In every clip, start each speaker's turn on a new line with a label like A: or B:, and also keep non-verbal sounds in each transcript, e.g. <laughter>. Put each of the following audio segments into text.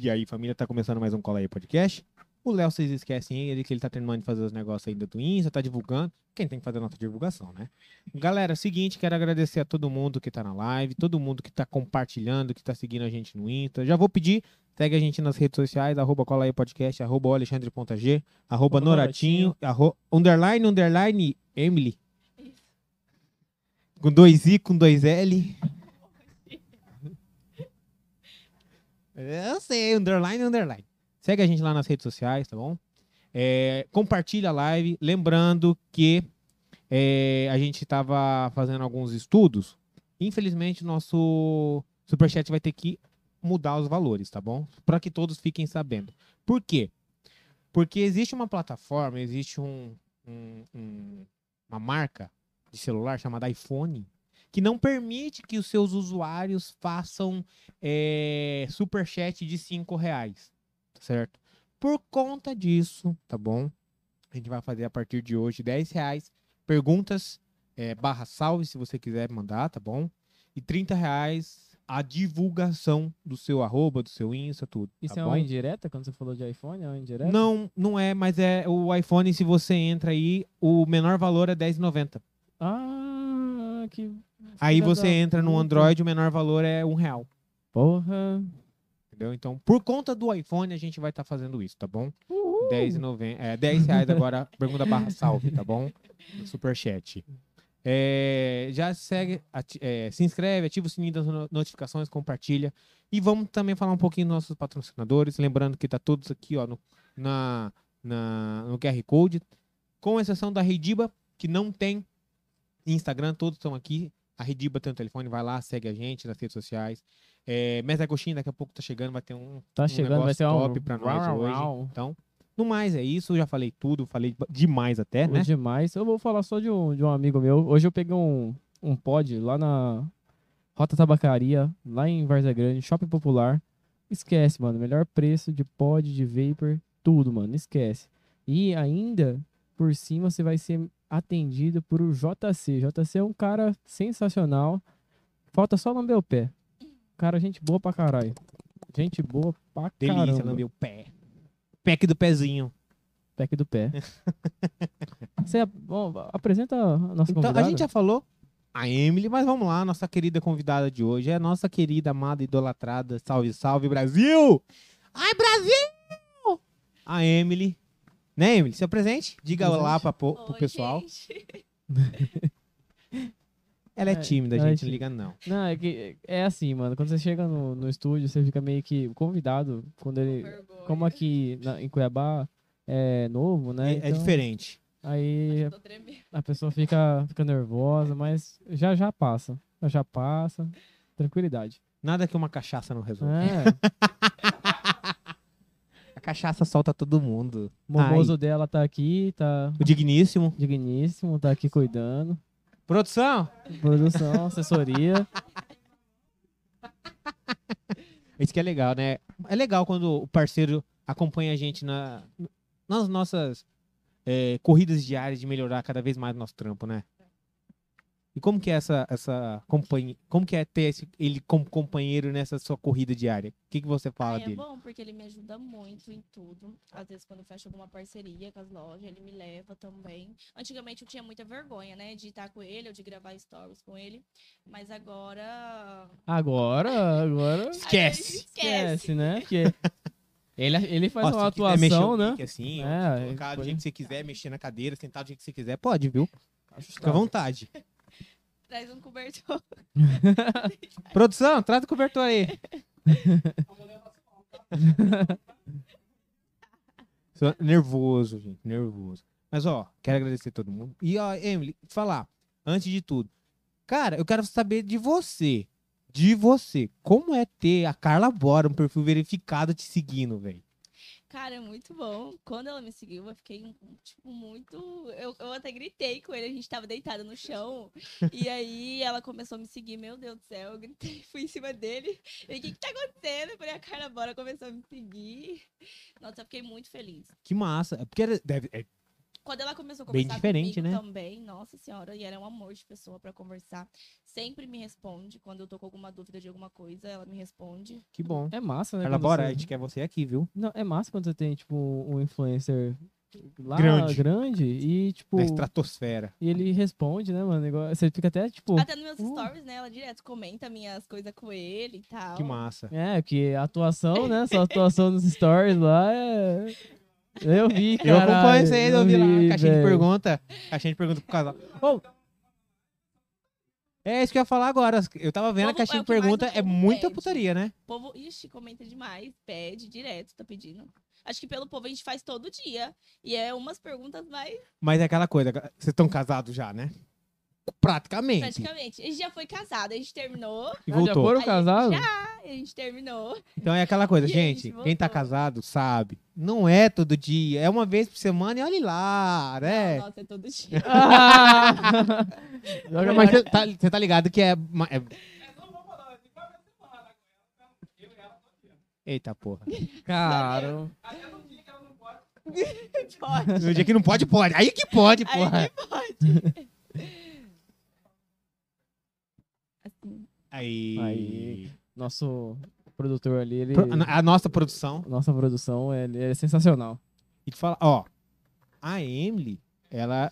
A: E aí, família, tá começando mais um Cola aí Podcast. O Léo, vocês esquecem ele que ele tá terminando de fazer os negócios ainda do Insta, tá divulgando. Quem tem que fazer a nossa divulgação, né? Galera, seguinte, quero agradecer a todo mundo que tá na live, todo mundo que tá compartilhando, que tá seguindo a gente no Insta. Já vou pedir, segue a gente nas redes sociais, arroba Cola aí Podcast, arroba alexandre.g, arroba
B: Arroba
A: noratinho, arro, underline, underline, Emily. Com dois I, com dois L. Eu sei, underline, underline. Segue a gente lá nas redes sociais, tá bom? É, compartilha a live. Lembrando que é, a gente estava fazendo alguns estudos. Infelizmente, nosso Superchat vai ter que mudar os valores, tá bom? Para que todos fiquem sabendo. Por quê? Porque existe uma plataforma, existe um, um- um- uma marca de celular chamada iPhone que não permite que os seus usuários façam é, superchat de 5 reais, certo? Por conta disso, tá bom? A gente vai fazer a partir de hoje 10 reais perguntas é, barra salve se você quiser mandar, tá bom? E 30 reais a divulgação do seu arroba, do seu Insta, tudo.
B: Isso
A: tá
B: é
A: bom?
B: uma indireta? Quando você falou de iPhone, é uma indireta?
A: Não, não é, mas é o iPhone, se você entra aí, o menor valor é R$10,90.
B: Ah, que.
A: Aí você
B: da
A: entra no
B: puta.
A: Android, o menor valor é um real.
B: Porra.
A: Entendeu? Então, por conta do iPhone, a gente vai estar fazendo isso, tá bom?
B: Uhul.
A: 10,90. É, 10 reais agora, <laughs> pergunta barra salve, tá bom? Superchat. É, já segue, ati- é, se inscreve, ativa o sininho das no- notificações, compartilha. E vamos também falar um pouquinho dos nossos patrocinadores. Lembrando que tá todos aqui ó, no, na, na- no QR Code. Com exceção da Rediba, que não tem Instagram, todos estão aqui. A Rediba tem o telefone, vai lá, segue a gente nas redes sociais. É, Mesa Coxinha, daqui a pouco tá chegando, vai ter um,
B: Tá
A: um
B: chegando, vai ser um.
A: top pra nós hoje. Então, no mais é isso, já falei tudo, falei demais até, né?
B: demais. Eu vou falar só de um, de um amigo meu. Hoje eu peguei um, um pod lá na Rota Tabacaria, lá em Várzea Grande, Shopping Popular. Esquece, mano. Melhor preço de pod, de vapor, tudo, mano. Esquece. E ainda, por cima, você vai ser atendido por o JC. JC é um cara sensacional. Falta só lamber o pé. Cara, gente boa pra caralho. Gente boa pra
A: Delícia,
B: caramba.
A: lamber o pé. Pack do pezinho.
B: Pack do pé. <laughs> Você bom, apresenta a nossa
A: Então,
B: convidada.
A: a gente já falou a Emily, mas vamos lá, nossa querida convidada de hoje é a nossa querida, amada, idolatrada. Salve, salve, Brasil! Ai, Brasil! A Emily. Né, Emily? Se apresente. Diga
B: Presente.
A: olá pra, po- pro
C: Oi,
A: pessoal.
C: gente. <laughs>
A: Ela é
B: É,
A: tímida,
B: é
A: gente, não
B: tímida.
A: liga não.
B: Não, é que é assim, mano. Quando você chega no, no estúdio, você fica meio que convidado. Quando ele.
C: Vergonha.
B: Como aqui na- em Cuiabá é novo, né?
A: É, é
B: Então,
A: diferente.
B: Aí a pessoa fica, fica nervosa, mas já já passa. Já já passa. Tranquilidade.
A: Nada que uma cachaça não resolva.
B: É, <laughs>
A: A cachaça solta todo mundo.
B: o momoso dela tá aqui, tá
A: O digníssimo.
B: digníssimo, tá aqui cuidando.
A: Produção,
B: Produção, assessoria. <laughs>
A: Isso que é legal, né? É legal quando o parceiro acompanha a gente na, nas nossas é, corridas diárias de melhorar cada vez mais o nosso trampo, né? E como que é essa, essa companhia, como que é ter esse- ele como companheiro nessa sua corrida diária? O que, que você fala
C: Ah, é
A: dele?
C: bom porque ele me ajuda muito em tudo. Às vezes, quando eu fecho alguma parceria com as lojas, ele me leva também. Antigamente eu tinha muita vergonha, né? De estar com ele ou de gravar stories com ele. Mas agora.
B: Agora, agora. <laughs>
A: Esquece.
C: Esquece.
B: Esquece, né? <laughs> Porque ele, ele faz
A: Ó,
B: uma atuação,
A: o
B: né?
A: pique assim,
B: É,
A: colocar do jeito que você quiser, mexer na cadeira, sentar do jeito que você quiser, pode, viu? Fica à vontade.
C: Traz um cobertor. <laughs>
A: Produção, traz o cobertor aí. Sou nervoso, gente, nervoso. Mas, ó, quero agradecer todo mundo. E, ó, Emily, falar, antes de tudo, cara, eu quero saber de você. De você. Como é ter a Carla Bora, um perfil verificado te seguindo, velho?
C: Cara, é muito bom. Quando ela me seguiu, eu fiquei, tipo, muito. Eu, eu até gritei com ele, a gente tava deitado no chão. e aí ela começou a me seguir, meu Deus do céu. Eu gritei, <laughs> fui em cima dele. E o que, que tá acontecendo? Eu falei, a Carla Bora começou a me seguir. Nossa, eu fiquei muito feliz.
A: Que massa. É Porque era- deve, é-
C: quando ela começou a
A: Bem
C: conversar
A: diferente,
C: comigo
A: né?
C: também, nossa senhora, e ela é um amor de pessoa pra conversar. Sempre me responde quando eu tô com alguma dúvida de alguma coisa, ela me responde.
A: Que bom.
B: É massa, né? Quando
A: Bora,
B: você-
A: a gente quer você aqui, viu?
B: Não, é massa quando você tem, tipo, um influencer lá
A: Grande.
B: grande, e, tipo,
A: Na estratosfera.
B: e ele responde, né, mano? Igual- você fica até, tipo.
C: Até nos meus
B: uh.
C: stories, né? Ela direto comenta minhas coisas com ele e tal.
A: Que massa.
B: É, porque a atuação, né? Sua atuação nos stories lá é. Eu vi,
A: Eu
B: caralho.
A: acompanho vocês, eu vi lá, caixinha de pergunta. Caixinha de pergunta pro casal. Ô, É isso que eu ia falar agora. Eu tava vendo a
C: Povo-
A: caixinha
C: é o
A: de
C: que mais
A: pergunta, é muita
C: pede.
A: putaria, né?
C: O povo, ixi, comenta demais, pede direto, tá pedindo. Acho que pelo povo a gente faz todo dia. E é umas perguntas mais
A: Mas é aquela coisa, vocês estão casados já, né? Praticamente.
C: praticamente. A gente já foi casado, a gente terminou.
A: E
B: Ah, Já
A: voltou.
B: foram
C: Aí,
B: casados?
C: Já, a gente terminou.
A: Então é aquela coisa, <laughs>
C: E
A: gente,
C: gente
A: quem tá
C: voltou.
A: casado sabe. Não é todo dia, é uma vez por semana e olhe lá, né?
C: Nossa, é todo dia. <laughs> <laughs>
B: Ah!
A: Mas você tá, você tá ligado que é, é- Eita porra.
B: Cara,
C: Pode.
A: No dia que não pode, pode. Aí que pode,
C: Aí
A: porra.
C: que pode. Assim,
A: Aí.
B: Aí. nosso produtor ali, ele.
A: A nossa produção.
B: Nossa produção, ele é sensacional.
A: E te fala, ó, a Emily, ela,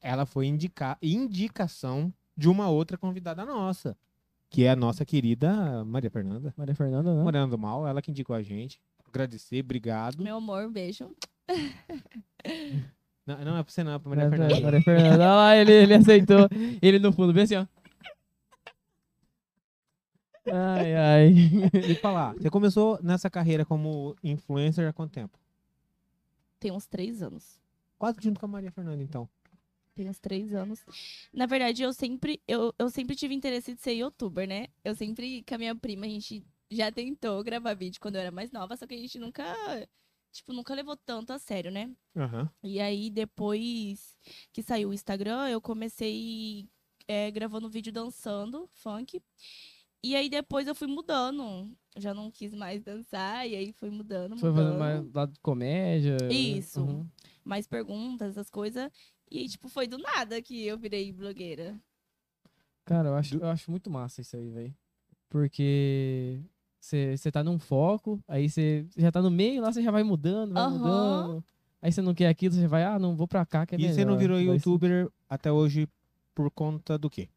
A: ela foi indicar, indicação de uma outra convidada nossa, que é a nossa querida Maria Fernanda.
B: Maria Fernanda, né?
A: Mariana do Mal, ela que indicou a gente. Agradecer, obrigado.
C: meu amor, um beijo. <laughs>
A: Não, não é pra você não, é pra Maria
B: Maria,
A: Fernanda.
B: Maria Fernanda. Olha lá, ele, ele aceitou. Ele no fundo, bem assim, ó. Ai, ai. <laughs>
A: E falar, você começou nessa carreira como influencer há quanto tempo?
C: Tem uns três anos.
A: Quase junto com a Maria Fernanda, então.
C: Tem uns três anos. Na verdade, eu sempre, eu, eu sempre tive interesse de ser youtuber, né? Eu sempre, com a minha prima, a gente já tentou gravar vídeo quando eu era mais nova, só que a gente nunca, tipo, nunca levou tanto a sério, né?
A: Aham.
C: E aí, depois que saiu o Instagram, eu comecei é, gravando vídeo dançando funk. E aí, depois eu fui mudando. Já não quis mais dançar, e aí fui mudando,
B: Foi
C: mudando.
B: fazendo mais lado de comédia.
C: Isso.
B: Uhum.
C: Mais perguntas, essas coisas. E aí, tipo, foi do nada que eu virei blogueira.
B: Cara, eu acho, eu acho muito massa isso aí, velho. Porque você tá num foco, aí você já tá no meio, lá você já vai mudando, vai
C: Aham.
B: mudando. Aí você não quer aquilo, você vai, ah, não, vou pra cá, que é
A: E
B: melhor.
A: você não virou
B: Vai ser-
A: youtuber até hoje por conta do quê?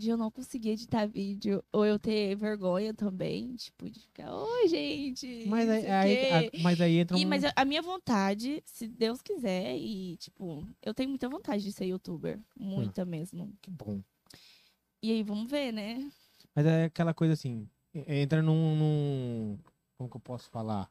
C: De eu não conseguir editar vídeo, ou eu ter vergonha também, tipo, de ficar, oi, gente.
A: Mas aí, aí-
C: quê."
A: a- mas aí entra um...
C: E, mas a- minha vontade, se Deus quiser, e, tipo, eu tenho muita vontade de ser youtuber. Muita mesmo.
A: Que bom.
C: E aí, vamos ver, né?
A: Mas é aquela coisa assim, entra num, num- como que eu posso falar?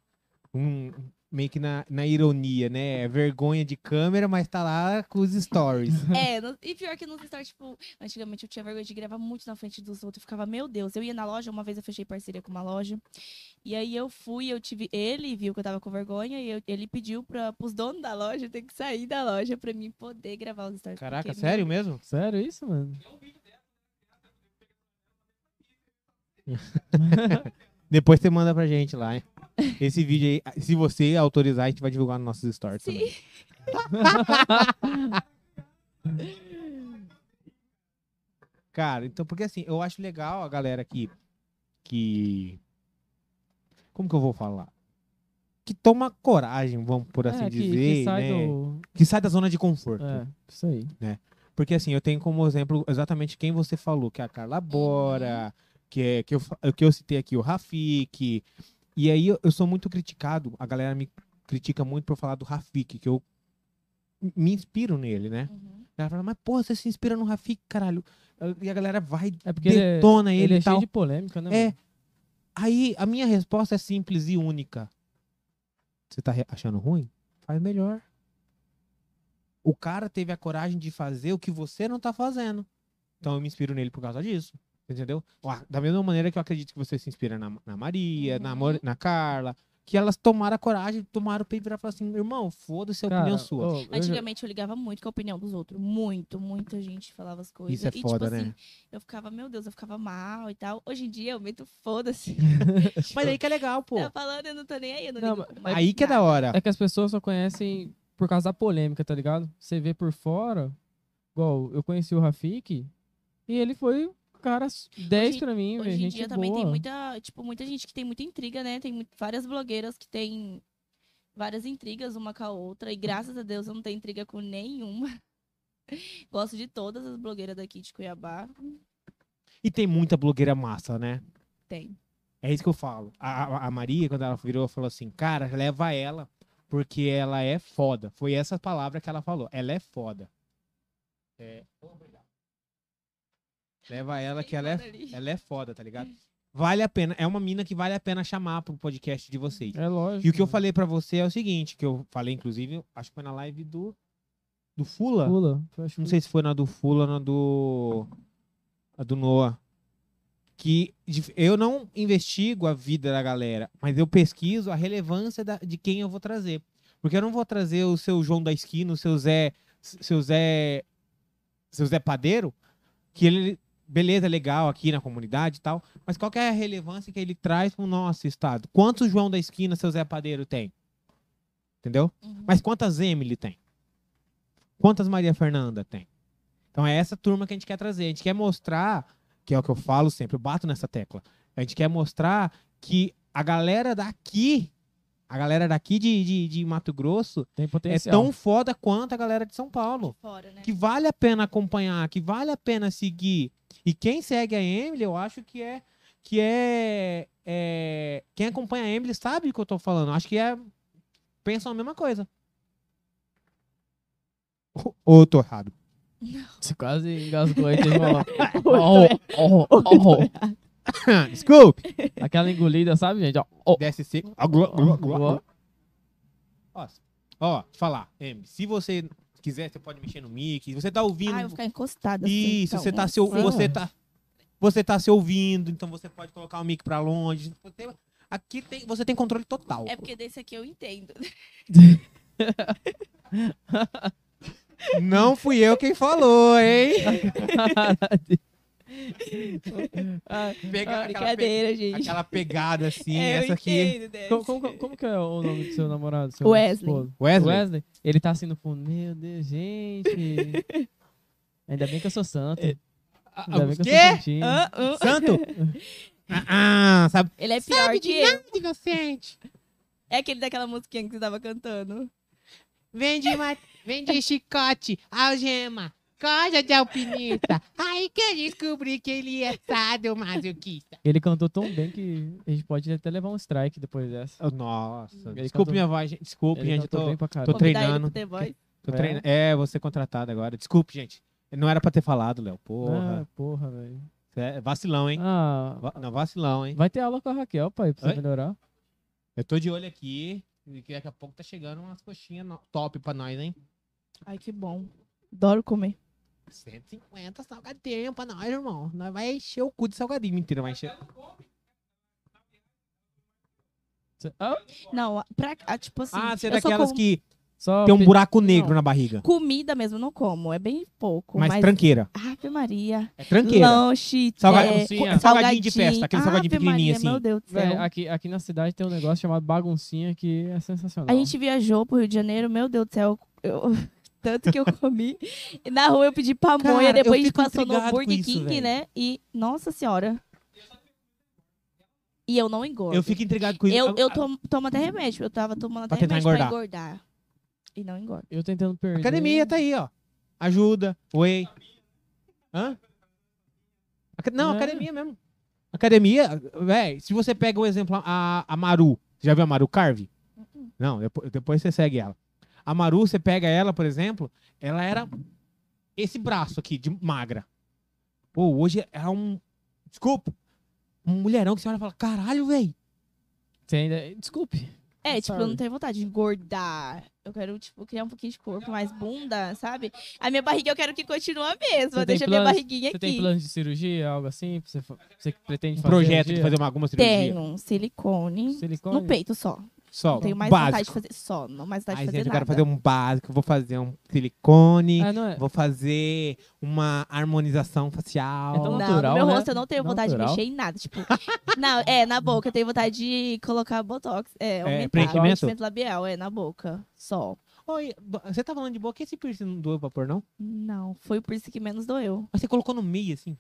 A: Um, meio que na, na ironia, né? É vergonha de câmera, mas tá lá com os stories. <laughs>
C: É, no- e pior que nos stories, tipo, antigamente eu tinha vergonha de gravar muito na frente dos outros. Eu ficava, meu Deus, eu ia na loja, uma vez eu fechei parceria com uma loja. E aí eu fui, eu tive. Ele viu que eu tava com vergonha e eu- ele pediu pra, pros donos da loja ter que sair da loja pra mim poder gravar os stories.
A: Caraca,
C: porque,
A: sério
C: meu-
A: mesmo?
B: Sério isso, mano? <laughs>
A: Depois você manda pra gente lá, hein? <laughs> Esse vídeo aí, se você autorizar, a gente vai divulgar nos nossos stories
C: Sim.
A: também. <laughs> Cara, então, porque assim, eu acho legal a galera que. que. Como que eu vou falar? Que toma coragem, vamos por assim
B: é, que,
A: dizer,
B: que sai
A: né?
B: do...
A: Que sai da zona de conforto.
B: É, isso aí.
A: Porque assim, eu tenho como exemplo exatamente quem você falou, que é a Carla Bora, que, é, que, eu, que eu citei aqui, o Rafik. E aí eu, eu sou muito criticado, a galera me critica muito por falar do Rafik, que eu me inspiro nele, né?
C: Uhum.
A: Ela fala, mas porra, você se inspira no Rafik, caralho. E a galera vai,
B: É porque ele é,
A: detona ele,
B: ele é
A: e tal.
B: cheio de polêmica, né?
A: É.
B: mano?
A: Aí a minha resposta é simples e única. Você tá achando ruim? Faz melhor. O cara teve a coragem de fazer o que você não tá fazendo. Então eu me inspiro nele por causa disso. Entendeu? Da mesma maneira que eu acredito que você se inspira na, na Maria, na,
C: Uhum.
A: Mor- na Carla, que elas tomaram a coragem, tomaram o peito e viraram e falaram assim: irmão, foda-se a
B: Cara,
A: opinião sua.
B: ô, eu já-
C: Antigamente eu ligava muito com a opinião dos outros. Muito, muita gente falava as coisas.
A: Isso é
C: e,
A: foda,
C: tipo,
A: né?
C: assim, eu ficava, meu Deus, eu ficava mal e tal. Hoje em dia eu meto foda-se. <laughs>
A: Mas aí que é legal, pô.
C: Tá falando, eu não tô nem aí. Eu não,
B: Não,
C: ligo
B: mas
A: Aí que é da hora.
B: É que as pessoas só conhecem por causa da polêmica, tá ligado? Você vê por fora, igual eu conheci o Rafik e ele foi cara 10
C: Hoje-
B: pra mim, velho.
C: Hoje em
B: Gente
C: dia
B: boa.
C: também tem muita, tipo, muita gente que tem muita intriga, né? Tem mu- várias blogueiras que tem várias intrigas uma com a outra. E graças a Deus eu não tenho intriga com nenhuma. <laughs> Gosto de todas as blogueiras daqui de Cuiabá.
A: E tem muita blogueira massa, né?
C: Tem.
A: É isso que eu falo. A, a- Maria, quando ela virou, falou assim, cara, leva ela, porque ela é foda. Foi essa palavra que ela falou. Ela é foda. É... Leva ela que ela é, ela é foda, tá ligado? Vale a pena. É uma mina que vale a pena chamar pro podcast de vocês.
B: É lógico.
A: E o que eu falei pra você é o seguinte, que eu falei, inclusive, acho que foi na live do, do Fula.
B: Acho
A: Não
B: que-
A: sei se foi na do Fula ou na do. A do Noah. Que eu não investigo a vida da galera, mas eu pesquiso a relevância da- de quem eu vou trazer. Porque eu não vou trazer o seu João da esquina, o seu Zé. Seu Zé. Seu Zé Padeiro, que ele. Beleza, legal aqui na comunidade e tal. Mas qual que é a relevância que ele traz pro nosso estado? Quantos João da esquina seu Zé Padeiro tem? Entendeu?
C: Uhum.
A: Mas quantas Emily tem? Quantas Maria Fernanda tem? Então é essa turma que a gente quer trazer. A gente quer mostrar, que é o que eu falo sempre, eu bato nessa tecla. A gente quer mostrar que a galera daqui, a galera daqui de, de, de Mato Grosso,
B: Tem
A: é tão foda quanto a galera de São Paulo.
C: Fora, né?
A: Que vale a pena acompanhar, que vale a pena seguir. E quem segue a Emily, eu acho que é. Que é, é- Quem acompanha a Emily sabe o que eu tô falando. Acho que é. Pensam a mesma coisa. Ou eu tô errado? <laughs>
B: Você quase engasgou aí, teve uma... Oh, oh, oh.
A: Desculpe.
B: Aquela engolida, sabe, gente? Ó, ó.
A: DSC. Ó,
B: Ó.
A: Ó, ó, te falar, Emily. Se você quiser, você pode mexer no mic. Você tá ouvindo.
C: Ah, eu vou ficar encostada assim.
A: Isso,
C: então.
A: você tá se você tá você tá se ouvindo, então você pode colocar o mic pra longe. Você- aqui tem, você tem controle total.
C: É porque desse aqui eu entendo. <laughs>
A: Não fui eu quem falou, hein? <laughs>
B: Ah,
A: Pega aquela, pe-
C: gente.
A: aquela pegada assim,
C: É,
A: essa aqui.
C: né?
B: como, como- como que é o nome do seu namorado? seu
C: Wesley.
A: Wesley?
B: Wesley? Ele tá assim no fundo. Meu Deus, gente. Ainda bem que eu sou santo.
A: Ah,
B: Ainda bem que eu sou santinho.
C: Ah, ah.
A: Santo? <laughs> Ah, ah, sabe?
C: Ele é pior
A: Sabe
C: que eu.
A: nada, inocente.
C: É aquele daquela musiquinha que você tava cantando.
A: Vende, ma- vende chicote, algema, coja de alpinista. Aí que eu descobri que ele é sadomasoquista.
B: Ele cantou tão bem que a gente pode até levar um strike depois dessa.
A: Nossa,
B: Ele
A: desculpe
B: cantou-
A: minha voz, gente. Desculpe,
B: Ele
A: gente. Eu tô,
B: bem pra
A: tô treinando.
C: Ele pro The Voice.
A: tô
B: É?
A: treinando. É, vou ser contratado agora. Desculpe, gente. Não era pra ter falado, Léo. Porra.
B: Ah, porra, velho.
A: É vacilão, hein?
B: Ah,
A: Va- Não, vacilão, hein?
B: vai ter aula com a Raquel, pai, pra você melhorar.
A: Eu tô de olho aqui. E daqui a pouco tá chegando umas coxinhas top pra nós, hein?
C: Ai, que bom. Adoro comer.
A: 150 salgadinho pra nós, irmão. Nós vai encher o cu de salgadinho. Mentira, vai encher.
B: Ah,
C: Não, pra, ah, tipo assim.
A: Ah, você é daquelas que
B: só
A: tem um buraco negro
C: Não.
A: na barriga.
C: Comida mesmo, eu não como. É bem pouco.
A: Mas
C: Mas.
A: tranqueira.
C: Ave Maria.
A: É tranqueira.
C: Lanche.
A: Salga-
C: é,
B: Salgadinho
A: de festa, aquele salgadinho
C: Ave
A: pequenininho
C: Maria,
A: assim.
C: Meu Deus do céu.
B: Aqui, aqui na cidade tem um negócio chamado baguncinha que é sensacional.
C: A gente viajou pro Rio de Janeiro, meu Deus do céu. eu- tanto que eu <laughs> comi. E na rua eu pedi pamonha,
A: Cara,
C: depois a gente
A: fico
C: passou no Burger
A: isso,
C: King,
A: velho.
C: né? E, nossa senhora. E eu não engordo.
A: Eu fico intrigado com isso.
C: Eu, eu tomo, tomo até remédio. Eu tava tomando
A: Pra
C: até
A: tentar
C: remédio
A: engordar.
C: pra engordar. E não engordo.
B: Eu tentando perder.
A: Academia tá aí, ó. Ajuda, whey. Hã? Aca- Não,
B: É.
A: academia mesmo. Academia, velho, se você pega o exemplo, a, a Maru. Você já viu a Maru Carve? Não, depois, depois você segue ela. A Maru, você pega ela, por exemplo, ela era esse braço aqui, de magra. Pô, hoje ela é um. Desculpa. Um mulherão que você olha e fala: caralho, velho.
B: Você ainda... Desculpe.
C: É, tipo, eu não tenho vontade de engordar. Eu quero, tipo, criar um pouquinho de corpo, mais bunda, sabe? A minha barriga eu quero que continue a mesma.
B: Você tem
C: Deixa a minha
B: planos-
C: barriguinha
B: Você tem
C: aqui.
B: planos de cirurgia, algo assim? Você, você pretende
A: Um
B: fazer
A: projeto de
B: cirurgia?
A: fazer uma, alguma cirurgia.
C: Tenho um silicone.
B: Silicone?
C: No peito só.
A: Só,
C: Não tenho mais vontade de
A: básico.
C: fazer. Só, não mais vontade
A: Ai,
C: de
A: gente,
C: fazer
A: eu quero
C: nada.
A: fazer um básico, vou fazer um silicone.
B: Ah, não é?
A: Vou fazer uma harmonização facial.
B: É tão
C: Não,
B: natural,
C: no meu
B: né?
C: rosto eu não tenho vontade
B: Natural.
C: de mexer em nada. Tipo, <laughs> não, é, na boca eu tenho vontade de colocar botox. É, aumentar,
A: preenchimento?
C: preenchimento labial, é, na boca. Só.
A: Oi, você tá falando de boa, que esse piercing não doeu pra pôr, não?
C: Não, foi o piercing que menos doeu.
A: Mas você colocou no meio, assim.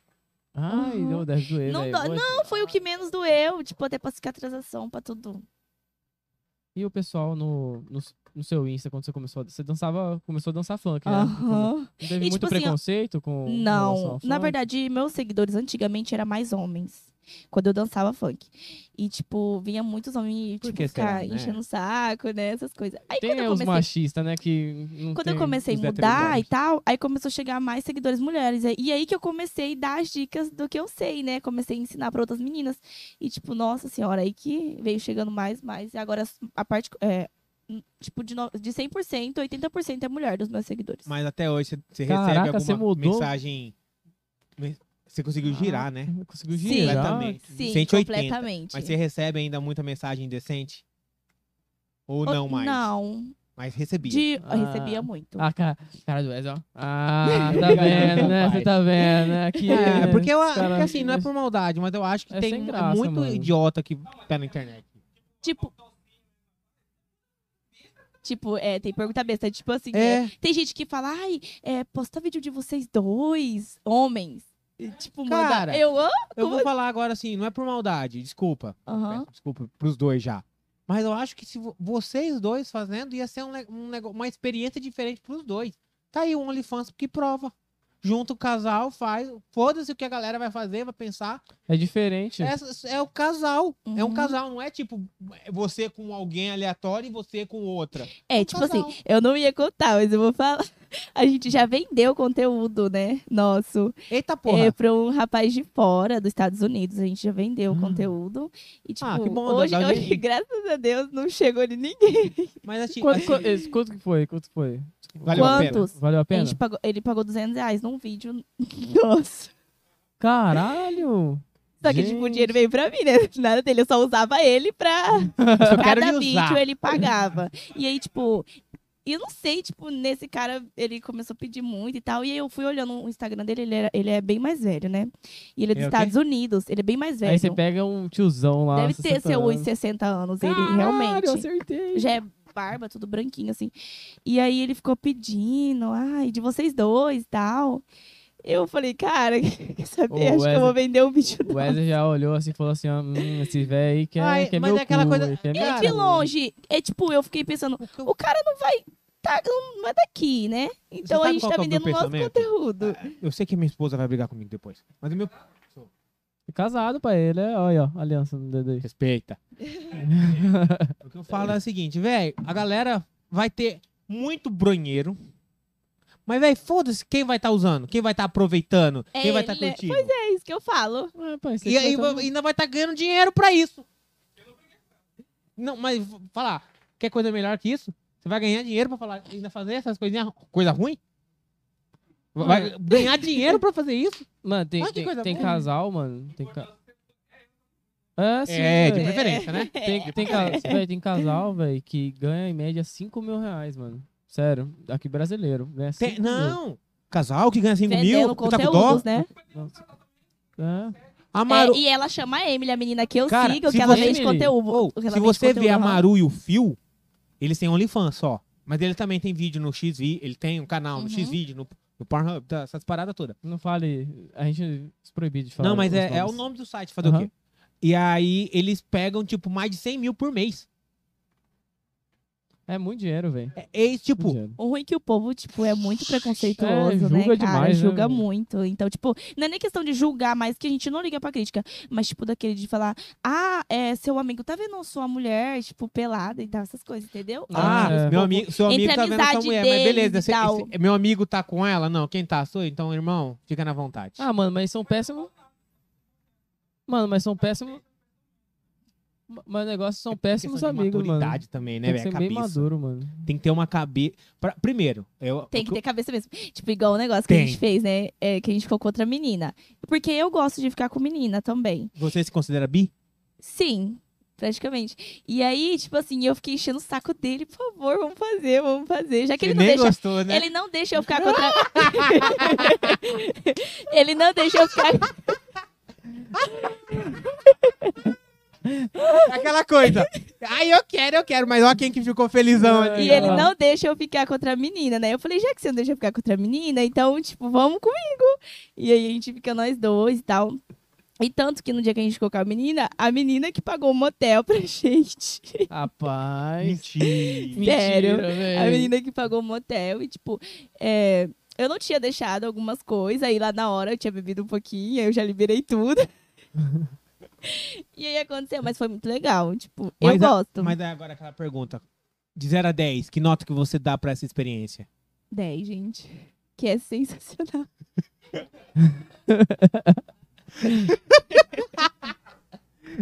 B: Ai,
C: Uhum.
B: não, deve doer,
C: Não
B: Vou-
C: Não, foi o que menos doeu. Tipo, até pra cicatrização, pra tudo.
B: E o pessoal no, no, no seu Insta, quando você começou a... Você dançava, começou a dançar funk, né? Não
C: Aham.
B: teve
C: E,
B: muito
C: tipo assim, ó,
B: preconceito com relação
C: Não, na verdade, meus seguidores antigamente eram mais homens. Quando eu dançava funk. E, tipo, vinha muitos homens, tipo, ficar
A: será, né?
C: enchendo o saco, né? Essas coisas. Aí
B: Tem
C: quando eu
B: os
C: comecei.
B: machistas, né, que
C: Quando eu comecei a mudar e tal, aí começou a chegar mais seguidores mulheres. E aí que eu comecei a dar as dicas do que eu sei, né? Comecei a ensinar pra outras meninas. E, tipo, nossa senhora, aí que veio chegando mais, mais. E agora a parte. É, tipo, de, no, de 100%, 80% é mulher dos meus seguidores.
A: Mas até hoje você, você
B: Caraca,
A: recebe
B: você
A: alguma
B: mudou?
A: mensagem. me- Você conseguiu girar, né?
B: Conseguiu
C: Sim.
B: girar.
A: Completamente.
C: Sim,
A: 180.
C: completamente.
A: Mas você recebe ainda muita mensagem indecente? Ou não mais?
C: Não.
A: Mas recebia.
C: De, eu
B: Ah.
C: recebia muito.
B: Ah, cara, cara do Wes, ó. Ah, <laughs> tá vendo, né? Você tá vendo, né? Aqui,
A: É, porque, eu,
B: os caras-
A: porque assim, não é por maldade, mas eu acho que
B: É
A: tem é
B: graça,
A: muito
B: mano.
A: idiota que pé na internet.
C: Tipo. Tipo, é, tem pergunta besta. Tipo assim,
A: É.
C: é, tem gente que fala, ai, é, posta vídeo de vocês dois, homens. E, tipo,
A: Cara,
C: manda. Eu.
A: Eu vou falar agora assim, não é por maldade, desculpa. Peço desculpa pros dois já. Mas eu acho que se vo- vocês dois fazendo, ia ser um, um uma experiência diferente pros dois. Tá aí o OnlyFans que prova. Junta o casal, faz. Foda-se o que a galera vai fazer, vai pensar.
B: É diferente.
A: É, é o casal. É um
C: Uhum.
A: casal, não é tipo você com alguém aleatório e você com outra.
C: É,
A: Um
C: tipo
A: casal.
C: assim, eu não ia contar, mas eu vou falar. A gente já vendeu conteúdo, né? Nosso.
A: Eita porra.
C: É, pra um rapaz de fora, dos Estados Unidos. A gente já vendeu
A: Hum.
C: conteúdo. E, tipo,
A: Ah, que bom,
C: hoje, hoje,
A: gente.
C: graças a Deus, não chegou de ninguém.
A: Mas assim,
B: Quanto,
A: assim,
B: quanto, esse- quanto que foi? Quanto foi?
A: valeu a pena.
C: Quantos?
B: Valeu a
C: A
B: pena?
C: gente pagou, ele pagou 200 reais num vídeo. <laughs> Nossa.
B: Caralho!
C: Só que, tipo, o
B: Gente.
C: dinheiro veio pra mim, né? <laughs> Nada dele. Eu só usava ele pra. <laughs>
A: Eu só quero
C: Cada
A: usar.
C: vídeo ele pagava. E aí, tipo. Eu não sei, tipo, nesse cara, ele começou a pedir muito e tal. E aí eu fui olhando o Instagram dele, ele, era- ele é bem mais velho, né? E ele é dos
A: É quê?
C: Estados Unidos, ele é bem mais velho.
B: Aí você pega um tiozão lá.
C: Deve ter
B: 60
C: seus
B: anos.
C: 60 anos, ele
B: Caralho,
C: realmente.
B: eu acertei.
C: Já é barba, tudo branquinho, assim. E aí ele ficou pedindo, ai, de vocês dois e tal. Eu falei, cara, <laughs> quer saber? Acho que eu vou vender um vídeo
B: O Wesley já olhou assim e falou assim: ó, hum, esse velho aí quer,
A: Ai,
B: quer
A: mas
B: meu
A: é aquela
B: cu,
A: coisa-
B: ele quer
C: É
B: meu
C: de longe. É tipo, eu fiquei pensando,
A: O
C: cara não vai. Tá, não é daqui, né? Então a gente tá
A: é
C: vendendo o nosso conteúdo.
A: Eu sei que minha esposa vai brigar comigo depois. Mas o meu.
B: Casado pra ele, é, olha, ó, aliança no dedo aí.
A: Respeita. <laughs> o que eu falo é o seguinte, velho, a galera vai ter muito bronheiro. Mas, velho, foda-se quem vai estar usando, quem vai estar aproveitando, quem vai estar
C: Ele-
A: curtindo.
C: Pois é, isso que eu falo.
B: É, pai, você
A: E aí
B: tá-
A: ainda vai estar ganhando dinheiro pra isso. Não, mas falar, quer coisa melhor que isso? Você vai ganhar dinheiro pra falar, ainda fazer essas coisinhas, coisa ruim? Vai ganhar dinheiro pra fazer isso?
B: Mano, tem,
A: Olha
B: tem, tem casal, mano. Tem ca... É, sim.
A: é, de
B: velho.
A: preferência, né?
B: Tem, tem, ca- véi, tem casal, velho, que ganha em média 5 mil reais, mano. Sério, aqui brasileiro. Ganha
A: Tem-
B: 5 mil.
A: não, casal que ganha 5 mil, tá com dó?
C: né?
B: Nossa. É.
A: A Maru...
C: É, e ela chama a Emily, a menina que eu
A: Cara,
C: sigo,
A: se
C: que ela
A: você-
C: vende conteúdo. Que ela
A: se você vê a. Maru e o Fio, eles têm OnlyFans só. Mas ele também tem vídeo no XV, ele tem um canal no
C: Uhum.
A: Xvideo, no, no Pornhub, tá, essas paradas todas.
B: Não fale. A gente é proibido de falar.
A: Não, mas é, é o nome do site, fazer o
B: Aham.
A: quê? E aí eles pegam, tipo, mais de 100 mil por mês.
B: É muito dinheiro, velho.
A: É, é tipo.
C: O ruim é que o povo, tipo, é muito preconceituoso,
B: É,
C: né,
B: julga
C: cara?
B: demais, né,
C: julga
B: velho?
C: muito. Então, tipo, não é nem questão de julgar, mas que a gente não liga pra crítica. Mas, tipo, daquele de falar, ah, é, seu amigo tá vendo sua mulher, tipo, pelada e tal, essas coisas, entendeu?
A: ah,
B: Ah, é.
A: meu amigo, seu amigo
C: Entre
A: tá
C: a
A: vendo sua mulher, mas beleza, esse- esse- meu amigo tá com ela? Não, quem tá? Sou eu. Então, irmão, fica na vontade.
B: Ah, mano, mas são péssimos. Mano, mas são péssimos. Mas o negócio são péssimos
A: Questão de
B: amigos, mano.
A: maturidade também, né,
B: Tem que ser bem
A: Cabeça.
B: maduro, mano.
A: Tem que ter uma cabeça. Primeiro, eu,
C: Tem que ter cabeça mesmo. Tipo, igual o negócio que a
A: Tem.
C: gente fez, né? É, que a gente ficou com outra menina. Porque eu gosto de ficar com menina também.
A: Você se considera bi?
C: Sim, praticamente. E aí, tipo assim, eu fiquei enchendo o saco dele, por favor, vamos fazer, vamos fazer. Já que ele não
A: nem
C: deixa.
A: gostou, né?
C: Ele não deixa eu ficar contra. <laughs> ele não deixa eu ficar. <laughs> <laughs>
A: Aquela coisa. Ai, eu quero, eu quero, mas olha quem que ficou felizão ali.
C: E ele não deixa eu ficar com outra menina, né? Eu falei, já que você não deixa eu ficar com outra menina, então, tipo, vamos comigo. E aí a gente fica nós dois e tal. E tanto que no dia que a gente ficou com a menina, a menina que pagou o motel pra <laughs> gente.
B: Rapaz.
A: Mentira.
C: Sério,
B: Mentira.
C: A menina que pagou o motel. E, tipo, é, eu não tinha deixado algumas coisas. Aí lá na hora eu tinha bebido um pouquinho, aí eu já liberei tudo. <laughs> <laughs> e aí aconteceu, mas foi muito legal. Tipo, eu
A: Mas a-
C: gosto.
A: Mas daí agora aquela pergunta. De 0 a 10, que nota que você dá pra essa experiência?
C: 10, gente. Que é sensacional. <laughs>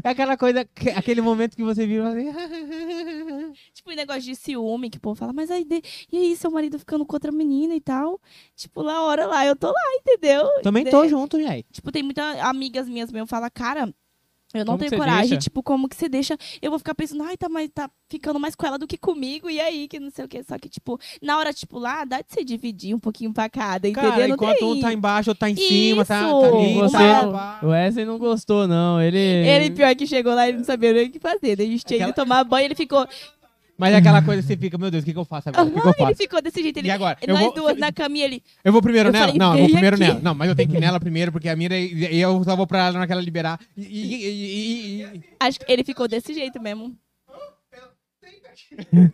A: É aquela coisa, que- aquele momento que você vira assim. <laughs>
C: Tipo, o negócio de ciúme, que o povo fala, mas aí, de- e aí, seu marido ficando com outra menina e tal? Tipo, na hora lá, eu tô lá, entendeu?
A: Também
C: De-
A: tô junto, gente.
C: Tipo, tem muitas amigas minhas mesmo que falam, cara, eu não
B: Como
C: tenho coragem.
B: deixa?
C: Tipo, como que você deixa? Eu vou ficar pensando, ai, tá, mais, tá ficando mais com ela do que comigo, e aí, que não sei o quê. Só que, tipo, na hora, tipo, lá, dá de você dividir um pouquinho pra cada, entendeu?
A: Cara,
C: Não
A: enquanto
C: tem...
A: um tá embaixo, outro tá em cima, tá, tá ali,
C: Isso!
B: Você
A: tá.
B: O Wesley não gostou, não. Ele.
C: Ele, pior que chegou lá, ele não sabia nem o que fazer. Daí a gente tinha
A: Aquela-
C: ido tomar banho, ele ficou...
A: Mas é aquela coisa que você fica, meu Deus, o que, que eu faço agora? O que, que eu
C: Aham, ele
A: faço?
C: ficou desse jeito. Ele,
A: E agora? Eu
C: nós
A: vou-
C: duas na caminha, ele...
A: Eu vou primeiro
C: Eu
A: nela?
C: falei,
A: não, eu vou
C: vem
A: primeiro
C: aqui.
A: nela. Não, mas eu tenho que ir nela primeiro, porque a mira e e eu só vou pra ela naquela liberar. E, e- e- e- e-
C: Acho que ele ficou desse jeito mesmo.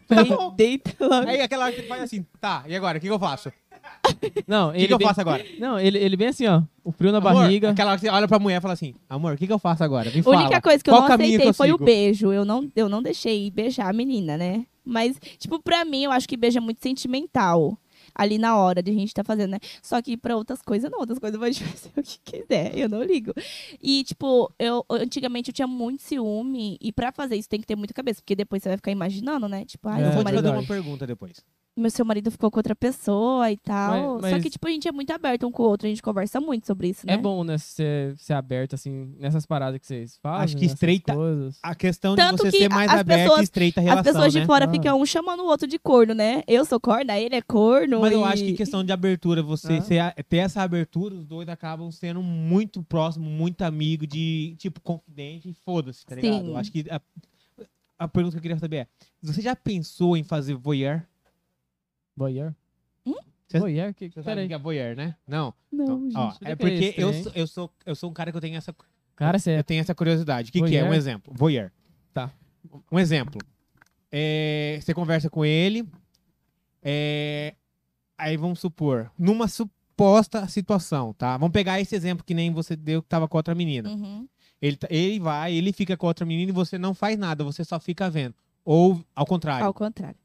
A: Tá
C: Falei,
A: bom.
C: deita logo.
A: Aí aquela hora que faz assim, tá, e agora? O que, que eu faço? O
B: Não,
A: que,
B: ele.
A: que eu
B: bem-
A: faço agora?
B: Não, ele, ele bem assim, ó. O frio na
A: Amor,
B: barriga.
A: Aquela hora que você olha pra mulher e fala assim, amor, o que, que eu faço agora? Me
C: A
A: fala.
C: única coisa que eu não
A: que
C: aceitei
A: eu
C: foi o beijo. Eu não, eu não deixei beijar a menina, né? Mas, tipo, pra mim, eu acho que beijo é muito sentimental. Ali na hora de a gente tá fazendo, né? Só que pra outras coisas, não. Outras coisas pode <laughs> fazer o que quiser. Eu não ligo. E, tipo, eu antigamente eu tinha muito ciúme. E pra fazer isso tem que ter muita cabeça. Porque depois você vai ficar imaginando, né? Tipo, ai,
B: É,
A: Eu vou te
C: marido
A: fazer uma pergunta depois.
C: Meu seu marido ficou com outra pessoa e tal.
B: Mas-
C: Só
B: mas-
C: que, tipo, a gente é muito aberto um com o outro, a gente conversa muito sobre isso, né?
B: É bom, né? Ser, ser aberto, assim, nessas paradas que vocês fazem.
A: Acho que estreita-
B: Coisas.
A: A questão
C: Tanto
A: de você
C: que
A: ser mais aberto
C: pessoas-
A: e estreita a relação,
C: As pessoas
A: né?
C: de fora
B: Ah.
C: ficam um chamando o outro de corno, né? Eu sou corna, ele é corno.
A: Mas eu
C: e-
A: acho que questão de abertura, você
B: Ah.
A: ter essa abertura, os dois acabam sendo muito próximos, muito amigo de, tipo, confidente e foda-se, tá ligado?
C: Sim.
A: Eu acho que a, a pergunta que eu queria saber é, você já pensou em fazer voyeur?
B: Voyeur?
C: Hum?
A: Cê-
B: Voyeur? Que,
A: Você sabe que é voyeur, né? Não.
C: Não,
A: Ó,
C: gente.
A: é
B: o que é
A: porque
B: esse
A: eu, sou, eu, sou, eu sou um cara que eu tenho essa,
B: Cara, você
A: eu
B: é.
A: tenho essa curiosidade. O que, que é? Um exemplo. Voyeur.
B: Tá.
A: Um exemplo. É, você conversa com ele, é, aí vamos supor, numa suposta situação, tá? Vamos pegar esse exemplo que nem você deu que tava com outra menina.
C: Uhum.
A: Ele, tá- ele vai, ele fica com a outra menina e você não faz nada, você só fica vendo. Ou ao contrário.
C: Ao contrário.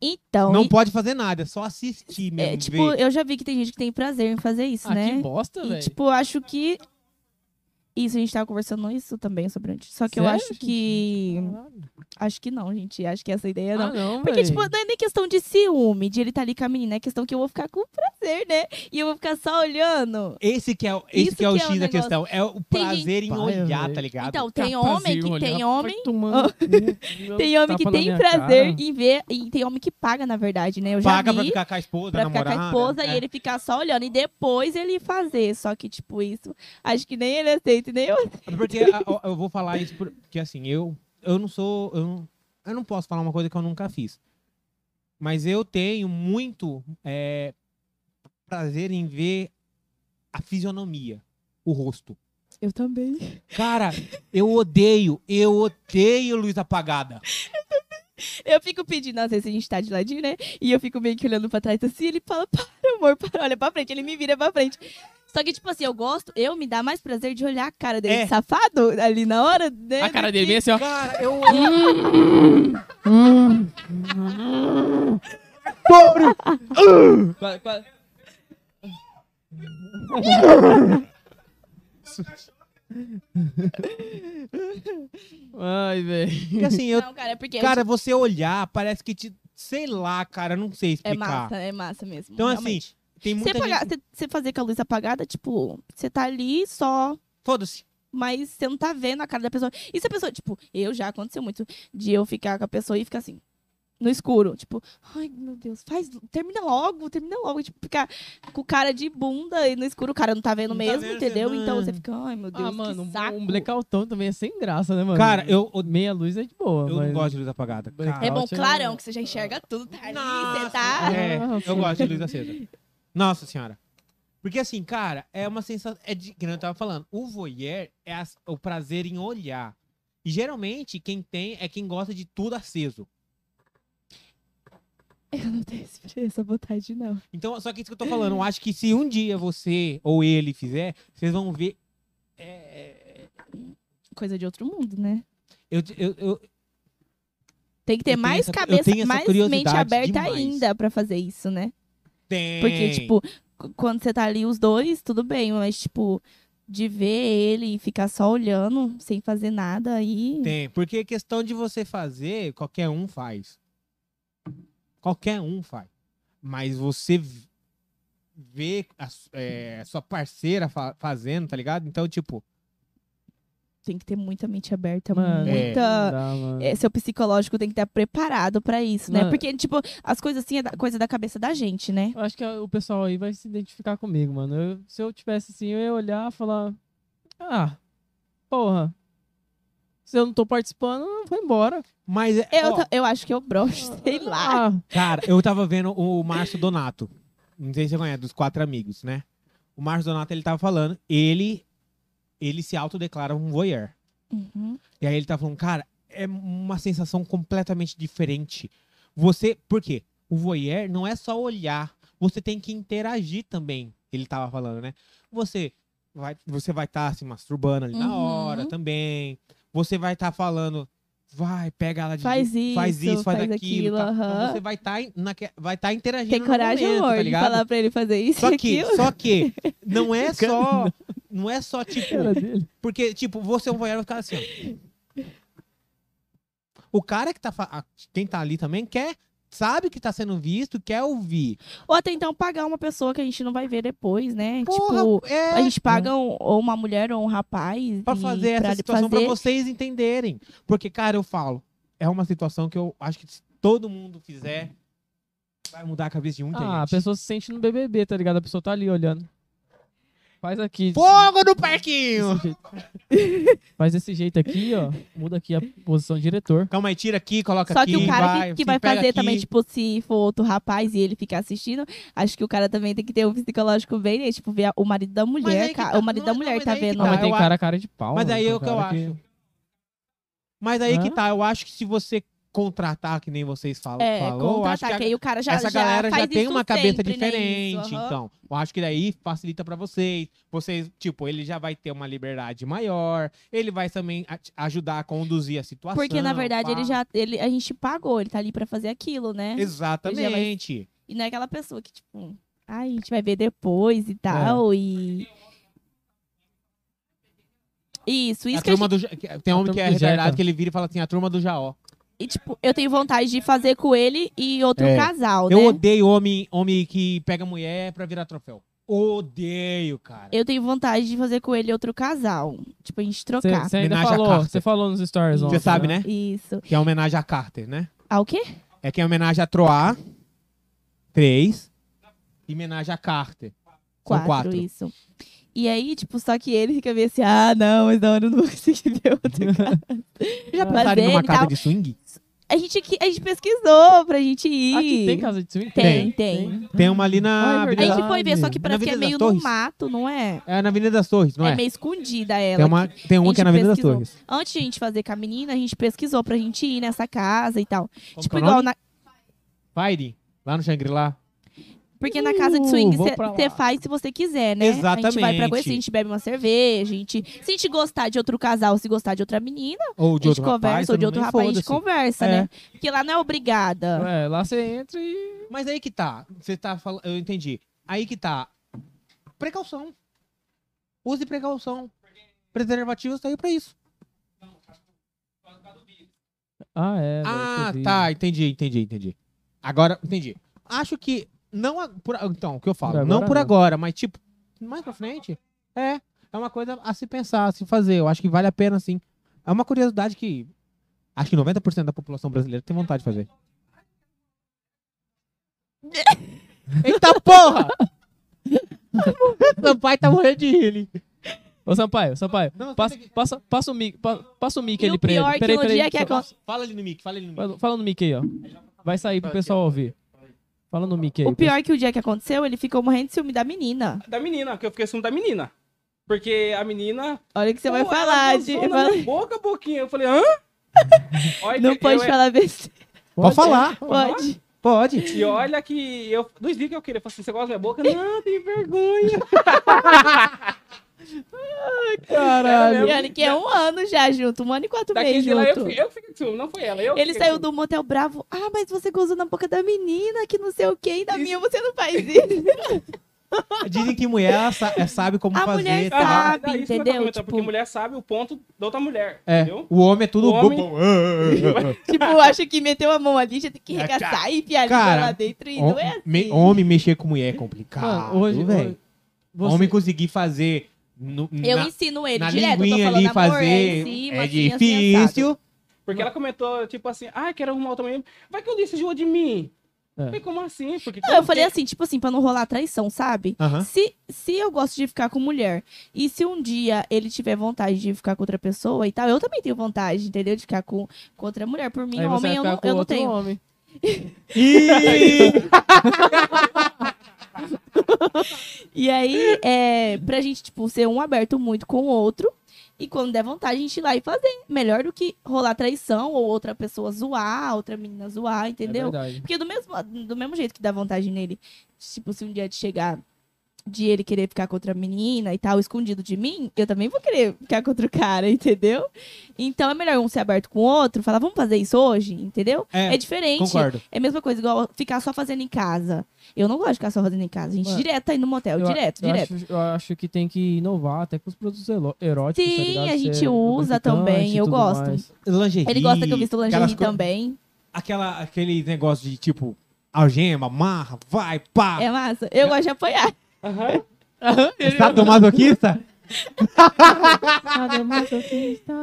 C: Então,
A: não
C: e-
A: pode fazer nada, é só assistir mesmo.
C: é, tipo,
A: ver.
C: eu já vi que tem gente que tem prazer em fazer isso,
B: Ah,
C: né?
B: que bosta, velho.
C: tipo, acho que. Isso, a gente tava conversando isso também sobre antes. Só que eu
B: Sério,
C: acho que. Acho que não, gente. Acho que essa ideia não.
B: Ah, não,
C: Porque,
B: véi.
C: tipo, não é nem questão de ciúme, de ele estar ali com a menina, é questão que eu vou ficar com prazer, né? E eu vou ficar só olhando.
A: Esse que é, o- esse
C: Isso
A: que é o
C: que é
A: X
C: o
A: da
C: negócio.
A: questão. É o
C: Tem
A: prazer em olhar, tá ligado?
C: Então, tem homem que <laughs> <laughs> tem homem. Tem homem que tem prazer
B: cara.
C: em ver. E tem homem que paga, na verdade, né? Eu já
A: Paga
C: vi
A: pra ficar com a esposa,
C: pra ficar
A: namorada.
C: com a esposa
A: é.
C: e ele ficar só olhando. E depois ele fazer. Só que, tipo, isso. Acho que nem ele aceita, nem eu
A: Porque a- a- eu vou falar isso porque assim, eu, eu não sou. Eu não, eu não posso falar uma coisa que eu nunca fiz. Mas eu tenho muito é, prazer em ver a fisionomia, o rosto.
C: Eu também.
A: Cara, eu odeio, eu odeio luz apagada.
C: Eu fico pedindo, às vezes a gente tá de ladinho, né? E eu fico meio que olhando pra trás assim, ele fala, para, amor, para, olha pra frente. Ele me vira pra frente. Só que, tipo assim, eu gosto, eu me dá mais prazer de olhar a cara dele
A: É.
C: de safado ali na hora, né?
B: A cara dele
C: que-
B: bem assim, ó.
A: Cara, eu. <laughs>
B: Qua- qua- Ai, velho.
A: Porque assim, eu.
C: Não, cara, é porque
A: Cara, você olhar, parece que te. Sei lá, cara, não sei
C: é
A: explicar.
C: massa, é massa mesmo.
A: Então,
C: realmente.
A: assim, tem
C: Você,
A: muita
C: apagar-
A: gente.
C: você- você fazer com a luz apagada, tipo, você tá ali só,
A: Foda-se.
C: mas você não tá vendo a cara da pessoa. E se a pessoa, tipo, eu já aconteceu muito de eu ficar com a pessoa e ficar assim. No escuro. Tipo, ai, meu Deus, faz. Termina logo, termina logo. Tipo, ficar com cara de bunda e no escuro o cara não tá vendo
A: Não tá
C: mesmo,
A: vendo,
C: entendeu?
A: você-
C: Então você fica, ai, meu Deus,
B: Ah, mano,
C: que
B: um,
C: saco.
B: um blackoutão também é sem graça, né, mano?
A: Cara, eu, eu,
B: Meia luz é de boa,
A: eu
B: mas...
A: não gosto de luz apagada. Cara,
C: É bom,
B: é-
C: clarão, que você já enxerga tudo, tá ali,
A: Nossa,
C: você tá...
A: É,
B: Ah,
A: eu gosto de luz acesa. Nossa senhora. Porque assim, cara, é uma sensação. É de, que eu tava falando. O voyeur é as- o prazer em olhar. E geralmente quem tem é quem gosta de tudo aceso.
C: Eu não tenho <laughs> essa vontade, não.
A: Então, só que isso que eu tô falando. Eu acho que se um dia você ou ele fizer, vocês vão ver. é,
C: Coisa de outro mundo, né?
A: eu, eu, eu,
C: Tem que ter
A: Eu
C: mais
A: essa-
C: cabeça, mais mente aberta
A: demais.
C: ainda pra fazer isso, né?
A: Tenho.
C: Porque, tipo, quando você tá ali os dois, tudo bem, mas, tipo, de ver ele e ficar só olhando, sem fazer nada, aí.
A: Tem. Porque questão de você fazer, qualquer um faz. Qualquer um faz. Mas você v- vê a é, sua parceira fa- fazendo, tá ligado? Então, tipo,
C: Tem que ter muita mente aberta,
B: Mano,
A: É.
C: muita.
B: não dá, mano.
C: é, seu psicológico tem que estar preparado pra isso, né?
B: Mano.
C: Porque, tipo, as coisas assim é da- coisa da cabeça da gente, né?
B: Eu acho que o pessoal aí vai se identificar comigo, mano. Eu- se eu tivesse assim, eu ia olhar e falar... Ah, porra. Se eu não tô participando, eu vou embora.
A: mas é-
C: Eu,
A: ó,
C: eu acho que eu broxo, <laughs> sei lá.
B: Ah,
A: cara, eu tava vendo o Márcio Donato. Não sei se você conhece, dos quatro amigos, né? O Márcio Donato, ele tava falando, ele ele se autodeclara um voyeur.
C: Uhum.
A: E aí ele tá falando, cara, é uma sensação completamente diferente. Você, por quê? O voyeur não é só olhar, você tem que interagir também. Ele tava falando, né? Você vai você vai estar se masturbando ali na
C: Uhum.
A: hora também. Você vai estar falando, vai, pega ela de
C: Faz
A: faz
C: isso,
A: isso, faz,
C: faz
A: aquilo.
C: aquilo,
A: tá? Então
C: aham.
A: você vai estar vai estar interagindo
C: Tem
A: no
C: coragem,
A: momento,
C: amor,
A: tá
C: de
A: ligado?
C: falar pra ele fazer isso
A: Só que,
C: aquilo.
A: só que não é <laughs> só não é só tipo porque, tipo, você é um voyeur vai ficar assim, ó. O cara que tá. a- Quem tá ali também quer. Sabe que tá sendo visto, quer ouvir.
C: Ou até então pagar uma pessoa que a gente não vai ver depois, né?
A: Porra,
C: tipo,
A: é.
C: a gente paga um- ou uma mulher ou um rapaz.
A: Pra
C: e
A: fazer essa
C: pra
A: situação pra
C: fazer-
A: vocês entenderem. Porque, cara, eu falo. É uma situação que eu acho que se todo mundo fizer, vai mudar a cabeça de muita
B: Ah, a
A: gente.
B: pessoa se sente no BBB, tá ligado? A pessoa tá ali olhando. Faz aqui.
A: Fogo no parquinho!
B: desse. <laughs> Faz desse jeito aqui, ó. Muda aqui a posição de diretor.
A: Calma aí, tira aqui, coloca
C: Só
A: aqui.
C: que o cara
A: vai,
C: que, que
A: se
C: vai fazer
A: aqui.
C: também, tipo, se for outro rapaz e ele ficar assistindo, acho que o cara também tem que ter um psicológico bem, né? Tipo, ver o marido da mulher,
A: tá-
C: o marido
A: não,
C: da mulher tá vendo.
A: Tá,
B: mas tem cara cara de pau.
A: Mas
B: mano.
A: aí é o que eu acho. Mas aí que tá, eu acho que se você contratar, que nem vocês falam,
C: É,
A: falou, eu acho que
C: que
A: a-
C: aí o cara já
A: essa
C: já
A: galera já tem uma cabeça
C: né,
A: diferente,
C: aham.
A: então. Eu acho que daí facilita pra vocês. Vocês, tipo, ele já vai ter uma liberdade maior, ele vai também ajudar a conduzir a situação.
C: Porque, na verdade,
A: pá.
C: ele já. Ele, a gente pagou, ele tá ali pra fazer aquilo, né?
A: Exatamente.
C: E não é aquela pessoa que, tipo, ai, a gente vai ver depois e tal, e. Isso, isso
A: a
C: que a
A: turma
C: gente,
A: do tem um homem que é retardado que ele vira e fala assim, a turma do Jaó.
C: E, tipo, eu tenho vontade de fazer com ele e outro
A: É.
C: casal,
A: Eu
C: né?
A: odeio homem, homem que pega mulher pra virar troféu. Odeio, cara.
C: Eu tenho vontade de fazer com ele outro casal. Tipo, a gente
B: Você
C: trocar.
B: você ainda
A: Homenagem a
B: falou,
A: Carter.
B: você falou nos stories
A: Você
B: ontem,
A: sabe, né?
C: Isso.
A: Que é homenagem a Carter, né?
C: Ah, o quê?
A: É que é homenagem a Troá, três, e homenagem a Carter. São
C: Quatro,
A: quatro.
C: isso. E aí, tipo, só que ele fica meio assim, ah, não, mas não, eu não vou conseguir ver outro <laughs> cara.
A: Já pensaram
C: ele
A: numa casa
C: tal-
A: de swing?
C: A gente, que- a gente pesquisou pra gente ir.
B: Aqui tem casa de swing?
C: Tem, tem.
A: Tem uma ali na
B: Ah, é
C: A
A: Avenida,
C: gente foi ver, só que parece que é
A: Avenida
C: meio
A: das
C: no mato, não é?
A: é na Avenida das Torres, não
C: é
A: é?
C: meio escondida ela.
A: Tem, uma, tem uma que é na Avenida das
C: pesquisou.
A: Torres.
C: Antes de a gente fazer com a menina, a gente pesquisou pra gente ir nessa casa e tal.
A: Como
C: tipo,
A: é
C: igual
A: nome?
C: na.
A: Fire, lá no Shangri-La.
C: Porque na casa de swing
B: Uh,
C: você faz se você quiser, né? A gente vai pra
A: Exatamente.
C: conhecer, a gente bebe uma cerveja, a gente. Se a gente gostar de outro casal, se gostar de outra menina,
A: Ou de
C: a gente
A: outro
C: conversa,
A: rapaz.
C: ou de outro rapaz, a gente conversa,
A: É.
C: né? Porque lá não é obrigada.
B: É, lá você entra e.
A: Mas aí que tá. Você tá falando. Eu entendi. Aí que tá. Precaução. Use precaução. Preservativos tá aí pra isso.
B: Ah, é.
A: Ah, tá. Entendi, entendi, entendi. Agora, entendi. Acho que. Não. a- Por, então, o que eu falo?
B: Por
A: não
B: agora,
A: por
B: não.
A: agora, mas tipo, mais pra frente. É. É uma coisa a se pensar, a se fazer. Eu acho que vale a pena, sim. É uma curiosidade que. Acho que 90% da população brasileira tem vontade de fazer. <laughs> Eita porra! Seu pai tá morrendo de rir ali.
B: Ô, Sampaio, Sampaio,
A: Não,
B: passa, passa, passa o mic, pa- passa o mic
C: E
B: ali
C: o
B: pra ele.
C: pior é que
B: Peraí,
C: no
B: peraí.
C: dia que
B: só-
C: acontece-
A: Fala ali no mic, fala ali no mic.
B: Fala, fala no mic aí, ó. Vai sair pro pessoal ouvir. Fala no mic aí.
C: O pior é que o dia que aconteceu, ele ficou morrendo de ciúme da menina.
D: Da menina, que eu fiquei ciúme da menina. Porque a menina.
C: Olha o que você vai falar. De...
D: minha boca, boquinha. Eu falei, hã? <laughs> Olha
C: Não
D: que
C: pode
D: eu-
C: falar besteira.
A: Pode falar.
C: Pode.
A: Pode.
D: E olha que eu. Dos dias que eu queria, eu falei assim: você gosta da minha boca? <laughs> Não, tem vergonha. <laughs>
B: Caralho.
C: E olha que é um ano já junto, um ano e quatro
D: Daquele
C: meses
D: dia lá eu,
C: junto.
D: eu fiquei com não foi ela. Eu
C: Ele saiu do motel bravo. Ah, mas você gozou na boca da menina, que não sei o quê. E da minha você não faz isso. <laughs>
A: Dizem que mulher é, sabe como
C: A
A: fazer.
C: mulher
A: tá?
C: Sabe,
D: é isso tava
C: entendeu?
D: comentando, Porque
C: Tipo-
D: mulher sabe o ponto da outra mulher.
A: É,
D: Entendeu?
A: o homem é tudo
D: O homem-.
A: Ah, <laughs>
C: tipo, acha que meteu a mão ali, já tem que
A: É,
C: regaçar e enfiar lá dentro. E
A: Hom-
C: não é assim.
A: me- homem mexer com mulher é complicado,
B: Mano, hoje,
A: velho.
B: você-
A: Homem conseguir fazer no,
C: Eu
A: na,
C: ensino ele
A: na
C: direto. Eu tô falando,
A: ali
C: amor,
A: fazer
C: é, em cima,
A: é
C: assim, assim,
A: difícil.
C: assado.
D: Porque ela comentou, tipo assim, ah, quero arrumar outra mulher. Vai que eu disse de mim.
B: É.
D: Falei, como assim? Porque
C: Não, eu falei assim, tipo assim, pra não rolar traição, sabe? Se, se eu gosto de ficar com mulher e se um dia ele tiver vontade de ficar com outra pessoa e tal, eu também tenho vontade, entendeu? De ficar com, com outra mulher. Por mim, homem, eu não, eu não tenho.
B: homem. <laughs>
A: Ih! <laughs>
C: E aí, é, pra gente, tipo, ser um aberto muito com o outro. E quando der vontade, a gente ir lá e fazer. Melhor do que rolar traição ou outra pessoa zoar, outra menina zoar, entendeu?
B: É.
C: Porque do mesmo, do mesmo jeito que dá vontade nele, tipo, se um dia de chegar de ele querer ficar com outra menina e tal, escondido de mim, eu também vou querer ficar com outro cara, <laughs> entendeu? Então é melhor um ser aberto com o outro, falar, vamos fazer isso hoje, entendeu?
A: É,
C: É, diferente.
A: concordo.
C: É a mesma coisa, igual ficar só fazendo em casa. Eu não gosto de ficar só fazendo em casa. A gente
B: Mano,
C: direto tá indo no motel,
B: Eu-
C: direto,
B: eu
C: direto.
B: Acho, eu acho que tem que inovar até com os produtos eróticos. tá
C: Sim,
B: ligado?
C: a gente
B: Ser
C: usa também, eu gosto.
B: mais.
A: Lingerie.
C: Ele gosta que eu visto lingerie
A: co-
C: também.
A: Aquela, aquele negócio de tipo, algema, marra, vai, pá.
C: É massa. Eu gosto de apoiar.
D: Aham.
A: Sadomasoquista?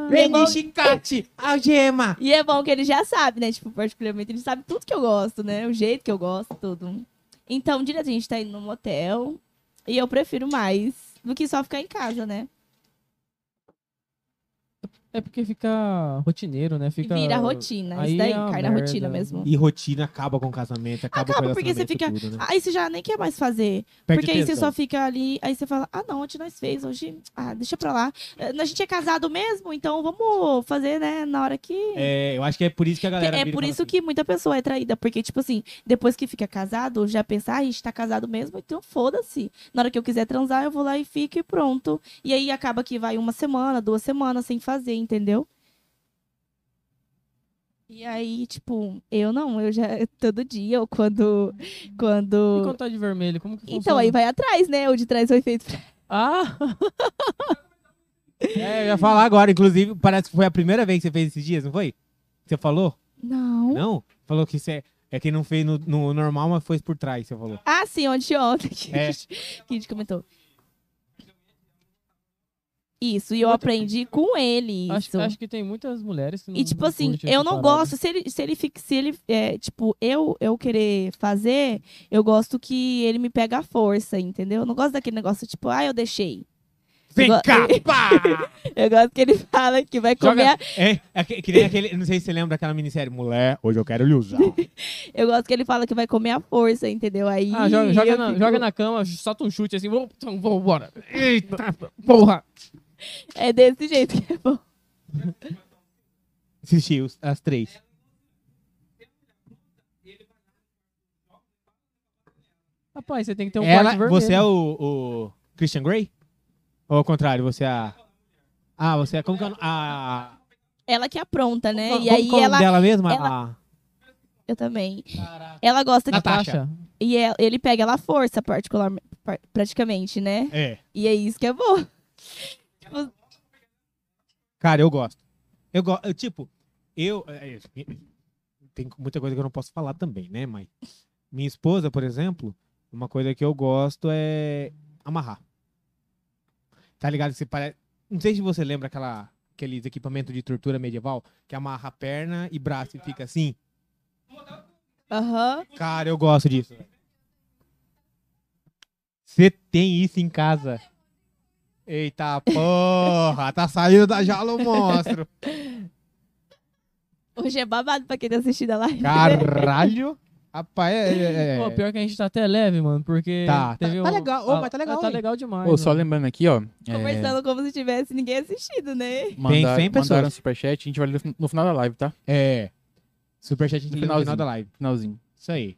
A: Vem
C: bom-
A: de chicate, algema.
C: E é bom que ele já sabe, né? Tipo, particularmente, ele sabe tudo que eu gosto, né? O jeito que eu gosto, tudo. Então, direto, a gente tá indo no motel. E eu prefiro mais do que só ficar em casa, né?
B: É porque fica rotineiro, né? Fica...
C: Vira rotina.
B: aí
C: Isso daí,
B: é
C: cai na
B: merda.
C: rotina mesmo.
A: E rotina acaba com o casamento, acaba,
C: Acaba
A: com o
C: porque você fica-
A: tudo, né?
C: Aí você já nem quer mais fazer.
A: Perde
C: porque aí você só fica ali, aí você fala, ah, não, ontem nós fez, hoje, ah, deixa pra lá. Eh, A gente é casado mesmo, então vamos fazer, né, na hora que...
A: É, eu acho que é por isso que a galera
C: É por isso
A: assim,
C: que muita pessoa é traída, porque, tipo assim, depois que fica casado, já pensa, ah, a gente tá casado mesmo, então foda-se. Na hora que eu quiser transar, eu vou lá e fico e pronto. E aí acaba que vai uma semana, duas semanas sem fazer, entendeu? E aí, tipo, eu não, eu já <laughs> todo dia, ou quando.
B: E
C: Quando.
B: quando tá de vermelho, como que
C: Então
B: funciona?
C: aí vai atrás, né? O de trás foi feito pra.
B: Ah! <laughs>
A: É, eu ia falar agora, inclusive, parece que foi a primeira vez que você fez esses dias, não foi? Você falou?
C: Não.
A: Não? Falou que você é quem não fez no, no normal, mas foi por trás, você falou.
C: Ah, sim, ontem ontem que,
A: É.
C: que a gente comentou. Isso, e eu aprendi com ele isso.
B: Acho, acho que tem muitas mulheres que não
C: E tipo
B: não
C: assim, eu não
B: parada.
C: gosto, se ele, se ele fica, se ele, é, tipo, eu, eu querer fazer, eu gosto que ele me pega à força, entendeu? Eu não gosto daquele negócio, tipo, ah, eu deixei.
A: Vem
C: go-
A: cá, <laughs> pá!
C: Eu gosto que ele fala que vai comer,
A: Joga-
C: a-
A: É, é que, que nem aquele, não sei se você lembra daquela minissérie, Mulher, hoje eu quero lhe usar. <laughs>
C: eu gosto que ele fala que vai comer a força, entendeu? Aí
B: Ah, joga, joga,
C: eu
B: na,
C: fico-
B: joga na cama, solta um chute assim, vou, então, vou, bora. Eita, porra!
C: É desse jeito que é bom.
A: Assisti os- as três.
B: Rapaz, você tem que ter um
A: Ela,
B: quarto vermelho.
A: você é o, o Christian Grey? Ou ao contrário, você é a... Ah, você é... Como que é a...
C: Ela que apronta, né?
A: como,
C: e aí
A: como é
C: ela,
A: dela mesma?
C: ela- eu também.
A: A...
C: Ela gosta que
A: Natasha.
C: E ela- ele pega ela à força particularmente, praticamente, né?
A: É.
C: E é isso que é bom.
A: Cara, eu gosto. Eu gosto. Tipo, eu. é, é, Tem muita coisa que eu não posso falar também, né, mãe? Minha esposa, por exemplo, uma coisa que eu gosto é amarrar. Tá ligado? Você parece. Não sei se você lembra aquela, aqueles equipamentos de tortura medieval que amarra a perna e braço e fica assim.
C: Aham.
A: Cara, eu gosto disso. Você tem isso em casa? Eita porra, tá saindo da jaula o monstro. <laughs>
C: Hoje é babado pra quem tá assistindo a live.
A: Caralho. Rapaz, é, é, é-
B: Pô, pior que a gente tá até leve, mano, porque.
A: Tá, tá-
B: teve
A: tá
B: um-
A: legal. Ô,
B: ah,
A: mas tá legal,
B: Tá
A: hein?
B: legal demais.
E: Ô, só
B: mano.
E: lembrando aqui, ó. é,
C: Conversando como se tivesse ninguém assistido, né?
E: mandar-
A: 100 pessoas.
E: Mandaram superchat, a gente vai ler no final da live, tá?
A: é. Superchat a gente
E: No
A: no final da live.
E: Finalzinho.
A: Isso aí.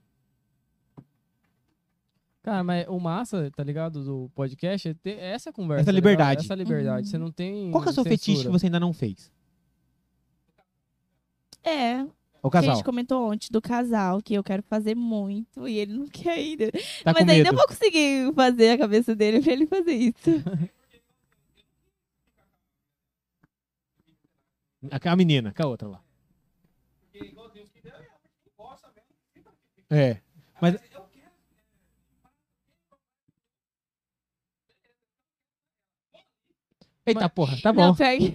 B: Cara, mas o massa, tá ligado? Do podcast é ter essa conversa.
A: Essa
B: tá
A: liberdade.
B: Essa liberdade.
C: Uhum.
B: Você não tem.
A: Qual que é o seu
B: censura.
A: fetiche que você ainda não fez?
C: É.
A: O
C: Que a
A: casal.
C: gente comentou ontem do casal, que eu quero fazer muito e ele não quer ainda.
A: Tá
C: Mas
A: com
C: ainda
A: medo?
C: vou conseguir fazer a cabeça dele pra ele fazer isso. <laughs>
A: A, a menina, com a outra lá. É. Mas. Eita porra, tá bom.
C: Não, que-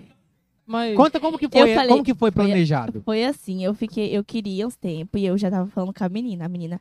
B: Mas.
A: Conta como que foi,
C: falei-
A: como que foi
C: foi-
A: planejado. <laughs>
C: Foi assim, eu fiquei, eu queria uns tempos e eu já tava falando com a menina. A menina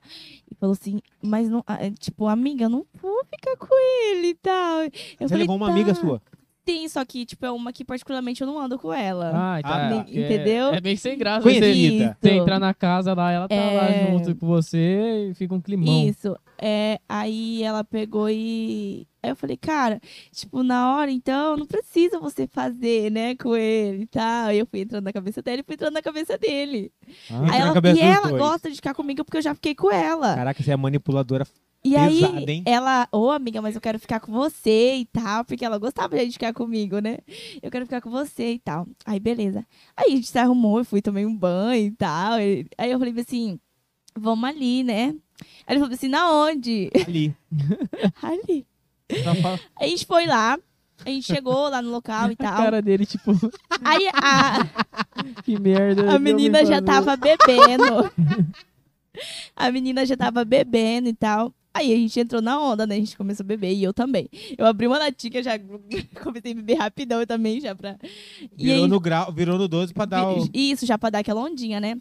C: e falou assim, mas não, tipo, amiga, eu não vou ficar com ele e tal. Eu
A: Você
C: falei,
A: levou uma
C: "Tá."
A: amiga sua.
C: Sim, só que, tipo, é uma que particularmente eu não ando com ela.
B: Ah,
A: Ah,
B: tá.
C: tá.
B: porque
C: Entendeu?
B: É bem sem graça. Você,
A: Conhecida.
B: você entrar na casa lá, ela tá lá
C: É.
B: junto com você e fica um climão.
C: Isso. É, aí ela pegou e. Aí eu falei, cara, tipo, na hora, então, não precisa você fazer, né, com ele e tal. Aí eu fui entrando na cabeça dele, fui entrando na cabeça dele.
B: Ah,
C: Aí
A: na
C: ela,
A: cabeça
C: e ela
A: dois.
C: gosta de ficar comigo porque eu já fiquei com ela.
A: Caraca, você é manipuladora.
C: E aí,
A: hein?
C: ela, ô amiga, mas eu quero ficar com você e tal, porque ela gostava de ficar comigo, né? Eu quero ficar com você e tal. Aí, beleza. Aí a gente se arrumou, eu fui tomei um banho e tal. Aí eu falei assim, vamos ali, né? Aí ele falou assim, na onde?
A: Ali. <laughs>
C: ali. A gente foi lá, a gente chegou lá no local e <laughs>
B: A
C: tal.
B: cara dele, tipo,
C: Aí a, <laughs>
B: que merda.
C: a menina
B: me
C: já tava bebendo. a menina já tava bebendo e tal. Aí a gente entrou na onda, né? A gente começou a beber e eu também. Eu abri uma latinha, já <laughs> comecei a beber rapidão também, já pra. E
A: Virou
C: aí,
A: no grau, virou no 12 pra dar o.
C: Isso, já pra dar aquela ondinha, né?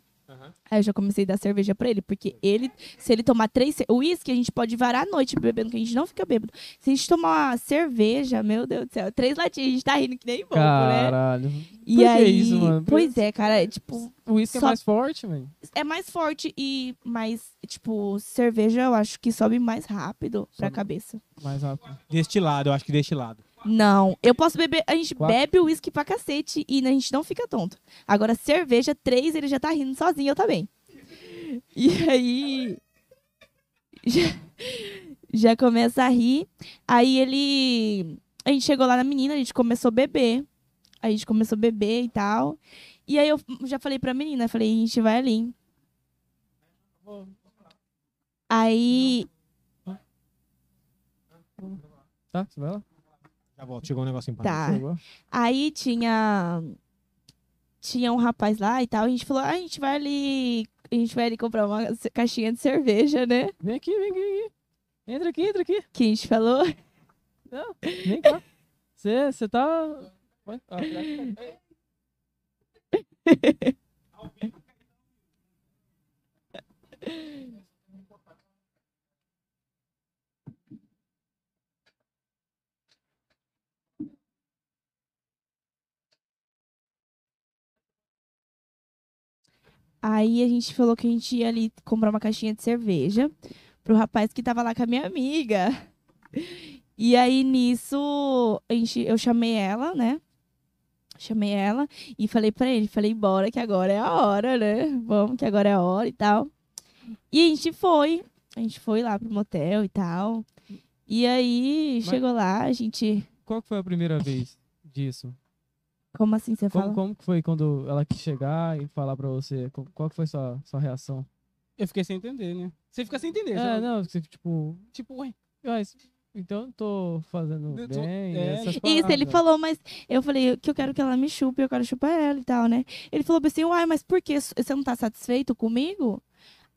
A: Aham.
C: Aí eu já comecei a dar cerveja pra ele, porque ele, se ele tomar três. O uísque a gente pode varar a noite bebendo, que a gente não fica bêbado. Se a gente tomar uma cerveja, meu Deus do céu, três latinhas, a gente tá rindo que nem bobo, né?
B: Caralho.
C: E
B: Por que
C: aí.
B: isso, mano? Por-
C: Pois é, cara, é, tipo,
B: O uísque é
C: Só-
B: mais forte, velho.
C: é mais forte e mais, tipo, cerveja eu acho que sobe mais rápido pra
B: Sobe.
C: cabeça.
B: Mais rápido.
A: Deste lado, eu acho que deste lado.
C: Não, eu posso beber, a gente
B: Quatro.
C: bebe uísque pra cacete e a gente não fica tonto. Agora, cerveja, três, ele já tá rindo sozinho, eu também. E aí. Já, já começa a rir. Aí ele. A gente chegou lá na menina, a gente começou a beber. A gente começou a beber e tal. E aí eu já falei pra menina, falei, a gente vai ali. Aí.
B: Tá? Você vai lá?
A: Já volto, chegou um negocinho pra
C: Tá.
A: mim.
C: Aí tinha. Tinha um rapaz lá e tal. A gente falou, ah, a gente vai ali. A gente vai ali comprar uma caixinha de cerveja, né?
B: Vem aqui, vem aqui, vem aqui. Entra aqui, entra aqui.
C: Que a gente falou.
B: Vem cá. Você tá. Ah, <laughs>
C: Aí a gente falou que a gente ia ali comprar uma caixinha de cerveja pro rapaz que tava lá com a minha amiga. E aí nisso, a gente, eu chamei ela, né? Chamei ela e falei pra ele, falei, bora que agora é a hora, né? Vamos que agora é a hora e tal. E a gente foi, a gente foi lá pro motel e tal. E aí,
B: Mas-
C: chegou lá, a gente...
B: Qual que foi a primeira vez disso?
C: Como assim você
B: Como,
C: fala?
B: como que foi quando ela quis chegar e falar pra você? Qual- que foi sua, sua reação?
D: Eu fiquei sem entender, né? Você fica sem entender.
B: É, não, você, tipo,
D: Tipo, ué.
B: mas, então eu tô fazendo
D: Eu tô-
B: bem.
D: é.
B: essas
C: Isso, ele falou, mas eu falei que eu quero que ela me chupe, eu quero chupar ela e tal, né? Ele falou assim, uai, mas por que? Você não tá satisfeito comigo?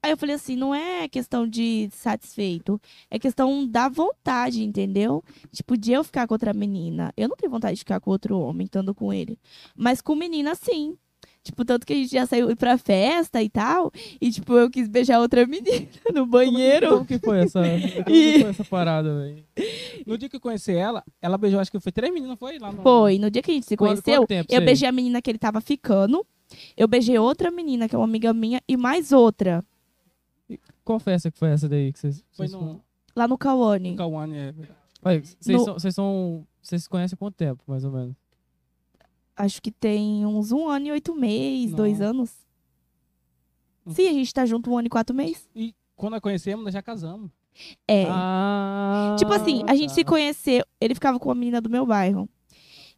C: Aí eu falei assim, não é questão de satisfeito, é questão da vontade, entendeu? Tipo, de eu ficar com outra menina. Eu não tenho vontade de ficar com outro homem, estando com ele. Mas com menina, sim. Tipo, tanto que a gente já saiu pra festa e tal. E, tipo, eu quis beijar outra <laughs> menina no banheiro.
B: Como que foi essa, que foi essa parada, velho?
D: No dia que eu conheci ela, ela beijou, acho que foi três meninas, foi? Lá no...
C: Foi, no dia que a gente se conheceu,
B: tempo
C: eu beijei a menina que ele tava ficando. Eu beijei outra menina, que é uma amiga minha, e mais outra,
B: Qual festa que foi essa daí que vocês...
D: Foi no
C: lá no Kawane.
D: Kawane, é.
B: Vocês
C: No-
B: são... Vocês se conhecem há quanto tempo, mais ou menos?
C: Acho que tem uns um ano e oito meses, dois anos. Sim, a gente tá junto um ano e quatro meses.
D: E quando nós conhecemos, nós já casamos.
C: É.
B: Ah,
C: Tipo assim, a gente
B: tá.
C: se conheceu, ele ficava com uma menina do meu bairro.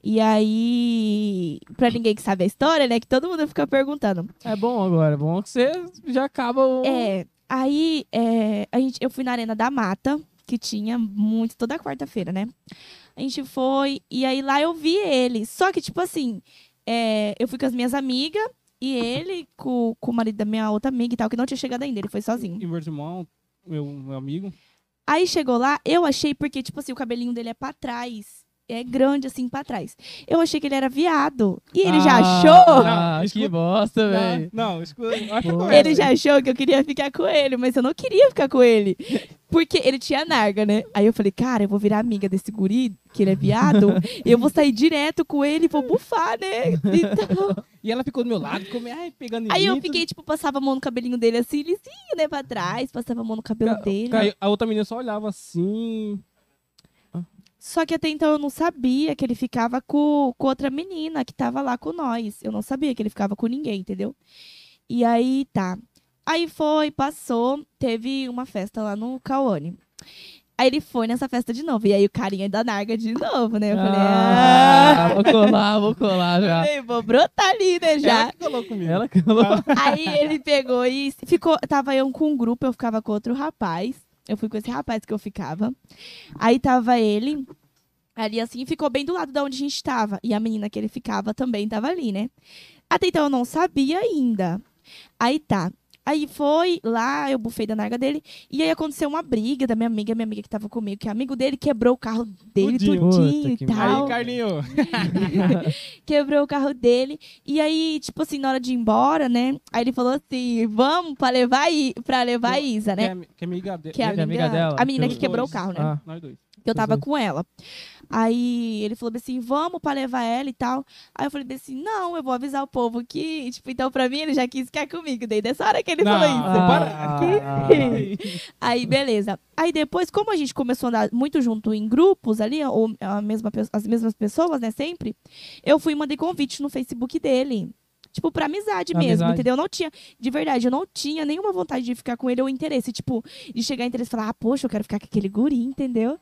C: E aí, pra ninguém que sabe a história, né, que todo mundo fica perguntando.
B: É bom agora, é bom que você já acaba o...
C: É, aí é, a gente, eu fui na Arena da Mata, que tinha muito toda quarta-feira, né? A gente foi, e aí lá eu vi ele. Só que, tipo assim, é, eu fui com as minhas amigas e ele com, com o marido da minha outra amiga e tal, que não tinha chegado ainda, ele foi sozinho.
D: E meu irmão, meu, meu amigo.
C: Aí chegou lá, eu achei, porque, tipo assim, o cabelinho dele é pra trás. É grande, assim, pra trás. Eu achei que ele era viado. E ele já achou.
B: Ah,
D: Não,
B: que bosta, velho.
D: Não, não, escuta.
C: Ele já achou que eu queria ficar com ele, mas eu não queria ficar com ele. Porque ele tinha narga, né? Aí eu falei, cara, eu vou virar amiga desse guri, que ele é viado, e <laughs> eu vou sair direto com ele e vou bufar, né? Então,
D: E ela ficou do meu lado, ficou me ai, pegando em
C: aí eu fiquei, tipo, passava a mão no cabelinho dele assim, lisinho, né, pra trás, passava a mão no cabelo
D: tudo.
C: dele.
D: A outra menina só olhava assim.
C: Só que até então eu não sabia que ele ficava com, com outra menina que tava lá com nós. Eu não sabia que ele ficava com ninguém, entendeu? E aí tá. Aí foi, passou, teve uma festa lá no Kawane. Aí ele foi nessa festa de novo. E aí o carinha da Narga de novo, né? Eu falei, ah,
B: Ah, vou colar, vou colar já.
C: falei, vou brotar ali, né, já.
D: Ela que falou comigo.
B: Ela calou.
C: Aí ele pegou e ficou. Tava eu com um grupo, eu ficava com outro rapaz. Eu fui com esse rapaz que eu ficava. Aí tava ele ali assim, ficou bem do lado da onde a gente tava. E a menina que ele ficava também tava ali, né? Até então eu não sabia ainda. Aí tá. Aí foi lá, eu bufei da narga dele. E aí aconteceu uma briga da minha amiga, minha amiga que tava comigo, que é amigo dele, quebrou o carro dele
D: Tudinho.
C: tudinho e
B: que
C: tal
D: Aí, Carlinho. <laughs>
C: quebrou o carro dele. E aí, tipo assim, na hora de ir embora, né? Aí ele falou assim: vamos pra levar, I, pra levar a Isa,
D: Que
C: né?
D: é, que é amiga dele.
C: Que é a
B: Que é
C: amiga,
B: amiga dela,
C: A menina
B: que
C: que quebrou o
D: dois.
C: carro, né?
B: Ah.
D: Nós dois.
C: Que eu tava com ela. Aí ele falou assim: vamos pra levar ela e tal. Aí eu falei assim: não, eu vou avisar o povo que, tipo, então pra mim ele já quis ficar comigo. Daí dessa hora que ele
D: Não,
C: falou isso.
D: para.
B: Ah, <laughs>
C: Aí, beleza. Aí depois, como a gente começou a andar muito junto em grupos ali, ou a mesma, as mesmas pessoas, né, sempre, eu fui e mandei convite no Facebook dele. Tipo, pra amizade mesmo,
B: Amizade.
C: entendeu? Eu não tinha, de verdade, eu não tinha nenhuma vontade de ficar com ele ou interesse. Tipo, de chegar em interesse e falar, ah, poxa, eu quero ficar com aquele guri, entendeu?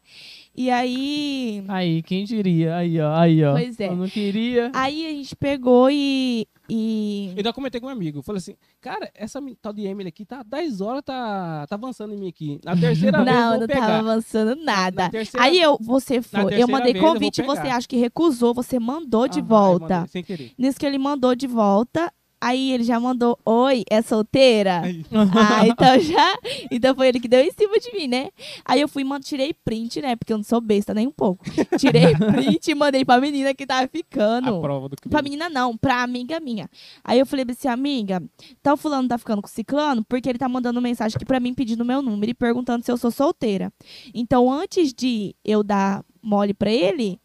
C: E aí.
B: Aí, quem diria? Aí, ó, aí, ó.
C: Pois é.
B: Eu não queria.
C: Aí a gente pegou e. e...
D: Eu ainda comentei com meu amigo. Falei assim, cara, essa tal de Emily aqui tá 10 horas, tá, tá avançando em mim aqui. Na terceira vez
C: Não,
D: vou
C: não
D: pegar.
C: tava avançando nada.
D: Na terceira-
C: Aí eu, você foi, eu mandei
D: vez eu
C: convite, você acha que recusou, você mandou de
D: Aham,
C: volta.
D: mandei, sem querer.
C: Nisso que ele mandou de volta, aí ele já mandou, oi, é solteira? Ah, <laughs> então já. Então foi ele que deu em cima de mim, né? Aí eu fui e tirei print, né? Porque eu não sou besta nem um pouco. Tirei <laughs> print e mandei pra menina que tava
D: a
C: ficando.
D: prova do
C: Pra menina não, pra amiga minha. Aí eu falei assim, amiga, tá o fulano tá ficando com o ciclano porque ele tá mandando mensagem aqui pra mim pedindo meu número e perguntando se eu sou solteira. Então antes de eu dar mole pra ele,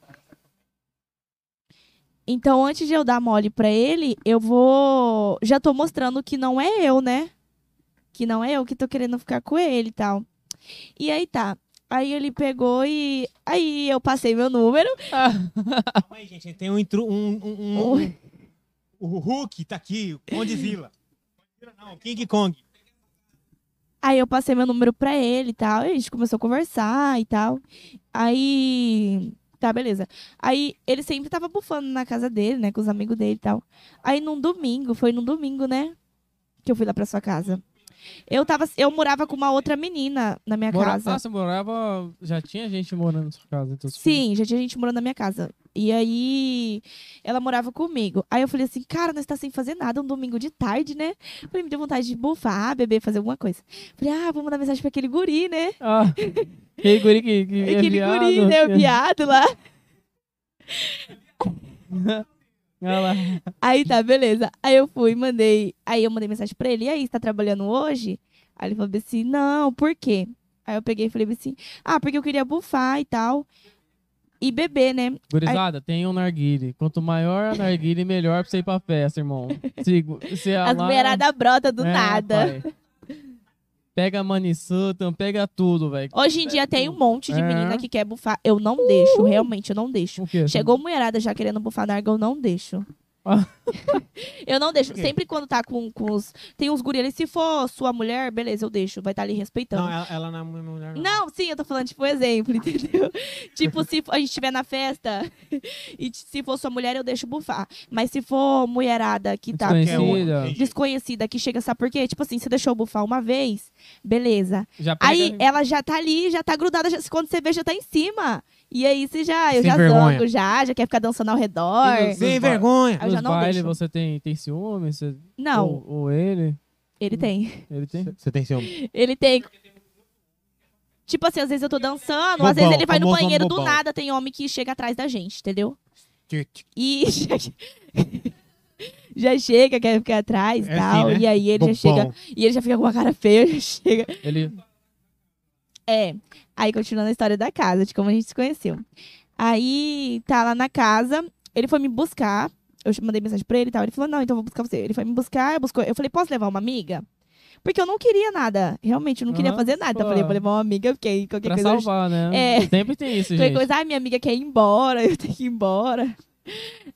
C: então antes de eu dar mole pra ele, eu vou, já tô mostrando que não é eu, né? Que não é eu que tô querendo ficar com ele e tal. E aí tá. Aí ele pegou e aí eu passei meu número. <laughs>
A: Calma aí, gente. Tem um intru... um, um, um-. O Hulk tá aqui, o. Condzilla Não, King Kong.
C: Aí eu passei meu número pra ele e tal. E a gente começou a conversar e tal. Aí. Tá, beleza. Aí ele sempre tava bufando na casa dele, né? Com os amigos dele e tal. Aí num domingo, foi num domingo, né? Que eu fui lá pra sua casa. Eu tava. Eu morava com uma outra menina na minha
B: Mora...
C: casa.
B: Ah, você morava. Já tinha gente morando na sua casa, então.
C: Sim, já tinha gente morando na minha casa. E aí, ela morava comigo. Aí eu falei assim, cara, nós tá sem fazer nada, um domingo de tarde, né? Falei, me deu vontade de bufar, beber, fazer alguma coisa. Falei, ah, vou mandar mensagem pra aquele guri, né?
B: Ah, aquele guri que, que <laughs> é
C: Aquele
B: viado,
C: guri, né? O viado lá. <laughs> Aí tá, beleza. Aí eu fui, mandei. Aí eu mandei mensagem pra ele. E aí, você tá trabalhando hoje? Aí ele falou assim: não, por quê? Aí eu peguei e falei assim: ah, porque eu queria bufar e tal. E beber, né?
B: Gurizada, tem um narguile. Quanto maior a narguile, melhor pra você ir pra festa, irmão. Se, se a
C: As
B: lá-
C: mulheradas brotam do
B: É,
C: nada.
B: pai. Pega Manissutan, pega tudo, velho.
C: Hoje em dia tem um monte de
B: É.
C: menina que quer bufar. Eu não deixo, realmente, eu não deixo. Chegou mulherada já querendo bufar narga, eu não deixo. <laughs> Eu não deixo. Sempre quando tá com, com os. Tem uns guri ali, se for sua mulher, beleza, eu deixo. Vai estar ali respeitando.
A: Não, ela, ela não é minha mulher, não.
C: Não, sim, eu tô falando, tipo, exemplo, <laughs> entendeu? tipo, se a gente estiver na festa <laughs> e se for sua mulher, eu deixo bufar. Mas se for mulherada que tá
B: Desconhecida.
C: Desconhecida, que chega, sabe por quê? Tipo assim, você deixou bufar uma vez, beleza. Aí ela já tá ali, já tá grudada, já- quando você vê, já tá em cima. E aí você já, eu
A: Sem
C: já
A: vergonha.
C: zango, já, já quer ficar dançando ao redor.
B: E nos-
A: Sem
B: Nos ba-
A: vergonha.
C: Eu já
B: Nos
C: não
B: bailes
C: deixo.
B: você tem, tem ciúme? Você-
C: Não,
B: Ou, ou ele?
C: ele tem.
B: Ele tem?
A: Você tem ciúme?
C: Ele tem. Tipo assim, às vezes eu tô dançando, às vezes ele vai no
A: famoso
C: banheiro do
A: bobão.
C: nada, tem homem que chega atrás da gente, entendeu? E <laughs> já, já chega, quer ficar atrás e
A: É
C: tal.
A: assim, né?
C: E aí ele já chega. E ele já fica com uma cara feia, <laughs> já chega.
B: Ele...
C: É. Aí continuando a história da casa, de como a gente se conheceu. Aí tá lá na casa, ele foi me buscar. Eu mandei mensagem pra ele e tal. Ele falou: Não, então eu vou buscar você. Ele foi me buscar, eu, buscou, eu falei: Posso levar uma amiga? Porque eu não queria nada. Realmente, eu não queria
B: Aham,
C: fazer nada. Eu
B: pô.
C: falei: Vou levar uma amiga, porque qualquer
B: Pra
C: coisa. eu-
B: salvar, né?
C: É.
B: Sempre tem isso,
C: Qualquer
B: gente.
C: coisa, ai, minha amiga quer ir embora, <laughs> eu tenho que ir embora.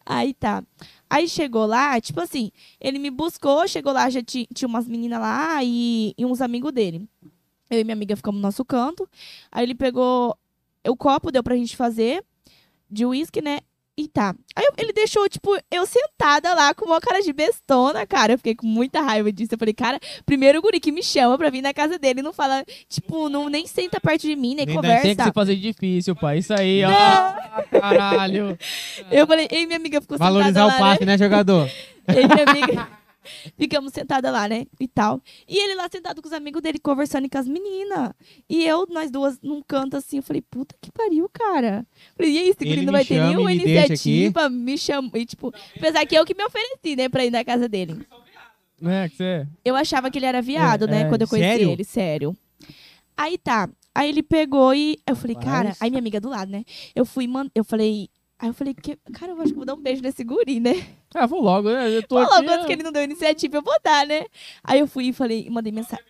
C: Aí tá. Aí chegou lá, tipo assim, ele me buscou, chegou lá, já ti- tinha umas meninas lá e, e uns amigos dele. Eu e minha amiga ficamos no nosso canto. Aí ele pegou o copo, deu pra gente fazer de uísque, né? E tá. Aí eu- ele deixou, tipo, eu sentada lá com uma cara de bestona, cara. Eu fiquei com muita raiva disso. Eu falei, cara, primeiro o guri que me chama pra vir na casa dele não fala, tipo, não, nem senta perto de mim, nem,
A: Nem
C: conversa.
B: Tem que se fazer difícil, pai. Isso aí, ó. Caralho.
C: Eu falei, ei, minha amiga ficou
A: Valorizar
C: sentada
A: o
C: lá,
A: passe, né, jogador?
C: né? Eu e minha amiga <laughs> ficamos sentadas lá, né? E tal. E ele lá sentado com os amigos dele, conversando com as meninas. E eu, nós duas, num canto assim, eu falei, puta que pariu, cara. Falei, e aí, esse não vai ter nenhuma iniciativa, me chamou. E, tipo, apesar que eu que me ofereci, né, pra ir na casa dele.
B: É que você...
C: Eu achava que ele era viado,
B: É,
C: né?
B: é,
C: quando eu conheci
A: sério?
C: ele, sério. Aí tá. Aí ele pegou e. Eu falei,
A: Mas-
C: cara. Aí minha amiga do lado, né? Eu fui, man... eu falei. Aí eu falei, que... cara, eu acho que eu vou dar um beijo nesse guri, né?
B: Ah, vou logo, né? Eu tô
C: Falou,
B: aqui...
C: antes que ele não deu iniciativa, eu vou dar, né? Aí eu fui e falei, mandei mensagem.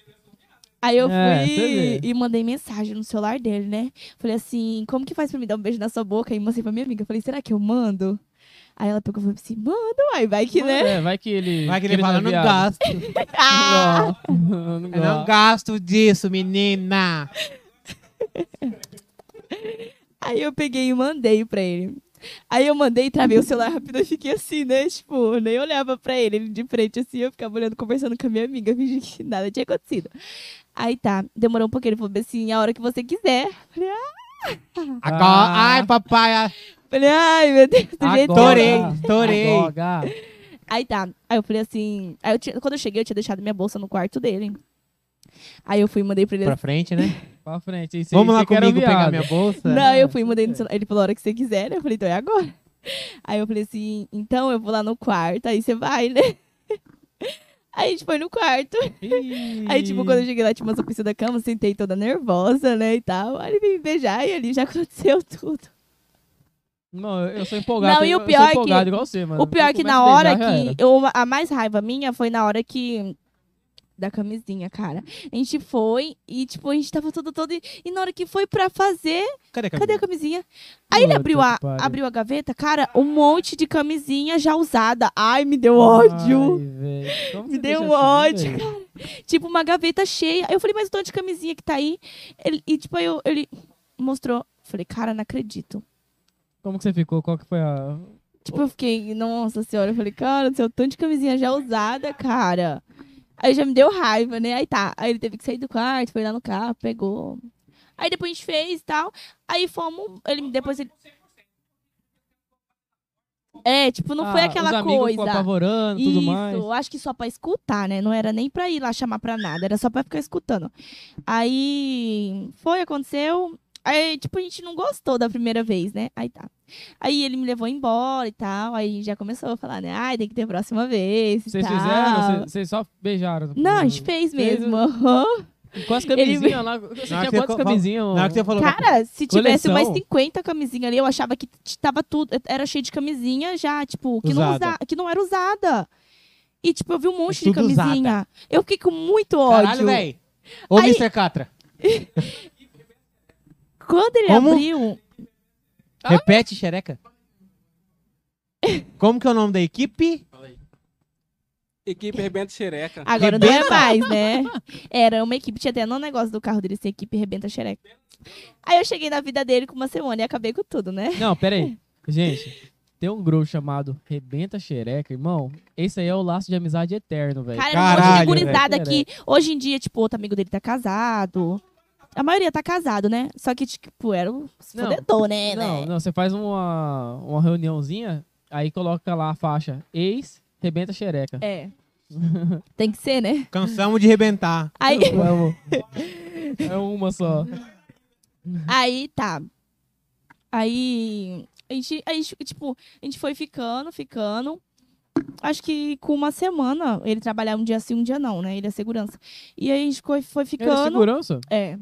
C: Aí eu
B: É,
C: fui e mandei mensagem no celular dele, né? Falei assim, como que faz pra me dar um beijo na sua boca? E mostrei pra minha amiga. Falei, será que eu mando? Aí ela pegou e falou assim, manda, uai, vai que, né?
B: É, vai que ele...
A: Vai que ele fala,
B: não
A: não gasto. <laughs>
C: Ah!
B: Não, não
A: Eu não gasto disso, menina.
C: Aí eu peguei e mandei pra ele. Aí eu mandei, travei o celular rápido e fiquei assim, né? Tipo, nem olhava pra ele, ele de frente assim, eu ficava olhando, conversando com a minha amiga, fingindo que nada tinha acontecido. Aí tá, demorou um pouquinho, ele falou assim, a hora que você quiser. Falei, ah,
A: Agora,
B: Ah.
A: ai, papai,
C: falei, ai, meu Deus, do jeito
A: estourei.
B: agora.
C: Aí tá. Aí eu falei assim. Aí eu tinha- quando eu cheguei, eu tinha deixado minha bolsa no quarto dele. Aí eu fui e mandei pra ele.
A: Pra frente, né? <laughs>
B: Pra frente. Esse-
A: Vamos lá comigo pegar minha bolsa?
C: Não, eu fui e mandei no celular. Ele falou a hora que você quiser, né? Eu falei, então é agora. <laughs> Aí eu falei assim, então eu vou lá no quarto, aí você vai, né? <laughs> Aí a gente foi no quarto.
B: Ih.
C: Aí, tipo, quando eu cheguei lá, tinha uma sopista da cama, sentei toda nervosa, né? E tal. Aí ele veio me beijar e ali já aconteceu tudo.
B: Não, eu eu sou empolgado.
C: Não, e
B: eu-
C: o
B: eu
C: pior
B: sou
C: é que-
B: empolgado igual você, mano.
C: O pior é que na
B: a
C: hora
B: beijar,
C: que. Eu, a mais raiva minha foi na hora que. Da camisinha, cara. A gente foi e, tipo, a gente tava todo, todo. E, e na hora que foi pra fazer,
A: Cadê a
C: cadê a camisinha? Aí ele abriu a, abriu a gaveta, cara, um monte de camisinha já usada. Ai, me deu ódio.
B: Ai, <laughs>
C: Me deu
B: assim,
C: ódio,
B: velho?
C: Tipo, uma gaveta cheia. Aí eu falei, mas o tanto de camisinha que tá aí. Ele- e, tipo, aí eu, ele mostrou. Falei, cara, não acredito.
B: Como que você ficou? Qual que foi a...
C: Tipo, eu fiquei, nossa senhora, eu falei, cara, seu tanto de camisinha já usada, cara. Aí já me deu raiva, né? Aí tá. Aí ele teve que sair do quarto, foi lá no carro, pegou. Aí depois a gente fez e tal. Aí fomos. Ele depois ele. É, tipo, não foi
B: Ah,
C: aquela
B: amigos ficou
C: coisa.
B: apavorando, tudo
C: Isso,
B: mais.
C: acho que só pra escutar, né? Não era nem pra ir lá chamar pra nada, era só pra ficar escutando. Aí foi, aconteceu. Aí, tipo, a gente não gostou da primeira vez, né? Aí tá. Aí ele me levou embora e tal. Aí a gente já começou a falar, né? Ai, tem que ter próxima vez. e
B: Vocês fizeram? Vocês- só beijaram?
C: Não, a gente fez mesmo. aham. <laughs>
B: Com as
C: Ele-
B: camisinhas lá. Você tinha quantas camisinhas?
A: Na hora que você falou.
C: Cara, se tivesse
B: Coleção.
C: umas 50 camisinhas ali, eu achava que tava tudo. Era cheio de camisinha já, tipo, que, não, usa, que não era usada. E, tipo, eu vi um monte de
A: Tudo usada.
C: camisinha. Eu fiquei com muito ódio.
A: Caralho, velho. Ô,
C: Aí-
A: Mr. Catra. <laughs>
C: Quando ele
A: Como?
C: abriu.
A: Repete, xereca. Como que é o nome da equipe?
D: Equipe Rebenta Xereca.
C: Agora não é mais, né? Era uma equipe, tinha até no negócio do carro dele ser equipe rebenta xereca. Aí eu cheguei na vida dele com uma semana e acabei com tudo, né?
B: Não, pera aí. Gente, tem um grupo chamado Rebenta Xereca, irmão. Esse aí é o laço de amizade eterno, velho.
C: Cara, era um monte de
A: Caralho,
C: gurizada que hoje em dia, tipo, outro amigo dele tá casado. A maioria tá casado, né? Só que, tipo, era o
B: Não.
C: fodedor, né?
B: Não,
C: né?
B: não, você faz uma, uma reuniãozinha, aí coloca lá a faixa ex Rebenta Xereca.
C: É. Tem que ser, né?
A: Cansamos de rebentar.
C: Aí,
B: Vamos. <laughs> É uma só.
C: aí tá. Aí a gente, a gente, tipo, a gente foi ficando, ficando. Acho que com uma semana, ele trabalhava um dia sim, um dia não, né? Ele é segurança. E aí a gente foi, foi ficando.
B: segurança?
C: É.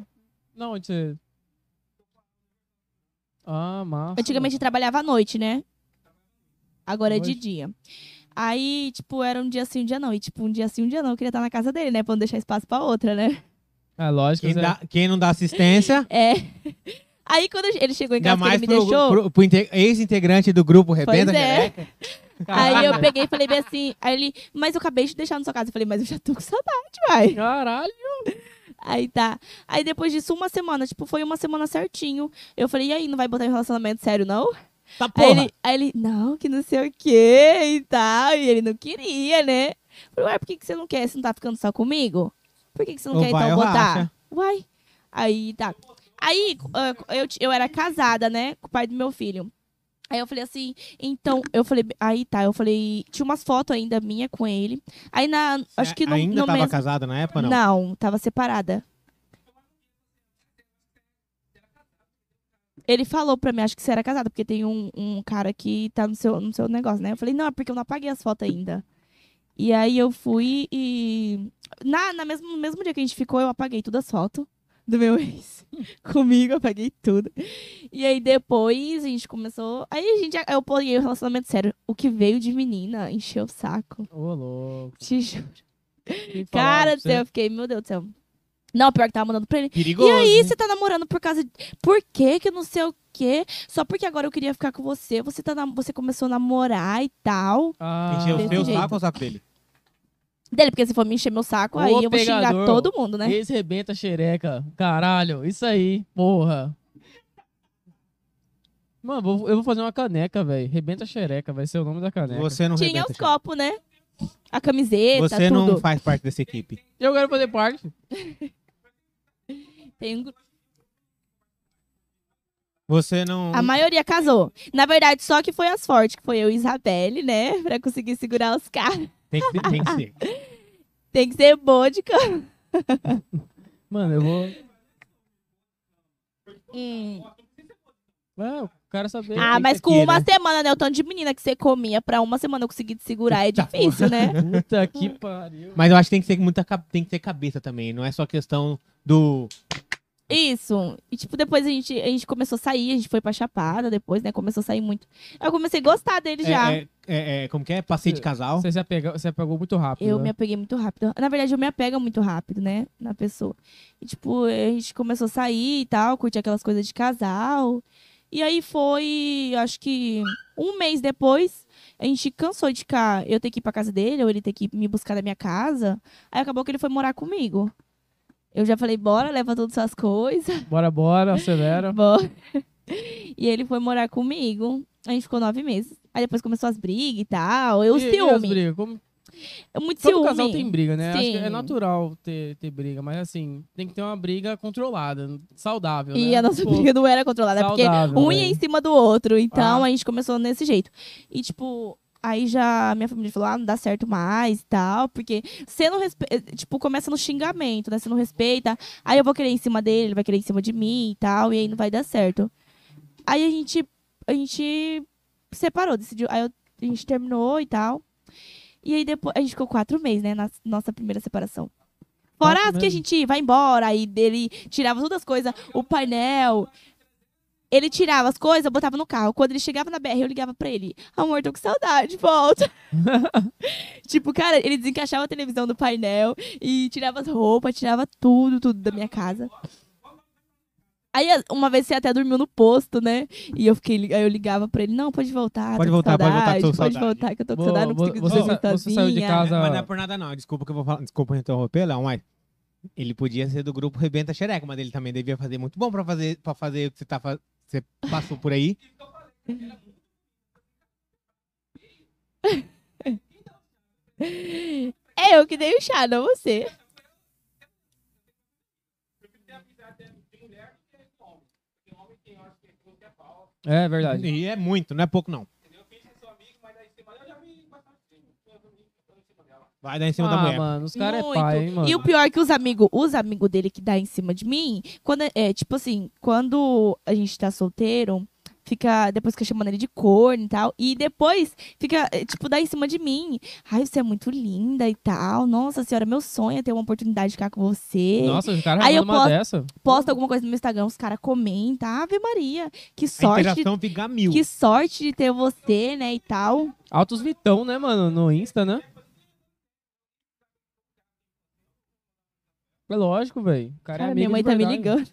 B: Não, onde você... Ah, massa.
C: Antigamente eu trabalhava à noite, né? Agora é de dia. Aí, tipo, era um dia sim, um dia não. E, tipo, um dia sim, um dia não. Eu queria estar na casa dele, né? Pra não deixar espaço pra outra, né?
B: Ah, lógico.
A: Quem,
B: você-
A: dá- quem não dá assistência, <laughs>
C: É. Aí, quando ele chegou em
A: ainda
C: casa, que
A: mais
C: ele me
A: pro,
C: deixou.
A: pro- pro inte- ex-integrante do grupo Rebenta
C: Pois é.
A: Xereca. <laughs>
C: Aí eu peguei e falei bem assim. Aí ele, mas eu acabei de deixar na sua casa. Eu falei, mas eu já tô com saudade, vai.
B: Caralho.
C: Aí tá. Aí depois disso, uma semana, tipo, foi uma semana certinho. Eu falei, e aí, não vai botar em relacionamento sério, não?
A: Tá
C: Aí
A: porra.
C: ele, aí ele, não, que não sei o quê e tal. E ele não queria, né? Eu falei, ué, por que, que você não quer? Você não tá ficando só comigo? Por que, que você não
A: Ou
C: quer
A: vai
C: então botar?
A: racha.
C: Uai. Aí tá. Aí ah, eu, eu era casada, né? Com o pai do meu filho. Aí eu falei assim, então, eu falei, aí tá, eu falei, tinha umas fotos ainda minha com ele. Aí na, acho que no,
A: Ainda
C: no
A: tava
C: mesmo-
A: casada na época, não?
C: não, tava separada. Ele falou pra mim, acho que você era casada, porque tem um, um cara que tá no seu, no seu negócio, né? Eu falei, não, é porque eu não apaguei as fotos ainda. E aí eu fui e. Na, na mesmo, no mesmo dia que a gente ficou, eu apaguei todas as fotos do meu ex. <laughs> Comigo, apaguei tudo. E aí depois a gente começou. Aí a gente. Eu peguei o relacionamento sério. O que veio de menina encheu o saco.
B: Ô, louco.
C: Te juro. Cara do céu, eu fiquei, meu Deus do céu. Não, pior que tava mandando pra ele.
A: Perigoso.
C: E aí, você tá namorando por causa de... Por que que não sei o quê? Só porque agora eu queria ficar com você. Você, tá nam- você começou a namorar e tal.
B: Ah,
A: Encheu o
C: desse
A: seu
C: jeito.
A: saco ou o saco dele?
C: Dele, porque se for me encher meu saco,
B: Ô,
C: aí eu vou xingar
B: pegador.
C: todo mundo, né?
B: Ex rebenta xereca. Caralho, isso aí, porra. Mano, vou- eu vou fazer uma caneca, velho. Rebenta xereca, vai ser o nome da caneca.
A: Você não
C: Tinha os copos, né? A camiseta,
A: Você
C: tudo.
A: não faz parte dessa equipe.
B: Eu quero fazer parte. <laughs>
C: Tem um...
A: Você não.
C: A maioria casou. Na verdade, só que foi as fortes, que foi eu e Isabelle, né? <laughs> Pra conseguir segurar os caras.
A: Tem que, tem que ser.
C: Tem que ser <laughs> boa de cama. <laughs>
B: Mano, eu vou.
C: Hum.
B: É, o cara saber.
C: Ah, mas
A: que
C: com
A: aqui,
C: uma
A: né?
C: semana, né? O tanto de menina que você comia pra uma semana eu conseguir te segurar é difícil, né? <laughs>
B: Puta que pariu.
A: Mas eu acho que tem que ter muita tem que ter cabeça também. Não é só questão do.
C: Isso. E, tipo, depois a gente, a gente começou a sair, a gente foi pra Chapada depois, né? Começou a sair muito. Eu comecei a gostar dele já.
A: É, é, é, é, como que é? Passeio de casal.
B: Você se apegou, você apegou muito rápido.
C: Eu
B: né?
C: me apeguei muito rápido. Na verdade, eu me apego muito rápido, né? Na pessoa. E, tipo, a gente começou a sair e tal, curtir aquelas coisas de casal. E aí foi, acho que um mês depois, a gente cansou de ficar, eu ter que ir pra casa dele, ou ele ter que me buscar da minha casa. Aí acabou que ele foi morar comigo. Eu já falei, bora, leva todas as coisas.
B: Bora, bora, acelera. <laughs>
C: Bora. E ele foi morar comigo. A gente ficou nove meses. Aí depois começou as brigas e tal. Eu,
B: E- e as
C: ciúme.
B: brigas? Como-
C: É muito
B: Todo
C: ciúme.
B: casal tem briga, né? Acho que é natural ter, ter briga, mas assim, tem que ter uma briga controlada, saudável,
C: E
B: né?
C: a nossa briga não era controlada, porque
B: saudável,
C: um ia
B: velho.
C: em cima do outro. Então
B: Ah.
C: a gente começou nesse jeito. E, tipo, aí já minha família falou: ah, não dá certo mais e tal. Porque você não respeita. Tipo, começa no xingamento, né? Você não respeita. Aí eu vou querer em cima dele, ele vai querer em cima de mim e tal. E aí não vai dar certo. Aí a gente. a gente separou, decidiu. Aí eu- a gente terminou e tal. E aí depois. A gente ficou quatro meses, né? Na nossa primeira separação. Fora as que a gente vai embora, aí dele tirava todas as coisas, o painel. Ele tirava as coisas, botava no carro. Quando ele chegava na BR, eu ligava pra ele. Amor, tô com saudade, volta. <laughs> tipo, cara, ele desencaixava a televisão do painel e tirava as roupas, tirava tudo, tudo da minha casa. Aí, uma vez você até dormiu no posto, né? E eu fiquei, aí eu ligava pra ele, não, pode voltar.
A: Pode
C: tô com
A: voltar, pode voltar, que
C: saudade,
A: tô com
C: Pode
A: saudade."
C: voltar, que eu tô com saudade, não consigo
B: você
C: dormir
B: sa- você saiu de casa-
A: Mas não é por nada, não. Desculpa que eu vou falar. Desculpa interromper, Léo, mas. Ele podia ser do grupo Rebenta Xereca, mas ele também devia fazer muito bom pra fazer, pra fazer o que você, tá, fa- você passou por aí. <laughs>
C: É eu que dei o chá, não você.
B: É verdade.
A: E é muito, não é pouco, não. Vai dar em cima da
B: Ah,
A: mulher.
B: mano, os caras é
C: Muito.
B: pai, hein, mano.
C: E o pior é que os amigos, os amigos dele que dá em cima de mim, quando é, tipo assim, quando a gente tá solteiro, fica depois fica chamando ele de corno e tal, e depois fica é, tipo dá em cima de mim. Ai, você é muito linda e tal. Nossa senhora, meu sonho é ter uma oportunidade de ficar com você.
B: Nossa, os caras
C: Aí eu
B: mandam uma
C: posso-
B: dessa.
C: Posta alguma coisa no meu Instagram, os caras comentam. Ave Maria, que
A: A
C: sorte, de-
A: interação fica mil.
C: que sorte de ter você, né, e tal.
B: Altos Vitão, né, mano? No Insta, né? É lógico, velho. O cara, é
C: Cara,
B: amigo
C: minha mãe
B: de
C: tá me ligando.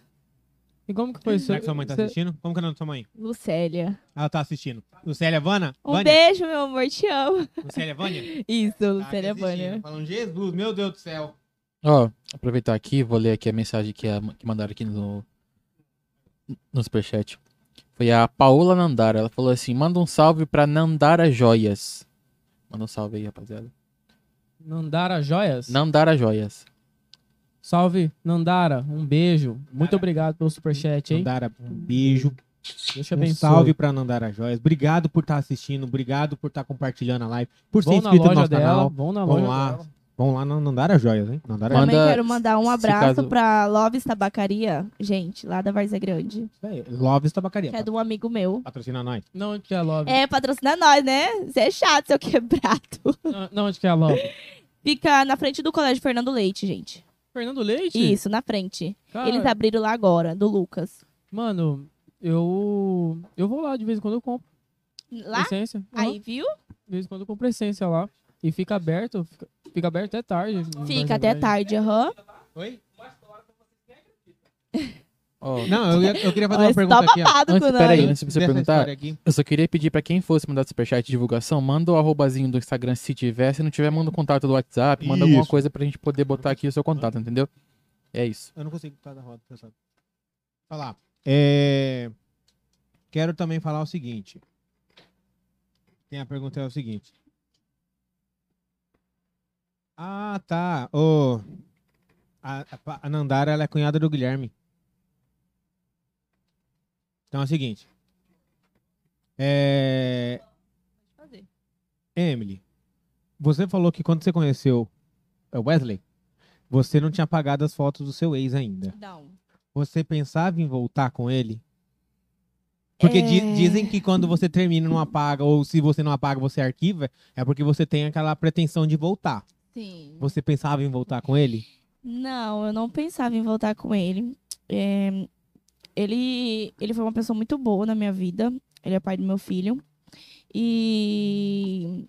B: E como que foi isso?
A: Será que sua mãe tá assistindo? Como que é o nome da sua mãe?
C: Lucélia.
A: Ela tá assistindo. Lucélia Vânia?
C: Um
A: Vânia?
C: beijo, meu amor, te amo.
A: Lucélia Vânia? <laughs>
C: Isso,
A: Tá
C: Lucélia
A: assistindo,
C: Vânia.
A: Falando, Jesus, meu Deus do céu.
E: Ó, aproveitar aqui, vou ler aqui a mensagem que, a- que mandaram aqui no, no superchat. Foi a Paola Nandara. Ela falou assim: manda um salve pra Nandara Joias. Manda um salve aí, rapaziada.
B: Nandara Joias?
E: Nandara Joias.
B: Salve, Nandara. Um beijo. Muito obrigado pelo superchat, hein?
A: Nandara, um beijo.
B: Te
A: Um
B: abençoe.
A: salve pra Nandara Joias. Obrigado por estar assistindo. Obrigado por estar compartilhando a live. Por ser
B: Vão na
A: inscrito no nosso
B: dela.
A: canal.
B: Vão na
A: Vamos
B: loja
A: lá.
B: dela.
A: Vamos lá na Nandara Joias, hein? Nandara
E: Manda-
C: Também quero mandar um abraço
E: caso-
C: pra Loves Tabacaria, gente, lá da Várzea Grande.
A: Joias. Loves Tabacaria.
C: Que é de um amigo meu.
A: Patrocina nós.
B: Não, onde que é a Love?
C: É, patrocina nós, né? Você é chato, seu quebrado.
B: Não, não, onde que é a Love?
C: Fica na frente do Colégio Fernando Leite, gente.
B: Fernando Leite?
C: Isso, na frente.
B: Cara,
C: Eles abriram lá agora, do Lucas.
B: Mano, eu... Eu vou lá de vez em quando eu compro.
C: Lá?
B: Essência. Aham.
C: Aí, viu?
B: De vez em quando eu compro essência lá. E fica aberto. Fica, fica aberto até tarde.
C: Fica até
B: Grande.
C: tarde, aham.
A: Oi? Não, eu, eu queria fazer uma
C: Esse
A: pergunta
C: tá
A: aqui.
E: Antes- peraí, antes de você perguntar, eu só queria pedir pra quem fosse mandar superchat de divulgação, manda o arrobazinho do Instagram se tiver. Se não tiver, manda o contato do WhatsApp, manda alguma
A: Isso.
E: coisa pra gente poder botar aqui o seu contato, entendeu? É isso.
A: Eu não consigo estar da roda, pessoal. Falar. É... Quero também falar o seguinte. Tem a pergunta é o seguinte. Ah, tá. Ô, a, a, a Nandara ela é cunhada do Guilherme. Então é o seguinte. É... Emily, você falou que quando você conheceu o Wesley, você não tinha apagado as fotos do seu ex ainda.
C: Não.
A: Você pensava em voltar com ele? Porque di-
C: É.
A: dizem que quando você termina não apaga, ou se você não apaga, você arquiva, é porque você tem aquela pretensão de voltar.
C: Sim.
A: Você pensava em voltar com ele?
C: Não, eu não pensava em voltar com ele. É, ele, ele foi uma pessoa muito boa na minha vida. Ele é pai do meu filho. E.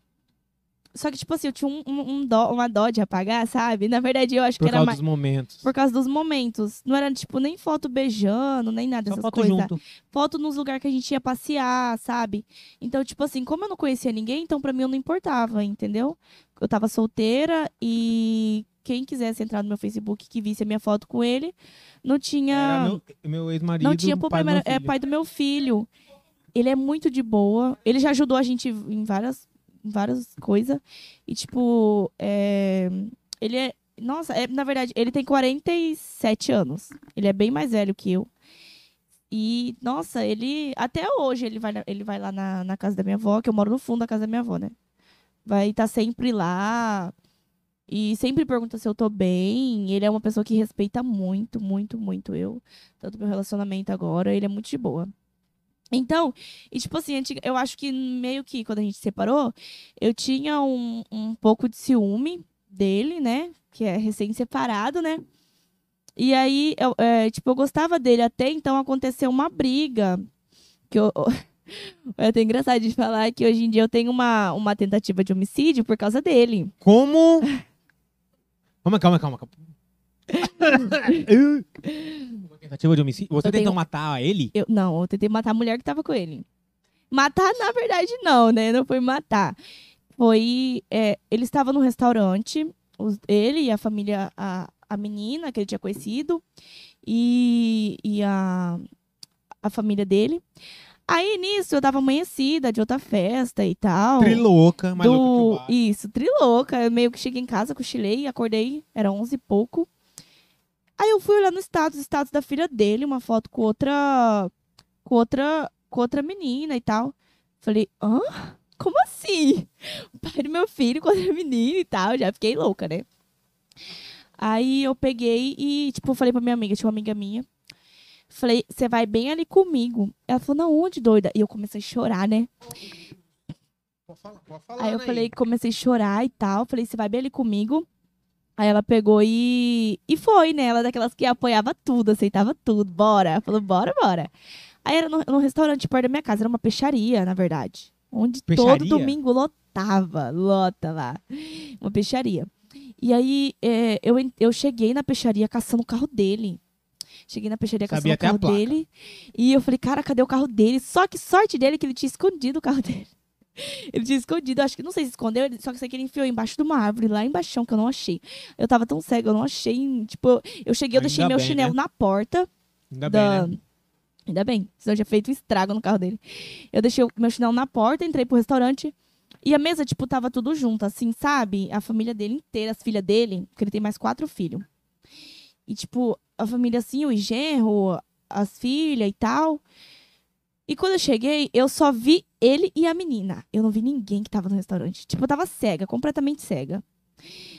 C: Só que, tipo assim, eu tinha um, um- dó- uma dó de apagar, sabe? Na verdade, eu acho
A: Por
C: que era
A: causa
C: mais.
A: dos momentos.
C: Por causa dos momentos. Não era, tipo, nem foto beijando, nem nada dessas
A: foto
C: coisas.
A: junto.
C: Foto nos lugares que a gente ia passear, sabe? Então, tipo assim, como eu não conhecia ninguém, então pra mim eu não importava, entendeu? Eu tava solteira e quem quisesse entrar no meu Facebook que visse a minha foto com ele, não tinha.
A: Era meu, meu ex-marido,
C: não tinha
A: pai do
C: problema. É pai do meu filho. Ele é muito de boa. Ele já ajudou a gente em várias, em várias coisas. E, tipo, é, ele é. Nossa, é, na verdade, ele tem 47 anos. Ele é bem mais velho que eu. E, nossa, ele. Até hoje ele vai, ele vai lá na, na casa da minha avó, que eu moro no fundo da casa da minha avó, né? Vai estar sempre lá. E sempre pergunta se eu tô bem. Ele é uma pessoa que respeita muito, muito, muito eu. Tanto meu relacionamento agora. Ele é muito de boa. Então, e tipo assim, eu acho que meio que quando a gente se separou, eu tinha um, um pouco de ciúme dele, né? Que é recém-separado, né? E aí, eu, é, tipo, eu gostava dele até então aconteceu uma briga. Que eu. <laughs> É até engraçado de falar que hoje em dia eu tenho uma, uma tentativa de homicídio por causa dele.
A: Como? <laughs> Calma, calma, calma. calma. <laughs> Uma tentativa de homicídio? Você
C: Eu
A: tentou
C: tenho-
A: matar ele?
C: Eu, não, eu tentei matar a mulher que tava com ele. Matar, na verdade, não, né? Não foi matar. Foi. é, ele estava no restaurante, os- ele e a família, a, a menina que ele tinha conhecido, e, e a, a família dele. Aí nisso eu tava amanhecida de outra festa e tal.
A: Trilouca, mais louca que o
C: do...
A: bar.
C: Isso, trilouca. Eu meio que cheguei em casa, cochilei, acordei, era 11 e pouco. Aí eu fui olhar no status, status da filha dele, uma foto com outra. com outra. com outra menina e tal. Falei, hã? Como assim? O pai do meu filho com outra menina e tal. Já fiquei louca, né? Aí eu peguei e, tipo, falei pra minha amiga, tinha uma amiga minha. Falei, você vai bem ali comigo. Ela falou, não, onde, doida? E eu comecei a chorar, né?
A: Pode falar, pode falar,
C: Aí eu
A: né,
C: falei, comecei a chorar e tal. Falei, você vai bem ali comigo? Aí ela pegou e. E foi, né? Ela é daquelas que apoiava tudo, aceitava tudo. Bora. Falou, bora, bora. Aí era no, no restaurante perto da minha casa, era uma peixaria, na verdade. Onde todo
A: Peixaria?
C: domingo lotava. Lota lá. Uma peixaria. E aí é, eu, eu cheguei na peixaria caçando o carro dele. Cheguei na peixaria
A: Sabia
C: caçando o carro dele. E eu falei, cara, cadê o carro dele? Só que sorte dele que ele tinha escondido o carro <laughs> dele. Ele tinha escondido, acho que não sei se escondeu, só que sei que ele enfiou embaixo de uma árvore, lá embaixo, que eu não achei. Eu tava tão cega, eu não achei. Tipo, eu cheguei, eu deixei
A: Ainda
C: meu
A: bem,
C: chinelo
A: né?
C: na porta.
A: Ainda
C: da...
A: bem, né?
C: Ainda bem, senão eu tinha feito um estrago no carro dele. Eu deixei o meu chinelo na porta, entrei pro restaurante. E a mesa, tipo, tava tudo junto, assim, sabe? A família dele inteira, as filhas dele, porque ele tem mais quatro filhos. E, tipo, a família, assim, o genro, as filhas e tal. E quando eu cheguei, eu só vi ele e a menina. Eu não vi ninguém que tava no restaurante. Tipo, eu tava cega, completamente cega.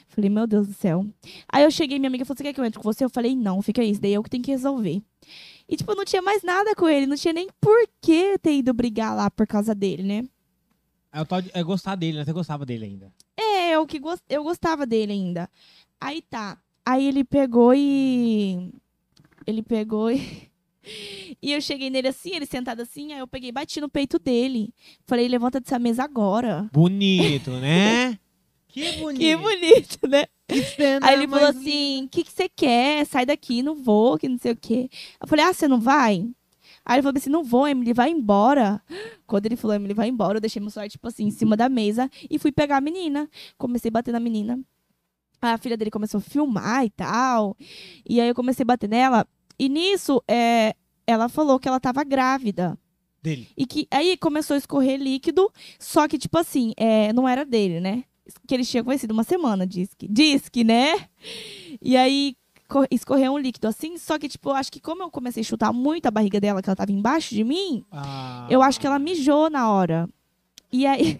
C: Falei, meu Deus do céu. Aí eu cheguei, minha amiga falou: Você quer que eu entre com você? Eu falei: Não, fica aí, isso daí é eu que tenho que resolver. E, tipo, não tinha mais nada com ele, não tinha nem por que ter ido brigar lá por causa dele, né?
A: É, o tal de- é gostar dele, né? Você gostava dele ainda.
C: É, eu, que gos- eu gostava dele ainda. Aí tá. Aí ele pegou e. Ele pegou e. <laughs> E eu cheguei nele assim, ele sentado assim, aí eu peguei e bati no peito dele. Falei, levanta dessa mesa agora.
A: Bonito, né? <laughs> que bonito.
C: Que bonito, né?
A: Que
C: Aí ele falou assim: o que, que você quer? Sai daqui, não vou, que não sei o quê. Eu falei, ah, você não vai? Aí ele falou assim: não vou, Emily, vai embora. Quando ele falou, Emily, vai embora, eu deixei meu celular, tipo assim, em cima da mesa e fui pegar a menina. Comecei a bater na menina. A filha dele começou a filmar e tal. E aí eu comecei a bater nela. E nisso, é, ela falou que ela tava grávida.
A: dele.
C: E que aí começou a escorrer líquido, só que, tipo assim, é, não era dele, né? Que eles tinham conhecido uma semana, diz que. Diz que, né? E aí co- escorreu um líquido assim, só que, tipo, eu acho que como eu comecei a chutar muito a barriga dela, que ela tava embaixo de mim,
A: Ah,
C: eu acho que ela mijou na hora. E aí.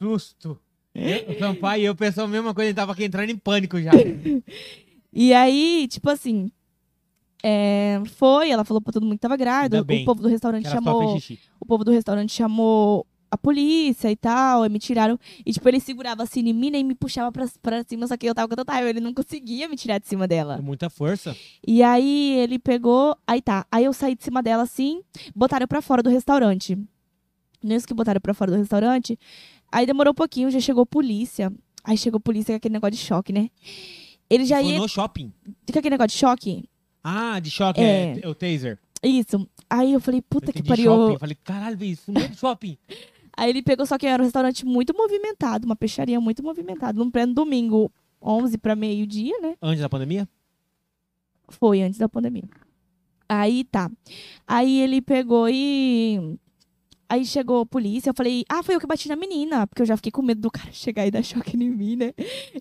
A: Susto. Eu- <laughs> O Sampaio e eu pensamos a mesma coisa, ele tava aqui entrando em pânico já. <laughs>
C: E aí, tipo assim. é, foi, ela falou pra todo mundo que tava grávida. O povo do restaurante chamou. o povo do restaurante chamou a polícia e tal, e me tiraram. E, tipo, ele segurava assim em mim e me puxava pra, pra cima, só que eu tava com tanta ele não conseguia me tirar de cima dela.
A: Com muita força.
C: E aí ele pegou. Aí tá. Aí eu saí de cima dela assim, botaram pra fora do restaurante. Nisso que botaram pra fora do restaurante, aí demorou um pouquinho, já chegou polícia. Aí chegou polícia com aquele negócio de choque, né? Ele já
A: Foi
C: ia.
A: no shopping.
C: Com aquele negócio de choque?
A: Ah, de choque,
C: É.
A: é, é o taser.
C: Isso. Aí eu falei, puta
A: Eu
C: que pariu.
A: shopping. Eu falei, caralho, isso não é de shopping. <laughs>
C: Aí ele pegou, só que era um restaurante muito movimentado, uma peixaria muito movimentada. Num pleno domingo, 11 para meio-dia, né?
A: Antes da pandemia?
C: Foi antes da pandemia. Aí tá. Aí ele pegou e. Aí chegou a polícia, eu falei, ah, foi eu que bati na menina, porque eu já fiquei com medo do cara <laughs> chegar e dar choque em mim, né?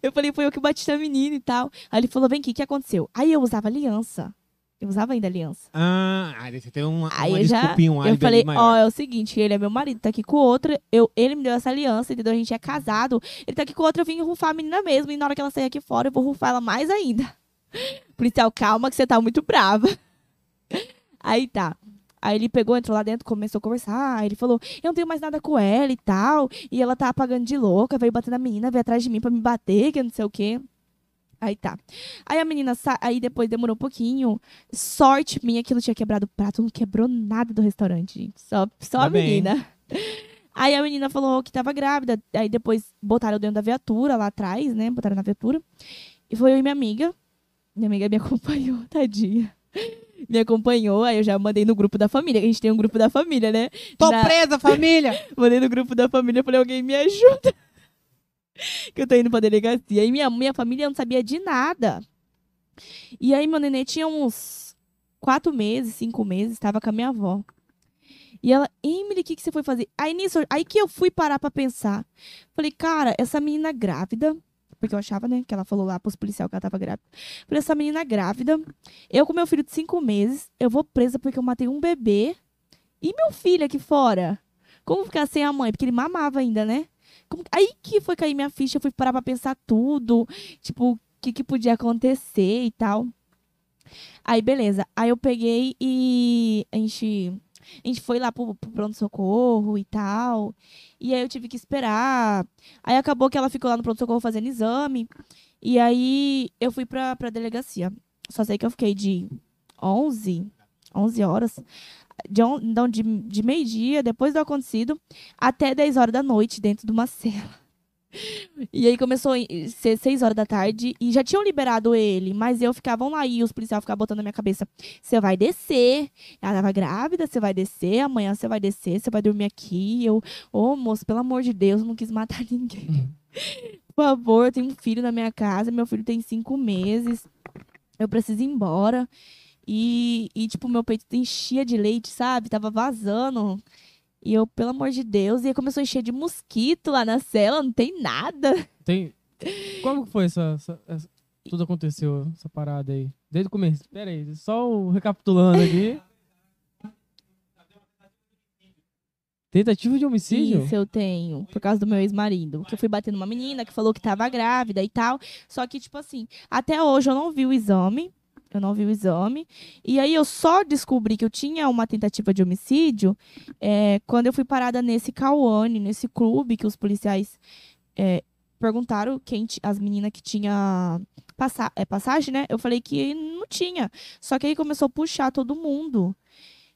C: Eu falei, foi eu que bati na menina e tal. Aí ele falou, vem aqui, o que aconteceu? Aí eu usava aliança. Eu usava ainda aliança.
A: Ah, aí você tem uma,
C: Aí
A: uma
C: eu já.
A: um
C: eu falei, ó,
A: maior.
C: é o seguinte, ele é meu marido, tá aqui com outra. Eu, ele me deu essa aliança, entendeu? A gente é casado. Ele tá aqui com outra, eu vim rufar a menina mesmo. E na hora que ela sair aqui fora, eu vou rufar ela mais ainda. <laughs> Policial, calma que você tá muito brava. Aí tá. Aí ele pegou, entrou lá dentro, começou a conversar. Aí ele falou: Eu não tenho mais nada com ela e tal. E ela tá apagando de louca, veio bater na menina, veio atrás de mim pra me bater, que não sei o quê. Aí tá. Aí a menina, sa... aí depois demorou um pouquinho. Sorte minha que não tinha quebrado o prato, não quebrou nada do restaurante, gente. Só, só a
A: Tá bem.
C: menina. Aí a menina falou que tava grávida. Aí depois botaram dentro da viatura lá atrás, né? Botaram na viatura. E foi eu e minha amiga. Minha amiga me <laughs> acompanhou, tadinha. Me acompanhou, aí eu já mandei no grupo da família, que a gente tem um grupo da família, né?
A: Tô presa, família! <laughs>
C: Mandei no grupo da família, falei, alguém me ajuda. <laughs> que eu tô indo pra delegacia. E minha, minha família não sabia de nada. E aí meu nenê tinha uns quatro meses, cinco meses, tava com a minha avó. E ela, Emily, o que, que você foi fazer? Aí nisso, aí que eu fui parar pra pensar. Falei, cara, essa menina grávida, porque eu achava, né, que ela falou lá pros policiais que ela tava grávida. Falei, essa menina grávida, eu com meu filho de cinco meses, eu vou presa porque eu matei um bebê. E meu filho aqui fora? Como ficar sem a mãe? Porque ele mamava ainda, né? Como- Aí que foi cair minha ficha, eu fui parar pra pensar tudo. Tipo, o que, que podia acontecer e tal. Aí, beleza. Aí eu peguei e a gente, a gente foi lá pro, pro pronto-socorro e tal. E aí eu tive que esperar. Aí acabou que ela ficou lá no pronto-socorro fazendo exame. E aí eu fui pra, pra delegacia. Só sei que eu fiquei de 11, 11 horas. De, on- então, de, de meio-dia, depois do acontecido, até 10 horas da noite dentro de uma cela. E aí começou a ser 6 horas da tarde e já tinham liberado ele, mas eu ficavam lá e os policiais ficavam botando na minha cabeça: você vai descer. Ela tava grávida, você vai descer, amanhã você vai descer, você vai dormir aqui. E eu, ô moço, pelo amor de Deus, eu não quis matar <laughs> ninguém. Por favor, eu tenho um filho na minha casa, meu filho tem cinco meses, eu preciso ir embora. E, e tipo, meu peito enchia de leite, sabe? Tava vazando. E eu, pelo amor de Deus, e aí começou a encher de mosquito lá na cela, não tem nada.
B: Tem... Como que foi essa, essa- essa- Tudo aconteceu, essa parada aí? Desde o começo. Pera aí, só recapitulando aqui. Tentativa de homicídio?
C: Isso eu tenho, por causa do meu ex-marido. Que eu fui bater numa menina que falou que tava grávida e tal. Só que, tipo assim, até hoje eu não vi o exame. Eu não vi o exame. E aí eu só descobri que eu tinha uma tentativa de homicídio é, quando eu fui parada nesse Cauane, nesse clube que os policiais é, perguntaram quem as meninas que tinha passa, é, passagem, né? Eu falei que não tinha. Só que aí começou a puxar todo mundo.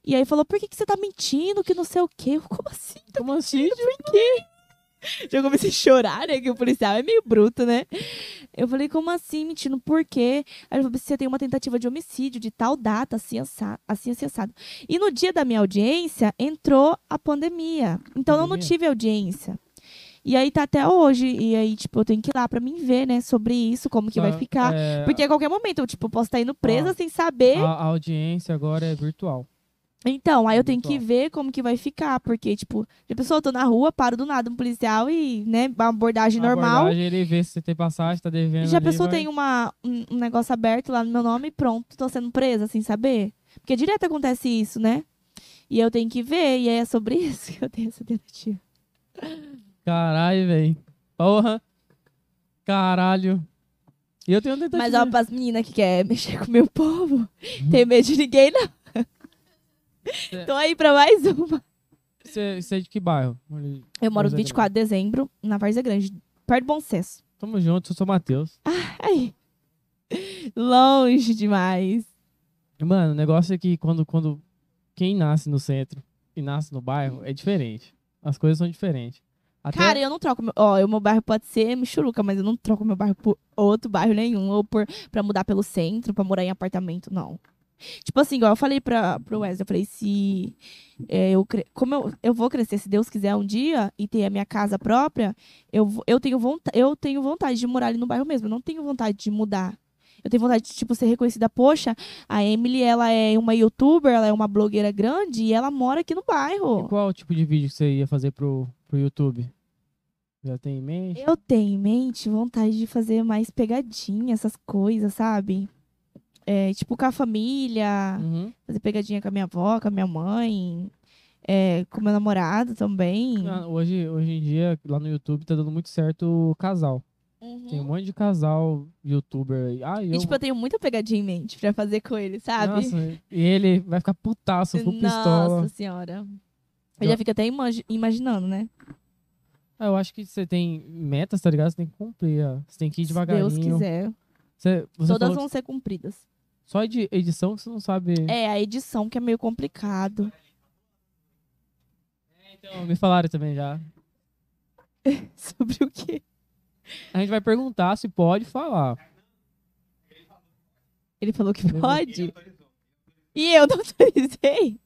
C: E aí falou, por que, que você tá mentindo? Que não sei o quê. Eu, Como assim?
B: Como assim?
C: Por quê? Já comecei a chorar, né? Que o policial é meio bruto, né? Eu falei, como assim, mentindo? Por quê? Aí ele falou, você tem uma tentativa de homicídio de tal data, assim, assim, assim, assado. E no dia da minha audiência, entrou a pandemia. Então eu não
B: Pandemia?
C: tive audiência. E aí tá até hoje. E aí, tipo, eu tenho que ir lá pra mim ver, né? Sobre isso, como que vai
B: Ah,
C: ficar.
B: é,
C: Porque a qualquer momento eu, tipo, posso estar indo presa
B: Ah.
C: sem saber.
B: a, a audiência agora é virtual.
C: Então, aí eu tenho que ver como que vai ficar, porque, tipo, a pessoa, eu tô na rua, paro do nada um policial e, né, uma abordagem
B: A
C: normal.
B: abordagem, ele vê se você tem passagem, tá devendo.
C: Já a pessoa
B: vai-
C: tem uma, um, um negócio aberto lá no meu nome e pronto, tô sendo presa sem saber. Porque direto acontece isso, né? E eu tenho que ver, e é sobre <laughs> isso que eu tenho essa tentativa.
B: Caralho, velho. Porra. Caralho. E eu tenho tentativa.
C: Mas ó, pras meninas que quer mexer com o meu povo, tem medo de ninguém, não.
B: É.
C: tô aí pra mais uma.
B: Você, é de que bairro?
C: Eu moro no
B: Várzea
C: 24 de dezembro, na Várzea Grande, perto de Bom Sucesso.
B: Tamo junto, eu sou Matheus.
C: Ai, longe demais.
B: Mano, o negócio é que quando, quando quem nasce no centro e nasce no bairro é diferente. As coisas são diferentes. Até
C: Cara, eu não troco. Meu, ó, o meu bairro pode ser Michuruca, mas eu não troco meu bairro por outro bairro nenhum. Ou por, pra mudar pelo centro, pra morar em apartamento, não. Tipo assim, igual eu falei pra, pro Wesley, eu falei, se é, eu, como eu, eu vou crescer, se Deus quiser um dia, e ter a minha casa própria, eu, eu, tenho vonta, eu tenho vontade de morar ali no bairro mesmo. Eu não tenho vontade de mudar. Eu tenho vontade de, tipo, ser reconhecida. Poxa, a Emily, ela é uma youtuber, ela é uma blogueira grande e ela mora aqui no
B: E
C: bairro.
B: qual tipo de vídeo que você ia fazer pro, pro YouTube? Já tem em mente?
C: Eu tenho em mente vontade de fazer mais pegadinha, essas coisas, sabe? É, tipo com a família,
B: Uhum.
C: fazer pegadinha com a minha avó, com a minha mãe, é, com meu namorado também.
B: Ah, hoje, hoje em dia, lá no YouTube, tá dando muito certo o casal.
C: Uhum.
B: Tem um monte de casal youtuber aí. Ah, eu...
C: E, tipo, eu tenho muita pegadinha em mente pra fazer com ele, sabe?
B: Nossa, e ele vai ficar putaço, full pistola.
C: Nossa senhora. Eu
B: Eu-
C: já fico até imagi- imaginando, né?
B: Ah, eu acho que você tem metas, tá ligado? Você tem que cumprir. ó. Você tem que ir
C: Se
B: devagarinho.
C: Deus quiser.
B: Você, você
C: Todas vão ser cumpridas.
B: Que Só de edição que você não sabe.
C: É, a edição que é meio complicado.
B: Então, me falaram também já. <laughs>
C: Sobre o quê?
B: A gente vai perguntar se pode falar.
C: Ele falou que pode. E eu não autorizei.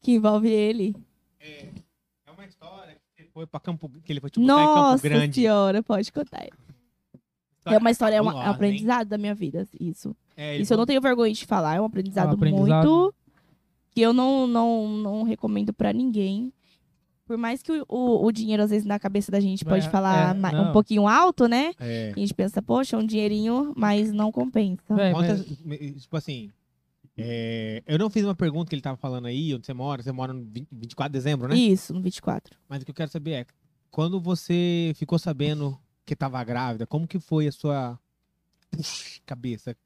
C: Que envolve ele.
A: É uma história que foi pra Campo que ele foi tipo, em Campo
C: Nossa
A: Grande.
C: senhora, pode contar. É uma história, é um
A: hein?
C: aprendizado da minha vida, isso.
A: É,
C: Isso eu não tenho vergonha de falar, é um aprendizado,
B: É um aprendizado.
C: muito que eu não, não, não recomendo pra ninguém. Por mais que o, o, o dinheiro, às vezes, na cabeça da gente pode
B: É,
C: falar
B: é,
C: um pouquinho alto, né?
A: É.
C: A gente pensa, poxa, um dinheirinho, mas não compensa.
B: Mas-
A: tipo assim, é, eu não fiz uma pergunta que ele tava falando aí, onde você mora, você mora no 20 24 de dezembro, né?
C: Isso, no 24.
A: Mas o que eu quero saber é, quando você ficou sabendo que tava grávida, como que foi a sua Puxa, cabeça?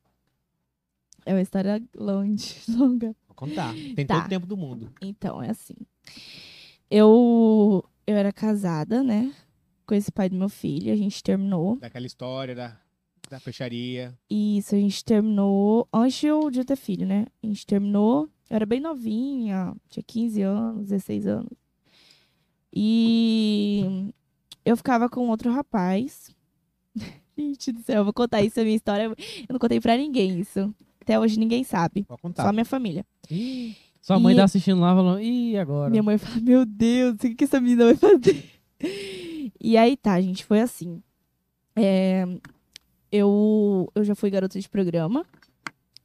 C: É uma história longe, <laughs> longa.
A: Vou contar. Tem
C: Tá.
A: todo o tempo do mundo.
C: Então, é assim. Eu, eu era casada, né? Com esse pai do meu filho. A gente terminou.
A: Daquela história da, da peixaria.
C: Isso, a gente terminou antes de eu, de eu ter filho, né? A gente terminou. Eu era bem novinha, tinha 15 anos, 16 anos. E eu ficava com outro rapaz. <laughs> Gente do céu, eu vou contar isso, a minha história. Eu não contei pra ninguém isso. Até hoje ninguém sabe. Só
A: contar.
C: a minha família.
B: Sua mãe
C: E-
B: tá assistindo lá falando, ih, agora?
C: Minha mãe fala, meu Deus, o que, que essa menina vai fazer? <laughs> E aí tá, gente, foi assim. É, eu, eu já fui garota de programa.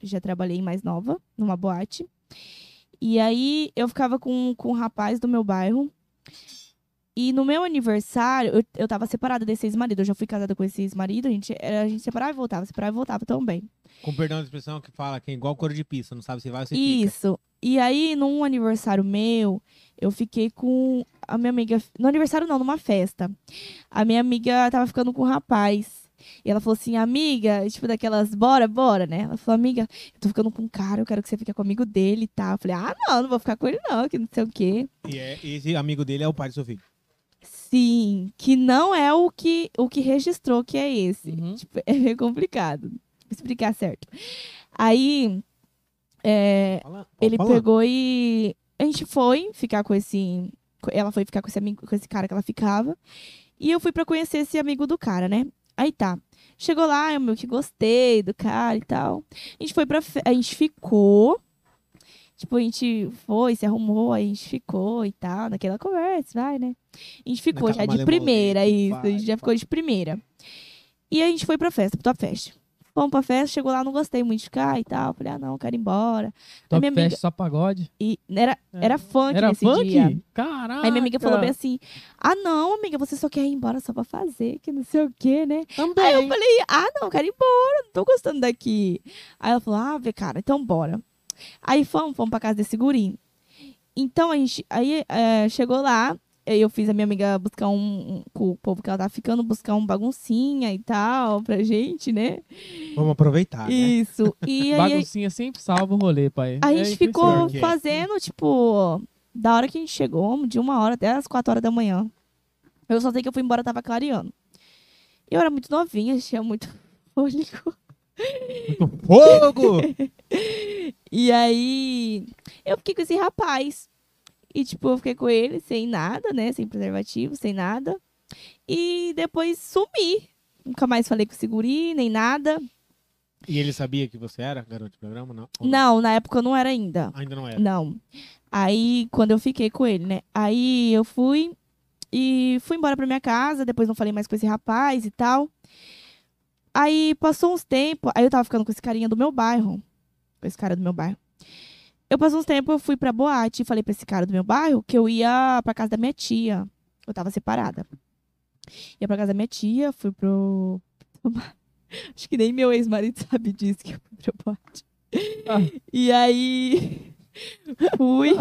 C: Já trabalhei mais nova, numa boate. E aí eu ficava com, com um rapaz do meu bairro. E no meu aniversário, eu, eu tava separada desse ex-marido. Eu já fui casada com esse ex-marido. A gente, a gente separava e voltava, separava e voltava também.
A: Com perdão da expressão que fala que é igual couro de pizza, não sabe se vai ou se fica.
C: Isso. E aí, num aniversário meu, eu fiquei com a minha amiga. No aniversário, não, numa festa. A minha amiga tava ficando com um rapaz. E ela falou assim, amiga, tipo daquelas, bora, bora, né? Ela falou, amiga, eu tô ficando com um cara, eu quero que você fique comigo dele e tal. Eu falei, ah, não, não vou ficar com ele, não, que não sei o quê.
A: E é, esse amigo dele é o pai do seu filho.
C: Sim, que não é o que, o que registrou que é esse.
B: Uhum.
C: Tipo, <laughs> é meio complicado. Vou explicar certo. Aí, é,
A: Fala,
C: ele
A: falar.
C: pegou e a gente foi ficar com esse ela foi ficar com esse amigo com esse cara que ela ficava e eu fui pra conhecer esse amigo do cara né aí tá chegou lá eu meio que gostei do cara e tal a gente foi pra a gente ficou tipo a gente foi se arrumou aí a gente ficou e tal naquela conversa vai né a gente ficou
A: Naquela
C: já de primeira isso a
A: vai,
C: gente já ficou de primeira e a gente foi pra festa pro Top Fest Fomos pra festa, chegou lá, não gostei muito de ficar e tal. Falei, ah, não, quero ir embora.
B: Top
C: minha amiga-
B: Fest, só pagode.
C: E era,
B: É.
C: era funk
B: Era
C: nesse
B: funk?
C: dia.
B: Caraca.
C: Aí minha amiga falou bem assim: Ah, não, amiga, você só quer ir embora só pra fazer, que não sei o quê, né?
B: Também.
C: Aí eu falei: Ah, não, quero ir embora, não tô gostando daqui. Aí ela falou: Ah, vê, cara, então bora. Aí fomos, fomos pra casa desse guri. Então a gente, aí é, chegou lá, eu fiz a minha amiga buscar um, um, com o povo que ela tava ficando, buscar um baguncinha e tal pra gente, né?
A: Vamos aproveitar, né?
C: Isso. E aí
B: Baguncinha sempre salva o rolê, pai.
C: a
B: É
C: gente ficou
A: Por quê?
C: fazendo, tipo, da hora que a gente chegou, de uma hora até as quatro horas da manhã. Eu só sei que eu fui embora, tava clareando. Eu era muito novinha, <laughs> tinha muito fôlego.
A: Fogo! <laughs>
C: E aí, eu fiquei com esse rapaz. E, tipo, eu fiquei com ele sem nada, né? Sem preservativo, sem nada. E depois sumi. Nunca mais falei com o seguri, nem nada.
A: e ele sabia que você era garoto de programa? Não. Ou
C: Não, na época eu não era ainda.
A: Ainda não era.
C: Não. Aí, quando eu fiquei com ele, né? Aí eu fui e fui embora pra minha casa. Depois não falei mais com esse rapaz e tal. Aí passou uns tempos. Aí eu tava ficando com esse carinha do meu bairro. Com esse cara do meu bairro. Eu passou uns tempos, eu fui pra boate e falei pra esse cara do meu bairro que eu ia pra casa da minha tia. Eu tava separada. Ia pra casa da minha tia, fui pro. <laughs> Acho que nem meu ex-marido sabe disso que eu fui pra boate.
B: Ah.
C: E aí. <laughs> Fui.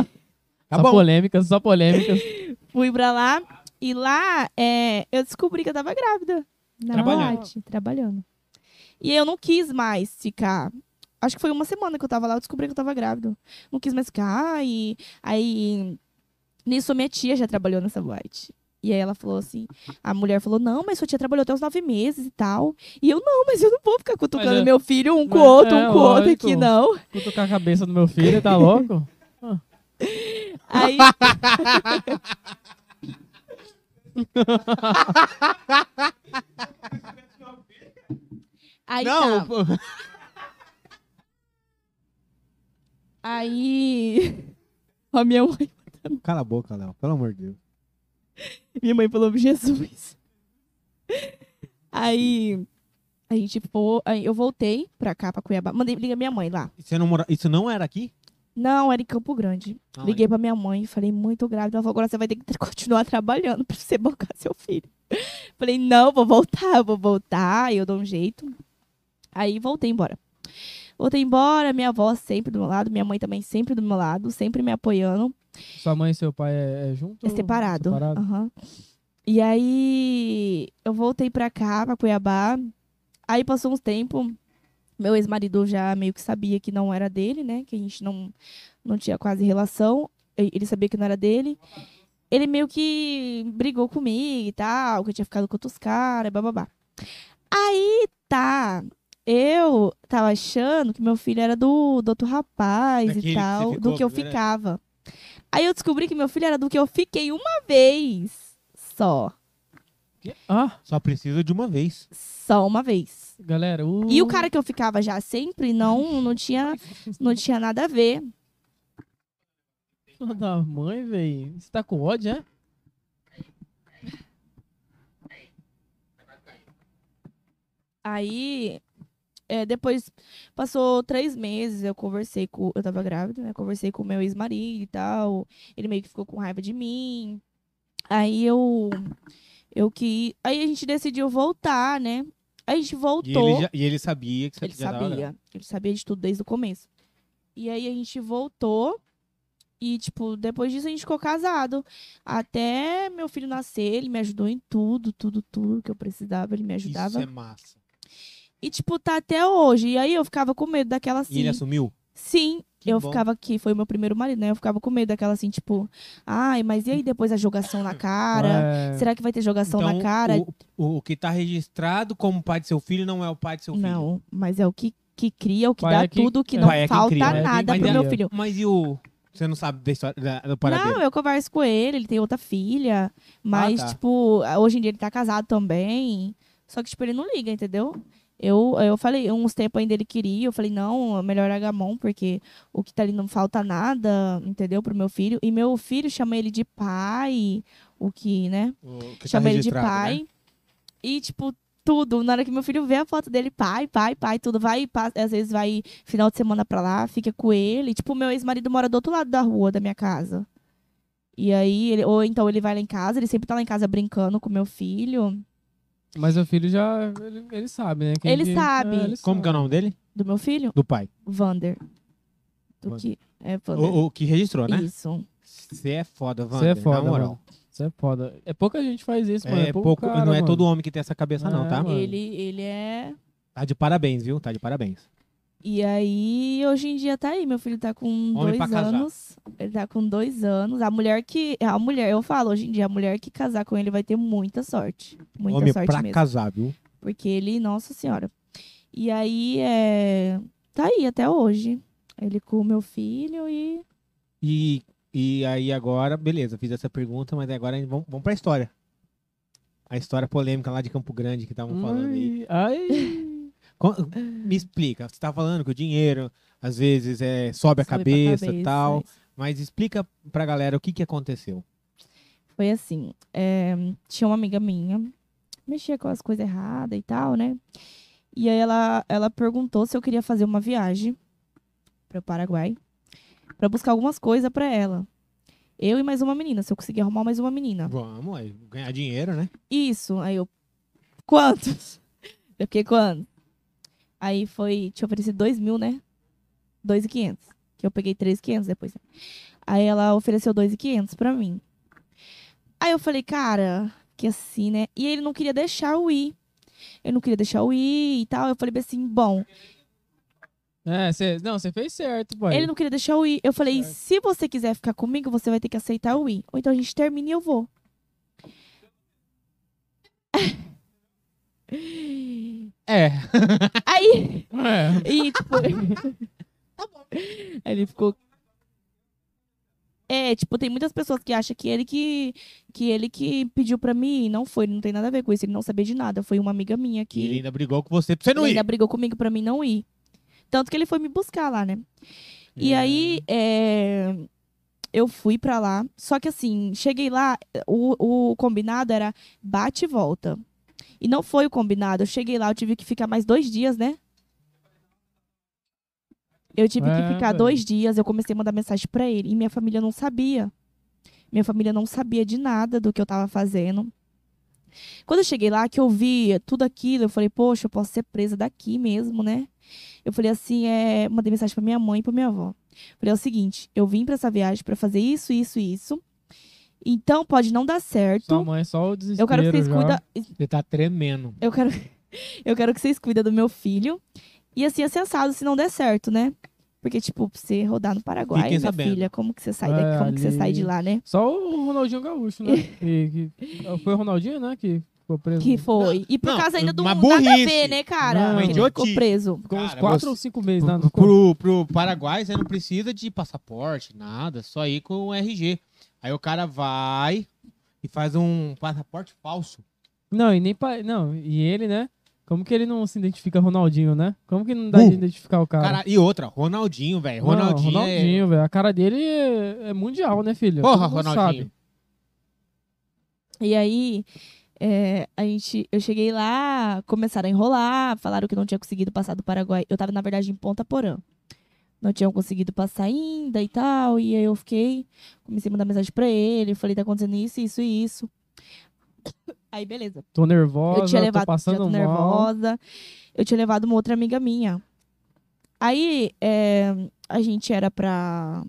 A: Tá
B: só
A: bom.
B: polêmicas, só polêmicas. <laughs>
C: Fui pra lá E lá, é, eu descobri que eu tava grávida. Na
A: Trabalhando.
C: boate, trabalhando. E eu não quis mais ficar. Acho que foi uma semana que eu tava lá, eu descobri que eu tava grávida. Não quis mais ficar. E aí, nisso, minha tia já trabalhou nessa boate. E aí ela falou assim, a mulher falou, não, mas sua tia trabalhou até os nove meses e tal. E eu, não, mas eu não vou ficar cutucando
B: é-
C: meu filho um com o outro,
B: é
C: um com o outro aqui, não.
B: Cutucar a cabeça do meu filho, tá louco? <laughs>
C: Aí, <laughs> aí
A: não,
C: tá. Aí. A minha mãe,
A: Cala a boca, Léo. Pelo amor de Deus.
C: minha mãe falou Jesus. Aí. A gente foi. Eu voltei pra cá, pra Cuiabá. Mandei ligar minha mãe lá.
A: Você não mora... Isso não era aqui?
C: Não, era em Campo Grande.
A: Ah,
C: Liguei pra minha mãe, falei, muito grávida. Ela falou, agora você vai ter que <laughs> continuar trabalhando pra você bancar seu filho. Falei, não, vou voltar, vou voltar. Aí eu dou um jeito. Aí voltei embora. Voltei embora, minha avó sempre do meu lado, minha mãe também sempre do meu lado, sempre me apoiando.
B: Sua mãe e seu pai é, é junto?
C: É separado.
B: Separado?
C: Aham. E aí eu voltei pra cá, pra Cuiabá. Aí passou uns tempos. Meu ex-marido já meio que sabia que não era dele, né? Que a gente não, não tinha quase relação. E- Ele sabia que não era dele. Ele meio que brigou comigo e tal, que eu tinha ficado com outros caras, bababá. Aí tá. Eu tava achando que meu filho era do, do outro rapaz
A: Daquele
C: e tal,
A: ficou
C: do que eu
A: primeira-
C: ficava. Aí eu descobri que meu filho era do que eu fiquei uma vez só.
B: Ah,
A: Só precisa de uma vez.
C: Só uma vez.
B: Galera, o...
C: E o cara que eu ficava já sempre não, não, tinha, não tinha nada a ver.
B: Filho da mãe, velho. Você tá com ódio, é?
C: Aí, é, depois, passou três meses, eu conversei com. Eu tava grávida, né? Conversei com o meu ex-marido e tal. Ele meio que ficou com raiva de mim. Aí eu. Eu que. Aí a gente decidiu voltar, né? A gente
A: E
C: voltou.
A: ele, já- e ele sabia que você
C: Ele sabia. Ele sabia de tudo desde o começo. E aí a gente voltou. E, tipo, depois disso a gente ficou casado. Até meu filho nascer, ele me ajudou em tudo, tudo, tudo que eu precisava. Ele me ajudava.
A: Isso é massa.
C: E, tipo, tá até hoje. E aí eu ficava com medo daquela assim.
A: E ele assumiu?
C: Sim,
A: Que
C: eu
A: bom.
C: ficava aqui, foi o meu primeiro marido, né? Eu ficava com medo daquela assim, tipo, ai, mas e aí depois a jogação na cara?
B: É,
C: Será que vai ter jogação na cara?
A: Então, O, o que tá registrado como pai de seu filho não é o pai de seu filho.
C: Não, mas é o que, que cria, o que
B: Pai
C: dá
B: é que-
C: tudo, que
B: é.
C: não
A: Pai é
C: falta
A: cria.
B: Pai é
C: nada pro meu filho.
A: Mas e o. Você não sabe da história da, do paradeiro?
C: Não, eu converso com ele, ele tem outra filha. Mas,
A: tá.
C: tipo, hoje em dia ele tá casado também. Só que, tipo, ele não liga, entendeu? Eu, eu falei, uns tempos ainda ele queria, eu falei, não, é melhor Agamon, porque o que tá ali não falta nada, entendeu? Pro meu filho. E meu filho chama ele de pai, o que, né?
A: O que tá
C: chama ele de
A: registrado,
C: pai.
A: né?
C: E, tipo, tudo. Na hora que meu filho vê a foto dele, pai, pai, pai, tudo. Vai, passa, às vezes vai final de semana pra lá, fica com ele. Tipo, meu ex-marido mora do outro lado da rua da minha casa. E aí, ele, ou então ele vai lá em casa, ele sempre tá lá em casa brincando com meu filho.
B: Mas o filho já. Ele, ele sabe, né? Quem
C: Ele
B: que-
C: sabe.
B: É, ele
A: Como que é o nome dele?
C: Do meu filho?
A: Do pai.
C: Vander. Do
A: Vander.
C: que? É Vander.
A: O, o que registrou, né?
C: Isso.
A: Você é foda,
B: Você
A: Wander.
B: é foda,
A: na moral.
B: mano. Isso é foda. É pouca gente faz isso, mano.
A: É
B: pouco
A: pouco,
B: cara,
A: não é
B: mano.
A: todo homem que tem essa cabeça, não,
B: É,
A: tá?
B: mano.
C: Ele, ele é.
A: Tá de parabéns, viu? Tá de parabéns.
C: E aí, hoje em dia tá aí. Meu filho tá com
A: Homem
C: dois anos. Ele tá com dois anos. A mulher que. A mulher, eu falo, hoje em dia, a mulher que casar com ele vai ter muita sorte. Muita
A: homem
C: sorte
A: pra
C: mesmo.
A: casar, viu?
C: Porque ele, nossa senhora. E aí, é. Tá aí até hoje. Ele com o meu filho e.
A: E, e aí agora, beleza, fiz essa pergunta, mas agora vamos, vamos pra história. A história polêmica lá de Campo Grande que estavam falando aí.
B: Ai,
A: Me explica, você tá falando que o dinheiro às vezes é, sobe a
C: sobe pra
A: cabeça e tal, mas explica pra galera o que que aconteceu.
C: Foi assim, é, tinha uma amiga minha, mexia com as coisas erradas e tal, né? E aí ela, ela perguntou se eu queria fazer uma viagem para o Paraguai para buscar algumas coisas para ela. Eu e mais uma menina, se eu conseguir arrumar mais uma menina.
A: Vamos aí, ganhar dinheiro, né?
C: Isso, aí eu. Quantos? <laughs> Eu fiquei quanto? Aí foi. Tinha oferecido 2 mil, né? 2,500. Que eu peguei 3,500 depois. né? Aí ela ofereceu 2,500 pra mim. Aí eu falei, cara, que assim, né? E ele não queria deixar eu ir. Eu não queria deixar eu ir e tal. Eu falei assim, bom,
B: É, cê, não, você fez certo,
C: ele não queria deixar eu ir. Eu falei,
B: Certo.
C: se você quiser ficar comigo, você vai ter que aceitar eu ir. Ou então a gente termina e eu vou. <laughs>
A: É.
C: Aí,
B: É.
C: e tipo. <laughs> Aí ele ficou. É, tipo, tem muitas pessoas que acham que ele que, que ele que pediu pra mim ir. Não foi, não tem nada a ver com isso. Ele não sabia de nada. Foi uma amiga minha que.
A: E ele ainda brigou com você pra você não
C: ele
A: ir.
C: ainda brigou comigo pra mim não ir. Tanto que ele foi me buscar lá, né? E
A: É.
C: aí, é, eu fui pra lá. Só que assim, cheguei lá, o, o combinado era bate e volta. E não foi o combinado. Eu cheguei lá, eu tive que ficar mais dois dias, né? Eu tive
B: É,
C: que ficar
B: velho.
C: dois dias. Eu comecei a mandar mensagem pra ele. E minha família não sabia. Minha família não sabia de nada do que eu tava fazendo. Quando eu cheguei lá, que eu vi tudo aquilo, eu falei, poxa, eu posso ser presa daqui mesmo, né? Eu falei assim, é, mandei mensagem pra minha mãe e pra minha avó. Falei é o seguinte, eu vim pra essa viagem pra fazer isso, isso isso. Então pode não dar certo.
B: Sua mãe é só o desespero
C: eu quero que vocês cuidem.
A: Ele tá tremendo.
C: Eu quero, <laughs> eu quero que vocês cuidem do meu filho. E assim, é sensado se não der certo, né? Porque, tipo, pra você rodar no Paraguai,
A: Fiquem
C: minha
A: sabendo.
C: filha, como que você sai
B: É,
C: daqui? Como que você
B: ali-
C: sai de lá, né?
B: Só o Ronaldinho Gaúcho, né? que, <laughs> que- foi o Ronaldinho, né? Que ficou preso.
C: Que foi. E por
A: Não,
C: causa ainda do
A: uma
C: nada a
A: burrice.
C: ver, né, cara?
B: Não,
C: que ele ficou preso.
B: Ficou uns 4
A: você-
B: ou 5 meses, né?
A: Pro, pro, pro Paraguai, você não precisa de passaporte, nada. Só ir com o RG. Aí o cara vai e faz um passaporte falso.
B: Não, e nem pa... Não, e ele, né? Como que ele não se identifica Ronaldinho, né? Como que não dá
A: Uh,
B: de identificar o cara?
A: Cara, e outra, Ronaldinho, velho.
B: Não,
A: Ronaldinho, é-
B: Ronaldinho, velho. A cara dele é, é mundial, né, filho?
A: Porra, Ronaldinho.
B: sabe.
C: E aí, é, a gente, eu cheguei lá, começaram a enrolar, falaram que não tinha conseguido passar do Paraguai. Eu tava, na verdade, em Ponta Porã. Não tinham conseguido passar ainda e tal. E aí eu fiquei, comecei a mandar mensagem pra ele, falei, tá acontecendo isso, isso e isso. <coughs> Aí, beleza.
B: Tô nervosa,
C: eu tinha
B: tô
C: levado, já
B: passando
C: tô
B: mal.
C: nervosa. Eu tinha levado uma outra amiga minha. Aí, é, a gente era pra,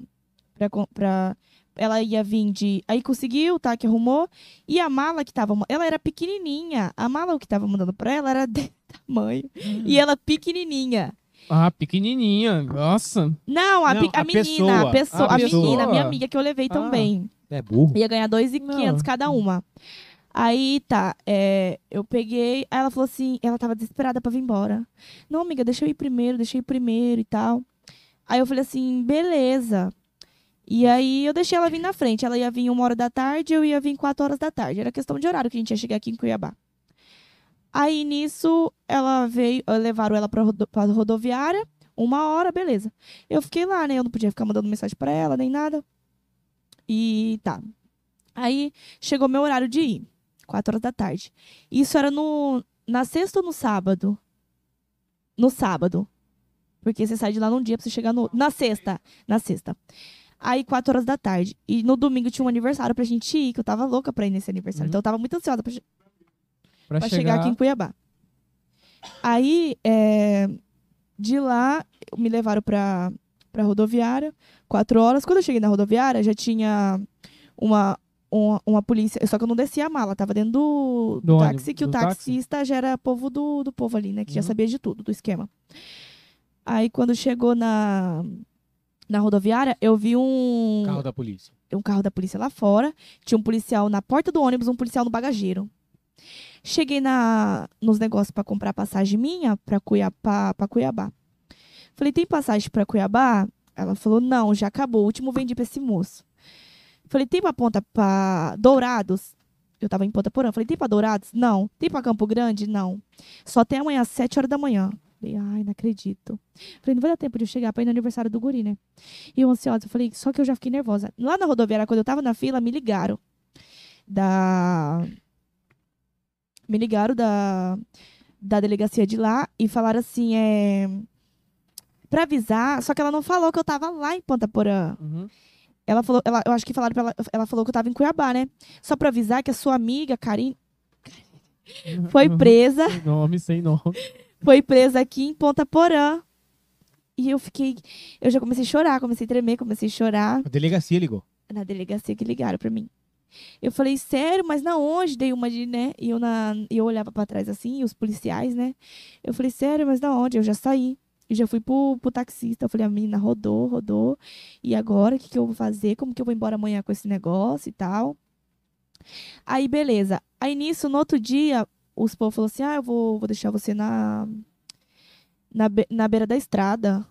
C: pra, pra- Ela ia vir de... Aí conseguiu, tá? Que arrumou. E a mala que tava... Ela era pequenininha. A mala que tava mandando pra ela era <laughs> desse tamanho. E ela pequenininha.
B: Ah, pequenininha. Nossa.
C: Não, a,
A: Não,
C: pe- a
A: a
C: menina.
A: pessoa.
C: A pessoa.
B: A
C: A,
B: pessoa.
C: menina, minha amiga que eu levei
B: Ah.
C: também.
A: É burro.
C: Ia ganhar 2,500
B: Não.
C: cada uma. Aí tá, é, eu peguei, aí ela falou assim, ela tava desesperada pra vir embora. Não, amiga, deixa eu ir primeiro, deixa eu ir primeiro e tal. Aí eu falei assim, beleza. E aí eu deixei ela vir na frente. Ela ia vir uma hora da tarde, eu ia vir quatro horas da tarde. Era questão de horário que a gente ia chegar aqui em Cuiabá. Aí nisso, ela veio, eh, levaram ela pra, rodo, pra rodoviária, uma hora, beleza. Eu fiquei lá, né? Eu não podia ficar mandando mensagem pra ela, nem nada. E tá. Aí chegou meu horário de ir, quatro horas da tarde. Isso era no, na sexta ou no sábado? No sábado. Porque você sai de lá num dia pra você chegar no. Na sexta. Na sexta. Aí, quatro horas da tarde. E no domingo tinha um aniversário pra gente ir, que eu tava louca pra ir nesse aniversário.
B: Uhum.
C: Então eu tava muito ansiosa pra,
B: pra chegar,
C: chegar aqui em Cuiabá. Aí, é, de lá, me levaram pra, pra rodoviária, quatro horas. Quando eu cheguei na rodoviária, já tinha uma, uma, uma polícia. Só que eu não descia a mala, tava dentro do,
B: Do
C: do
B: ônibus,
C: táxi, que o
B: do táxi?
C: taxista já era povo do, do povo ali, né? Que já
B: Uhum.
C: sabia de tudo, do esquema. Aí, quando chegou na, na rodoviária, eu vi um
A: Carro da polícia.
C: um carro da polícia lá fora. Tinha um policial na porta do ônibus, um policial no bagageiro. Cheguei na, nos negócios pra comprar passagem minha pra Cuiabá, Cuiabá. Falei, tem passagem pra Cuiabá? Ela falou, não, já acabou. O último vendi pra esse moço. Falei, tem pra ponta pra Dourados? Eu tava em Ponta Porã. Falei, tem pra Dourados? Não. Tem pra Campo Grande? Não. Só tem amanhã às 7 horas da manhã. Falei, ai, não acredito. Falei, não vai dar tempo de eu chegar pra ir no aniversário do guri, né? E eu ansiosa, falei, só que eu já fiquei nervosa. Lá na rodoviária, quando eu tava na fila, me ligaram. Da. Me ligaram da, da delegacia de lá e falaram assim, é. Pra avisar, só que ela não falou que eu tava lá em Ponta Porã.
B: Uhum.
C: Ela falou, ela, eu acho que falaram pra ela, ela falou que eu tava em Cuiabá, né? Só pra avisar que a sua amiga, Karine, foi
B: Uhum.
C: presa,
B: Sem nome, sem nome.
C: foi presa aqui em Ponta Porã. E eu fiquei, eu já comecei a chorar, comecei a tremer, comecei a chorar.
A: A delegacia ligou.
C: na delegacia que ligaram pra mim. Eu falei, sério, mas na onde? Dei uma de, né? E eu, na, eu olhava pra trás assim, os policiais, né? Eu falei, sério, mas na onde? Eu já saí. E já fui pro, pro taxista. Eu falei, a menina rodou, rodou. E agora, o que, que eu vou fazer? Como que eu vou embora amanhã com esse negócio e tal? Aí, beleza. Aí, nisso, no outro dia, os povos falaram assim, ah, eu vou, vou deixar você na, na, na beira da estrada.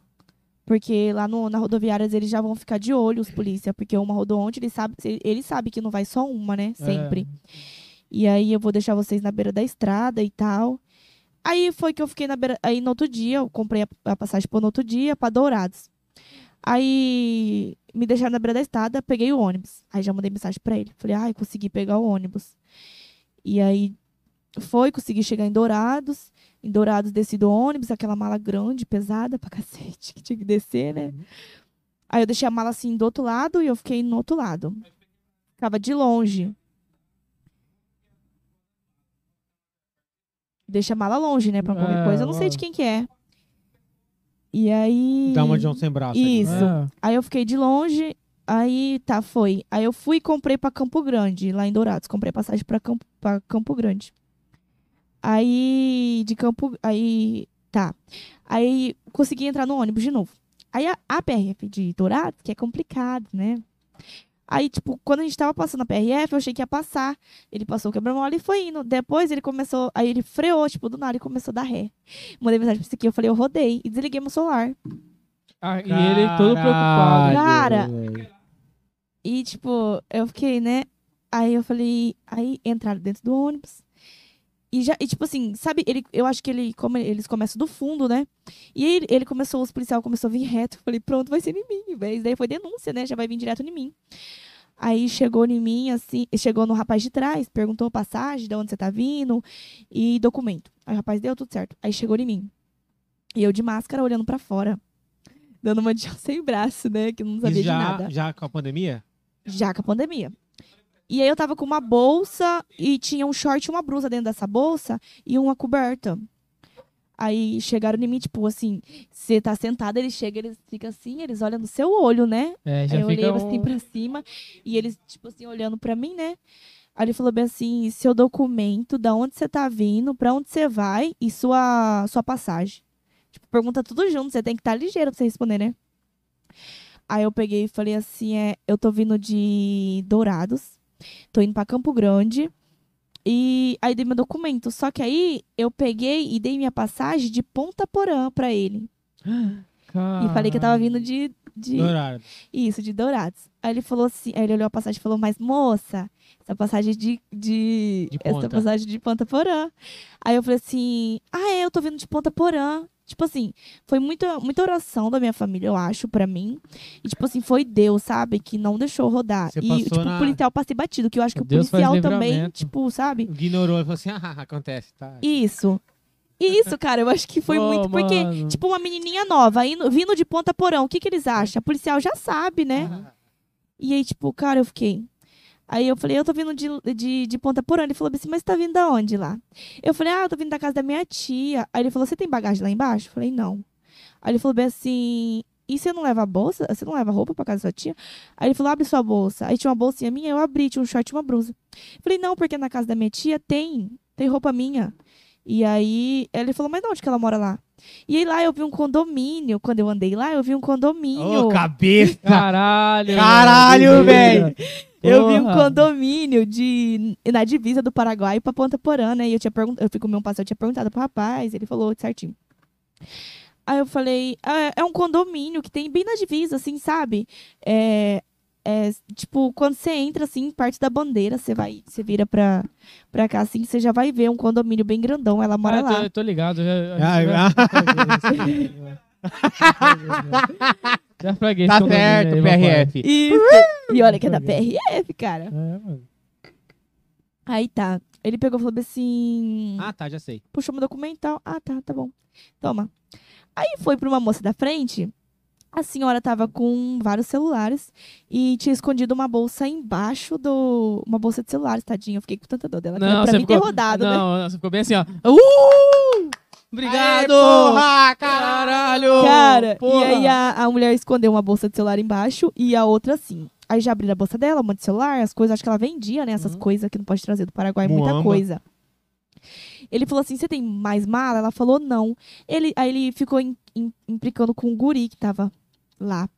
C: Porque lá no, na rodoviária eles já vão ficar de olho, os polícia. Porque uma rodoonde, ele sabe, ele sabe que não vai só uma, né? Sempre. E aí eu vou deixar vocês na beira da estrada e tal. Aí foi que eu fiquei na beira. Aí no outro dia, eu comprei a, passagem para no outro dia, para Dourados. Aí me deixaram na beira da estrada, peguei o ônibus. Aí já mandei mensagem para ele. Falei, ai, consegui pegar o ônibus. E aí foi, consegui chegar em Dourados. Em Dourados desci do ônibus, aquela mala grande, pesada pra <laughs> cacete, que tinha que descer, né? Aí eu deixei a mala assim do outro lado e eu fiquei no outro lado. Ficava de longe. Deixa a mala longe, né? Pra qualquer
B: É,
C: coisa. Eu não sei de quem que é. E aí.
A: Dá uma de um sem braço. ali.
C: Isso.
B: É.
C: Aí eu fiquei de longe. Aí tá, foi. Aí eu fui e comprei pra Campo Grande, lá em Dourados. Comprei passagem pra Campo, pra Campo Grande. Aí de Campo. Aí. Tá. Aí consegui entrar no ônibus de novo. Aí a, a PRF de Dourados, que é complicado, né? Aí, tipo, quando a gente tava passando a PRF, eu achei que ia passar. Ele passou o quebra-mola e foi indo. Depois ele começou. Aí ele freou, tipo, do nada e começou a dar ré. Mandei mensagem pra esse aqui, eu falei, eu rodei. E desliguei meu celular.
B: Ah, e ele todo preocupado.
C: Cara. E, tipo, eu fiquei, né? Aí eu falei. Aí entraram dentro do ônibus. E já, e tipo assim, sabe, ele, eu acho que ele, como eles começam do fundo, né? E aí ele começou, os policiais começou a vir reto. Falei, pronto, vai ser em mim. Mas daí foi denúncia, né? Já vai vir direto em mim. Aí chegou em mim, assim, chegou no rapaz de trás, perguntou passagem, de onde você tá vindo e documento. Aí o rapaz deu tudo certo. Aí chegou em mim. E eu de máscara olhando pra fora. Dando uma de <laughs> sem braço, né? Que não sabia
A: Isso
C: de
A: já,
C: nada.
A: já com a pandemia?
C: Já com a pandemia. E aí eu tava com uma bolsa e tinha um short e uma blusa dentro dessa bolsa e uma coberta. Aí chegaram em mim, tipo assim, você tá sentado, eles chegam, eles ficam assim, eles olham no seu olho, né?
B: É, já
C: Aí eu olhei assim
B: um...
C: pra cima e eles, tipo assim, olhando pra mim, né? Aí ele falou bem assim, seu documento, da onde você tá vindo, pra onde você vai e sua, sua passagem. Tipo, pergunta tudo junto, você tem que estar ligeiro pra você responder, né? Aí eu peguei e falei assim, é, eu tô vindo de Dourados, tô indo pra Campo Grande, e aí dei meu documento. Só que aí eu peguei e dei minha passagem de Ponta Porã pra ele. E falei que eu tava vindo de, de
A: Dourado.
C: isso, de Dourados. Aí ele falou assim, aí ele olhou a passagem e falou, mas moça, essa passagem de. de,
A: De
C: essa passagem de Ponta Porã. Aí eu falei assim, ah, é, eu tô vindo de Ponta Porã. Tipo assim, foi muita, muita oração da minha família, eu acho, pra mim. E, tipo assim, foi Deus, sabe? Que não deixou rodar.
A: Você
C: e, tipo,
A: na-
C: o policial passei batido, que eu acho que
B: Deus
C: o policial também, tipo, sabe?
A: Ignorou e falou assim: ah, acontece, tá?
C: Isso. Isso, cara, eu acho que foi
B: Ô,
C: muito. Porque,
B: mano.
C: tipo, uma menininha nova, indo, vindo de Ponta Porão, o que, que eles acham? O policial já sabe, né? E aí, tipo, cara, eu fiquei. Aí eu falei, eu tô vindo de, de, de Ponta Porã. Ele falou assim, mas você tá vindo da onde lá? Eu falei, ah, eu tô vindo da casa da minha tia. Aí ele falou, você tem bagagem lá embaixo? Eu falei, não. Aí ele falou bem assim, e você não leva bolsa? Você não leva roupa pra casa da sua tia? Aí ele falou, abre sua bolsa. Aí tinha uma bolsinha minha, eu abri, tinha um short e uma blusa. Eu falei, não, porque na casa da minha tia tem, tem roupa minha. E aí ele falou, mas de onde que ela mora lá? E aí lá eu vi um condomínio. Quando eu andei lá, eu vi um condomínio.
A: Ô, cabeça!
B: Caralho!
A: Caralho,
B: velho.
C: Eu vi um condomínio de, na divisa do Paraguai pra Ponta Porã, né? E eu tinha perguntado, eu fui comer um pastel, eu tinha perguntado pro rapaz, ele falou certinho. Aí eu falei, "Ah, é um condomínio que tem bem na divisa, assim, sabe? É, é, tipo, quando você entra, assim, parte da bandeira, você vai, você vira pra, pra cá, assim, você já vai ver um condomínio bem grandão, ela mora
B: Ah, eu tô,
C: lá.
B: eu tô ligado. Já,
A: Ah,
B: já, já <laughs>
A: Tá certo,
B: aí.
A: PRF.
C: Isso! <laughs> e olha que é da PRF, cara.
B: É, mano.
C: Aí tá. Ele pegou e falou assim.
A: Ah, tá, já sei.
C: puxou meu documento e tal. Ah, tá, tá bom. Toma. Aí foi pra uma moça da frente. A senhora tava com vários celulares e tinha escondido uma bolsa embaixo do. Uma bolsa de celulares, tadinha. Eu fiquei com tanta dor dela.
B: Não,
C: pra mim ter
B: ficou-
C: rodado, né?
B: Não, não, você ficou bem assim, ó. Uh! Obrigado!
A: Aê, porra,
B: Caralho!
C: Cara,
B: Porra!
C: e aí a, a mulher escondeu uma bolsa de celular embaixo e a outra assim. Aí já abri a bolsa dela, um monte de celular, as coisas. Acho que ela vendia, né? Essas
B: Uhum.
C: coisas que não pode trazer do Paraguai, muita
A: Muamba.
C: coisa. Ele falou assim: você tem mais mala? Ela falou não. Ele, aí ele ficou im- im- implicando com o guri que tava lá.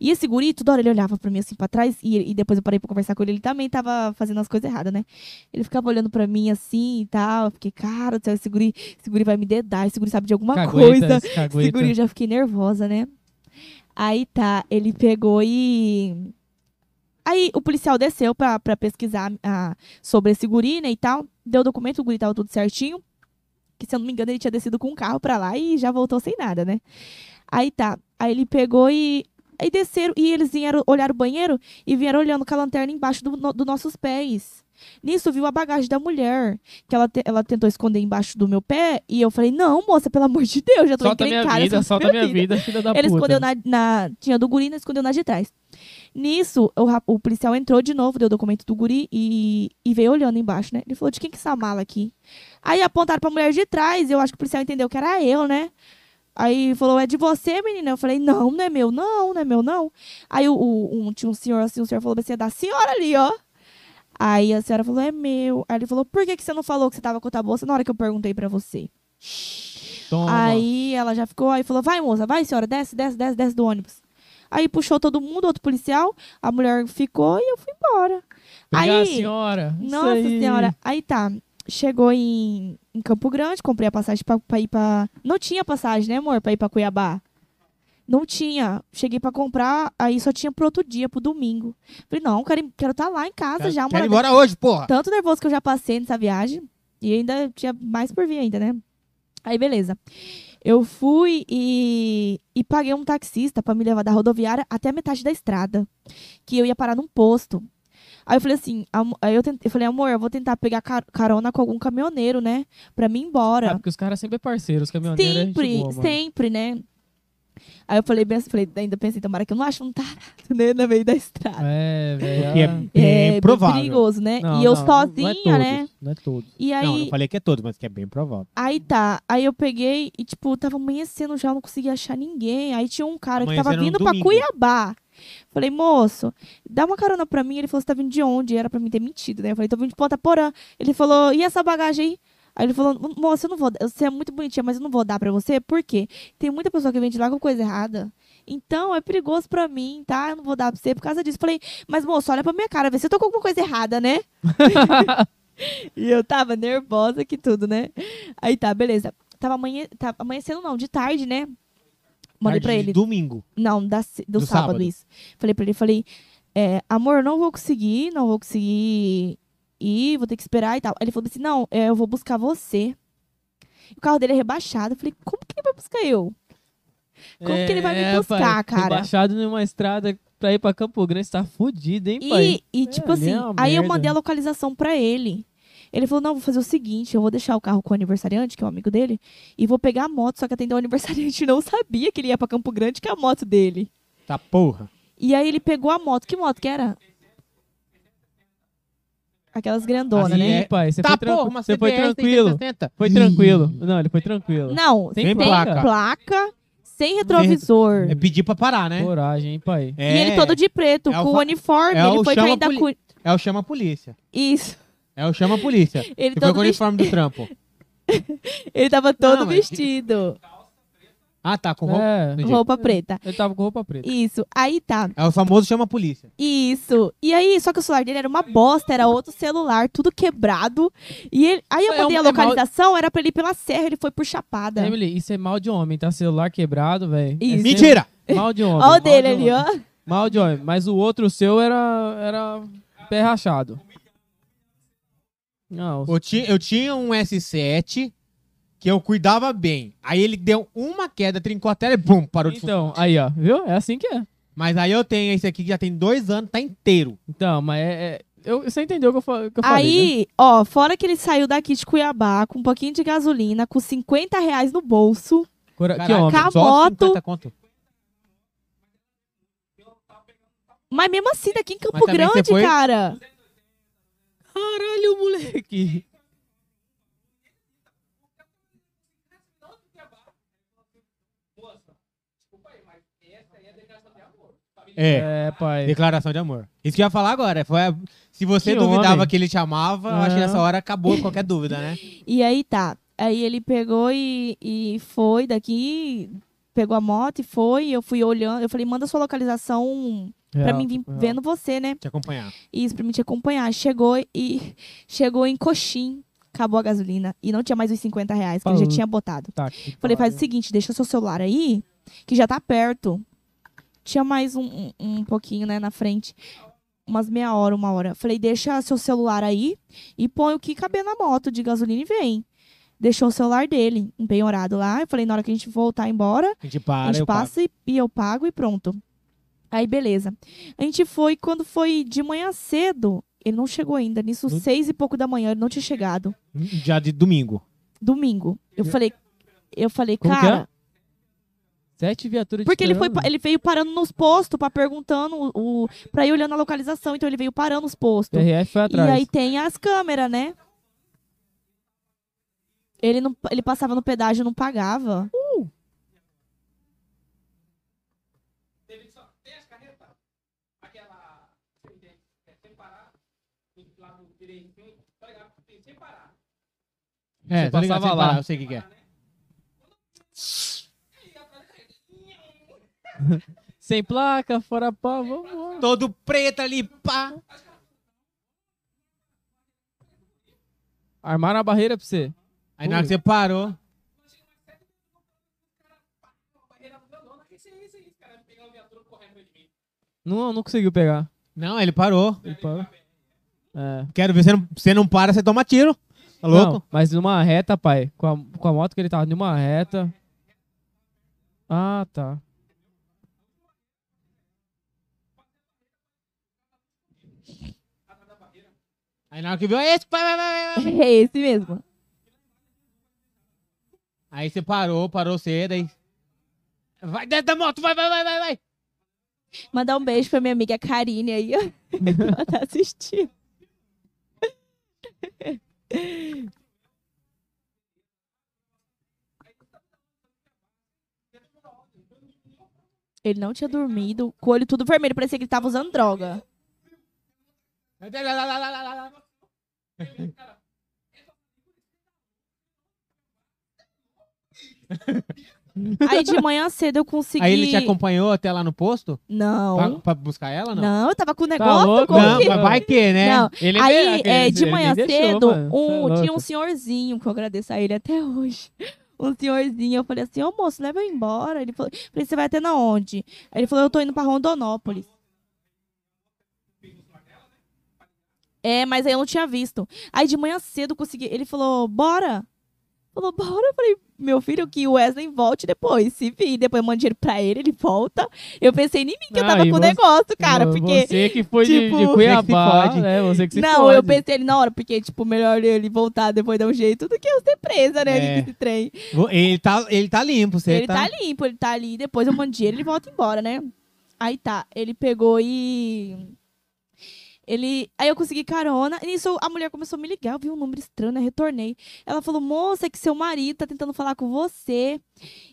C: E esse guri, toda hora ele olhava pra mim assim pra trás, e, e depois eu parei pra conversar com ele, ele também tava fazendo as coisas erradas, né? Ele ficava olhando pra mim assim e tal. Eu fiquei, cara, céu, esse guri, esse guri vai me dedar, esse guri sabe de alguma
B: Cagueta,
C: coisa.
B: esse cagueta.
C: Esse guri, eu já fiquei nervosa, né? Aí tá, ele pegou e. Aí o policial desceu pra, pra pesquisar ah, sobre esse guri, né, e tal. Deu o documento, o guri tava tudo certinho. Que se eu não me engano, ele tinha descido com um carro pra lá e já voltou sem nada, né? Aí tá. Aí ele pegou e. Aí desceram e eles vieram olhar o banheiro e vieram olhando com a lanterna embaixo dos do, nossos pés. Nisso, viu a bagagem da mulher, que ela, te- ela tentou esconder embaixo do meu pé, e eu falei, não, moça, pelo amor de Deus, já tô
B: Solta minha
C: encrencada,
B: vida, solta minha vida, filha da
C: ele
B: puta.
C: escondeu na, na- Tinha do guri, não escondeu na de trás. Nisso, o, o policial entrou de novo, deu o documento do guri e, e veio olhando embaixo, né? Ele falou, de quem que é essa mala aqui? Aí apontaram pra mulher de trás, eu acho que o policial entendeu que era eu, né? Aí falou, é de você, menina? Eu falei, não, não é meu, não, não é meu, não. Aí o, o- um, tinha um senhor assim, o senhor falou assim, é da senhora ali, ó. Aí a senhora falou, é meu. Aí ele falou, por que, que você não falou que você tava com outra bolsa na hora que eu perguntei pra você?
B: Toma.
C: Aí ela já ficou, aí falou, vai moça, vai senhora, desce, desce, desce, desce do ônibus. Aí puxou todo mundo, outro policial, a mulher ficou e eu fui embora.
B: Obrigado,
C: aí-
B: senhora.
C: Nossa senhora, aí tá. Chegou em, em Campo Grande, comprei a passagem pra, pra ir pra. Não tinha passagem, né, amor, pra ir pra Cuiabá? Não tinha. Cheguei pra comprar, aí só tinha pro outro dia, pro domingo. Falei, não, quero estar tá lá em casa
A: Quero,
C: já,
A: quero ir embora hoje, porra.
C: Tanto nervoso que eu já passei nessa viagem. E ainda tinha mais por vir ainda, né? Aí, beleza. Eu fui e, e paguei um taxista pra me levar da rodoviária até a metade da estrada. Que eu ia parar num posto. Aí eu falei assim, aí eu, tent- eu falei, amor, eu vou tentar pegar car- carona com algum caminhoneiro, né? Pra mim ir
B: Ah,
C: embora.
B: porque os caras sempre é parceiros, os caminhoneiros é gente
C: sempre,
B: boa,
C: sempre, né? Aí eu falei, bem, assim, falei, ainda pensei, tomara que eu não ache um tarado, né? No meio da estrada.
B: É, velho.
A: É
B: ah.
A: bem
C: bem
A: provável.
C: perigoso, né?
B: Não,
C: e eu
B: não,
C: sozinha,
B: não é todos,
C: né?
B: Não é todos.
C: E aí.
A: Não, não falei que é todo, mas que é bem provável.
C: Aí tá, aí eu peguei e, tipo, tava amanhecendo já, eu não conseguia achar ninguém. Aí tinha um cara que tava
A: Amanhecendo
C: vindo pra. Cuiabá. Falei, moço, dá uma carona pra mim. Ele falou, você tá vindo de onde? Era pra mim ter mentido, né? Eu falei, tô vindo de Ponta Porã. Ele falou, e essa bagagem aí? Aí ele falou, moça, eu não vou, dar- você é muito bonitinha, mas eu não vou dar pra você. Por quê? Tem muita pessoa que vem de lá com coisa errada. Então, é perigoso pra mim, tá? Eu não vou dar pra você por causa disso. Falei, mas moço, olha pra minha cara, vê se eu tô com alguma coisa errada, né? <laughs> E eu tava nervosa que tudo, né? Aí tá, beleza. Tava, amanhe... tava amanhecendo, não, de tarde, né? Mandei
A: de
C: ele.
A: Domingo.
C: Não, da... do,
A: Do
C: sábado,
A: sábado.
C: isso. Falei pra ele, falei, é, amor, não vou conseguir, não vou conseguir ir, vou ter que esperar e tal. Aí ele falou assim, não, é, eu vou buscar você. O carro dele é rebaixado. Eu falei, como que ele vai buscar eu? Como que ele vai me
B: É,
C: buscar,
B: pai,
C: cara?
B: Rebaixado numa estrada pra ir pra Campo Grande, você tá fudido, hein, pai?
C: E, tipo assim,
B: é uma
C: aí eu
B: merda.
C: mandei a localização pra ele. Ele falou: não, vou fazer o seguinte: eu vou deixar o carro com o aniversariante, que é um amigo dele, e vou pegar a moto. Só que atender o aniversariante <laughs> não sabia que ele ia pra Campo Grande, que é a moto dele.
A: Tá porra.
C: E aí ele pegou a moto. Que moto que era? Aquelas grandonas,
A: Assim,
C: né?
A: é-
B: pai, você
A: tá
B: foi,
A: porra, uma
B: você foi
A: CBR
B: tranquilo.
A: 660.
B: Foi tranquilo. Não, ele foi tranquilo.
C: Não,
B: Tem
C: sem
B: placa.
C: placa, sem retrovisor.
A: É pedir pra parar, né?
B: Coragem, hein, pai.
A: É,
C: E ele todo de preto,
A: É
C: com o uniforme.
A: é
C: ele
A: o
C: foi caindo da cu...
A: É o chama a polícia.
C: Isso.
A: É o chama a polícia. <laughs>
C: Ele,
A: foi com o uniforme do <laughs> trampo.
C: ele tava todo
A: Não, mas-
C: vestido.
A: Ah, tá, com roupa.
B: É,
A: Entendi.
C: Roupa preta.
B: ele tava com roupa preta.
C: Isso. Aí tá.
A: É o famoso chama a polícia.
C: Isso. E aí, só que o celular dele era uma bosta, era outro celular, tudo quebrado. E ele, aí eu
B: É
C: mandei
B: um-
C: a
B: é mal-
C: localização, era pra ele ir pela serra, ele foi por Chapada.
B: Emily, isso é mal de homem, tá? Celular quebrado, velho.
C: Isso.
A: Mentira! <laughs>
B: Mal de homem.
C: Olha
B: mal
C: o dele
B: de
C: ali,
B: homem.
C: ó.
B: Mal de homem. Mas o outro seu era, era pé rachado. Não,
A: Eu tinha, eu tinha um S7 que eu cuidava bem. Aí ele deu uma queda, trincou a tela e bum, parou de funcionar.
B: então, aí, ó. Viu? É assim que é.
A: Mas aí eu tenho esse aqui que já tem dois anos, tá inteiro.
B: Então, mas é... é- eu, você entendeu o que eu, fa- que eu falei, né?
C: Aí, ó, fora que ele saiu daqui de Cuiabá com um pouquinho de gasolina, com 50 reais no bolso.
B: Cora- Que
A: Caralho,
B: homem.
A: Só
C: moto.
A: 50 conto.
C: Mas mesmo assim, daqui em Campo
A: Mas também você
C: Grande,
A: foi-
C: cara.
B: Caralho, moleque.
A: É,
B: É, pai.
A: declaração de amor. Isso que eu ia falar agora. Foi a- Se você
B: Que
A: duvidava
B: homem.
A: que ele te amava, eu acho que nessa hora acabou qualquer dúvida, né?
C: E aí tá. Aí ele pegou e, e foi daqui, pegou a moto e foi. Eu fui olhando. Eu falei, manda sua localização pra
B: Real,
C: mim vir
B: real.
C: vendo você, né?
A: Te acompanhar.
C: Isso, pra mim te acompanhar. Chegou e chegou em Coxim. Acabou a gasolina. E não tinha mais os 50 reais que ele já
B: Falou.
C: tinha botado.
B: Tá,
C: Falei, faz o seguinte, deixa seu celular aí, que já tá perto. Tinha mais um, um, um pouquinho, né, na frente. Umas meia hora, uma hora. Falei, deixa seu celular aí e põe o que caber na moto de gasolina e vem. Deixou o celular dele, empenhorado lá. Eu falei, na hora que a gente voltar embora,
A: A gente
C: a
A: para,
C: gente
A: eu pago.
C: passa e, e eu pago e pronto. Aí, beleza. A gente foi, quando foi de manhã cedo, ele não chegou ainda. Nisso,
A: No-
C: seis e pouco da manhã, ele não tinha chegado.
A: Já de domingo.
C: Domingo. Eu falei, eu falei,
B: Como
C: cara...
B: é? Sete viaturas
C: Porque ele, foi, ele veio parando nos postos pra perguntando, o, pra ir olhando a localização. Então ele veio parando nos postos.
B: PRF foi
C: E
B: atrás.
C: aí tem as câmeras, né? Ele, não, ele passava no pedágio e não pagava.
A: É,
B: Você
A: tá ligado?
B: passava
A: Sem
B: lá.
A: parar, Eu sei o que, que é.
B: Sem placa, fora pá, vamos.
A: Todo preto ali, pá.
B: Armaram a barreira pra você.
A: Aí na hora que você parou.
B: Não, não conseguiu pegar.
A: Não, ele parou.
B: Ele parou. É.
A: Quero ver, você não, você não para, você toma tiro. Tá louco?
B: Não, mas numa reta, pai. Com a, com a moto que ele tava numa reta. Ah, tá.
A: Aí na hora que viu, é esse, vai, vai, vai.
C: É esse mesmo.
A: Aí você parou, parou cedo, aí. Vai dentro da moto, vai, vai, vai, vai, vai.
C: Mandar um beijo pra minha amiga Karine aí, ó. <laughs> Ela tá assistindo. Ele não tinha dormido, com o olho tudo vermelho, parecia que ele tava usando droga. <laughs> <laughs> Aí de manhã cedo eu consegui.
A: Aí ele te acompanhou até lá no posto? Pra,
C: Não.
A: pra buscar ela, não?
C: Não, eu tava com o negócio.
B: Tá louco?
A: Não,
C: que-
A: mas vai que, né?
C: Não,
B: Ele
C: Aí,
B: aquele-
C: é, de manhã
B: deixou,
C: cedo.
B: Cê é
C: um, tinha um senhorzinho, que eu agradeço a ele até <laughs> hoje. Um senhorzinho, eu falei assim, ô moço, leva eu embora. Ele falou, falei, você vai até na onde? Aí ele falou, eu tô indo pra Rondonópolis. É, mas aí eu não tinha visto. Aí de manhã cedo eu consegui. Ele falou, bora. Falou, bora. Eu falei, meu filho, que o Wesley volte depois. Se vir, depois eu mando dinheiro pra ele, ele volta. Eu pensei em mim que eu
B: Ah,
C: tava
B: e
C: com o
B: você-
C: negócio, cara, porque.
B: Você que foi de-
C: tipo,
B: de,
C: você
B: Cuiabá,
A: que se fode.
B: né? Você que se
C: Não,
B: fode.
C: eu pensei ele na hora, porque, tipo, melhor ele voltar depois dar um jeito do que eu ser presa, né?
A: É.
C: esse trem.
A: Ele tá, ele tá limpo, você
C: ele
A: tá...
C: tá... limpo, ele tá ali, depois eu mando dinheiro e ele volta embora, né? Aí tá, ele pegou e. Ele. Aí eu consegui carona. E a mulher começou a me ligar. Eu vi um número estranho, né? Retornei. Ela falou: moça, é que seu marido tá tentando falar com você.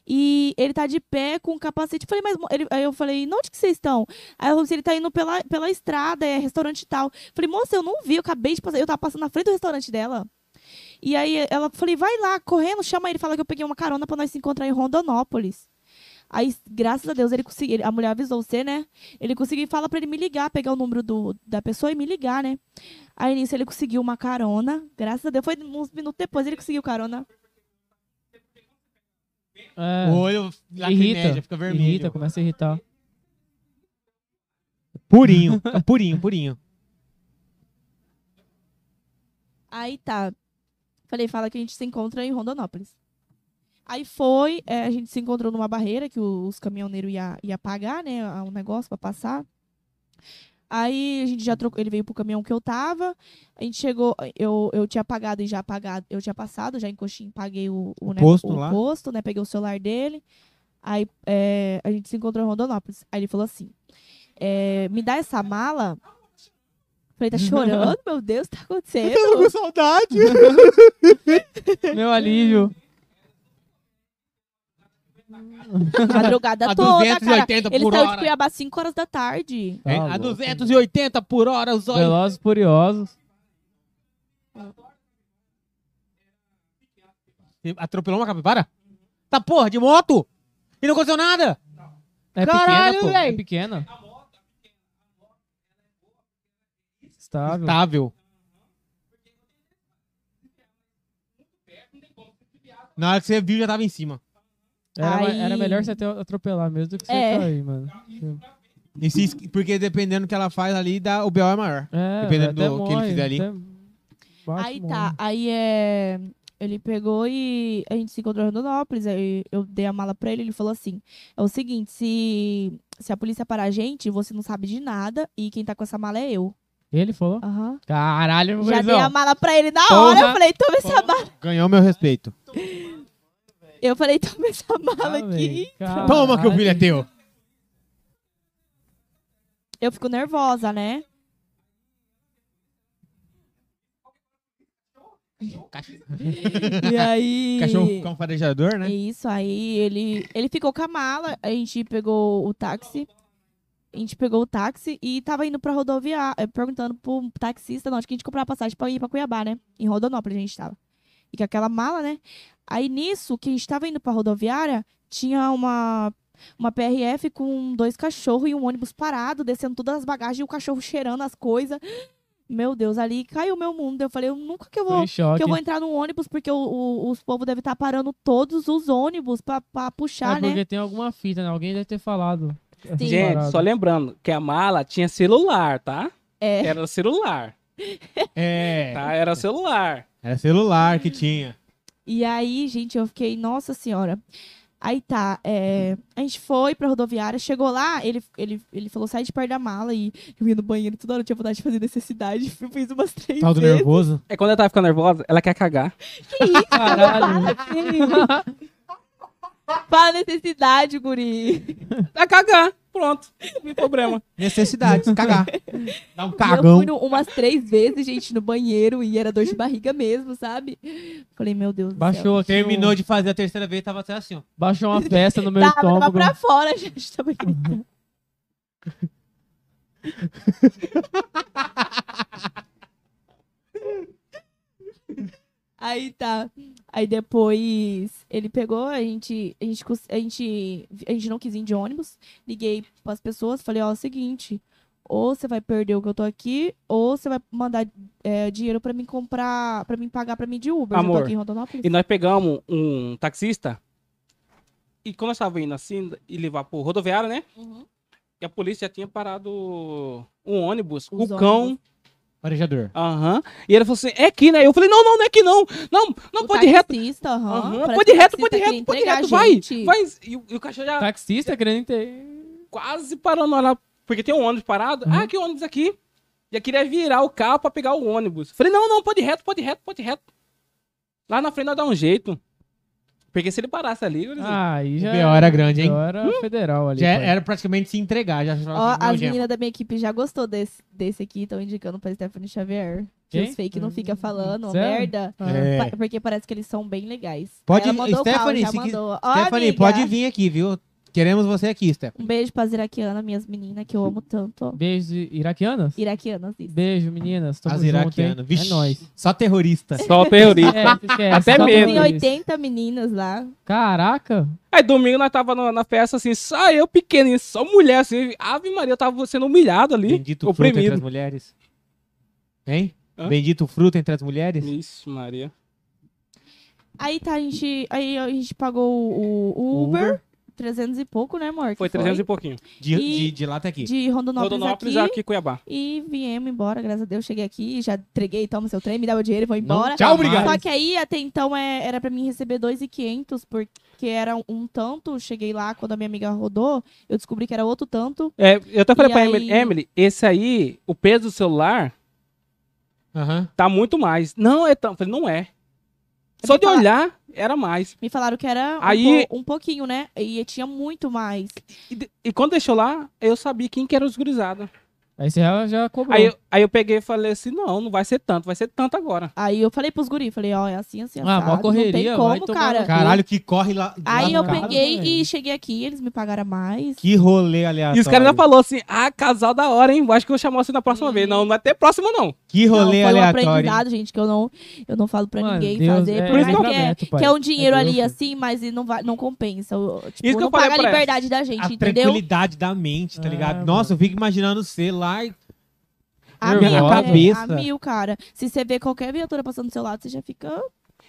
C: E ele tá de pé com um capacete. Eu falei, mas. Ele... Aí eu falei: onde que vocês estão? Aí ela falou ele tá indo pela, pela estrada, é restaurante e tal. Eu falei, moça, eu não vi, eu acabei de passar. Eu tava passando na frente do restaurante dela. E aí ela falei, vai lá, correndo, chama ele, fala que eu peguei uma carona pra nós se encontrar em Rondonópolis. Aí, graças a Deus, ele conseguiu. A mulher avisou você, né? Ele conseguiu e fala pra ele me ligar, pegar o número do, da pessoa e me ligar, né? Aí nisso ele conseguiu uma carona. Graças a Deus. Foi uns minutos depois ele conseguiu carona.
B: É,
A: O olho
B: irrita,
A: fica vermelho.
B: irrita, começa a irritar.
A: Purinho, <laughs> purinho, purinho.
C: Aí tá. Falei, fala que a gente se encontra em Rondonópolis. Aí foi, é, a gente se encontrou numa barreira que os caminhoneiros ia, ia pagar, né? Um negócio pra passar. Aí a gente já trocou, ele veio pro caminhão que eu tava. A gente chegou, eu, eu tinha pagado e já pagado, eu tinha passado, já em paguei o, o,
A: O
C: né,
A: posto
C: o
A: lá?
C: posto, né? Peguei o celular dele. Aí é, a gente se encontrou em Rondonópolis. Aí ele falou assim: é, me dá essa mala. Falei, tá chorando? <laughs> Meu Deus, tá acontecendo?
A: Eu tô com saudade. <laughs> <laughs>
B: Meu alívio.
C: Madrugada
A: A
C: toda, cara.
A: 280
C: Ele
A: por
C: saiu de. Cuiabá 5 horas da tarde.
B: Tá
A: a
B: louco.
A: 280 por hora, os olhos.
B: Velozes e Furiosos.
A: Atropelou uma capivara? Tá porra, de moto? E não aconteceu nada?
B: É
A: Caralho,
B: pequena, pô. É pequena. Estável.
A: Estável. Na hora que você viu, já tava em cima.
B: Era,
C: Aí-
B: era melhor você até atropelar mesmo do que você
C: É.
B: cair, mano.
A: E se- porque dependendo do que ela faz ali, dá, o BO é maior.
B: É,
A: Dependendo
B: até
A: do que ele
B: morre,
A: fizer ali.
C: aí
B: morre.
C: tá, aí é. Ele pegou e a gente se encontrou em Rondonópolis, aí eu dei a mala pra ele, ele falou assim: é o seguinte, se, se a polícia parar a gente, você não sabe de nada e quem tá com essa mala é eu.
B: Ele falou?
C: Aham.
B: Caralho, meu
C: Já dei
B: gurizão.
C: a mala pra ele na
B: Porra.
C: hora, eu falei, toma essa mala.
A: Ganhou meu respeito. <laughs>
C: Eu falei, toma essa mala
B: Ah,
C: aqui.
B: véi,
A: Toma que o filho é teu.
C: Eu fico nervosa, né? E aí. <laughs>
A: Cachorro cão farejador, né?
C: Isso, aí ele, ele ficou com a mala, a gente pegou o táxi. A gente pegou o táxi e tava indo pra rodoviária, eh, perguntando pro taxista, não, acho que a gente comprou a passagem pra ir pra Cuiabá, né? Em Rondonópolis a gente tava. E com aquela mala, né? Aí nisso, que a gente tava indo pra rodoviária, tinha uma, uma PRF com dois cachorros e um ônibus parado, descendo todas as bagagens e o cachorro cheirando as coisas. Meu Deus, ali caiu meu mundo. Eu falei, eu nunca que eu vou que eu vou entrar num ônibus porque o- o- os povos devem estar parando todos os ônibus pra, pra puxar,
B: é
C: né?
B: porque tem alguma fita, né? Alguém deve ter falado.
C: Sim.
D: Gente, só lembrando que a mala tinha celular, tá?
C: É.
D: Era celular,
A: É.
D: tá? Era celular.
A: Era celular que tinha.
C: E aí, gente, eu fiquei, nossa senhora. Aí tá, é, a gente foi pra rodoviária, chegou lá, ele, ele, ele falou, sai de perto da mala e eu ia no banheiro toda hora, eu tinha vontade de fazer necessidade. <laughs> Eu fiz umas três
A: do
C: vezes.
A: nervoso.
D: É quando ela tava ficando nervosa, ela quer cagar.
C: Que isso?
B: Caralho.
C: Fala necessidade, guri.
D: É cagar. Pronto. Não tem problema.
A: Necessidades, cagar. Dá um
C: E Eu
A: cagão.
C: fui no- umas três vezes, gente, no banheiro e era dor de barriga mesmo, sabe? Falei, meu Deus do céu.
B: Baixou aqui.
A: Terminou
B: um-
A: de fazer a terceira vez, tava até assim, ó.
B: Baixou uma festa no meu
C: Tava, tava
B: estômago.
C: pra fora, <laughs> gente. Tava gritando. <laughs> Aí tá. Aí depois ele pegou, a gente, a gente, a gente, a gente não quis ir de ônibus. Liguei pras pessoas, falei, ó, é o seguinte, ou você vai perder o que eu tô aqui, ou você vai mandar é, dinheiro pra mim comprar, pra mim pagar pra mim de Uber. Eu
D: Amor,
C: tô aqui em Rondonópolis.
D: E nós pegamos um taxista. E quando nós estávamos indo assim, e levar pro rodoviário, né?
C: Uhum.
D: E a polícia já tinha parado um ônibus
C: Os
D: o cão.
C: Ônibus.
A: Farejador.
D: Aham. E ele falou assim: é aqui, né? Eu falei: não, não, não é aqui não. Não, não,
C: O
D: pode ir reto.
C: taxista, aham.
D: Aham,
C: Parece
D: Pode reto, pode reto, pode reto. Vai, vai. E, o- e o cachorro já
B: Taxista querendo ter.
D: quase parou na hora. Porque tem um ônibus parado.
B: Uhum.
D: Ah, que ônibus aqui? Já queria virar o carro pra pegar o ônibus. Falei: não, não, pode ir reto, pode ir reto, pode ir reto. Lá na frente nós dá um jeito. Porque se ele parasse ali, eu
B: Ah, aí já.
A: O BO era grande, hein?
B: Era federal ali.
A: Já
B: pai.
A: era praticamente se entregar. Já
C: Ó, as meninas da minha equipe já gostou desse, desse aqui, estão indicando pra Stephanie Xavier. Que os fake não fica falando
B: Sério?
C: merda.
B: Ah.
A: É.
C: Porque parece que eles são bem legais.
A: Pode- Stephanie,
C: já
A: se Stephanie,
C: amiga,
A: pode vir aqui, viu? Queremos você aqui, Stephanie.
C: Um beijo pra Iraquiana, minhas meninas, que eu amo tanto.
B: Beijos iraquianas?
C: Iraquianas, isso.
B: Beijo, meninas. Tamo
A: As iraquianas. Vixe,
B: É nóis.
A: Só terrorista.
D: Só <laughs> terrorista.
B: É, esquece,
D: Até
B: só
D: medo.
C: Tem
B: terrorista.
C: 80 meninas lá.
B: Caraca.
D: Aí domingo nós tava na, na festa assim, só eu pequenininho, só mulher assim. Ave Maria, eu tava sendo humilhado ali.
A: Bendito fruto entre
D: oprimido.
A: as mulheres. Hein?
D: Hã?
A: Bendito fruto entre as mulheres?
D: Ixi, Maria.
C: Aí tá, a gente, aí a gente pagou o, o Uber, 300 e pouco, né, amor? Que
D: Foi 300 e pouquinho.
A: De,
C: E-
A: de, de lá até aqui.
C: De Rondonópolis,
D: Rondonópolis
C: aqui.
D: aqui Cuiabá.
C: E viemos embora, graças a Deus. Cheguei aqui, já entreguei, toma seu trem, me dá o dinheiro e vou embora.
A: Tchau, obrigado.
C: Só que aí, até então, é, era pra mim receber 2,500, porque era um, um tanto. Cheguei lá, quando a minha amiga rodou, eu descobri que era outro tanto.
D: É, eu até falei
C: E
D: pra
C: aí-
D: Emily, Emily, esse aí, o peso do celular
A: Aham.
D: tá muito mais. Não é tão. Eu Falei, não é. Só de olhar, era mais.
C: Me falaram que era um,
D: Aí-
C: po- um pouquinho, né? E tinha muito mais.
D: E, de- e quando deixou lá, eu sabia quem que era os gurizados.
B: É Aí você já, já cobrou.
D: Aí, eu- aí eu peguei e falei assim, não, não vai ser tanto, vai ser tanto agora.
C: Aí eu falei pros guri, falei, ó, é assim, assim,
B: Ah,
C: assado,
B: mó correria,
C: não tem como,
B: tomar
C: cara.
A: Caralho, que corre lá. lá
C: Aí
A: no
C: eu
A: carro.
C: peguei
B: velho.
C: e cheguei aqui, eles me pagaram mais.
A: Que rolê aleatório.
D: E os caras ainda falaram assim, ah, casal da hora, hein? Acho que eu vou chamar você na próxima vez. Não, não vai ter próxima, não.
A: Que
C: Não,
A: rolê
C: foi um
A: aleatório.
C: aprendizado, gente, que eu não, eu não falo pra
B: Mano,
C: ninguém
B: Deus
C: fazer.
B: é
C: por mais que, é,
B: livramento, pai.
C: que é um dinheiro
B: É
C: ali
B: Deus.
C: assim, mas não, vai, não compensa. Tipo,
D: Isso que eu
C: não
D: falei
C: paga a
D: pra ela.
C: liberdade da gente,
A: a
C: entendeu?
A: tranquilidade da mente, tá
B: É,
A: ligado?
B: mano.
A: Nossa, eu fico imaginando você lá e
C: A
B: Nervosa.
C: mil,
A: A cabeça.
C: A mil, cara. Se você vê qualquer viatura passando do seu lado, você já fica.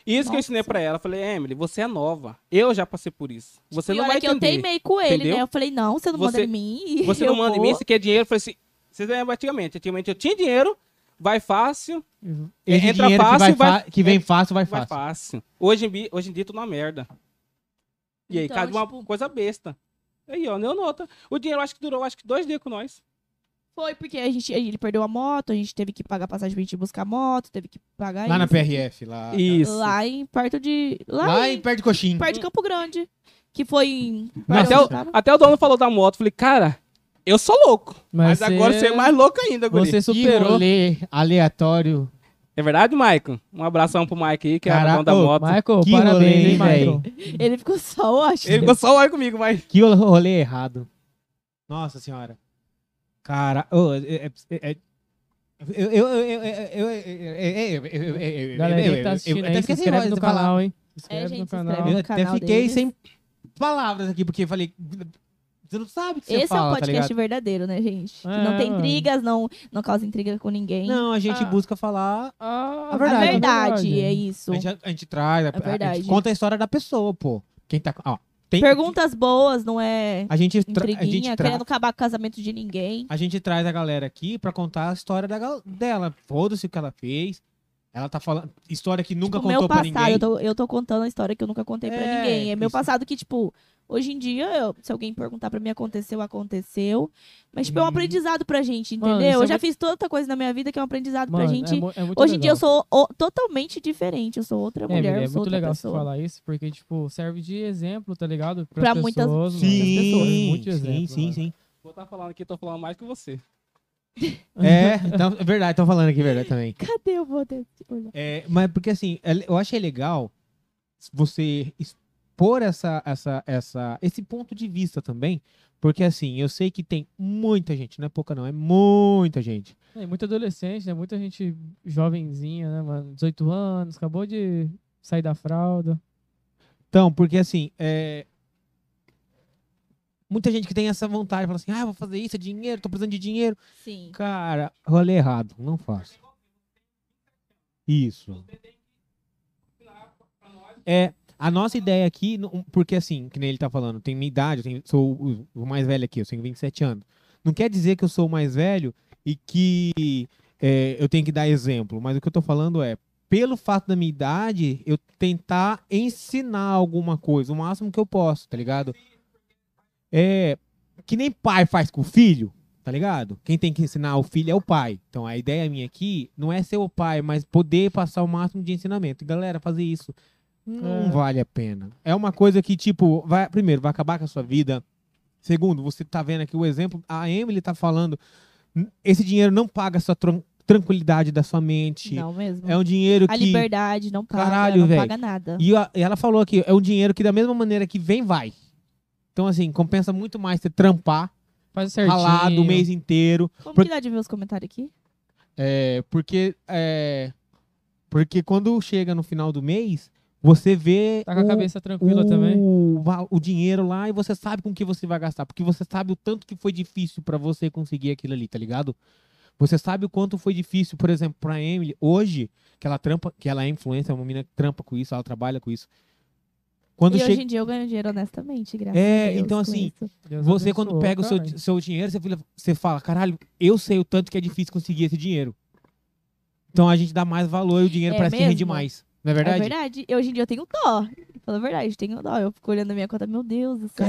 D: Isso que eu
C: Nossa.
D: ensinei pra ela. Eu falei, Emily, você é nova. Eu já passei por isso. Você
C: e
D: não
C: olha
D: vai
C: que eu
D: entender.
C: teimei com ele,
D: Entendeu?
C: né? Eu falei, não, você não
D: Você-
C: manda em mim. <laughs>
D: Você
C: eu
D: não manda em
C: vou.
D: mim, você quer dinheiro. Eu falei assim, vocês lembram antigamente. Antigamente eu tinha dinheiro, vai fácil,
A: esse
D: Entra
A: dinheiro que,
D: fácil,
A: vai
D: vai-
A: fa- que vem fácil, vai
D: vai
A: fácil.
D: fácil. Hoje em, bi- hoje em dia, tu na merda. E aí,
C: Então,
D: cai de uma
C: tipo-
D: coisa besta. Aí, ó, deu nota. O dinheiro acho que durou acho que dois dias com nós.
C: Foi porque a gente, ele perdeu a moto, a gente teve que pagar passagem pra gente buscar a moto, teve que pagar
A: Lá na
C: isso.
A: PRF, lá.
D: Isso.
C: Lá em perto de. Lá,
A: Lá
C: em,
A: em perto de Coxim.
C: perto de Campo Grande. Que foi em.
D: Até o, até o dono falou da moto. Falei, cara, eu sou louco. Mas,
B: você-
D: agora você é mais louco ainda, guri.
B: Você
A: Que
B: superou.
A: rolê aleatório.
D: É verdade, Maicon? Um abração pro Mike aí, que é o dono da
A: ô,
D: moto.
B: Michael,
A: Que
B: parabéns,
A: rolê,
B: hein,
A: hein,
B: Michael?
C: Ele ficou só, eu acho.
D: Ele ficou só olhando comigo, mas...
A: Que rolê errado. Nossa senhora. Cara, oh, é, é, é eu, eu, eu, eu, eu, até
B: que se inscreve no canal, hein?
C: É, inscreve
B: no canal.
A: Eu até fiquei sem palavras aqui, porque falei... Você não sabe o que você
C: Esse é o
A: tá
C: podcast verdadeiro, né, gente? Que não tem
B: é.
C: intrigas, não, não causa intriga com ninguém.
A: Não, a gente
B: ah.
A: busca falar
B: ah,
A: a, verdade,
C: é isso.
A: A gente, traz, a, a, gente conta a história da pessoa, pô. Quem tá. Ó, tem,
C: Perguntas boas, não é
A: A gente, a gente,
C: querendo acabar com o casamento de ninguém.
A: a gente traz a galera aqui pra contar a história da, dela. Foda-se o que ela fez. Ela tá falando. História que nunca
C: o
A: contou
C: meu
A: pra
C: passado,
A: ninguém.
C: eu tô, eu tô contando a história que eu nunca contei pra
A: É,
C: ninguém. É meu
A: isso.
C: passado que, tipo, hoje em dia, eu- se alguém perguntar pra mim, aconteceu, aconteceu. Mas, tipo, é um
A: Hum.
C: aprendizado pra gente,
B: Mano,
C: entendeu?
B: isso
C: eu
B: é
C: já
B: muito-
C: fiz tanta coisa na minha vida que é um aprendizado
B: Mano,
C: pra gente.
B: é, mu- é muito
C: hoje em dia eu
B: legal.
C: sou o- totalmente diferente. Eu sou outra
B: É,
C: mulher,
B: é
C: sou
B: muito
C: outra
B: legal
C: pessoa.
B: você falar isso, porque, tipo, serve de exemplo, tá ligado?
C: Pra muitas-
B: pessoas, mano.
A: Sim,
B: pessoas,
A: sim,
B: muito exemplo,
A: sim,
B: mano.
A: sim.
D: Vou estar falando aqui, tô falando mais que você.
A: É, <laughs> então, é verdade, tô falando aqui, é verdade também.
C: Cadê eu vou ter olhar?
A: É, mas porque assim, é- eu achei legal você expor essa, essa, essa, esse ponto de vista também, porque assim, eu sei que tem muita gente, não é pouca não, é muita gente.
B: É, muito adolescente, né? Muita gente jovenzinha, né, mano? 18 anos, acabou de sair da fralda.
A: Então, porque assim, é, muita gente que tem essa vontade, fala assim, ah, vou fazer isso, é dinheiro, tô precisando de dinheiro.
C: Sim.
A: Cara, rolê errado, não faço. Isso. É, a nossa ideia aqui, porque assim, que nem ele tá falando, tem minha idade, eu tenho- sou o, mais velho aqui, eu tenho 27 anos. Não quer dizer que eu sou o mais velho e que é, eu tenho que dar exemplo, mas o que eu tô falando é, pelo fato da minha idade, eu tentar ensinar alguma coisa, o máximo que eu posso, tá ligado? É, que nem pai faz com o filho, tá ligado? Quem tem que ensinar o filho é o pai. Então a ideia minha aqui não é ser o pai, mas poder passar o máximo de ensinamento. E, galera, fazer isso não
B: É.
A: vale a pena. É uma coisa que, tipo, vai, primeiro, vai acabar com a sua vida. Segundo, você tá vendo aqui o exemplo, a Emily tá falando, "N- esse dinheiro não paga a sua tran- tranquilidade da sua mente.
C: Não mesmo.
A: É um dinheiro
C: A
A: que.
C: liberdade não paga,
A: Caralho,
C: não
A: véi.
C: paga nada.
A: E a- e ela falou aqui, é um dinheiro que da mesma maneira que vem, vai. Então, assim, compensa muito mais você trampar,
B: Faz certinho.
A: ralar do mês inteiro.
C: Como
A: Por-
C: que dá de ver os comentários aqui?
A: É, porque, é, porque quando chega no final do mês, você vê
B: Tá com a
A: o,
B: cabeça tranquila
A: o,
B: também.
A: va- o dinheiro lá e você sabe com que você vai gastar. Porque você sabe o tanto que foi difícil pra você conseguir aquilo ali, tá ligado? Você sabe o quanto foi difícil, por exemplo, pra Emily, hoje, que ela trampa, que ela é influencer, é uma menina que trampa com isso, ela trabalha com isso. Quando
C: e
A: chega.
C: hoje em dia eu ganho dinheiro honestamente, graças
A: É,
C: a Deus.
A: então, assim.
B: Deus
A: Você,
B: abençoou,
A: quando pega o seu, seu dinheiro, você fala, você fala, caralho, eu sei o tanto que é difícil conseguir esse dinheiro. Então a gente dá mais valor e o dinheiro
C: É
A: parece que rende
C: mesmo?
A: mais. Não é verdade?
C: É verdade. E hoje em dia eu tenho dó. Fala a verdade, eu tenho dó. Eu fico olhando a minha conta, meu Deus do céu.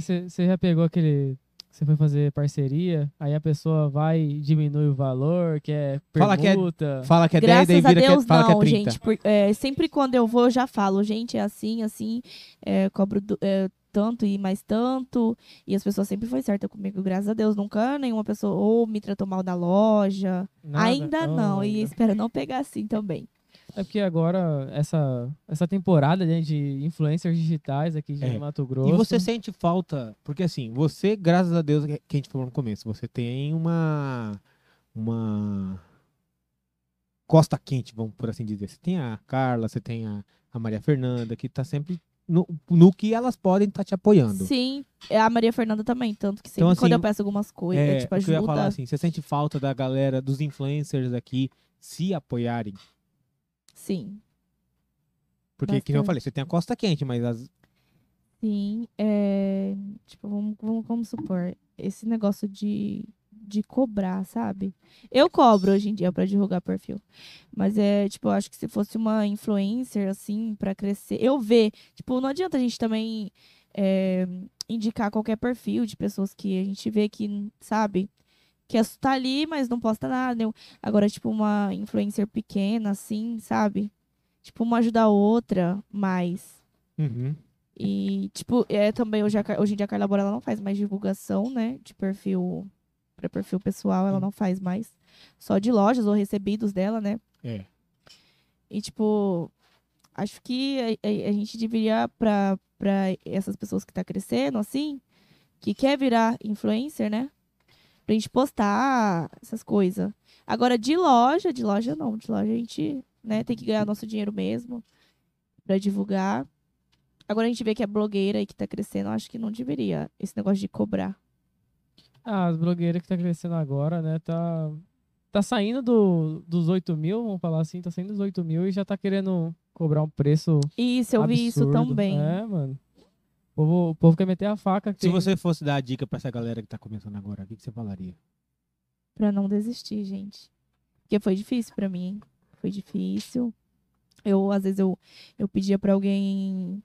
B: Você, você já pegou aquele. Você foi fazer parceria, aí a pessoa vai e diminui o valor, que é
A: Fala que é-. Fala que é 10,
C: Graças
A: daí
C: a
A: vira que é,
C: Deus,
A: fala
C: não,
A: que é 30.
C: gente. por- é, sempre quando eu vou, eu já falo, gente, é assim, assim, é, cobro du- é, tanto e mais tanto. E as pessoas sempre foi certa comigo, graças a Deus. Nunca nenhuma pessoa ou me tratou mal na loja.
B: Nada?
C: Ainda não.
B: Oh,
C: E
B: ainda.
C: espero não pegar assim também.
B: É porque agora, essa, essa temporada né, de influencers digitais aqui de
A: É.
B: Mato Grosso.
A: E você sente falta, porque assim, você, graças a Deus, que a gente falou no começo, você tem uma uma costa quente, vamos por assim dizer. Você tem a Carla, você tem a, a Maria Fernanda, que tá sempre no, no que elas podem estar te apoiando.
C: Sim, é a Maria Fernanda também. Tanto que sempre
A: Então, assim,
C: quando eu peço algumas coisas,
A: É,
C: tipo,
A: que eu ia
C: ajuda.
A: falar assim, você sente falta da galera, dos influencers aqui se apoiarem?
C: Sim.
A: Porque, que nem eu falei, você tem a costa quente, mas as,
C: Sim, é, tipo, vamos, vamos, vamos supor, esse negócio de, de cobrar, sabe? Eu cobro hoje em dia pra divulgar perfil. Mas é, tipo, eu acho que se fosse uma influencer, assim, pra crescer, eu ver, tipo, não adianta a gente também é, indicar qualquer perfil de pessoas que a gente vê que, sabe, que tá ali, mas não posta nada. né? Agora, tipo, uma influencer pequena, assim, sabe? Tipo, uma ajuda a outra, mais.
A: Uhum.
C: E, tipo, é também hoje, a hoje em dia a Carla Bora ela não faz mais divulgação, né? De perfil para perfil pessoal, ela não faz mais. Só de lojas ou recebidos dela, né?
A: É.
C: E, tipo, acho que a, a- a gente deveria, pra essas pessoas que tá crescendo, assim, que quer virar influencer, né? Pra gente postar essas coisas. Agora, de loja, de loja não. De loja a gente, né, tem que ganhar nosso dinheiro mesmo pra divulgar. Agora a gente vê que é blogueira e que tá crescendo, acho que não deveria esse negócio de cobrar.
B: Ah, as blogueiras que tá crescendo agora, né? Tá, tá saindo do, dos 8 mil, vamos falar assim, tá saindo dos 8 mil e já tá querendo cobrar um preço.
C: Isso, eu vi isso
B: absurdo.
C: também.
B: É, mano. O povo, o povo quer meter a faca.
A: Se
B: tem-
A: você fosse dar a dica pra essa galera que tá começando agora, o que, que você falaria?
C: Pra não desistir, gente. Porque foi difícil pra mim. Foi difícil. Eu, às vezes, eu, eu pedia pra alguém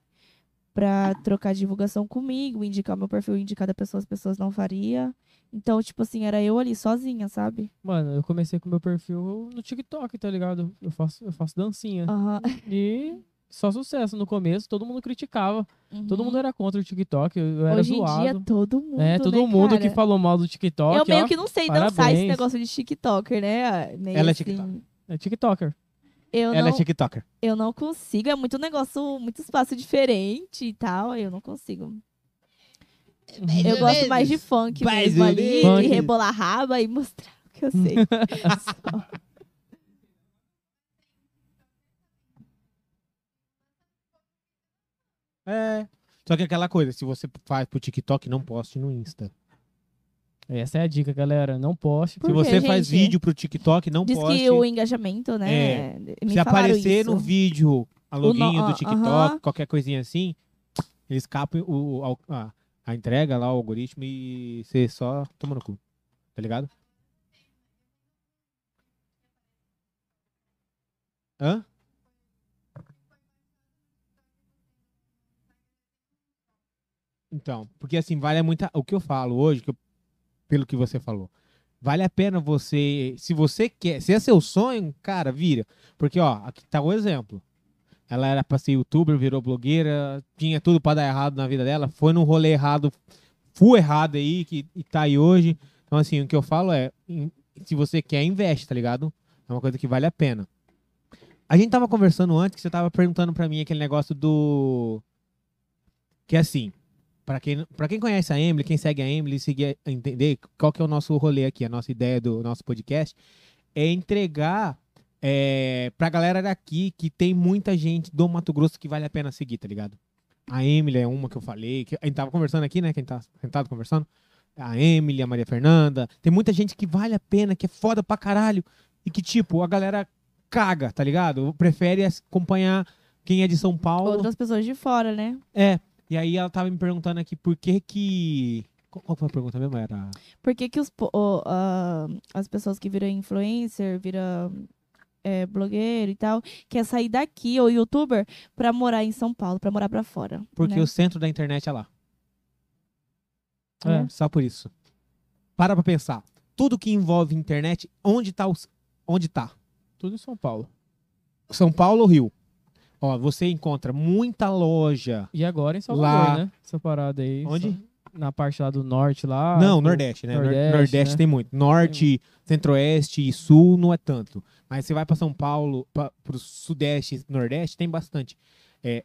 C: pra trocar divulgação comigo, indicar meu perfil, indicar da pessoa, as pessoas não faria. Então, tipo assim, era eu ali sozinha, sabe?
B: Mano, eu comecei com meu perfil no TikTok, tá ligado? Eu faço, eu faço dancinha.
C: Aham.
B: E só sucesso. No começo, todo mundo criticava. Todo
C: Uhum.
B: mundo era contra o TikTok. Eu, era
C: Hoje
B: zoado.
C: em dia, todo mundo.
B: é, todo
C: né,
B: mundo que
C: cara?
B: falou mal do TikTok.
C: Eu meio
B: ó,
C: que não sei dançar esse
B: parabéns.
C: negócio de TikToker, né? Nem
A: Ela é
C: assim,
A: TikToker.
B: É TikToker.
C: Eu
A: Ela
C: não,
A: é TikToker.
C: eu não consigo. É muito negócio, muito espaço diferente e tal. Eu não consigo. Eu gosto mais de funk
A: Mais
C: mesmo ali.
B: Funk.
C: de rebolar raba e mostrar o que eu sei. <laughs>
A: É. Só que aquela coisa, se você faz pro TikTok, não poste no Insta.
B: Essa é a dica, galera. Não poste.
C: Por
A: se
C: quê,
A: você faz
C: gente?
A: vídeo pro TikTok, não
C: Diz
A: poste.
C: que o engajamento, né?
A: É.
C: me
A: Se aparecer
C: isso.
A: no vídeo a
C: O
A: loginho
C: no-
A: do TikTok,
C: aham.
A: qualquer coisinha assim, eles capam o, o- a, a entrega lá, o algoritmo e você só toma no cu. Tá ligado? Hã? Então, porque assim, vale muito o que eu falo hoje, que eu- pelo que você falou. Vale a pena você, se você quer, se é seu sonho, cara, vira. Porque ó, aqui tá o exemplo. Ela era pra ser youtuber, virou blogueira, tinha tudo pra dar errado na vida dela, foi num rolê errado, full errado aí, que e tá aí hoje. Então assim, o que eu falo é, se você quer, investe, tá ligado? É uma coisa que vale a pena. A gente tava conversando antes, que você tava perguntando pra mim aquele negócio do que é assim, Pra quem, pra quem conhece a Emily, quem segue a Emily, seguir, entender qual que é o nosso rolê aqui, a nossa ideia do nosso podcast, é entregar é, pra galera daqui que tem muita gente do Mato Grosso que vale a pena seguir, tá ligado? A Emily é uma que eu falei, que a gente tava conversando aqui, né? Quem tá sentado conversando. A Emily, a Maria Fernanda. Tem muita gente que vale a pena, que é foda pra caralho. E que, tipo, a galera caga, tá ligado? Prefere acompanhar quem é de São Paulo.
C: Outras pessoas de fora, né?
A: É. E aí ela tava me perguntando aqui por que que. Qual foi a pergunta mesmo? Era.
C: Por que, que os, po- o- ah, as pessoas que viram influencer, viram é, blogueiro e tal, quer sair daqui, ou youtuber, pra morar em São Paulo, pra morar pra fora?
A: Porque
C: né?
A: o centro da internet é lá.
B: É.
A: Só por isso. Para pra pensar. Tudo que envolve internet, onde tá os. Onde tá?
B: Tudo em São Paulo.
A: São Paulo ou Rio? Ó, você encontra muita loja.
B: E agora em Salvador,
A: Lá-
B: né? Essa parada aí.
A: Onde?
B: só- Na parte lá do norte lá.
A: não,
B: do-
A: Nordeste, né? Nor-
B: Nordeste,
A: Nordeste,
B: né?
A: tem muito. Norte, Centro-Oeste e Sul não é tanto. Mas você vai pra São Paulo, pra, pro Sudeste e Nordeste, tem bastante. É,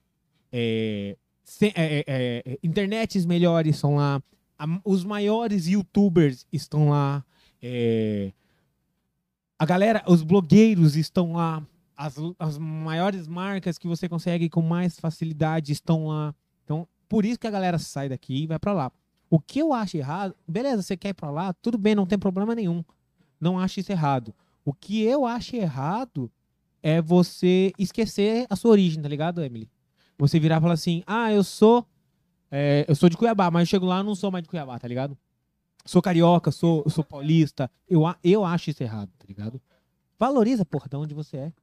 A: é, se- é, é, é, internets melhores são lá. A- os maiores youtubers estão lá. é, a galera, os blogueiros estão lá. As, as maiores marcas que você consegue com mais facilidade estão lá. Então, por isso que a galera sai daqui e vai pra lá. O que eu acho errado, beleza, você quer ir pra lá, tudo bem, não tem problema nenhum. Não acho isso errado. O que eu acho errado é você esquecer a sua origem, tá ligado, Emily? Você virar e falar assim: ah, eu sou. é, eu sou de Cuiabá, mas eu chego lá não sou mais de Cuiabá, tá ligado? Sou carioca, sou, sou paulista. Eu, eu acho isso errado, tá ligado? Valoriza, porra, de onde você é.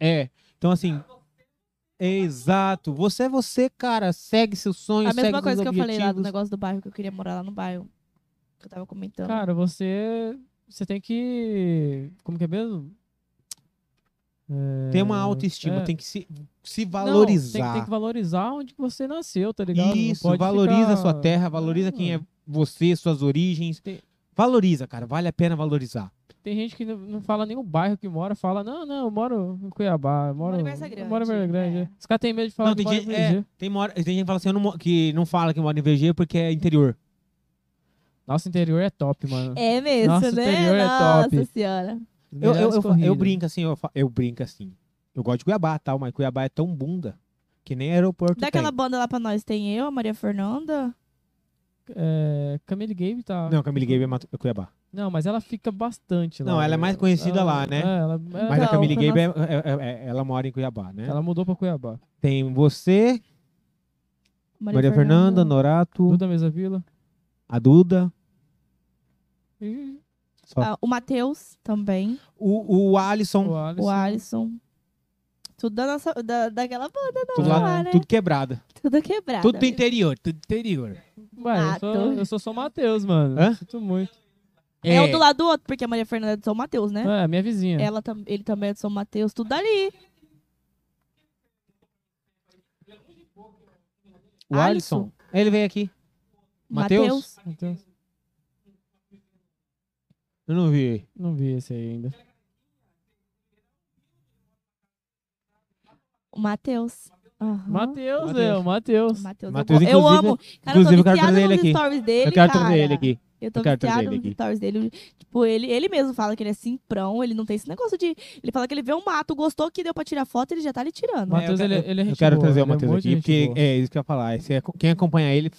A: É, então assim. Exato. Você é você, cara. Segue seus sonhos,
C: A mesma coisa que eu falei lá do
A: objetivos.
C: negócio do bairro, que eu queria morar lá no bairro. Que eu tava comentando.
B: Cara, você. Você tem que. Como que é mesmo? É,
A: Tem uma autoestima,
B: é.
A: tem que se, se
B: Não,
A: valorizar.
B: tem, tem que valorizar onde você nasceu, tá ligado? Não
A: Isso,
B: pode
A: valoriza a
B: ficar-
A: sua terra, valoriza quem é você, suas origens.
B: Tem-
A: Valoriza, cara. Vale a pena valorizar.
B: Tem gente que não, fala nem o bairro que mora, fala, não, não, eu moro em Cuiabá, eu moro,
C: Moro em Varza
B: eu moro em Varza
C: Grande,
B: Grande.
C: é.
B: Os caras têm medo de falar
A: Não,
B: que
A: tem
B: mora
A: gente,
B: em
A: é,
B: VG.
A: tem, mora, tem gente que fala assim, eu não, que não fala que mora em VG porque é interior.
B: Nosso interior é top, mano.
C: É mesmo,
B: Nossa, o
C: né?
B: interior é
C: Nossa
B: top.
C: senhora.
A: Eu, eu, eu, eu brinco assim, eu, eu brinco assim. Eu gosto de Cuiabá tal, mas Cuiabá é tão bunda que nem aeroporto
C: Daquela
A: tem.
C: banda lá pra nós, tem eu, a Maria Fernanda.
B: É, Camille Gabe tá...
A: Não, Camille Gabe é Mato- é Cuiabá.
B: Não, mas ela fica bastante lá.
A: Não, ela é
B: velho.
A: mais conhecida
B: Ela-
A: lá, né?
B: É, ela,
A: Mas
B: é,
A: a
C: Não,
A: Camille
C: pra
A: Gabe, é- é- é- ela mora em Cuiabá, né?
B: ela mudou pra Cuiabá.
A: Tem você, Maria, Fernanda, Norato,
B: Duda Mesa Vila.
A: a Duda.
B: E
A: Só.
C: Ah, o Matheus também.
A: O, o Alisson,
B: o Alisson.
C: O Alisson. Tudo da nossa, da, daquela banda
A: tudo, lá,
C: lá, né?
A: tudo quebrada.
C: Tudo quebrado.
A: Tudo do interior, tudo do interior.
B: Ué, eu sou, eu sou São Mateus, mano.
A: Hã?
B: Sinto muito.
C: É. um do lado do outro, porque a Maria Fernanda é de São Mateus, né?
B: É, minha vizinha.
C: Ela, tam- ele também é de São Mateus, tudo ali.
A: O Alisson, ele veio aqui. Mateus?
C: Mateus.
A: Eu não vi.
B: não vi esse aí ainda.
C: O Matheus. Aham.
B: Mateus,
A: Mateus.
B: é, o Mateus.
C: O Matheus.
A: Mateus,
C: eu, eu
A: inclusive-
C: amo. Cara,
A: inclusive,
C: eu
A: eu
C: tô
A: quero
C: viciada
A: trazer ele
C: nos
A: aqui.
C: stories dele,
A: eu quero
C: cara.
A: trazer ele aqui.
C: Eu tô
A: Eu
C: viciada nos
A: aqui.
C: stories dele. Tipo, ele, ele mesmo fala que ele é simprão, ele não tem esse negócio de... Ele fala que ele vê um mato, gostou, que deu pra tirar foto, ele já tá ali tirando.
B: Matheus,
A: É,
B: ele-
A: quero-
B: ele é
A: Eu quero
B: boa,
A: trazer o
B: é
A: Matheus
B: muito
A: aqui, porque
B: boa.
A: é isso que eu ia falar. Esse é- quem acompanha ele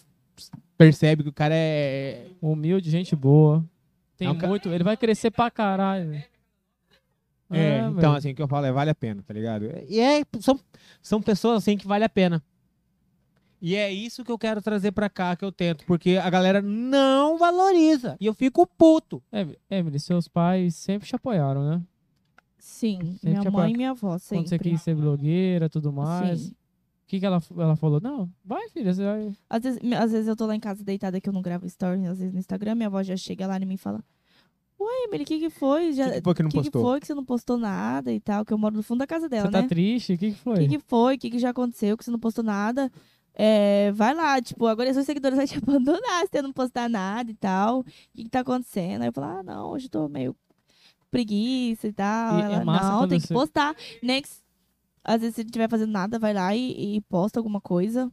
A: percebe que o cara é.
B: Humilde, gente boa. Tem
A: É um ca-
B: muito. Ele vai crescer pra caralho.
A: É,
B: Ah,
A: então,
B: velho.
A: assim, o que eu falo é vale a pena, tá ligado? E é, são, são pessoas assim que vale a pena. E é isso que eu quero trazer pra cá, que eu tento, porque a galera não valoriza. E eu fico puto.
B: Em- Emily, seus pais sempre te apoiaram, né?
C: Sim,
B: Sempre
C: minha mãe e minha avó,
B: Quando você
C: sempre.
B: quis ser blogueira tudo mais.
C: Sim.
B: O que, que ela, ela falou? Não, vai, filha. Você vai...
C: Às vezes, me- às vezes eu tô lá em casa deitada que eu não gravo story, às vezes no Instagram, minha avó já chega lá e fala: Ué, Emily, o que, que foi? Já,
A: O que, que foi que não
C: que, que foi que você não postou nada e tal? Que eu moro no fundo da casa dela,
B: Você
C: né?
B: tá triste? O que, que
C: O
B: foi?
C: que, que foi? O que, que já aconteceu? Que você não postou nada? É, vai lá, tipo, agora seus seguidores vão te <laughs> abandonar se você não postar nada e tal. O que, que tá acontecendo? Aí eu falo, ah, não, hoje eu tô meio preguiça e tal.
B: E é
C: Ela,
B: massa
C: não, tem que
B: você-
C: postar. Nem que, s- às vezes, se não estiver fazendo nada, vai lá e, e posta alguma coisa.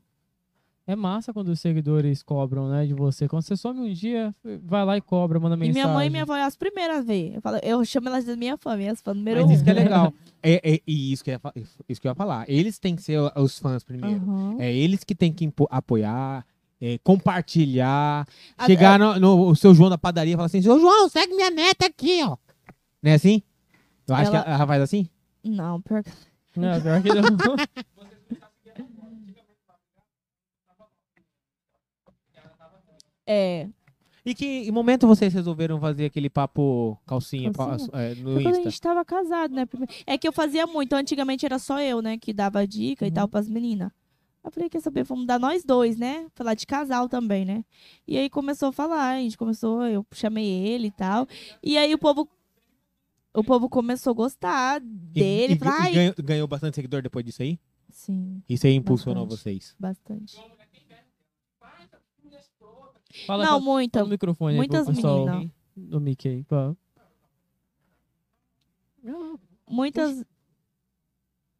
B: É massa quando os seguidores cobram, né, de você. Quando você some um dia, vai lá e cobra, manda
C: E
B: mensagem.
C: minha mãe e minha avó é as primeiras a ver. Eu, falo, eu chamo elas de minha fã, minhas fãs número
A: Mas
C: um.
A: isso que é legal. <laughs> É, é- e isso que, eu ia isso que eu ia falar. Eles têm que ser os fãs primeiro.
C: Aham.
A: É eles que têm que apoiar, é, compartilhar,
C: A-
A: chegar no, no- o seu João da padaria e falar assim, seu João, segue minha neta aqui, ó. Não é assim? Eu acho
C: Ela-
A: que ela faz assim?
C: Não, pior que...
B: Não, pior que não. <laughs> <laughs>
C: É,
A: E que em momento vocês resolveram fazer aquele papo calcinha, pa-
C: Calcinha?
A: é, no
C: quando a gente tava casado, né? É que eu fazia muito. Antigamente era só eu, né? Que dava dica e
A: Uhum.
C: tal pras meninas. Eu falei, quer saber? Vamos dar nós dois, né? Falar de casal também, né? E aí começou a falar, a gente começou, eu chamei ele e tal. E aí o povo. o povo começou a gostar
A: E-
C: dele.
A: e, e
C: "Ai,
A: ganhou, ganhou bastante seguidor depois disso aí?
C: Sim,
A: Isso aí impulsionou
C: Bastante.
A: vocês.
C: bastante.
B: Fala
C: não,
B: com-
C: muita.
B: microfone
C: muitas meninas.
B: do Mickey pá.
C: Muitas.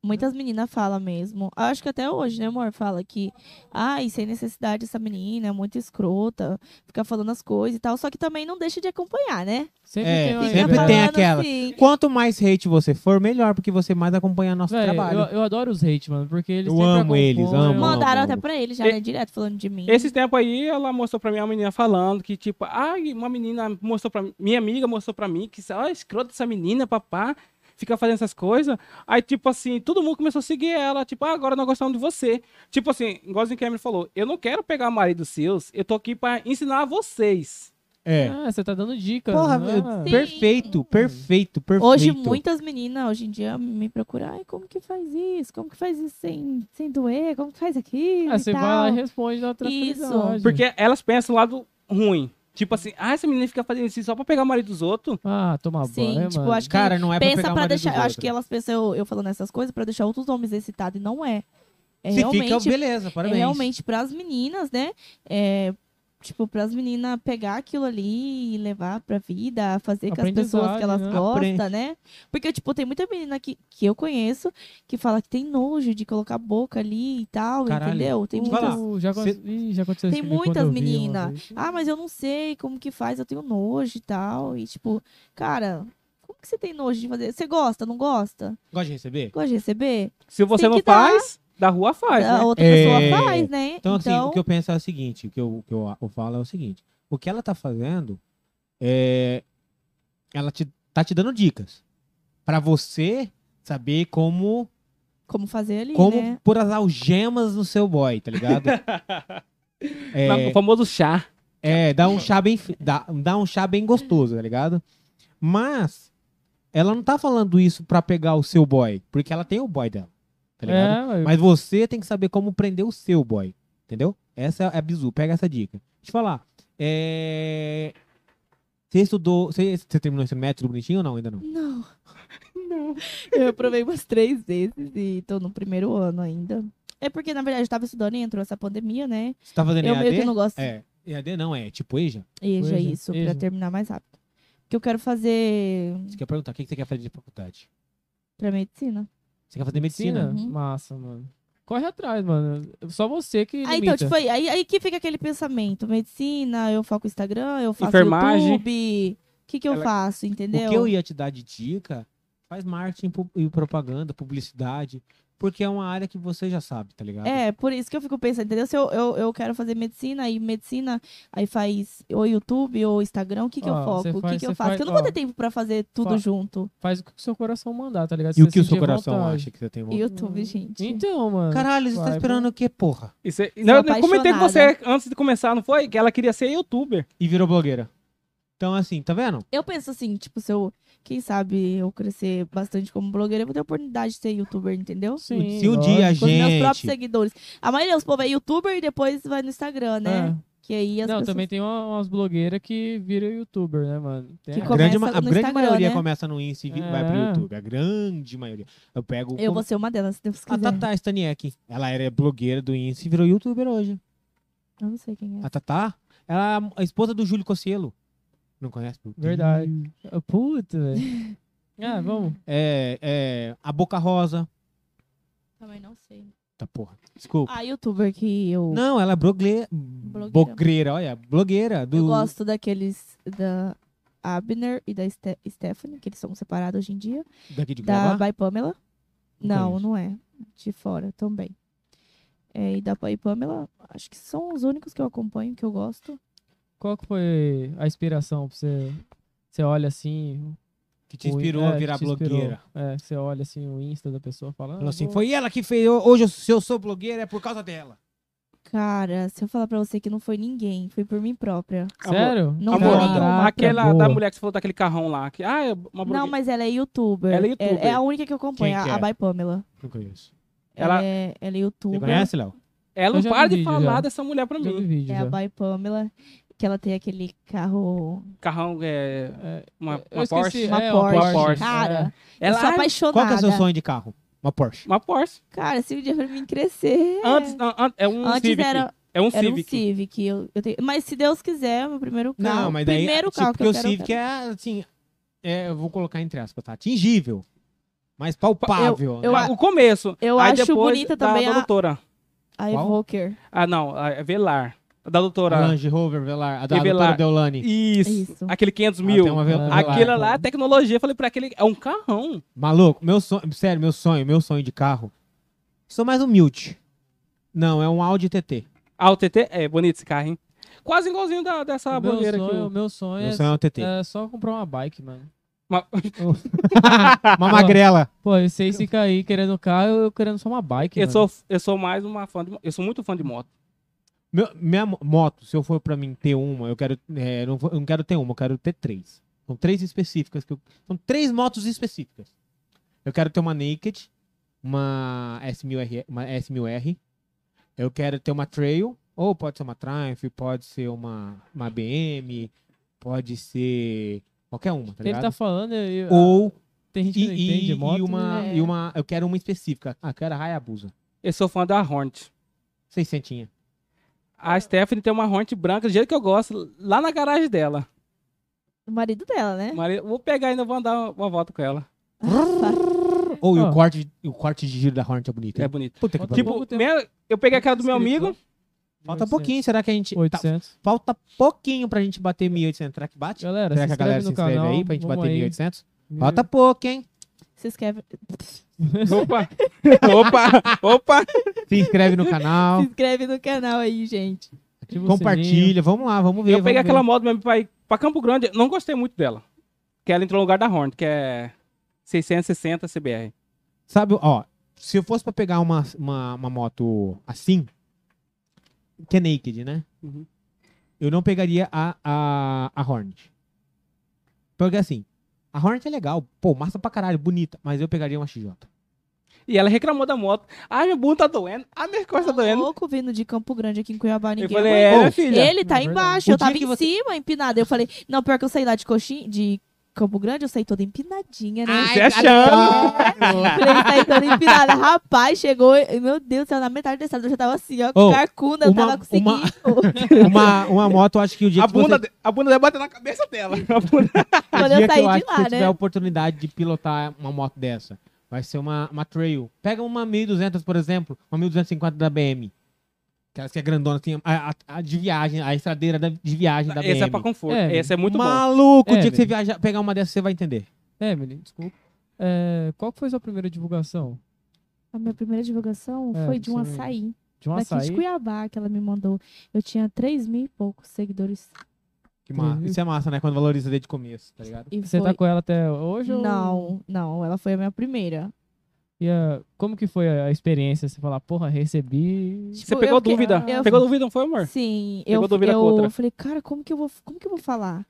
C: Muitas meninas falam mesmo. Acho que até hoje, né, amor? Fala que, ai, sem necessidade essa menina é muito escrota, fica falando as coisas e tal. Só que também não deixa de acompanhar, né?
B: Sempre
A: É,
B: tem uma
A: sempre tem
C: falando
A: aquela.
C: assim.
A: Quanto mais hate você for, melhor, porque você mais acompanha nosso
B: Véi,
A: trabalho.
B: eu, eu adoro os hate, mano, porque eles
A: Eu
B: sempre
A: amo eles, amo,
C: Mandaram
A: amo.
C: até pra ele já,
D: E-
C: né? Direto falando de mim.
D: Esses tempos aí, ela mostrou pra mim uma menina falando que, tipo, ai, uma menina mostrou pra mim, minha amiga mostrou pra mim que, ó, escrota essa menina, papá, fica fazendo essas coisas. Aí, tipo assim, todo mundo começou a seguir ela, tipo, ah, agora nós gostamos de você. Tipo assim, igualzinho que a Emily falou, eu não quero pegar marido seus, eu tô aqui pra ensinar a vocês.
A: É.
B: Ah, você tá dando dicas.
A: Porra,
B: né?
A: perfeito, perfeito, perfeito.
C: Hoje, muitas meninas, hoje em dia, me procuram. Ai, como que faz isso? Como que faz isso sem, sem doer? Como que faz aquilo?
B: Ah,
C: e
B: você vai
C: tal?
B: lá e responde na tranquilidade.
D: Porque elas pensam o lado ruim. Tipo assim, ah, essa menina fica fazendo isso só pra pegar o marido dos outros.
B: Ah, tomar
C: Sim,
B: banho,
C: tipo,
B: mano.
C: acho que
A: Cara, não é pra
C: pensa
A: pegar o
C: pra
A: marido
C: deixar.
A: dos
C: Eu acho
A: outros.
C: que elas pensam eu, eu falando essas coisas pra deixar outros homens excitados e não é. É
A: Se
C: realmente,
A: fica, beleza,
C: é
A: parabéns.
C: realmente pras meninas, né? É, tipo, pras meninas pegar aquilo ali e levar pra vida, fazer com as pessoas que elas
B: né?
C: gostam, né? Porque, tipo, tem muita menina que, que eu conheço que fala que tem nojo de colocar a boca ali e tal,
A: Caralho.
C: entendeu? Tem
A: Vai
C: muitas.
B: Uh, já,
A: Cê-
B: Ih, já aconteceu
C: Tem muitas
B: eu vi uma
C: menina.
B: vez.
C: Ah, mas eu não sei como que faz, eu tenho nojo e tal. E, tipo, cara, como que você tem nojo de fazer? Você gosta, não gosta?
A: Gosta de receber?
C: Gosta de receber?
D: Se você
C: Tem
D: não
C: que dar.
D: Da rua faz,
C: a
D: né?
C: outra
A: É.
C: pessoa faz, né?
A: Então, assim, o que eu penso é o seguinte, o que eu, o que eu, eu falo é o seguinte. O que ela tá fazendo é... Ela te, tá te dando dicas. Pra você saber como,
C: como fazer ali,
A: como
C: né?
A: pôr as algemas no seu boy, tá ligado? <laughs> é,
D: O famoso chá.
A: É, dá um chá bem, dá, dá um chá bem gostoso, tá ligado? Mas ela não tá falando isso pra pegar o seu boy, porque ela tem o boy dela, tá ligado?
B: É, mas-
A: Mas você tem que saber como prender o seu boy, entendeu? Essa é a bizu, pega essa dica. Deixa eu falar. É... Você estudou, você, você terminou esse método bonitinho ou não? Ainda não?
C: Não. <laughs> Não. Eu reprovei umas três vezes e tô no primeiro ano ainda. É porque, na verdade, eu tava estudando e entrou essa pandemia, né?
A: Você tá fazendo
C: Eu
A: EAD?
C: meio que não gosto.
A: É, EAD não, é tipo EJA.
C: Eja,
B: Eja,
C: isso, pra
B: eja.
C: terminar mais rápido. Que eu quero fazer
A: Você quer perguntar, o que que você quer fazer de faculdade?
C: pra medicina.
A: Você quer fazer medicina?
C: Uhum.
B: Massa, mano. Corre atrás, mano. Só você que
C: Aí, então, tipo, aí, aí, aí que fica aquele pensamento. Medicina, eu foco Instagram, eu faço
D: Enfermagem.
C: YouTube. O que que eu
D: Ela-
C: faço, entendeu?
A: O que eu ia te dar de dica, faz marketing e propaganda, publicidade, porque é uma área que você já sabe, tá ligado?
C: É, por isso que eu fico pensando, entendeu? Se eu, eu, eu quero fazer medicina, aí medicina, aí faz ou YouTube ou Instagram, o que que eu
B: Ó,
C: foco?
B: você
C: O que
B: faz-
C: que eu faço?
B: faz-
C: Porque eu não vou
B: ó,
C: ter tempo pra fazer tudo
B: fa-
C: junto.
B: Faz o que o seu coração mandar, tá ligado?
A: E o que o seu coração
B: vontade.
A: acha que você tem vontade?
C: YouTube, gente.
B: Então, mano.
A: Caralho, você tá
B: Vai,
A: esperando o quê, porra?
D: Isso é- Não, eu comentei com você antes de começar, não foi? Que ela queria ser youtuber.
A: E virou blogueira. Então, assim, tá vendo?
C: Eu penso assim, tipo, se eu, quem sabe, eu crescer bastante como blogueira, eu vou ter a oportunidade de ser youtuber, entendeu?
B: Sim,
A: Se um dia a
B: lógico.
C: Com os meus próprios
A: gente.
C: seguidores. A maioria dos povos é youtuber e depois vai no Instagram, né?
B: É.
C: Que aí as
B: Não,
C: pessoas...
B: também tem uma- umas blogueiras que viram youtuber, né, mano? Tem
C: Que
B: a-
A: A grande, a grande maioria
C: né?
A: começa no Insta e vi- vai pro
B: É.
A: YouTube. A grande maioria. Eu pego.
C: Eu
A: como-
C: vou ser uma delas, se Deus
A: A
C: quiser.
A: Tatá Staniek. Ela era blogueira do Insta e virou youtuber hoje.
C: Eu não sei quem é.
A: A Tatá, ela é a esposa do Júlio Cossielo. Não conhece?
B: Verdade. Ah, Puta, velho. <laughs> Ah, vamos.
A: É, é, a Boca Rosa.
C: Também não sei.
A: Tá porra. Desculpa.
C: A youtuber que eu,
A: Não, ela é blogueira. Blogueira, olha. Blogueira. Do...
C: eu gosto daqueles da Abner e da Ste- Stephanie, que eles são separados hoje em dia.
A: Daqui de
C: Da. By Pamela.
A: Não
C: Não, não é. De fora também. É, e da By Pamela, acho que são os únicos que eu acompanho, que eu gosto.
B: Qual que foi a inspiração pra você? Você olha assim.
A: Que te
B: o-
A: inspirou
B: é,
A: a virar blogueira.
B: É, você olha assim o Insta da pessoa e fala. ah,
A: Falou assim, foi ela que fez. Hoje, eu- se eu sou blogueira, é por causa dela.
C: Cara, se eu falar pra você que não foi ninguém, foi por mim própria.
B: Sério?
C: Não
D: Amor,
C: foi.
B: Caraca,
D: aquela
B: boa.
D: da mulher que você falou daquele carrão lá. Que, ah, é uma
C: Não,
D: blogueira.
C: mas ela é youtuber.
D: Ela é youtuber.
C: É, a única que eu acompanho,
A: Quem
C: a, a
A: é?
C: By Pamela.
A: Não conheço.
C: Ela,
D: Ela-
C: é, ela é
A: Você
C: youtuber.
A: conhece, Léo?
D: Ela não para de falar
B: já.
D: dessa mulher pra mim.
B: vídeo
C: É
B: já.
C: a By Pamela. Que ela tem aquele carro.
D: Carrão é.
B: É,
D: Uma,
B: eu
D: uma Porsche.
C: Uma
B: é,
C: Porsche.
B: uma
D: Porsche.
C: Cara, eu
D: Ela
C: sou
D: é
C: apaixonada.
A: Qual que é o seu sonho de carro? Uma Porsche.
D: uma Porsche.
C: Cara, se um dia pra mim crescer.
D: Antes, não, an- é um
C: Antes
D: Civic.
C: era,
D: é um
C: era um
D: Civic.
C: Civic. Eu, eu tenho- mas se Deus quiser, meu primeiro carro.
A: Não, mas daí.
C: primeiro
A: tipo,
C: carro que
A: porque
C: eu
A: o
C: quero.
A: Civic
C: eu
A: é assim. é, eu vou colocar entre aspas, tá? Atingível. Mas palpável.
C: eu
A: né?
C: a-
D: o começo.
C: eu
D: Aí
C: acho bonita também
D: da
C: a-
D: doutora.
C: A
A: Qual?
C: Evoker.
D: Ah, não. A é Velar. Da doutora.
A: Land Rover, Velar. A da
D: Velar.
A: doutora Deolane.
D: Isso.
C: Isso.
D: Aquele 500
A: Ela
D: mil.
A: tem uma Ve-
B: Ah,
A: Velar.
D: Aquilo lá é tecnologia. Eu falei pra aquele. É um carrão.
A: Maluco, meu sonho. Sério, meu sonho, meu sonho de carro. Sou mais humilde. Não, é um Audi TT.
D: Ah, o TT. É bonito esse carro, hein? Quase igualzinho da, dessa
B: o meu
D: aqui.
B: sonho,
D: ó.
B: o meu sonho,
A: Meu sonho é um TT.
B: é, é só comprar uma bike, mano.
D: Uma- <laughs>
A: Uma magrela.
B: Pô, vocês ficam aí querendo carro, eu querendo só uma bike,
D: Eu
B: mano.
D: sou, eu sou mais uma fã de. Eu sou muito fã de moto.
A: Meu- minha mo- moto, se eu for pra mim ter uma, eu quero. é, não, vou- eu não quero ter uma, eu quero ter três. São três específicas. Que eu- são três motos específicas. Eu quero ter uma Naked, uma S1000R, uma S1000R. Eu quero ter uma Trail, ou pode ser uma Triumph, pode ser uma, uma BM, pode ser qualquer uma, tá
B: Ele
A: ligado?
B: tá falando, eu,
A: Ou
B: tem gente
A: e,
B: que não entende
A: e-
B: moto.
A: e uma,
C: né?
A: e uma. Eu quero uma específica. Ah, eu quero a Hayabusa.
D: Eu sou fã da Hornet.
A: Seiscentinha.
D: A Stephanie tem uma Hornet branca do jeito que eu gosto, lá na garagem dela.
C: O marido dela, né?
D: Mari- Vou pegar ainda, vou andar uma volta com ela.
A: Ou e
B: Ah.
A: o, corte, o corte de giro da Hornet é bonito.
D: É
A: hein?
D: bonito.
A: Puta que.
D: Tipo, minha- eu peguei aquela do meu amigo.
A: Falta pouquinho, será que a gente. tá-
B: 800.
A: falta pouquinho pra gente bater 1.800. Será que bate?
B: Galera,
A: será
B: se
A: que a galera se inscreve
B: canal.
A: aí pra gente bater
B: aí.
A: 1.800? Falta pouco, hein?
C: Se inscreve,
D: Opa! <laughs> opa! Opa!
A: Se inscreve no canal,
C: se inscreve no canal aí, gente.
B: Ativa
A: compartilha. Vamos lá, vamos ver.
D: Eu peguei
A: vamos
D: aquela
A: ver.
D: moto mesmo pra ir pra Campo Grande. Não gostei muito dela. Que ela entrou no lugar da Hornet, que é 660 CBR.
A: Sabe, ó, se eu fosse pra pegar uma, uma, uma moto assim, que é naked, né?
D: Uhum.
A: Eu não pegaria a, a, a Hornet. Porque assim, a Hornet é legal, pô, massa pra caralho, bonita, mas eu pegaria uma XJ.
D: E ela reclamou da moto. Ai, meu bunda tá doendo. Ai, minha costas tá
C: Tá
D: doendo.
C: louco vindo de Campo Grande aqui em Cuiabá,
D: Eu
C: ninguém
D: falei,
C: aguenta.
D: é, filha.
C: Ele tá
B: É
C: embaixo,
A: O
C: eu tava em
A: você-
C: cima, empinada. Eu falei, não, pior que eu saí lá de coxinha, de Campo Grande, eu saí toda empinadinha, né?
D: Você achando?
C: Falei, saí toda empinada. Rapaz, chegou, e, meu Deus do céu, na metade da estrada eu já tava assim, ó,
A: Ô,
C: carcunda, eu
A: uma-
C: tava conseguindo.
A: uma, uma moto, eu acho que o dia
D: A
A: que
D: bunda,
A: você...
D: a bunda deve bater na cabeça dela. <laughs> A bunda-
A: O
C: Quando
A: dia
C: eu
A: que
C: saí
A: eu
C: de lá,
A: você tiver a
C: né?
A: oportunidade de pilotar uma moto dessa, vai ser uma, uma trail. Pega uma 1200, por exemplo, uma 1250 da BM. Aquelas que é grandona, assim, a, a- a de viagem, a estradeira da- de viagem da BM.
D: Esse é pra conforto.
B: É,
D: Esse é muito bom.
A: Maluco, o
B: É,
A: dia que você viajar, pegar uma dessas, você vai entender.
B: É, Emily, desculpa. É, qual foi a sua primeira divulgação?
C: A minha primeira divulgação
B: É,
C: foi de um açaí.
B: De um
C: daqui
B: açaí?
C: de Cuiabá, que ela me mandou. Eu tinha 3 mil e poucos seguidores.
A: Que ma-
B: Uhum.
A: Isso é massa, né? Quando valoriza desde o começo, tá ligado?
C: E
B: Você
C: foi...
B: tá com ela até hoje? ou-
C: Não, não, ela foi a minha primeira.
B: E a- como que foi a experiência? Você falar, porra, recebi...
C: Tipo,
D: Você pegou
C: eu
D: dúvida.
C: eu-
D: Pegou dúvida, não foi, amor?
C: Sim,
D: Pegou
C: eu,
D: dúvida com
C: eu
D: outra.
C: falei, cara, como que eu vou, como que eu vou falar?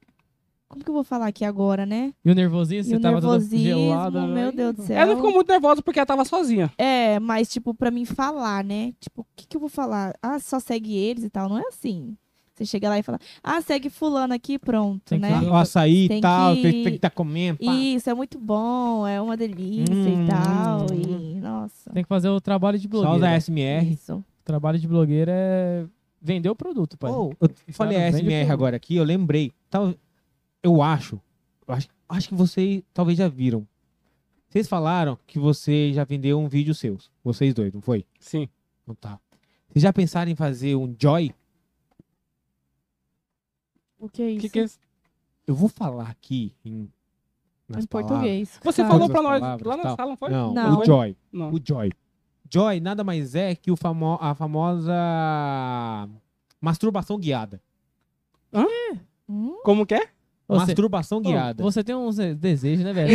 C: Como que eu vou falar aqui agora, né?
B: E o nervosismo?
C: E
B: Você
C: o
B: tava toda
C: nervosismo,
B: gelada?
C: meu
B: né?
C: Deus do céu.
D: Ela ficou muito nervosa porque ela tava sozinha.
C: É, mas, tipo, pra mim falar, né? Tipo, o que, que eu vou falar? Ah, só segue eles e tal. Não é assim. Você chega lá e fala, ah, segue fulano aqui, pronto,
B: Tem que
C: né?
B: fazer
A: O açaí e tal,
C: que-
A: tem, que estar comendo. pá.
C: Isso, é muito bom, é uma delícia
A: Hum,
C: e tal.
A: hum.
C: E, nossa.
B: Tem que fazer o trabalho de
A: Só usa
B: blogueira.
A: SMR.
C: Isso.
B: O trabalho de blogueira é vender o produto, pai.
A: Oh, eu falei
B: Cara,
A: SMR agora aqui, eu lembrei. Tal- eu acho, eu acho, acho que vocês talvez já viram. Vocês falaram que você já vendeu um vídeo seus. Vocês dois, não foi?
D: Sim.
A: Não tá. Vocês já pensaram em fazer um Joy?
C: O que é isso?
D: que, que é?
A: Eu vou falar aqui em, nas
C: em
A: palavras.
C: português.
D: Você
C: Fala.
D: falou pra nós
A: palavras,
D: lá na
A: tal.
D: sala, não foi?
A: Não,
C: Não.
A: o Joy.
D: Não.
A: O Joy. Joy nada mais é que o famo a famosa masturbação guiada.
C: Hum?
D: Como que é?
B: Você,
A: masturbação guiada.
B: você tem uns eh, desejos, né, velho?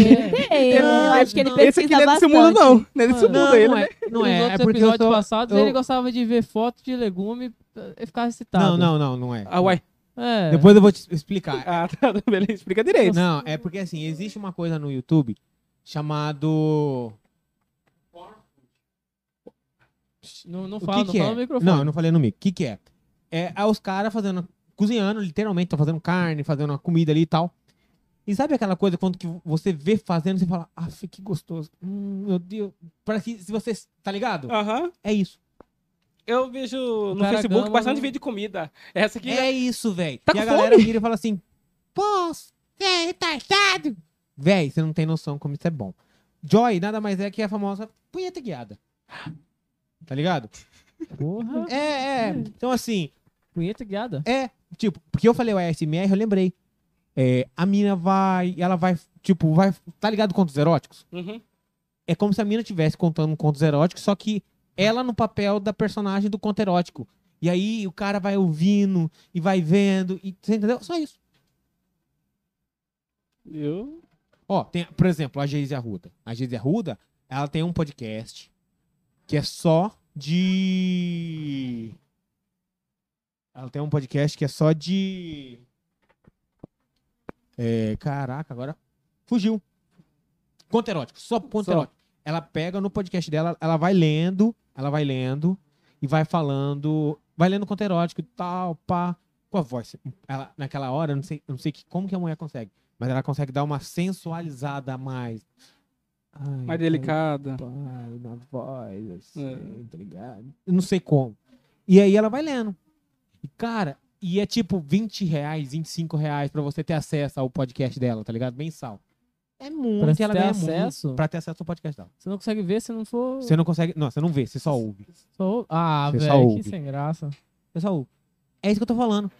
C: É, eu
A: Não,
C: acho que ele
A: não.
C: pesquisa
D: Esse aqui não é desse mundo, não. Não é desse mundo
A: não,
D: ele.
A: não
D: né?
A: é, não
B: Nos
A: é, é porque eu
B: episódios
A: sou...
B: passados,
A: eu-
B: ele gostava de ver foto de legume e ficava excitado.
A: Não, não, não, não é.
D: Ah, uai.
B: É.
A: Depois eu vou te explicar.
D: Ah, tá, beleza. Explica direito.
A: Não, é porque assim, existe uma coisa no YouTube chamado.
B: Não, não fala,
A: que,
B: não
A: que
B: fala
A: é?
B: no microfone.
A: Não, eu não falei no mic. O que, que é? É, é os caras fazendo cozinhando, literalmente, tá fazendo carne, fazendo uma comida ali e tal. E sabe aquela coisa quando que você vê fazendo, você fala, ah, que gostoso. Hum, meu Deus. Parece que se você. Tá ligado?
D: Aham.
A: É isso.
D: Eu vejo no Facebook
B: gama
D: bastante vídeo de comida. Essa aqui
A: É isso, velho.
D: Tá
A: e
D: com
A: a galera
D: fome?
A: vira e fala assim: Pô, você é retardado. Véi, você não tem noção como isso é bom. Joy nada mais é que a famosa punheta guiada. Tá ligado?
B: Porra.
A: É, é. Então, assim,
B: Punheta guiada.
A: é. Tipo, porque eu falei o ASMR, eu lembrei. É, a mina vai. Ela vai. Tipo, vai. Tá ligado contos eróticos?
D: Uhum.
A: É como se a mina estivesse contando contos eróticos, só que ela no papel da personagem do conto erótico. E aí o cara vai ouvindo e vai vendo. E, você entendeu? Só isso.
D: Eu...
A: Ó, tem, por exemplo, a Geise Arruda. A Geise Arruda, ela tem um podcast que é só de. Ela tem um podcast que é só de. É, caraca, agora fugiu. Conto erótico, só conto
D: Só.
A: erótico. Ela pega no podcast dela, ela vai lendo, ela vai lendo e vai falando, vai lendo conto erótico e tal, pá, com a voz. Ela, naquela hora, eu não sei, eu não sei que, como que a mulher consegue. Mas ela consegue dar uma sensualizada a mais. Ai,
D: Mais delicada.
A: Pai, na voz, assim,
D: É.
A: tá ligado? Eu não sei como. E aí ela vai lendo. E, cara, e é tipo 20 reais, 25 reais pra você ter acesso ao podcast dela, tá ligado? Mensal. É muito,
B: Pra
A: e ela
B: ter
A: ganha
B: acesso?
A: muito pra ter acesso ao podcast dela.
B: Você não consegue ver se não for.
A: Você não consegue. Não, você não vê, você só ouve.
B: Só- Ah, velho, que sem graça.
A: Você só ouve. É isso que eu tô falando.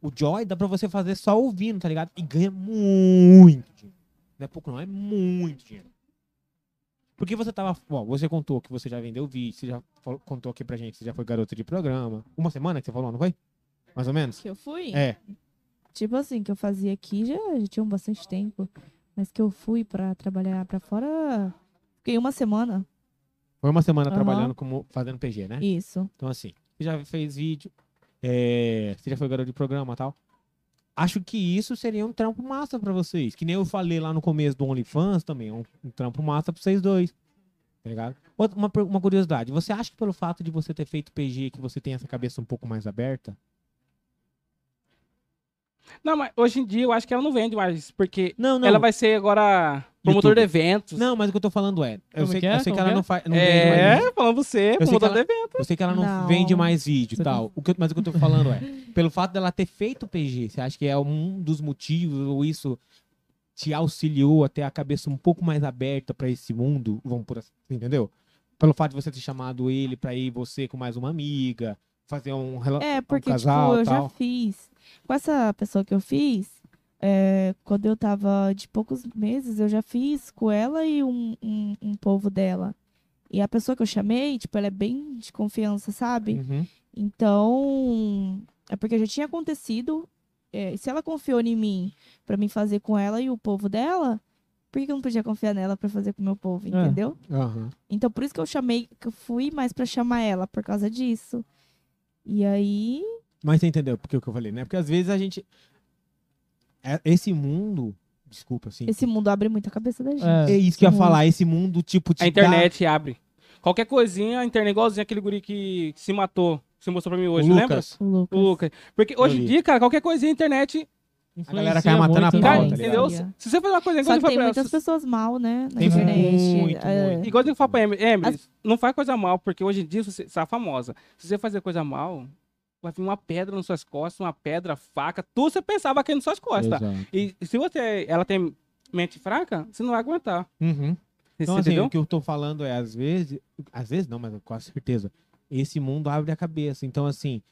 A: O Joy dá pra você fazer só ouvindo, tá ligado? E ganha muito dinheiro. Não é pouco, não, é muito dinheiro. Porque você tava. Ó, você contou que você já vendeu vídeo, você já falou- contou aqui pra gente que você já foi garota de programa. Uma semana que você falou, não foi? Mais ou menos?
C: Que eu fui?
A: É.
C: Tipo assim, que eu fazia aqui já, já tinha um bastante tempo. Mas que eu fui pra trabalhar pra fora. Fiquei uma semana.
A: Foi uma semana
C: Aham.
A: trabalhando como fazendo PG, né?
C: Isso.
A: Então, assim, você já fez vídeo, é, você já foi garoto de programa e tal. Acho que isso seria um trampo massa pra vocês. Que nem eu falei lá no começo do OnlyFans também. Um, um trampo massa pra vocês dois. Tá ligado? Outra- Uma, uma curiosidade. Você acha que pelo fato de você ter feito PG que você tem essa cabeça um pouco mais aberta?
D: Não, mas hoje em dia eu acho que ela não vende mais, porque
A: Não, não.
D: ela vai ser agora promotor
A: YouTube.
D: de eventos.
A: Não, mas o que eu tô falando é. Eu
B: Como
A: sei,
B: que é?
A: eu sei que ela
B: é?
A: não faz. Não vende mais
D: É,
A: vídeo.
D: falando você, promotor
A: ela-
D: de eventos.
A: Eu sei que ela não,
C: Não.
A: vende mais vídeo e tal. O que, mas o que eu tô falando é, pelo fato dela ter feito PG, você acha que é um dos motivos ou isso te auxiliou a ter a cabeça um pouco mais aberta pra esse mundo? Vamos por assim, entendeu? Pelo fato de você ter chamado ele pra ir você com mais uma amiga, fazer um, rela-
C: É, porque,
A: casal,
C: tipo, eu
A: tal.
C: já fiz. Com essa pessoa que eu fiz, é, quando eu tava de poucos meses, eu já fiz com ela e um, um, um povo dela. E a pessoa que eu chamei, tipo, ela é bem de confiança, sabe?
A: Uhum.
C: Então, é porque já tinha acontecido. é, se ela confiou em mim pra mim fazer com ela e o povo dela, por que eu não podia confiar nela pra fazer com o meu povo, entendeu?
A: Aham.
C: Então, por isso que eu chamei, que eu fui mais pra chamar ela, por causa disso. E aí,
A: Mas você entendeu porque o que eu falei, né? Porque às vezes a gente. é- Esse mundo. Desculpa, assim.
C: esse mundo abre muito a cabeça da gente.
B: É.
A: É isso que eu ia falar. Esse mundo, tipo, te
D: A
A: dá-
D: internet abre. Qualquer coisinha, a internet igualzinho aquele guri que se matou. Você mostrou pra mim
A: O
D: hoje, lembra?
A: Lucas.
C: O Lucas.
D: O Lucas. Porque hoje em dia, cara, qualquer coisinha, a internet.
A: A galera cai matando a pau, tá
B: né?
D: entendeu? Se você fazer uma coisa
C: Só
D: igual
C: que
D: eu
C: tem muitas
D: ela,
C: pessoas mal, né? Na
A: Tem
C: internet.
A: muito,
C: é.
A: muito.
D: Igual eu falo pra Emily, Emily,
C: As-
D: não faz coisa mal, porque hoje em dia você está famosa. Se você fazer coisa mal, vai vir uma pedra nas suas costas, uma pedra, faca, tudo você pensava aqui nas suas costas.
A: Exato.
D: E se você, ela tem mente fraca, você não vai aguentar.
A: Uhum.
D: Você
A: Então, assim, o que eu tô falando é, às vezes, às vezes não, mas com a certeza, esse mundo abre a cabeça. Então, assim,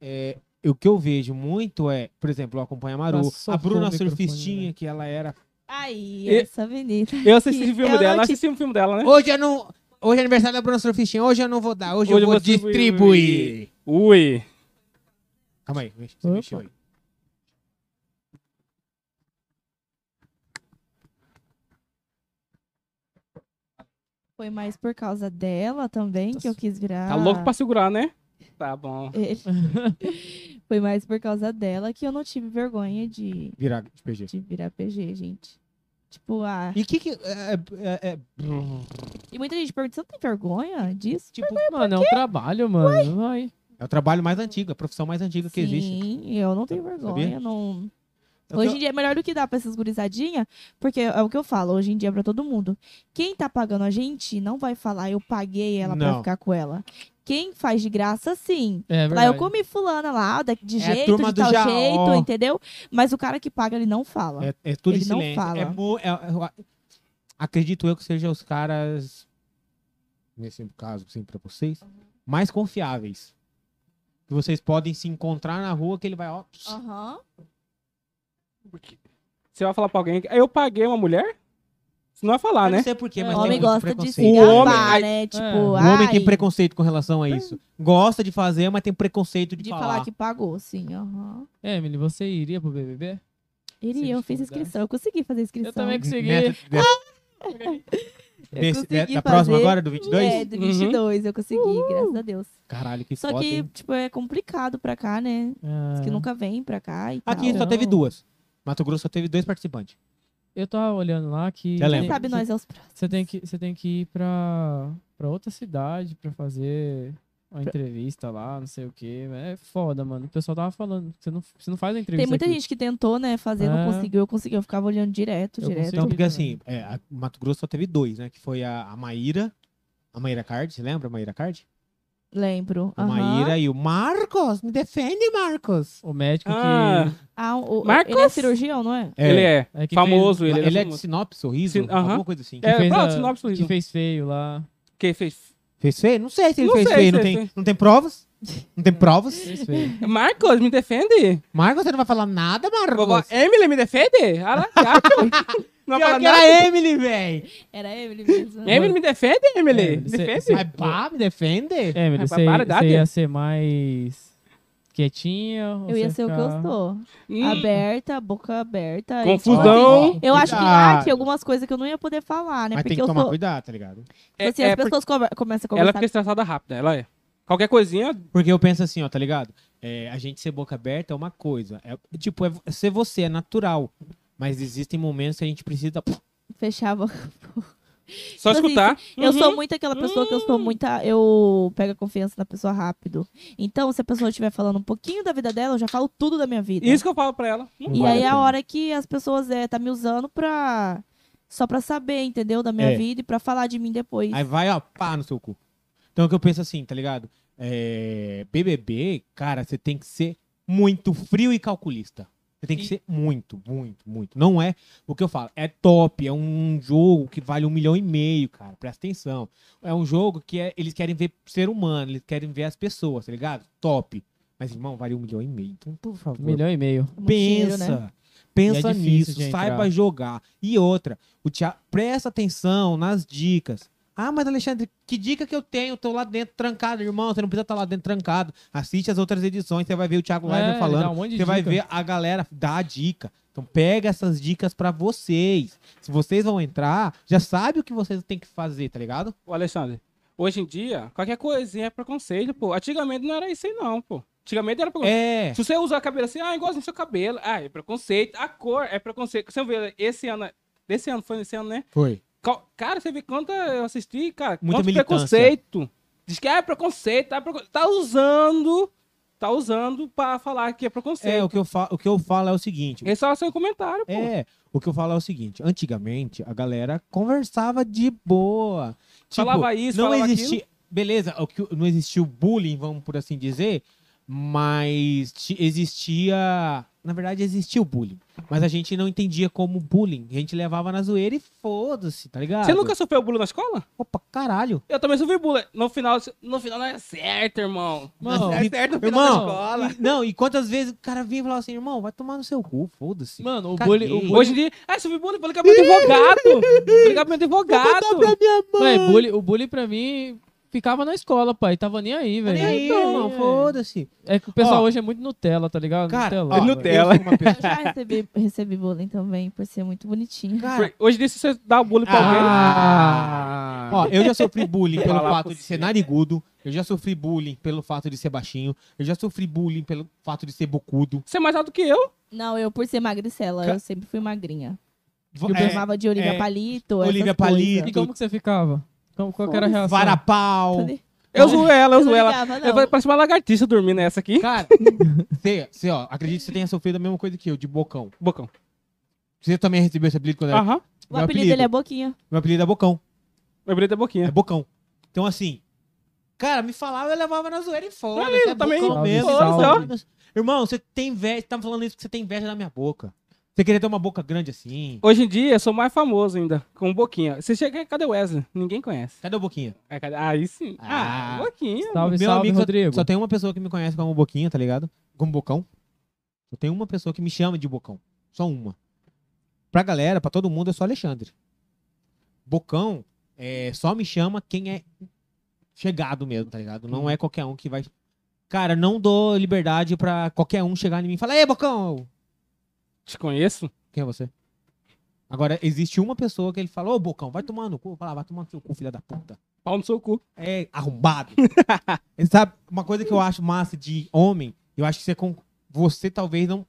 A: é, o que eu vejo muito é, por exemplo, eu acompanho a Maru,
B: Passou
A: a Bruna Surfistinha,
B: né?
A: que ela era.
C: Aí, essa menina.
D: Eu assisti o filme
C: eu
D: dela,
C: te-
D: assisti o filme dela, né?
A: Hoje eu não. Hoje é aniversário da Bruna Surfistinha, hoje eu não vou dar, hoje,
D: Hoje
A: eu
D: eu
A: vou
D: vou distribuir.
A: distribuir.
D: Ui.
A: Calma aí, mexe- você
B: Opa.
A: mexeu aí.
C: Foi mais por causa dela também que eu quis virar.
D: Tá louco pra segurar, né? Tá bom.
C: ele. <laughs> Foi mais por causa dela que eu não tive vergonha de,
A: Virar de PG.
C: de virar PG, gente. Tipo, ah.
A: E o que que. É, é- é-
C: E muita gente pergunta: você não tem vergonha disso?
A: tipo,
B: Mano, é um trabalho, mano. Vai.
A: É o trabalho mais antigo, a profissão mais antiga que existe.
C: Sim, eu não tenho vergonha,
A: Sabia?
C: não...
A: É
C: Hoje em dia é melhor do que dá pra essas gurizadinhas, porque é o que eu falo, hoje em dia é pra todo mundo. Quem tá pagando a gente não vai falar, eu paguei ela pra
A: Não.
C: ficar com ela. Quem faz de graça, sim.
B: É
C: Lá eu comi fulana lá, de
A: É
C: jeito, de tal jeito, entendeu? Mas o cara que paga, ele não fala.
A: É, é tudo
C: Ele
A: em
C: não
A: silêncio.
C: fala.
A: É é- acredito eu que sejam os caras, nesse caso, sim, pra vocês, mais confiáveis. Que vocês podem se encontrar na rua que ele vai, ó.
C: Aham.
D: Você vai falar pra alguém, eu paguei uma mulher? Você não vai falar,
A: eu não
D: né?
A: sei porquê,
C: O
A: mas
C: homem
A: tem muito
C: gosta de se
A: preconceito.
D: O homem-
C: gabar, né? Tipo,
B: É.
A: O homem tem
C: ai,
A: preconceito com relação a isso. Gosta de fazer, mas tem preconceito de,
C: de
A: falar.
C: falar que pagou, sim. Aham.
B: É, Emily, você iria pro BBB?
C: Iria, eu fiz inscrição. Eu consegui fazer inscrição.
B: Eu também consegui. <laughs>
A: Desse-
C: Eu
A: desse-
C: consegui
A: da próxima
C: fazer.
A: agora, do 22?
C: É, do 22 eu consegui, graças a Deus.
A: Caralho, que
C: Só
A: foda,
C: que,
A: hein?
C: tipo, é complicado pra cá, né?
B: Ah,
C: Os que nunca vêm pra cá e
A: Aqui
C: tal.
A: só teve
B: Não.
A: duas. Mato Grosso só teve dois participantes.
B: Eu tava olhando lá que.
A: Já
C: Quem
A: lembro.
C: sabe nós é os próximos.
B: Você tem que, você tem que ir pra, pra outra cidade pra fazer uma entrevista lá, não sei o quê. É foda, mano. O pessoal tava falando. Você não, você não faz a entrevista.
C: Tem muita
B: aqui.
C: gente que tentou, né, fazer, não
B: É.
C: conseguiu. Eu consegui, eu ficava olhando direto,
B: Eu
C: direto.
A: Então, porque assim, é, a Mato Grosso só teve dois, né? Que foi a, a Maíra, a Maíra Card, você lembra a Maíra Card?
C: Lembro.
A: A
C: aham.
A: Maíra e o Marcos, me defende, Marcos.
B: O médico
D: Ah,
B: que.
C: Ah, o,
D: Marcos?
C: ele é cirurgião, não é?
D: ele é,
B: é que
D: famoso,
A: Ele,
D: ele,
A: ele
D: é,
A: é de
D: famoso.
A: Sinop, Sorriso,
D: Sin-
A: alguma coisa assim.
B: Que
D: É,
B: fez,
D: pronto,
B: a-
D: sinopse, Luiz.
B: que fez feio lá.
D: Quem fez?
A: Fez feio? Não sei se ele
D: Não
A: fez
D: sei
A: feio. Não tem,
D: fez.
A: não tem provas? Não tem provas?
B: Feio. <laughs>
D: Marcos, me defende.
A: Marcos, você não vai falar nada,
D: Vovó,
A: Marcos?
D: Emily, me defende. Ara- <laughs> Não vai
A: Pior
D: falar
A: que era a Emily, velho.
C: Era ele mesmo.
D: Emily, me defende, Emily.
B: É,
D: Me
B: cê-
D: defende.
B: cê-
A: Mas pá, me defende.
B: É, Emily,
D: É,
B: você, você ia ser mais quietinha?
C: Eu ia ser o que eu sou.
D: Hum,
C: Aberta, boca aberta. e,
D: Confusão.
C: tipo assim, eu acho que ah, tinha algumas coisas que eu não ia poder falar, né?
A: Mas tem que
C: eu
A: tomar
C: sou.
A: cuidado, tá ligado?
D: é,
C: Assim,
D: é
C: as pessoas come- começam a
D: ela
C: conversar.
D: fica estressada rápido, ela é. Qualquer coisinha,
A: Porque eu penso assim, ó, tá ligado? É, a gente ser boca aberta é uma coisa. É, tipo, é ser você, é natural. Mas existem momentos que a gente precisa.
C: Fechava.
D: Só
C: assim,
D: escutar.
C: Eu
D: Uhum.
C: sou muito aquela pessoa que eu sou muita. Eu pego a confiança na pessoa rápido. Então, se a pessoa estiver falando um pouquinho da vida dela, eu já falo tudo da minha vida.
D: Isso que eu falo pra ela. Hum,
C: E
A: Vale
C: aí
A: a
C: é a hora que as pessoas é, tá me usando pra. Só pra saber, entendeu? Da minha
A: É.
C: vida e pra falar de mim depois.
A: Aí vai, ó, pá no seu cu. Então o que eu penso assim, tá ligado? É, BBB, cara, você tem que ser muito frio e calculista. Você tem que
D: E-
A: ser muito, muito, muito. Não é o que eu falo. É top, é um jogo que vale um milhão e meio, cara. Presta atenção. É um jogo que é- eles querem ver ser humano, eles querem ver as pessoas, tá ligado? Top. Mas, irmão, vale um milhão e meio. Então, por favor.
B: Um milhão e meio.
A: Pensa.
C: né?
A: Pensa
B: é difícil
A: nisso, saiba jogar. E outra, o Thiago, presta atenção nas dicas. Ah, mas Alexandre, que dica que eu tenho? Eu tô lá dentro trancado, irmão. Você não precisa estar lá dentro trancado. Assiste as outras edições, você vai ver o Thiago
B: É,
A: Leifert
B: dá
A: falando.
B: um
A: Você vai
B: dica.
A: ver a galera dar a dica. Então pega essas dicas pra vocês. Se vocês vão entrar, já sabe o que vocês têm que fazer, tá ligado?
D: Ô, Alexandre, hoje em dia, qualquer coisinha é preconceito, pô. Antigamente não era isso aí, não, pô. Antigamente era preconceito.
A: É.
D: Se você usar a cabelo assim, ah, eu gosto do seu cabelo. Ah, é preconceito. A cor é preconceito. Você vê, esse ano, desse ano, foi nesse ano, né?
A: Foi.
D: Cara, você vê quanto eu assisti, cara.
A: Muita
D: quanto
A: militância.
D: preconceito. Diz que é preconceito, tá, preconceito. tá usando, tá usando pra falar que é preconceito.
A: É, o que, eu fa- o que eu falo é o seguinte.
D: Esse é o seu comentário, pô.
A: É, o que eu falo é o seguinte: antigamente a galera conversava de boa. Tipo,
D: Falava isso,
A: não
D: falava
A: existia. Beleza, o que, não existiu bullying, vamos por assim dizer, mas ti- existia. Na verdade, existia o bullying. Mas a gente não entendia como bullying. A gente levava na zoeira e foda-se, tá ligado?
D: Você nunca sofreu bullying na escola?
A: Opa, caralho.
D: Eu também sofri bullying. No final, no final não é certo, irmão.
A: Mano,
D: não é certo no final da
A: Irmão,
D: escola.
A: e- não, e quantas vezes o cara vinha e falava assim, irmão, vai tomar no seu cu, foda-se.
B: Mano, o bullying. O bullying
D: Hoje em dia, ah, sofri bullying, vou ligar pro meu advogado. Vou ligar pro meu
A: Vou contar
D: advogado.
A: pra minha mãe.
B: Mano, bullying, o bullying pra mim ficava na escola, pai. Tava nem aí, velho.
A: nem aí,
B: Então,
A: irmão,
B: é.
A: foda-se.
B: É que o pessoal
A: Ó,
B: hoje é muito Nutella, tá ligado?
A: Cara,
B: Nutella.
A: ó,
D: Nutella.
A: eu sou uma pessoa-
C: Eu já recebi, recebi bullying também, por ser muito bonitinha.
A: Cara,
D: Hoje em dia, se você dá bullying pra alguém...
A: Ah. Ó, eu já sofri bullying pelo fato de ser narigudo. Eu já sofri bullying pelo fato de ser baixinho. Eu já sofri bullying pelo fato de ser bocudo.
D: Você é mais alto que eu.
C: Não, eu por ser magricela,
A: Ca-
C: eu sempre fui magrinha. Eu
A: é,
C: chamava de Olivia
A: é,
C: Palito.
A: Olivia. Palito.
B: E como que você ficava? Como, qual que era a reação?
A: Varapau.
D: Eu zoei ela, eu
C: Eu
D: zoei ela.
C: ligava.
D: Eu falei, parece uma lagartixa dormindo nessa aqui.
A: Cara, você, você, ó, acredito que você tenha sofrido a mesma coisa que eu, de bocão.
D: Bocão.
A: Você também recebeu esse apelido quando era...
D: Aham.
C: O apelido dele é Boquinha.
A: Meu apelido é Bocão.
D: Meu brilho é boquinha.
A: É Bocão. Então, assim, cara, me falava, eu levava na zoeira e foda.
D: Aí,
A: você é
D: eu também.
A: Bocão mesmo. Irmão, você tem inveja, você tá falando isso porque você tem inveja da minha boca. Você queria ter uma boca grande assim.
D: Hoje em dia, eu sou mais famoso ainda, com boquinha. Você chega, cadê o Wesley? Ninguém conhece.
A: Cadê o Boquinha?
D: É, cadê? Aí sim.
A: Ah.
D: Ah, boquinha.
B: Salve,
A: Meu
B: salve,
A: amigo só-
B: Rodrigo.
A: Só tem uma pessoa que me conhece como Boquinha, tá ligado? Como Bocão. Só tem uma pessoa que me chama de Bocão. Só uma. Pra galera, pra todo mundo, é só Alexandre. Bocão é, só me chama quem é chegado mesmo, tá ligado? Não é qualquer um que vai. Cara, não dou liberdade pra qualquer um chegar em mim e falar: Ei, Bocão!
D: Te conheço?
A: Quem é você? Agora, existe uma pessoa que ele fala: Ô, Bocão, vai tomar no cu. Fala, vai tomar no seu cu, filha da puta.
D: Pau no seu cu.
A: é arrombado. <laughs> Ele sabe, uma coisa que eu acho massa de homem, eu acho que você, com, você talvez não.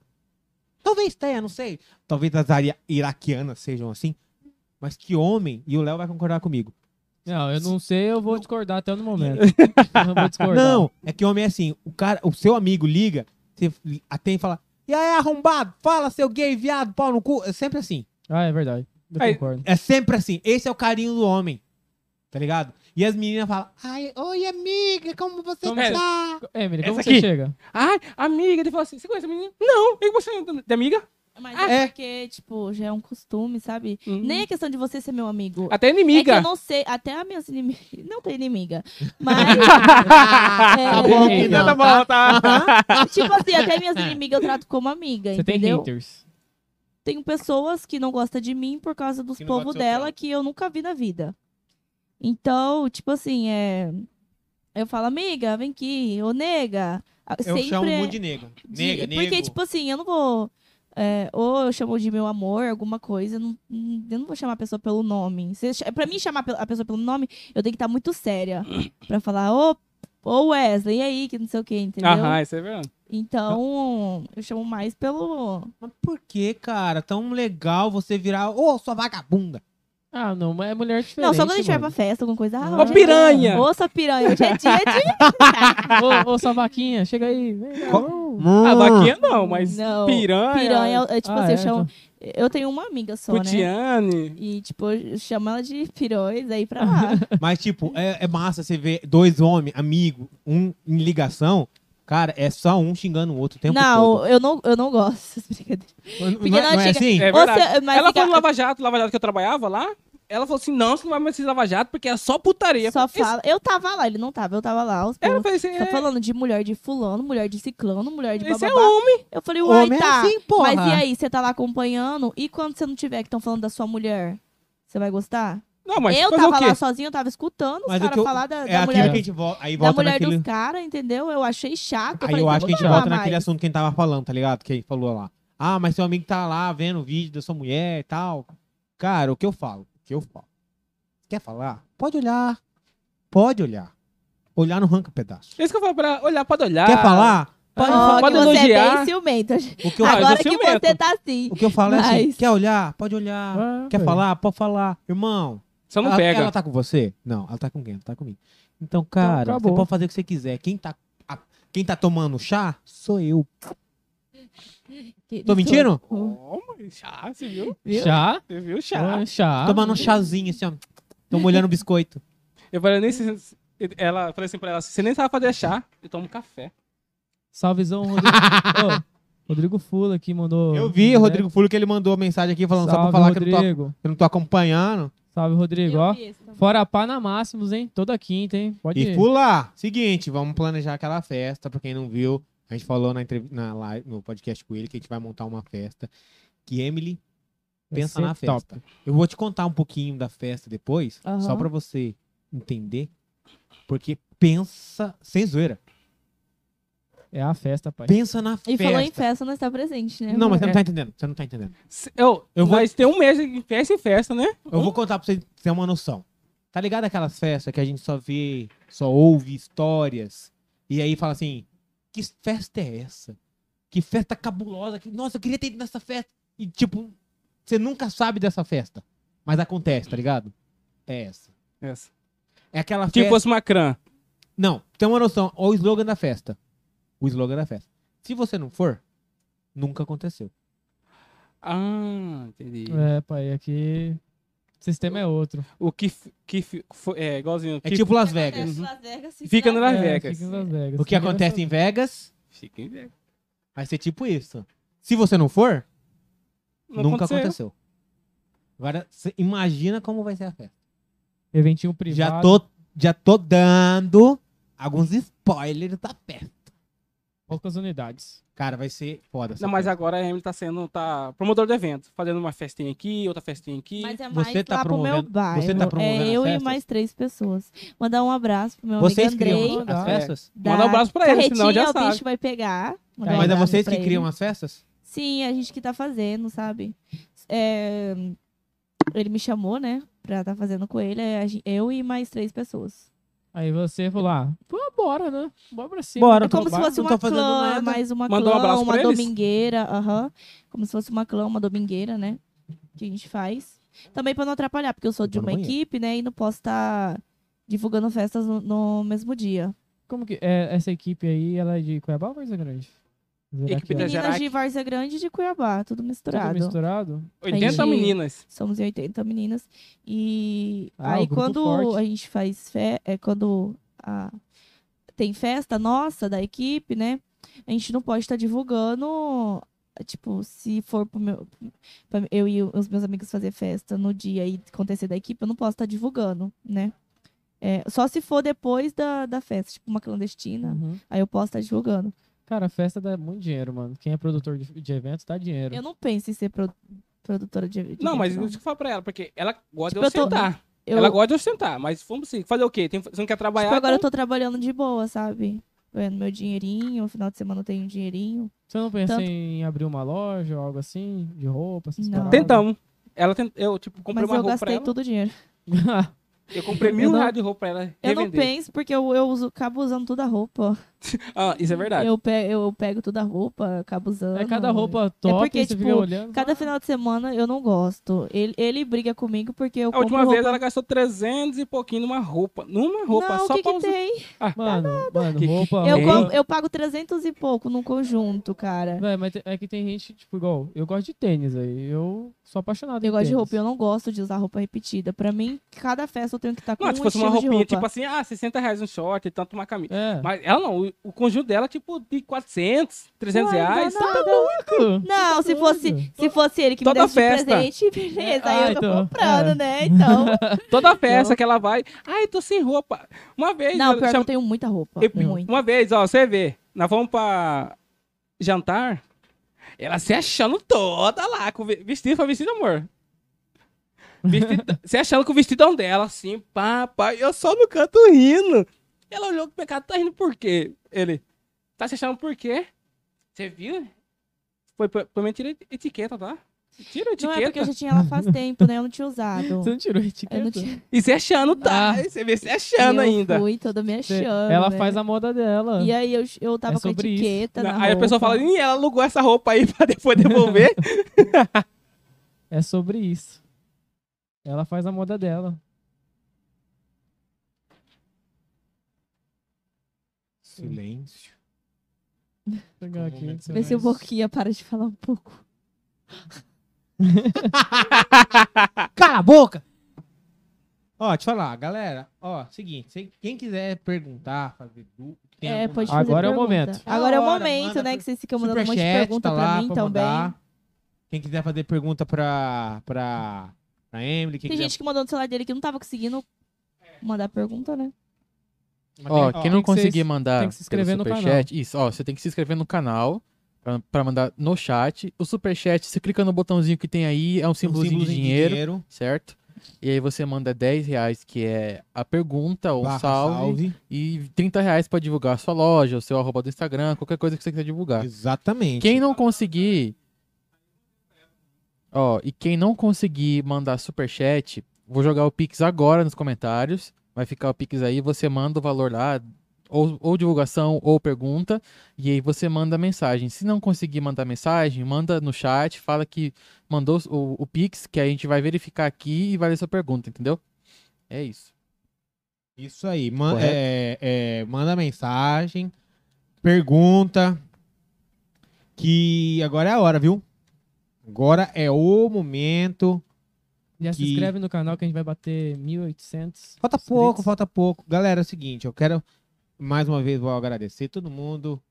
A: Talvez tenha, não sei. Talvez as áreas iraquianas sejam assim. Mas que homem, e o Léo vai concordar comigo.
B: Não, eu não sei, eu vou discordar até no momento. <laughs> eu vou discordar.
A: Não, é que homem é assim. O cara, o seu amigo liga, você atende e fala: E aí, arrombado, fala, seu gay, viado, pau no cu. É sempre assim.
B: Ah, é verdade. Eu
D: Aí-
B: concordo.
A: É sempre assim. Esse é o carinho do homem. Tá ligado? E as meninas falam: Ai, oi, amiga, como você
B: Como
A: tá?
B: Emily, como
D: Essa
B: você
D: aqui.
B: chega?
D: Ai, amiga. Ele falou assim, você conhece a menina? Não. E você de amiga?
C: Mas
A: Ah,
C: é
A: é?
C: porque, tipo, já é um costume, sabe?
D: Hum.
C: Nem é questão de você ser meu amigo.
D: Até
C: É que
D: inimiga.
C: eu não sei, até as minhas inimigas. <laughs> Não tem inimiga. Mas. é, <laughs>
A: Tá bom que
D: Então
A: não,
D: tá bom, tá.
C: Tipo assim, até minhas <laughs> inimigas eu trato como amiga,
B: Você tem
C: entendeu?
B: haters.
C: Tenho pessoas que não gostam de mim por causa dos povos dela que eu nunca vi na vida. Então, tipo assim, é. Eu falo, amiga, vem aqui, ô nega. Ah,
A: Eu
C: Sempre
A: chamo
C: é
A: muito de nega.
C: de-
A: Nega,
C: Porque, tipo assim, eu não vou. É, ou eu chamo de meu amor, alguma coisa. eu Não, eu não vou chamar a pessoa pelo nome. Se, pra mim, chamar a pessoa pelo nome, eu tenho que estar muito séria. <coughs> pra falar, ô, ô Wesley, e aí, que não sei o que, entendeu?
D: Aham, isso é verdade.
C: Então, eu chamo mais pelo.
A: Mas por que, cara? Tão legal você virar, ô, sua vagabunda.
B: Ah, não, mas é mulher diferente.
C: Não, só quando a gente vai pra festa, alguma coisa. Ah,
B: Ô,
C: é
D: piranha!
C: Ô, sua piranha, hoje é dia de. <laughs>
B: Ô, ô, sua vaquinha, chega aí. Vem cá,
A: Qual-
B: ô.
D: A vaquinha não, mas
C: Não,
D: piranha,
C: Piranha, é, tipo
B: Ah,
C: assim, eu
B: é,
C: chamo. Eu tenho uma amiga só, né?
D: Putiane.
C: E, tipo, eu chamo ela de pirões aí pra lá. <laughs>
A: Mas, tipo, é, é massa você ver dois homens, amigos, um em ligação. Cara, é só um xingando o outro o tempo
C: não,
A: todo.
C: eu não, eu não gosto dessas brincadeiras.
A: Não, não é,
C: não
A: é
C: chega-
A: assim?
D: É
C: você- mas
D: ela
C: fica-
D: foi no Lava Jato, Lava Jato que eu trabalhava lá. Ela falou assim: não, você não vai mais ser Lava Jato porque é só putaria.
C: Só
D: Esse-
C: fala. Eu tava lá, ele não tava, eu tava lá. Os
D: É, falei assim:
C: só
D: é,
C: falando de mulher de fulano, mulher de ciclano, mulher de
D: esse é homem.
C: Eu falei, uai,
A: Homem é
C: tá.
A: assim, porra.
C: Mas e aí, você tá lá acompanhando? E quando você não tiver que estão falando da sua mulher? Você vai gostar?
D: Não, mas
C: eu tava lá sozinha, eu tava escutando os
A: Mas o
C: caras falar da,
A: É
C: da
A: aquilo
C: mulher,
A: que a gente volta, aí
C: da
A: volta
C: mulher
A: naquele...
C: dos caras, entendeu? Eu achei chato. Eu
A: Aí
C: falei,
A: eu acho que a gente volta
C: lá
A: naquele
C: mais.
A: assunto que a gente tava falando, tá ligado? Que ele falou lá. Ah, mas seu amigo tá lá vendo o vídeo da sua mulher e tal. Cara, o que eu falo? Que eu falo? Quer falar? Pode olhar. Pode olhar. Olhar não arranca pedaço.
D: Isso que eu falo pra olhar, pode olhar.
A: Quer falar? Pode falar.
D: pode
C: que você é
D: elogiar.
C: bem ciumento.
A: O que eu,
D: eu
C: Agora que
D: ciumento.
C: você tá assim.
A: o que eu falo é assim.
C: Mas-
A: Quer olhar? Pode olhar.
B: Ah,
A: Quer falar? Pode falar. Irmão,
D: Só não
A: ela,
D: pega.
A: ela tá com você? Não, ela tá com quem? Ela tá comigo. Então, cara, você
B: acabou.
A: pode fazer o que você quiser. Quem tá, a- quem tá tomando chá sou eu. Tô mentindo?
D: Mas chá, você viu?
B: Chá?
D: Você viu chá?
B: Ô, chá.
A: Tomando um chazinho assim, ó. Tô molhando biscoito.
D: Eu falei, nem sei se- ela, falei assim pra ela, você nem sabe fazer chá, eu tomo café.
B: Salvezão, Rodrigo. <laughs> Ô, Rodrigo Fula aqui mandou.
A: Eu vi,
B: né?
A: Rodrigo Fulo, que ele mandou mensagem aqui falando só pra
B: Salve,
A: falar que eu não, tô,
B: Rodrigo.
A: que eu não tô acompanhando.
B: Salve, Rodrigo. Ó, fora a pá na Máximos, hein? Toda quinta, hein? Pode
A: E
B: ir.
A: Fula, seguinte, vamos planejar aquela festa, pra quem não viu. A gente falou na, entrev- na live, no podcast com ele que a gente vai montar uma festa. Que Emily pensa na festa. Eu vou te contar um pouquinho da festa depois,
C: Aham.
A: só pra você entender. Porque pensa, sem zoeira,
B: É a festa, pai.
A: pensa na
C: E
A: festa.
C: falou em festa, não está presente, né?
A: Não, mas você não tá entendendo, você não tá entendendo.
D: Se- Eu,
A: Eu vou-
D: Mas tem um mês de festa em festa, né?
A: Eu vou contar pra você ter uma noção. Tá ligado aquelas festas que a gente só vê, só ouve histórias, e aí fala assim, que festa é essa? Que festa cabulosa, que, nossa, eu queria ter ido nessa festa. E tipo, você nunca sabe dessa festa, mas acontece, tá ligado? É essa.
D: Essa.
A: É aquela
D: Tipo,
A: festa...
D: fosse uma crã.
A: Não, tem uma noção. O slogan da festa. O slogan da festa. Se você não for, nunca aconteceu.
D: Ah, entendi.
B: É, pai, aqui sistema é outro.
D: O que, que foi- é igualzinho.
A: É
D: que
A: tipo Las Vegas.
C: Las Vegas,
D: Fica no
C: Las
B: É,
D: Vegas.
B: Las Vegas.
A: O que acontece em Vegas
D: Fica em Vegas.
A: vai ser tipo isso. Se você não for,
D: Não
A: nunca
D: aconteceu.
A: aconteceu. Agora, cê imagina como vai ser a festa.
B: Eventinho privado.
A: Já tô, já tô dando alguns spoilers da festa.
B: Poucas unidades.
A: Cara, vai ser foda.
D: Não, mas
A: festa.
D: agora a Emily tá sendo tá promotor do evento, fazendo uma festinha aqui, outra festinha aqui.
C: Mas é
A: Você
C: mais
A: tá
C: lá pro meu
A: promovendo-
C: bairro.
A: você tá promovendo
C: é
A: as
C: eu e mais três pessoas. Mandar um abraço pro meu
A: Vocês
C: amigo
A: criam
C: Andrei.
A: as
B: Dá.
A: festas?
C: da
D: Manda um abraço pra ele, senão já sabe.
C: o bicho vai pegar. Mandar
A: Mas é vocês que criam
C: ele.
A: as festas?
C: Sim, a gente que tá fazendo, sabe? É, Ele me chamou, né? Pra tá fazendo com ele. é Eu e mais três pessoas.
B: Aí você falou, ah, pô, bora, né? Bora pra cima.
A: Bora.
C: É como se fosse uma clã, mais uma
D: Mandou um
C: clã,
D: abraço
C: uma domingueira, aham. Como se fosse uma clã, uma domingueira, né? Que a gente faz. Também pra não atrapalhar, porque eu sou de uma equipe, né? E não posso estar divulgando festas no, no mesmo dia.
B: Como que é essa equipe aí, ela é de Cuiabá ou Varza Grande?
D: Equipe
B: é
D: da
C: Meninas de Várzea Grande e de Cuiabá, tudo
B: tudo
C: misturado.
B: misturado?
D: 80
C: gente-
D: meninas.
C: Somos em 80 meninas. E
B: Ah,
C: aí
B: o grupo
C: quando
B: forte.
C: a gente faz fe é quando a- tem festa nossa da equipe, né? A gente não pode estar divulgando, tipo, se for pro meu, pra eu e os meus amigos fazer festa no dia e acontecer da equipe, eu não posso estar divulgando, né? É, só se for depois da, da festa, tipo uma clandestina,
B: Uhum.
C: aí eu posso estar divulgando.
B: Cara, festa dá muito dinheiro, mano. Quem é produtor de, de eventos dá dinheiro.
C: Eu não penso em ser pro- produtora de, de
D: Não, mas
C: evento,
D: isso que eu falo pra ela, porque ela gosta
C: Tipo,
D: de
C: eu tô-
D: ostentar.
C: Eu-
D: Ela gosta de ostentar, mas vamos assim, fazer o quê? Tem, você não quer trabalhar?
C: Tipo, agora eu tô trabalhando de boa, sabe? Ganhando meu dinheirinho, no final de semana eu tenho um dinheirinho.
B: Você não pensa
C: Tanto-
B: em abrir uma loja ou algo assim? De roupa, essas
C: Não.
D: Tentamos. Ela tent... Eu, tipo, comprei
C: mas
D: uma
C: eu
D: roupa pra
C: gastei
D: ela.
C: todo o dinheiro.
D: Eu comprei <laughs> mil
C: Eu não-
D: reais de roupa pra ela
C: Eu não
D: revender.
C: penso, porque eu, eu uso, acabo usando toda a roupa. <laughs>
D: Ah, isso é verdade.
C: Eu, pe eu pego toda a roupa, acabo usando.
B: É cada roupa top,
C: porque,
B: você
C: tipo,
B: fica olhando.
C: Cada final de semana eu não gosto. Ele, ele briga comigo porque eu
D: A última
C: compro
D: vez
C: roupa...
D: ela gastou 300 e pouquinho numa roupa. Numa roupa,
C: não,
D: só
C: que,
D: pra
C: que
D: usar.
C: tem? <laughs>
B: Mano, mano,
D: Que-
B: roupa.
C: Eu,
D: Ei.
B: roupa-
C: com- eu pago 300 e pouco num conjunto, cara.
B: Véi, mas é que tem gente, tipo, igual, eu gosto de tênis aí. Eu sou apaixonado em
C: Eu gosto de
B: tênis.
C: roupa, eu não gosto de usar roupa repetida. Pra mim, cada festa eu tenho que estar com
D: Não,
C: um
D: se fosse uma
C: de
D: roupinha,
C: roupa.
D: tipo assim, ah, 60 reais um short e tanto uma camisa.
B: É.
D: Mas ela não, o, conjunto dela, tipo, de 400, 300
C: Ué, não
D: reais.
C: nada.
D: Tá doido.
C: Não, se fosse, se fosse ele que me
D: Toda
C: desse de
D: festa.
C: presente, <laughs> beleza.
B: Ah,
C: aí eu tô
B: então,
C: comprando,
B: é.
C: né? Então. <laughs>
D: Toda festa que ela vai, ai, tô sem roupa. Uma vez,
C: Não,
D: eu
C: pior que
D: cham-
C: eu tenho muita roupa.
D: eu-
C: Muito.
D: uma vez, ó, você vê, nós vamos pra jantar, ela se achando toda lá, com ve- vestido, foi vestido, amor? Vestido, <laughs> se achando com o vestidão dela, assim, pá, pá, eu só no canto rindo. Ela olhou pro pecado, tá rindo por quê? Ele, tá se achando por quê? Você viu? Foi, foi mentira de etiqueta, tá? Tira a
C: Não
D: etiqueta.
C: é porque eu já tinha ela faz tempo, né? Eu não tinha usado. <laughs>
B: Você não tirou a etiqueta?
C: Eu não tinha.
D: E se achando, tá?
B: Ah.
D: Você vê se achando
C: eu
D: ainda.
C: fui toda me
B: Você-
C: achando.
B: Ela
C: né?
B: faz a moda dela.
C: E aí eu, eu tava
B: É
C: com a etiqueta na
D: Aí a pessoa
C: roupa.
D: fala, Ih, ela alugou essa roupa aí <laughs> pra depois devolver.
B: É sobre isso. Ela faz a moda dela.
A: Silêncio.
B: Vou <laughs> pegar aqui.
A: momento
C: Vê se o Boquinha para de falar um pouco. <laughs>
A: Cala a boca! Ó, deixa eu falar, galera. Ó, seguinte, se- quem quiser perguntar, fazer dúvida.
C: É,
A: alguma-
C: pode fazer
B: Agora é o
C: pergunta.
B: momento.
C: Agora é o momento, né?
A: pro
C: Que vocês ficam mandando um monte de pergunta
A: tá
C: pra mim
A: pra
C: também.
A: mandar. Quem quiser fazer pergunta pra, pra, pra Emily. Quem
C: Tem
A: quiser...
C: gente que mandou no celular dele que não tava conseguindo mandar pergunta, né?
A: Mas
E: Ó,
A: tem-
E: quem não
B: que se-
E: conseguir mandar
B: tem que se inscrever no
E: superchat, isso, ó, você tem que se inscrever no canal pra, pra mandar no chat. O superchat, você clica no botãozinho que tem aí, é um
A: um
E: símbolozinho de
A: símbolozinho
E: dinheiro, certo? E aí você manda 10 reais, que é a pergunta ou um
A: barra
E: salve, e 30 reais pra divulgar a sua loja, o seu arroba do Instagram, qualquer coisa que você quiser divulgar.
A: Exatamente.
E: Quem não conseguir. Ó, e quem não conseguir mandar superchat, vou jogar o Pix agora nos comentários. Vai ficar o Pix aí, você manda o valor lá, ou, ou divulgação, ou pergunta, e aí você manda mensagem. Se não conseguir mandar mensagem, manda no chat, fala que mandou o, o Pix, que a gente vai verificar aqui e vai ler sua pergunta, entendeu? É isso.
A: Isso aí. Man- é, é, manda mensagem, pergunta. Que agora é a hora, viu? Agora é o momento.
B: Já se
A: Que-
B: inscreve no canal que a gente vai bater 1.800.
A: Falta
B: inscritos.
A: pouco, falta pouco. Galera, é o seguinte, eu quero mais uma vez vou agradecer todo mundo.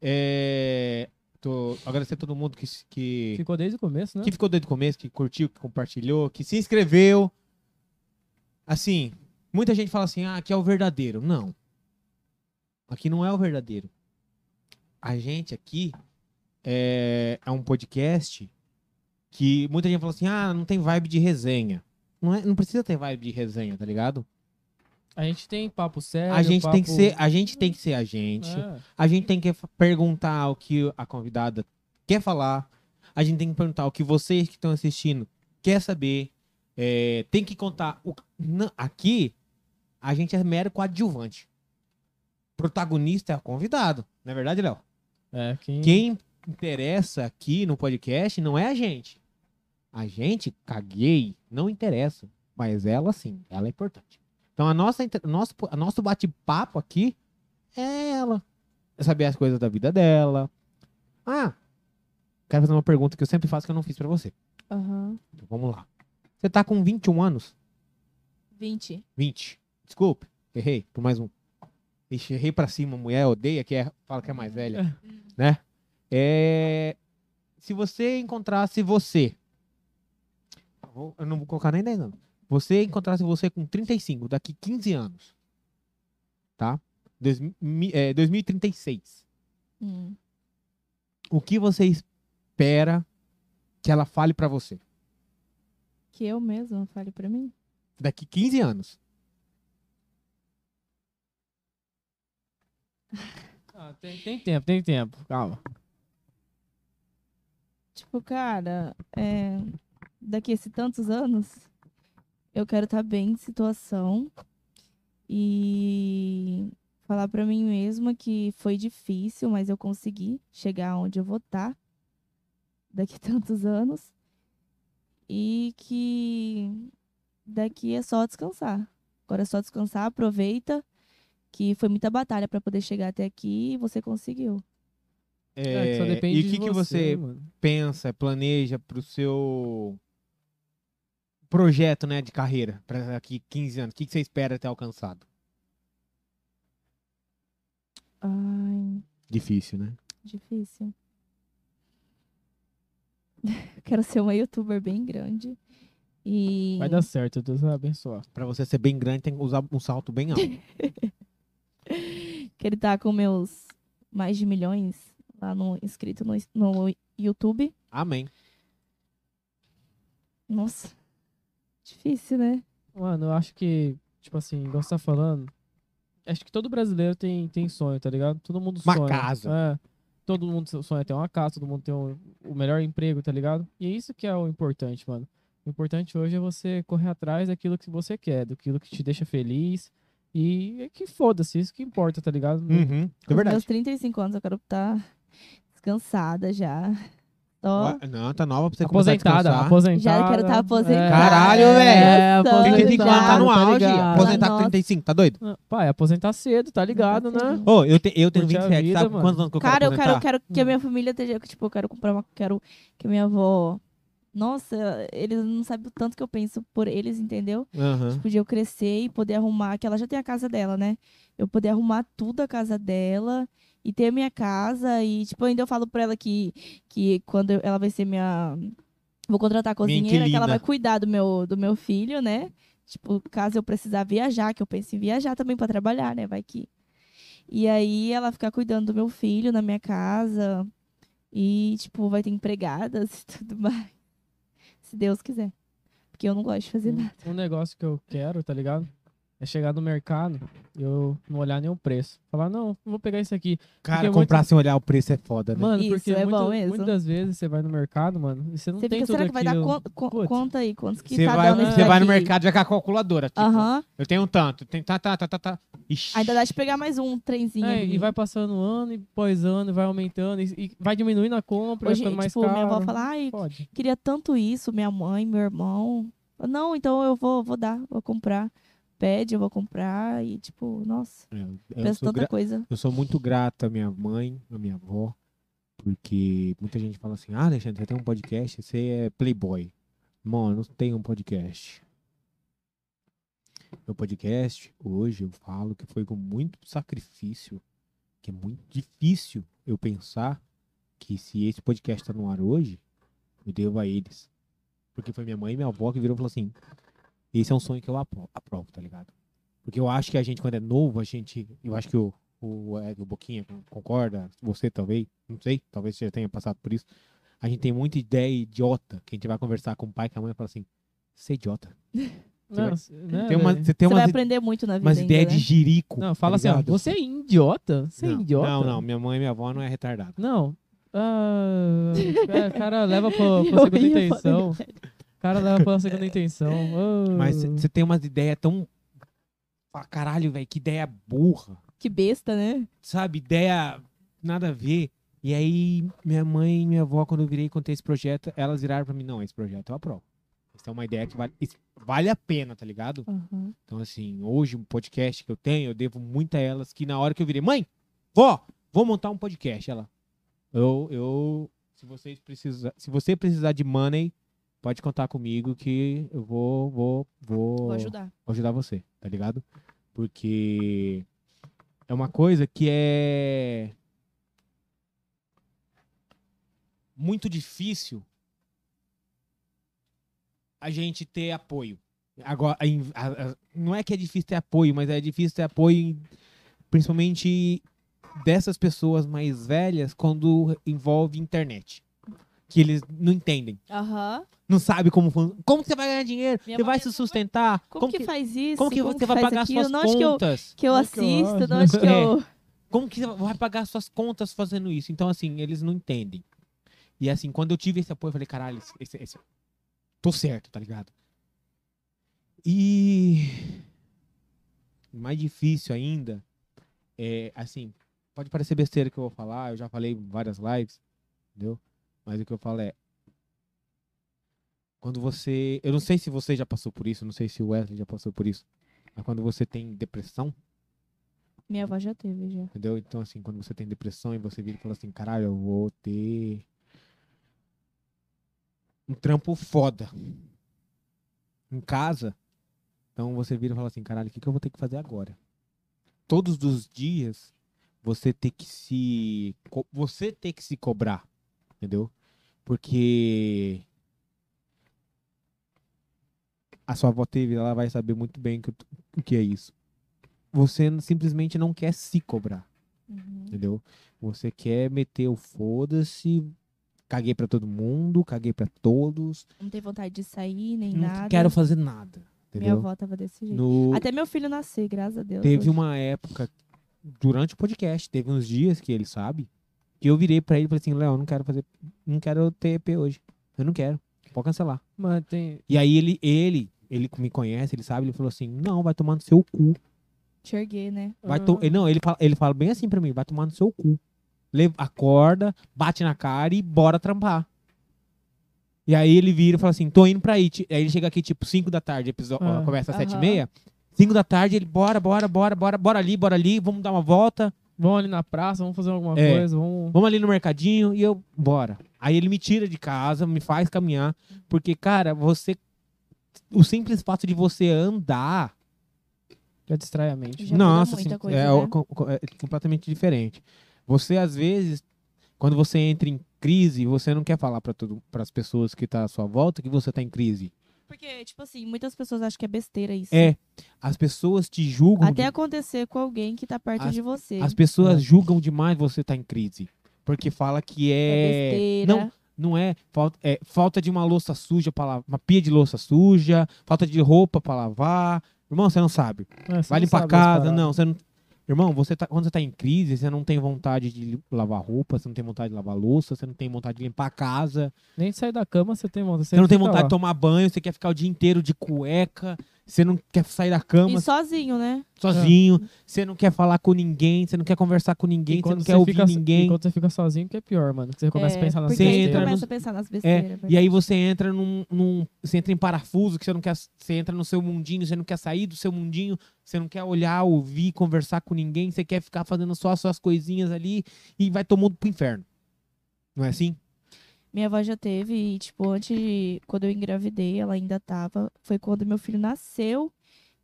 A: É, tô, agradecer todo mundo que, se- que,
B: Ficou desde o começo, né?
A: que ficou desde o começo, que curtiu, que compartilhou, que se inscreveu. Assim, muita gente fala assim, ah, aqui é o verdadeiro. Não. Aqui não é o verdadeiro. A gente aqui é, é um podcast que muita gente fala assim, ah, não tem vibe de resenha. Não, é, não precisa ter vibe de resenha, tá ligado?
B: A gente tem papo sério.
A: a gente tem que
B: papo-
A: ser, a gente tem que ser a gente.
B: É.
A: A gente tem que perguntar o que a convidada quer falar. A gente tem que perguntar o que vocês que estão assistindo quer saber. É, tem que contar. O... Não, aqui, a gente é mero coadjuvante. Protagonista é o convidado. Não é verdade, Léo?
B: É, quem...
A: Quem interessa aqui no podcast não é a gente. A gente, caguei, não interessa. Mas ela sim, ela é importante. Então a nossa, nosso, nosso bate-papo aqui é ela. É saber as coisas da vida dela. Ah, quero fazer uma pergunta que eu sempre faço que eu não fiz pra você.
C: Aham.
A: Então, vamos lá. Você tá com 21 anos?
C: 20.
A: 20. Desculpe, errei por mais um. Ixi, errei pra cima, mulher odeia, que é, fala que é mais velha, né? É, se você encontrasse você, eu vou- eu não vou colocar nem 10 anos, você encontrasse você com 35, daqui 15 anos, tá? Dois, mi- é, 2036,
C: Hum.
A: o que você espera que ela fale pra você?
C: Que eu mesma fale pra mim.
A: Daqui 15 anos. <laughs>
B: Ah, tem, tem tempo, tem tempo. Calma.
C: Tipo, cara, é, daqui a esse tantos anos, eu quero estar bem em situação e falar pra mim mesma que foi difícil, mas eu consegui chegar onde eu vou estar daqui a <laughs> tantos anos e que daqui é só descansar. Agora é só descansar, aproveita que foi muita batalha pra poder chegar até aqui e você conseguiu.
B: É,
A: É,
B: depende
A: e o que,
B: de
A: que você
B: mano.
A: pensa, planeja pro seu projeto, né, de carreira para daqui 15 anos? O que, que você espera ter alcançado?
C: Ai,
A: Difícil, né?
C: Difícil. <laughs> Quero ser uma youtuber bem grande. E.
B: Vai dar certo, Deus vai abençoar.
A: Para você ser bem grande, tem que usar um salto bem alto. <laughs>
C: Quero estar com meus mais de milhões lá no inscrito no, no YouTube.
A: Amém.
C: Nossa. Difícil, né?
B: Mano, eu acho que, tipo assim, igual você tá falando, acho que todo brasileiro tem, tem sonho, tá ligado? Todo mundo
A: Uma
B: sonha.
A: casa.
B: É. Todo mundo sonha ter uma casa, todo mundo ter um- o melhor emprego, tá ligado? E é isso que é o importante, mano. O importante hoje é você correr atrás daquilo que você quer, daquilo que te deixa feliz. E é que foda-se, isso que importa, tá ligado?
A: Uhum. É
C: Com
A: verdade.
C: meus 35 anos eu quero estar descansada já.
A: Ó, Não, tá nova pra você começar a
B: Aposentada, aposentada.
C: Já quero estar aposentada.
A: Caralho,
B: É,
A: velho.
C: Nossa,
A: 35 anos tá no
B: tá
A: auge.
B: ligado.
A: Aposentar com
C: Nossa.
A: 35, tá doido?
B: Ah, Pai, aposentar cedo, tá ligado, né?
A: Ô, eu, te- eu tenho
B: Curte a
A: 27,
B: vida,
A: sabe
B: mano.
A: quantos anos que eu
C: Cara, eu
A: quero
C: quero,
A: aposentar?
C: quero que a minha família esteja. Tipo, eu quero comprar uma. Quero que a minha avó. Nossa, eles não sabem o tanto que eu penso por eles, entendeu?
A: Aham.
C: Tipo, de eu crescer e poder arrumar, que ela já tem a casa dela, né? Eu poder arrumar tudo a casa dela e ter a minha casa. E, tipo, ainda eu falo pra ela que, que quando ela vai ser minha. Vou contratar a cozinheira, que ela vai cuidar do meu, do meu filho, né? Tipo, caso eu precisar viajar, que eu penso em viajar também pra trabalhar, né? Vai que. E aí ela ficar cuidando do meu filho na minha casa. E, tipo, vai ter empregadas e <laughs> tudo mais. Se Deus quiser. Porque eu não gosto de fazer nada.
B: Um negócio que eu quero, tá ligado? É chegar no mercado e eu não olhar nenhum preço. Falar, não, vou pegar isso aqui.
A: Cara,
B: Porque
A: comprar
B: muito-
A: sem olhar o preço é foda, né?
B: Mano,
C: Isso,
B: porque
C: é
B: muita-
C: mesmo.
B: muitas vezes você vai no mercado, mano, e você não
C: Você
B: tem
C: fica,
B: tudo
C: será que vai dar conta aí? Quantos que
A: Você
C: tá
A: vai, você vai no mercado já com a calculadora. Tipo,
C: Aham.
A: eu tenho um tanto. Tem, tá, tá, tá, tá, tá. Ixi.
C: Ainda dá de pegar mais um trenzinho
B: É,
C: ali.
B: e vai passando ano e pós ano, e vai aumentando, e, e vai diminuindo a compra,
C: Hoje,
B: vai ficando mais
C: tipo,
B: caro.
C: minha avó fala, ai,
B: Pode.
C: queria tanto isso, minha mãe, meu irmão. Não, então eu vou, vou dar, vou comprar. Pede, eu vou comprar. E, tipo, nossa,
A: É,
C: penso tanta coisa.
A: eu sou muito grato à minha mãe, à minha avó, porque muita gente fala assim: Ah, Alexandre, você tem um podcast, você é playboy. Mano, não tenho um podcast. Meu podcast, hoje, eu falo que foi com muito sacrifício, que é muito difícil eu pensar que se esse podcast tá no ar hoje, eu devo a eles. Porque foi minha mãe e minha avó que viram e falou assim: esse é um sonho que eu apro- aprovo, tá ligado? Porque eu acho que a gente, quando é novo, a gente. Eu acho que o, o, Ed, o Boquinha concorda, você talvez, não sei, talvez você já tenha passado por isso. A gente tem muita ideia idiota que a gente vai conversar com o pai e com a mãe e fala assim: você é idiota. <laughs>
B: Não,
A: vai-
B: né,
A: Tem uma, você tem
C: Você vai
A: umas,
C: aprender muito na vida
A: umas
C: ainda,
A: ideias
C: né?
A: de jirico.
B: Não, fala
A: tá
B: assim, ó, você é idiota? Você
A: não,
B: é idiota?
A: Não, não, minha mãe e minha avó não é retardada.
B: Não. Ah, o <laughs> cara leva pra, pra segunda intenção. O cara leva pra segunda intenção. Ah.
A: Mas você tem umas ideias tão. Fala, caralho, velho, que ideia burra.
C: Que besta, né?
A: sabe, ideia nada a ver. E aí, minha mãe e minha avó, quando eu virei e contei esse projeto, elas viraram pra mim, não, esse projeto eu aprovo. Isso é uma ideia que vale, vale a pena, tá ligado?
C: Uhum.
A: Então, assim, hoje, um podcast que eu tenho, eu devo muito a elas, que na hora que eu virei, mãe, vó, vou montar um podcast. Ela, eu, eu, se vocês precisar, se você precisar de money, pode contar comigo que eu vou, vou, vou,
C: Vou ajudar.
A: vou ajudar você, tá ligado? Porque é uma coisa que é muito difícil a gente ter apoio. Agora, a a- não é que é difícil ter apoio, mas é difícil ter apoio, em- principalmente dessas pessoas mais velhas, quando envolve internet. Que eles não entendem.
C: Aham.
A: Não sabe como fun- Como que você vai ganhar dinheiro?
C: Minha
A: você vai
C: mãe
A: se sustentar?
C: Como, que, faz isso?
A: como que você vai
C: faz
A: pagar
C: aquilo?
A: suas
C: que eu,
A: contas?
C: que eu
B: Como que eu
C: assisto?
B: acho?
C: de onde que <laughs>
A: É.
C: eu...
A: Como que você vai pagar suas contas fazendo isso? Então, assim, eles não entendem. E assim, quando eu tive esse apoio, eu falei, caralho, esse, esse, esse- tô certo, tá ligado? E mais difícil ainda é, assim, pode parecer besteira que eu vou falar, eu já falei em várias lives, entendeu? Mas o que eu falo é quando você, eu não sei se você já passou por isso, não sei se o Wesley já passou por isso, mas quando você tem depressão,
C: Minha avó já teve, já.
A: Entendeu? Então, assim, quando você tem depressão e você vira e fala assim, caralho, eu vou ter um trampo foda em casa. Então você vira e fala assim, caralho, o que, que eu vou ter que fazer agora? Todos os dias você ter que se. Você ter que se cobrar. Entendeu? Porque a sua avó teve, ela vai saber muito bem que- o que é isso. Você simplesmente não quer se cobrar
C: Uhum.
A: entendeu? Você quer meter o foda-se, caguei pra todo mundo, caguei pra todos,
C: Não tem vontade de sair, nem
A: não
C: nada.
A: quero fazer nada,
C: Minha
A: entendeu?
C: avó tava desse jeito.
A: No,
C: Até meu filho nascer, graças a Deus.
A: teve
C: hoje.
A: uma época, durante o podcast, teve uns dias que ele sabe, que eu virei pra ele e falei assim, Léo, não quero fazer, não quero ter EP hoje, eu não quero, pode cancelar.
B: Mano, tem.
A: E aí ele, ele, ele me conhece, ele sabe, ele falou assim, não, vai tomar no seu cu.
C: Enxerguei, né?
A: Vai to- Não, ele fala, ele fala bem assim pra mim, vai tomar no seu cu. Leva, acorda, bate na cara e bora trampar. E aí ele vira e fala assim, tô indo pra aí. Aí ele chega aqui, tipo, 5 da tarde, episódio,
B: Ah.
A: começa às 7 e meia. 5 da tarde, ele, bora, bora, bora, bora, bora ali, bora ali, vamos dar uma volta.
B: Vamos ali na praça, vamos fazer alguma
A: É.
B: coisa, vamos.
A: Vamos ali no mercadinho e eu, bora. Aí ele me tira de casa, me faz caminhar. Porque, cara, você... O simples fato de você andar
B: Já distrai a mente.
C: Já
A: Nossa, assim,
C: coisa,
A: é,
C: né?
A: é completamente diferente. Você, às vezes, quando você entra em crise, você não quer falar para as pessoas que estão à sua volta que você tá em crise.
C: Porque, tipo assim, muitas pessoas acham que é besteira isso.
A: É, as pessoas te julgam.
C: Até
A: de-
C: acontecer com alguém que tá perto
A: As-
C: de você.
A: as pessoas
B: É.
A: julgam demais você tá em crise. Porque fala que
C: É
A: é.
C: besteira.
A: não, não é falta, é falta de uma louça suja para lavar, uma pia de louça suja, falta de roupa para lavar. Irmão, você não sabe.
B: É, você
A: Vai
B: não
A: limpar a casa, não, você não. Irmão, você tá, quando você tá em crise, você não tem vontade de lavar roupa, você não tem vontade de lavar louça, você não tem vontade de limpar a casa,
B: Nem sair da cama você tem vontade.
A: você não tem vontade
B: lá.
A: de tomar banho, você quer ficar o dia inteiro de cueca, você não quer sair da cama
C: E sozinho, né?
A: sozinho, você não quer falar com ninguém, você não quer conversar com ninguém, você não quer ouvir
B: fica,
A: ninguém.
B: E quando você fica sozinho, que é pior, mano. Você começa a
C: É,
B: pensar nas
C: porque
A: Você entra
C: começa a pensar nas besteiras.
A: É, e aí você entra num, num- Você entra em parafuso, que você não quer. Você entra no seu mundinho, você não quer sair do seu mundinho, você não quer olhar, ouvir, conversar com ninguém, você quer ficar fazendo só as suas coisinhas ali e vai todo mundo pro inferno. Não é assim?
C: Minha avó já teve, e, tipo, antes, de- quando eu engravidei, ela ainda tava. Foi quando meu filho nasceu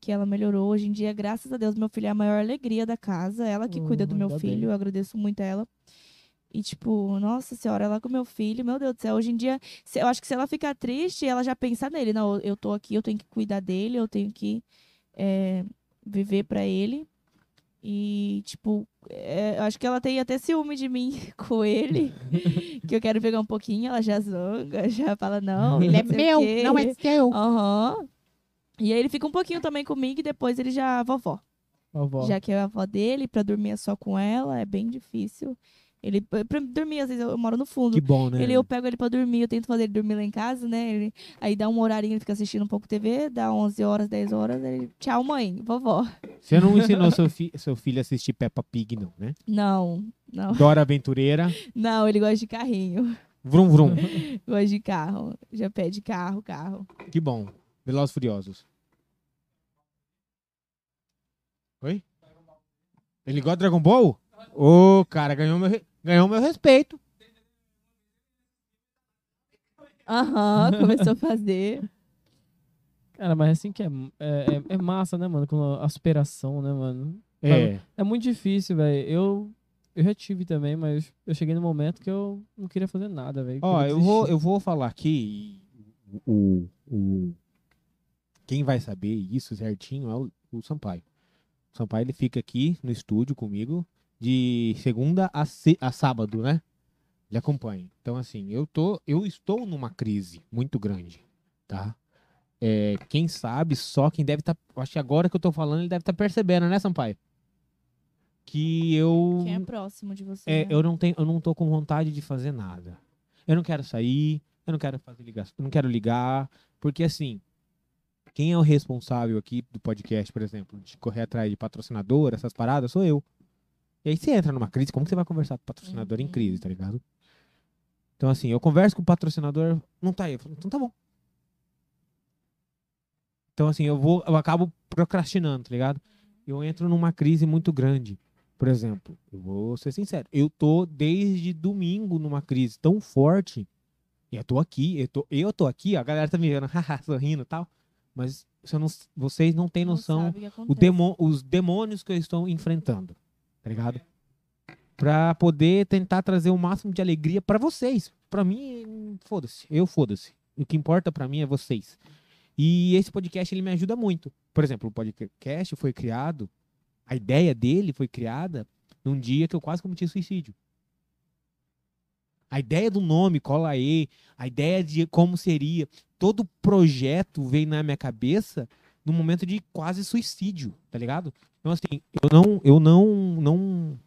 C: que ela melhorou. Hoje em dia, graças a Deus, meu filho é a maior alegria da casa. Ela que cuida do meu filho,
B: bem.
C: eu agradeço muito a ela. E, tipo, nossa senhora, ela com meu filho, meu Deus do céu, hoje em dia, eu acho que se ela ficar triste, ela já pensa nele. Não, eu tô aqui, eu tenho que cuidar dele, eu tenho que é, viver pra ele. E, tipo, é, eu acho que ela tem até ciúme de mim <laughs> com ele. que eu quero pegar um pouquinho, ela já zanga, <laughs> já fala, não,
A: Ele é
C: sei o
A: meu,
C: quê.
A: não é seu.
C: Aham. E aí ele fica um pouquinho também comigo e depois ele já vovó.
B: Vovó.
C: Já que é a avó dele, pra dormir é só com ela, é bem difícil. Ele, pra dormir, às vezes eu moro no fundo.
A: Que bom, né?
C: Ele, eu pego ele pra dormir, eu tento fazer ele dormir lá em casa, né? Ele, aí dá um horário, ele fica assistindo um pouco TV, dá 11 horas, 10 horas, ele, tchau, mãe, vovó.
A: Você não <laughs> ensinou seu, fi- seu filho a assistir Peppa Pig, não, né?
C: Não, não,
A: Dora Aventureira.
C: não, ele gosta de carrinho,
A: Vrum, vrum. <laughs>
C: gosta de carro, já pede carro, carro.
A: Que bom. Velozes Furiosos. Oi? Ele gosta de Dragon Ball? Ô, cara, ganhou meu, ganhou meu respeito.
C: Aham, começou a fazer.
B: Cara, mas assim que é, é, é- é massa, né, mano? Com a superação, né, mano?
A: É.
B: É muito difícil, velho. Eu, eu já tive também, mas eu cheguei no momento que eu não queria fazer nada, velho.
A: Ó, eu vou, eu vou falar aqui. O, o, quem vai saber isso certinho é o, o Sampaio. O Sampaio ele fica aqui no estúdio comigo de segunda a, se- a sábado, né? Ele acompanha. Então, assim, eu, tô, eu estou numa crise muito grande, tá? É, quem sabe, só quem deve estar. acho que agora que eu tô falando, ele deve estar percebendo, né, Sampaio? Que eu.
C: Quem é próximo de você.
A: É,
C: né?
A: eu não tenho, eu não tô com vontade de fazer nada. Eu não quero sair, eu não quero fazer ligação, eu não quero ligar, porque assim, quem é o responsável aqui do podcast, por exemplo, de correr atrás de patrocinador, essas paradas, sou eu. E aí você entra numa crise, como que você vai conversar com o patrocinador em
C: Uhum.
A: crise, tá ligado? Então assim, eu converso com o patrocinador, não tá aí, eu falo, então tá bom. Então assim, eu vou, eu acabo procrastinando, tá ligado? Eu entro numa crise muito grande. Por exemplo, eu vou ser sincero, eu tô desde domingo numa crise tão forte. E eu tô aqui, eu tô, eu tô aqui, a galera tá me vendo, <laughs> sorrindo e tal. Mas você não- vocês não têm
C: Não
A: noção
C: sabe o
A: os demônios que eu estou enfrentando, tá ligado? Pra poder tentar trazer o máximo de alegria pra vocês. Pra mim, foda-se, eu foda-se. O que importa pra mim é vocês. E esse podcast ele me ajuda muito. Por exemplo, o podcast foi criado, a ideia dele foi criada num dia que eu quase cometi suicídio. A ideia do nome, Cola aí, a ideia de como seria, todo projeto veio na minha cabeça no momento de quase suicídio, tá ligado? Então assim, eu não, eu não, não,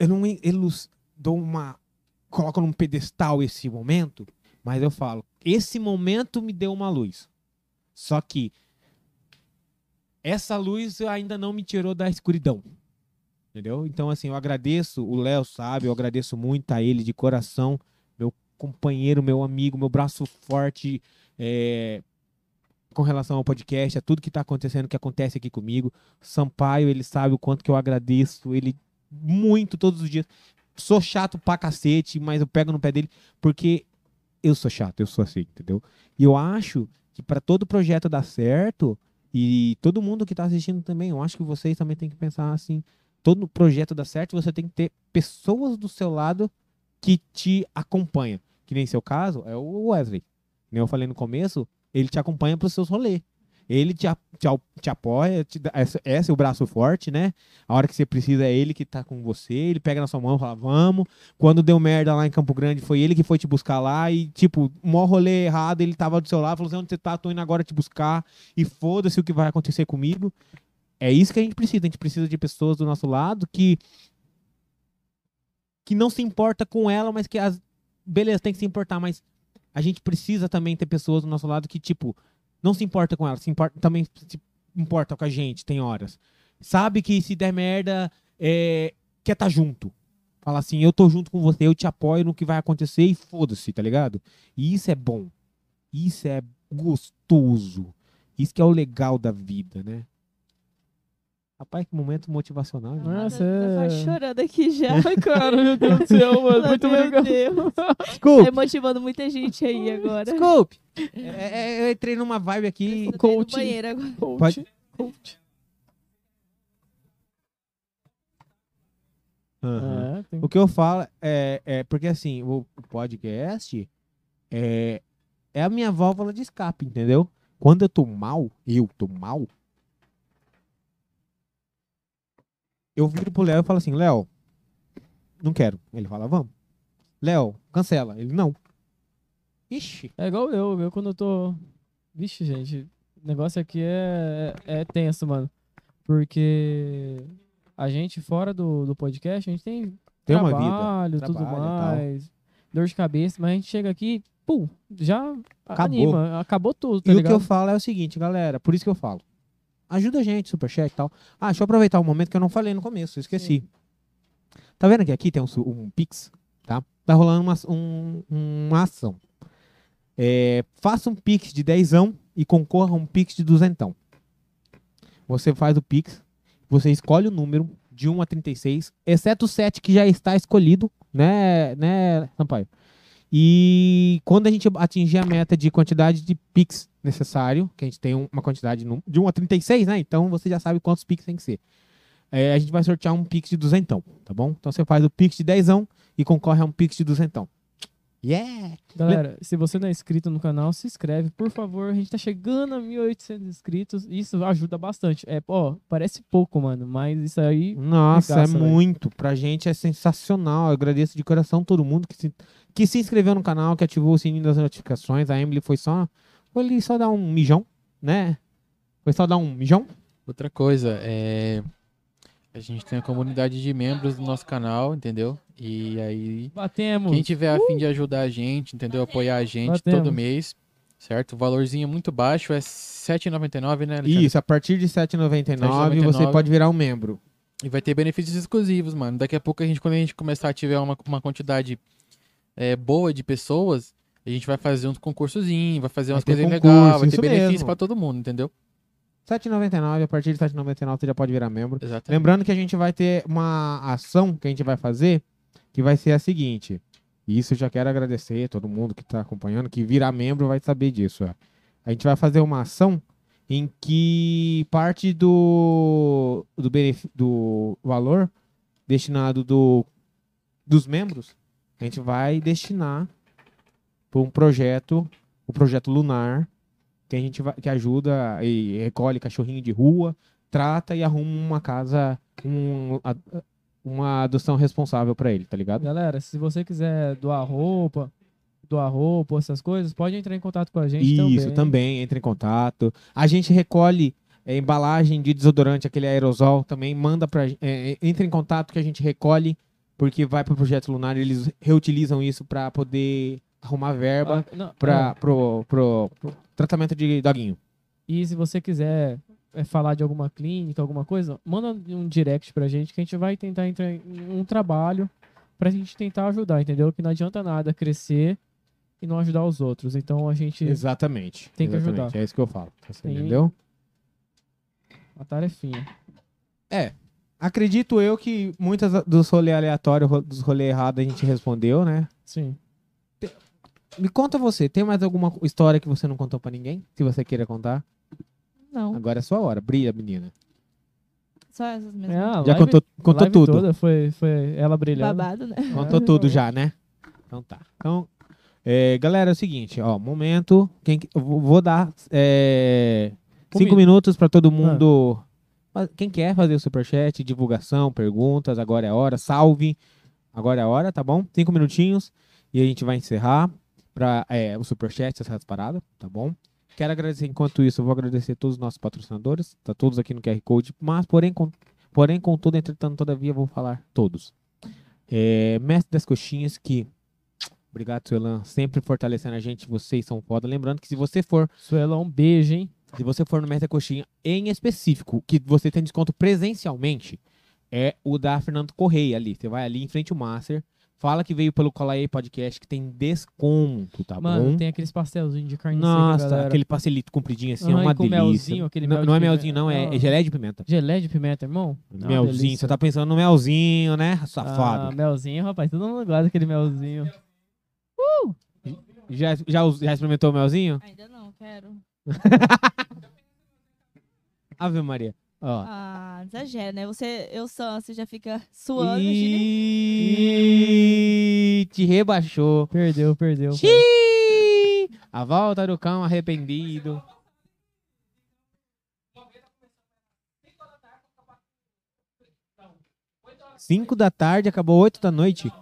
A: eu não elus, dou uma, coloco num pedestal esse momento, mas eu falo, esse momento me deu uma luz. Só que essa luz ainda não me tirou da escuridão. Entendeu? Então, assim, eu agradeço, o Léo sabe, eu agradeço muito a ele de coração, meu companheiro, meu amigo, meu braço forte é, com relação ao podcast, a tudo que tá acontecendo, que acontece aqui comigo. Sampaio, ele sabe o quanto que eu agradeço ele muito todos os dias. Sou chato pra cacete, mas eu pego no pé dele porque eu sou chato, eu sou assim, entendeu? E eu acho que para todo projeto dar certo, e todo mundo que tá assistindo também, eu acho que vocês também têm que pensar assim, todo projeto dar certo, você tem que ter pessoas do seu lado que te acompanham. Que nem seu caso é o Wesley. Nem eu falei no começo, ele te acompanha pros seus rolês. Ele te, te, te apoia, te dá, é o braço forte, né? A hora que você precisa é ele que tá com você, ele pega na sua mão e fala, vamos. Quando deu merda lá em Campo Grande, foi ele que foi te buscar lá e, tipo, o maior rolê errado, ele tava do seu lado, falou assim, onde você tá? Tô indo agora te buscar e foda-se o que vai acontecer comigo. É isso que a gente precisa, a gente precisa de pessoas do nosso lado que que não se importa com ela, mas que as beleza, tem que se importar, mas a gente precisa também ter pessoas do nosso lado que tipo não se importa com ela, se importa, também se importa com a gente, tem horas. Sabe que se der merda, é, quer estar junto. Fala assim, eu tô junto com você, eu te apoio no que vai acontecer e foda-se, tá ligado? E isso é bom. Isso é gostoso. Isso que é o legal da vida, né? Rapaz, que momento motivacional.
B: Nossa,
C: Eu tô quase
B: é...
C: chorando aqui <laughs> já.
B: Ai, cara, meu Deus do céu, mano. Muito
C: Meu
B: obrigado.
C: Deus. Tá
A: Desculpe,
C: motivando muita gente aí agora.
A: desculpe. É, é, eu entrei numa vibe aqui.
C: Indo no
B: coach.
C: banheiro agora.
B: Coach,
A: Pode-
B: coach.
A: Aham.
B: É.
A: O que eu falo é, é porque assim, o o podcast é, é a minha válvula de escape, entendeu? Quando eu tô mal, eu tô mal, eu viro pro Léo e falo assim, Léo, não quero. Ele fala, vamos. Léo, cancela. Ele, não. Ixi.
B: É igual eu, eu quando eu tô. Vixe, gente, o negócio aqui é, é tenso, mano. Porque a gente, fora do, do podcast, a gente tem
A: Tem uma vida.
B: trabalho, tudo
A: Trabalho
B: mais, dor de cabeça, mas a gente chega aqui, pum, já
A: Acabou.
B: anima, acabou tudo, tá
A: e o
B: ligado?
A: que eu falo é o seguinte, galera, por isso que eu falo. Ajuda a gente, superchat e tal. Ah, deixa eu aproveitar um momento que eu não falei no começo, esqueci. Tá vendo que aqui tem um, um Pix, tá? Tá rolando uma, um- uma ação. É, faça um Pix de dezão e concorra a um Pix de duzentão. Você faz o Pix, você escolhe o número de 1 a 36, exceto o 7 que já está escolhido, né, né, Sampaio? E quando a gente atingir a meta de quantidade de Pix necessário, que a gente tem um- uma quantidade de 1 a 36, né? Então você já sabe quantos Pix tem que ser. É, a gente vai sortear um Pix de duzentão, tá bom? Então você faz o Pix de dezão e concorre a um Pix de duzentão. Yeah!
B: Galera, se você não é inscrito no canal, se inscreve, por favor. A gente tá chegando a 1.800 inscritos. Isso ajuda bastante. É, ó, parece pouco, mano, mas isso aí.
A: Nossa,
B: Regaça,
A: é
B: velho.
A: muito. Pra gente é sensacional. Eu agradeço de coração todo mundo que se, que se inscreveu no canal, que ativou o sininho das notificações. A Emily foi só. Foi ali só dar um mijão, né? Foi só dar um mijão.
E: Outra coisa, é. A gente tem a comunidade de membros do nosso canal, entendeu? E aí,
B: Batemos.
E: quem tiver a fim de ajudar a gente, entendeu? Apoiar a gente
B: Batemos.
E: todo mês, certo? O valorzinho muito baixo é R$ 7,99, né, Alexandre?
A: Isso, a partir de R$ 7,99 você
E: 7,99.
A: pode virar um membro.
E: E vai ter benefícios exclusivos, mano. Daqui a pouco a gente, quando a gente começar a tiver uma, uma quantidade é, boa de pessoas, a gente vai fazer uns concursozinhos, vai fazer umas coisas
A: concurso,
E: legais, vai ter
A: isso
E: benefício
A: mesmo.
E: pra todo mundo, entendeu?
A: R$ 7,99, a partir de R$ 7,99 você já pode virar membro.
E: Exatamente.
A: Lembrando que a gente vai ter uma ação que a gente vai fazer, que vai ser a seguinte. E isso eu já quero agradecer a todo mundo que está acompanhando, que virar membro vai saber disso. ó. A gente vai fazer uma ação em que parte do, do, do valor destinado do, dos membros, a gente vai destinar para um projeto, o projeto Lunar, que a gente vai, que ajuda e recolhe cachorrinho de rua, trata e arruma uma casa, um, uma adoção responsável para ele, tá ligado?
B: Galera, se você quiser doar roupa, doar roupa, essas coisas, pode entrar em contato com a gente
A: Isso, também, entre em contato. A gente recolhe é, embalagem de desodorante, aquele aerosol, também manda pra é, é, entre em contato que a gente recolhe, porque vai pro Projeto Lunar, eles reutilizam isso para poder arrumar verba
B: Ah,
A: para pro, pro, pro tratamento de doguinho.
B: E se você quiser é, falar de alguma clínica, alguma coisa, manda um direct pra gente que a gente vai tentar entrar em um trabalho pra gente tentar ajudar, entendeu? Que não adianta nada crescer e não ajudar os outros. Então a gente.
A: Exatamente.
B: Tem que
A: exatamente,
B: ajudar.
A: É isso que eu falo. Você
B: Tem-
A: entendeu?
B: A tarefinha.
A: Acredito eu que muitas dos rolês aleatórios, dos rolês errados a gente respondeu, né?
B: Sim.
A: Me conta você, tem mais alguma história que você não contou pra ninguém? Se você queira contar,
C: Não,
A: agora é sua hora. Brilha, menina.
C: só essas mesmo.
B: É,
A: Já
B: live-
A: contou, contou
B: live
A: tudo.
B: Toda foi, foi ela brilhando.
C: Babado, né?
A: Contou tudo já, né? Então tá. Então, é, galera, é o seguinte, ó, momento. Quem, vou dar é, cinco
B: mi-
A: minutos pra todo mundo. fa- Quem quer fazer o superchat, divulgação, perguntas, agora é a hora, salve. Agora é a hora, tá bom? Cinco minutinhos e a gente vai encerrar para o superchat, essas paradas, tá bom? Quero agradecer, enquanto isso, eu vou agradecer todos os nossos patrocinadores, tá todos aqui no QR Code, mas porém, com, porém, contudo, entretanto, todavia, vou falar todos. É, Mestre das Coxinhas, que Obrigado, Suelan. Sempre fortalecendo a gente. Vocês são foda. Lembrando que se você for,
B: Suela, um beijo, hein?
A: se você for no Mestre da Coxinha em específico, que você tem desconto presencialmente, é o da Fernando Correia ali. Você vai ali em frente ao Master, fala que veio pelo Cola aí Podcast que tem desconto, tá
B: Mano,
A: bom?
B: tem aqueles pastelzinhos de carne
A: Nossa,
B: seca, galera.
A: aquele pastelito compridinho assim, é uma
B: com
A: delícia.
B: melzinho, aquele
A: não,
B: mel
A: não é melzinho, não, é, é geleia de pimenta.
B: Gelé de pimenta, irmão? Uma
A: melzinho,
B: delícia.
A: você tá pensando no melzinho, né, safado?
B: Ah, melzinho, rapaz. Todo mundo gosta daquele melzinho.
A: Já, já, us- já experimentou o melzinho?
C: Ainda não, quero. <laughs>
A: Ave Maria. Ó.
C: Ah, exagera, né? Você, eu só, você já fica suando.
A: Ih, te rebaixou.
B: Perdeu, perdeu.
A: Xiii, a volta do cão arrependido. Cinco da tarde, acabou oito da noite.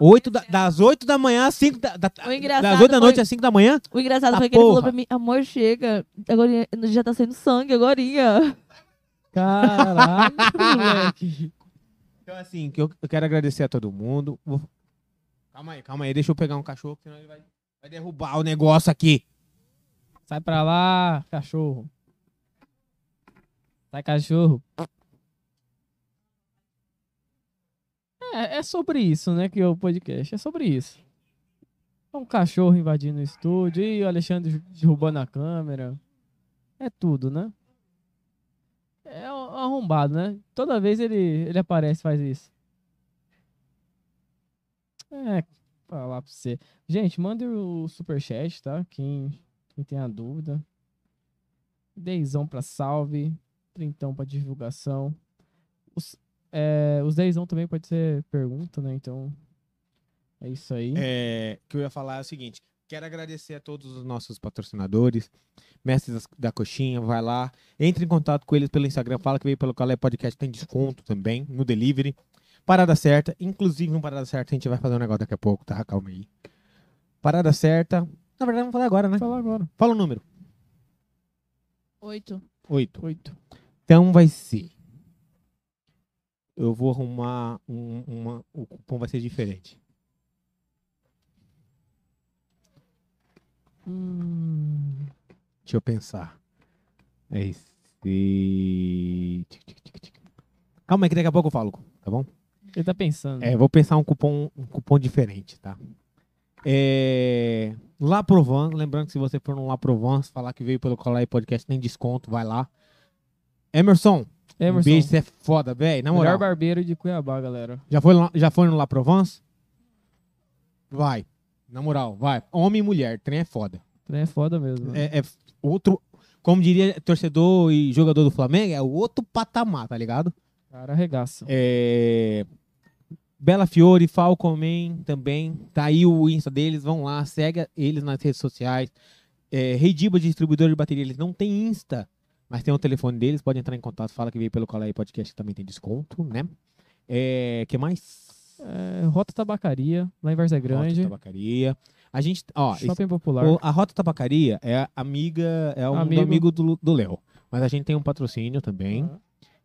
A: Oito da- das oito da manhã às cinco da, da, das oito da
C: foi-
A: noite às cinco da manhã?
C: O engraçado
A: Ah,
C: foi que ele falou
A: porra.
C: pra mim, amor, chega. Agora já tá saindo sangue, agorinha.
B: Caralho, <laughs> moleque.
A: Então, assim, que eu, eu quero agradecer a todo mundo. Vou- Calma aí, calma aí. Deixa eu pegar um cachorro, senão ele vai, vai derrubar o negócio aqui.
B: Sai pra lá, cachorro. Sai, cachorro. É, é sobre isso, né, que é o podcast. É sobre isso. É um cachorro invadindo o estúdio e o Alexandre derrubando a câmera. É tudo, né? É arrombado, né? Toda vez ele, ele aparece faz isso. É, falar pra você. Gente, mande o superchat, tá? Quem, quem tem a dúvida. Dezão pra salve. Trintão pra divulgação. Os, é, os dezão também pode ser pergunta, né? Então, é isso aí.
A: É, o que eu ia falar é o seguinte: quero agradecer a todos os nossos patrocinadores, mestres da coxinha, vai lá, entre em contato com eles pelo Instagram, fala que veio pelo Calé Podcast, tem desconto também no delivery. Parada certa, inclusive no Parada Certa a gente vai fazer um negócio daqui a pouco, tá? Calma aí. Parada certa. Na verdade, vamos falar agora, né?
B: Falar agora.
A: Fala o número.
C: Oito.
A: Oito.
B: Oito.
A: Então vai ser. Eu vou arrumar um, uma. O cupom vai ser diferente.
B: Hum,
A: Deixa eu pensar. É esse. Calma aí que daqui a pouco eu falo, tá bom?
B: ele tá pensando.
A: É, vou pensar um cupom, um cupom diferente, tá? É, La Provence, lembrando que se você for no La Provence, falar que veio pelo Colar Podcast, tem desconto, vai lá. Emerson,
B: Emerson,
A: beijo, você é foda, velho. Na
B: melhor
A: moral,
B: barbeiro de Cuiabá, galera.
A: já foi, já foi no La Provence? Vai. Na moral, vai. Homem e mulher, trem é foda.
B: É foda mesmo.
A: É, é outro, como diria torcedor e jogador do Flamengo, é outro patamar, tá ligado?
B: Cara, arregaça.
A: É... Bela Fiore, Falcon Man também. Tá aí o Insta deles, vão lá, segue eles nas redes sociais. É, Rei Diba, distribuidor de bateria, eles não têm Insta, mas tem o telefone deles, pode entrar em contato, fala que veio pelo Cola aí Podcast que também tem desconto, né? É, que mais?
B: É, Rota Tabacaria, lá em Várzea Grande.
A: Rota Tabacaria. A gente, ó,
B: Shopping Popular.
A: o- a Rota Tabacaria é amiga, é um do
B: Amigo.
A: amigo do do Léo. Mas a gente tem um patrocínio também.
B: Ah,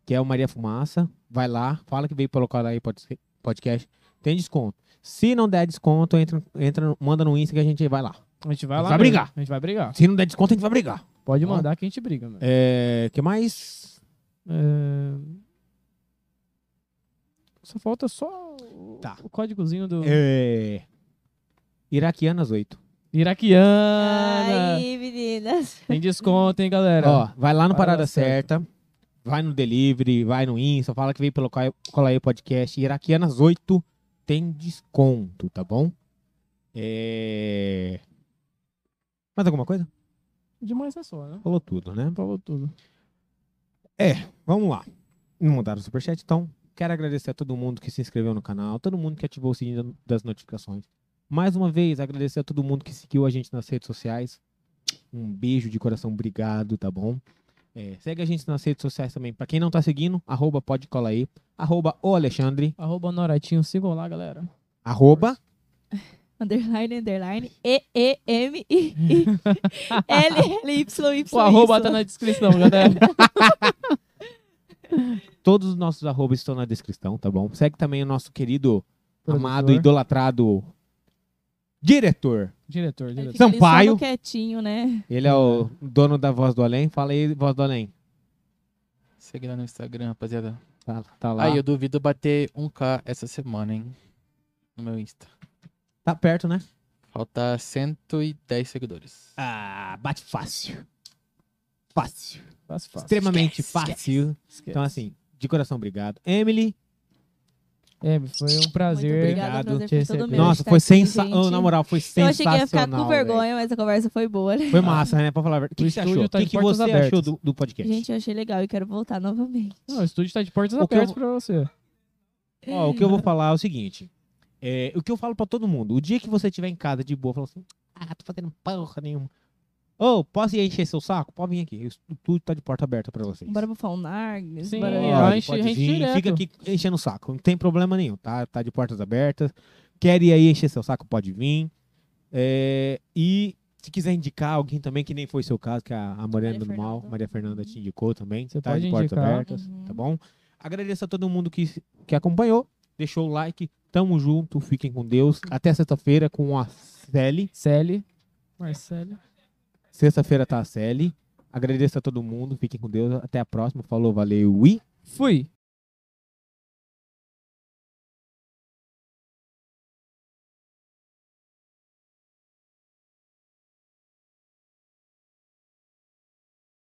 A: que é o Maria Fumaça. Vai lá, fala que veio pelo aí pod- podcast. Tem desconto. Se não der desconto, entra, entra, manda no Insta que a gente vai lá.
B: A gente vai
A: gente
B: lá.
A: vai brigar.
B: A gente vai brigar.
A: Se não der desconto, a gente vai brigar.
B: Pode mandar que a gente briga, mano.
A: É, que mais?
B: É, Só falta só o,
A: Tá.
B: o códigozinho do
A: É, Iraquianas 8.
B: Iraquiana.
C: Aí, meninas.
B: Tem desconto, hein, galera?
A: Ó, vai lá no
B: Parada
A: Parada Certa. Vai no Delivery, vai no Insta, fala que veio pelo Cola Cola aí Podcast. Iraquianas 8 tem desconto, tá bom? É... Mais alguma coisa?
B: Demais é só, né?
A: Falou tudo, né?
B: Falou tudo.
A: Vamos lá. Não mandaram o superchat, então quero agradecer a todo mundo que se inscreveu no canal, todo mundo que ativou o sininho das notificações. Mais uma vez, agradecer a todo mundo que seguiu a gente nas redes sociais. Um beijo de coração, obrigado, tá bom? É, segue a gente nas redes sociais também. Pra quem não tá seguindo, arroba pode colar aí, arroba o Alexandre,
B: Arroba Noratinho, sigam lá, galera.
A: arroba
C: Underline, underline. E, E, M, I, I. <laughs> L, L, Y, Y.
B: O arroba tá na descrição, galera. <laughs>
A: Todos os nossos arrobas estão na descrição, tá bom? Segue também o nosso querido amado,
B: Produtor.
A: idolatrado diretor.
B: Diretor,
C: Ele
B: diretor.
A: Sampaio.
C: no quietinho, né?
A: Ele é o dono da Voz do Além. Fala aí, Voz do Além.
E: Segue lá no Instagram, rapaziada.
A: Tá, tá lá.
E: Aí eu duvido bater 1k essa semana, hein? No meu Insta.
A: Tá perto, né?
E: Falta 110 seguidores.
A: Ah, bate fácil. Fácil.
B: Fácil, fácil.
A: Extremamente fácil.
B: Esquece.
A: Então, assim, de coração, obrigado. Emily,
B: É, foi um prazer.
A: Obrigado.
C: o prazer
B: Te
C: foi todo
B: receber.
C: meu.
A: nossa,
C: estar
A: foi sensacional.
C: gente.
A: na moral, foi
C: Eu
A: sensacional.
C: achei que ia ficar com vergonha, mas a conversa foi boa. né?
A: Foi massa, né? Pra falar a verdade. O que,
B: O
A: que você
B: estúdio
A: achou? O
B: tá
A: que,
B: de
A: que
B: portas
A: você
B: abertas.
A: achou do, do podcast?
C: Gente, eu achei legal e quero voltar novamente.
B: Não, o estúdio tá de portas
A: O que eu
B: abertas
A: vou-
B: pra você.
A: Ó, o que eu vou falar é o seguinte. É, o que eu falo pra todo mundo. O dia que você estiver em casa de boa, fala assim, ah, tô fazendo porra nenhuma. Ô, posso ir encher seu saco? Pode vir aqui. O estúdio tá de porta aberta pra vocês.
C: Bora bufar um Nargis.
B: Sim,
C: bora...
A: Pode,
B: enche-
A: pode
B: enche
A: vir,
B: direto.
A: Fica aqui enchendo o saco. Não tem problema nenhum, tá? Tá de portas abertas. Quer ir aí encher seu saco, pode vir. É, e se quiser indicar alguém também, que nem foi seu caso, que a, a Morena
C: Maria
A: do Mal,
C: Fernanda.
A: Maria Fernanda te indicou também.
B: Você
A: tá
B: pode
A: de portas
B: indicar.
A: abertas,
C: Uhum.
A: tá bom? Agradeço a todo mundo que, que acompanhou, deixou o like. Tamo junto, fiquem com Deus. Até sexta-feira com a Celi.
B: Celi. Marcelo.
A: Sexta-feira tá a Celi. Agradeço a todo mundo, fiquem com Deus. Até a próxima. Falou, valeu e.
B: Fui.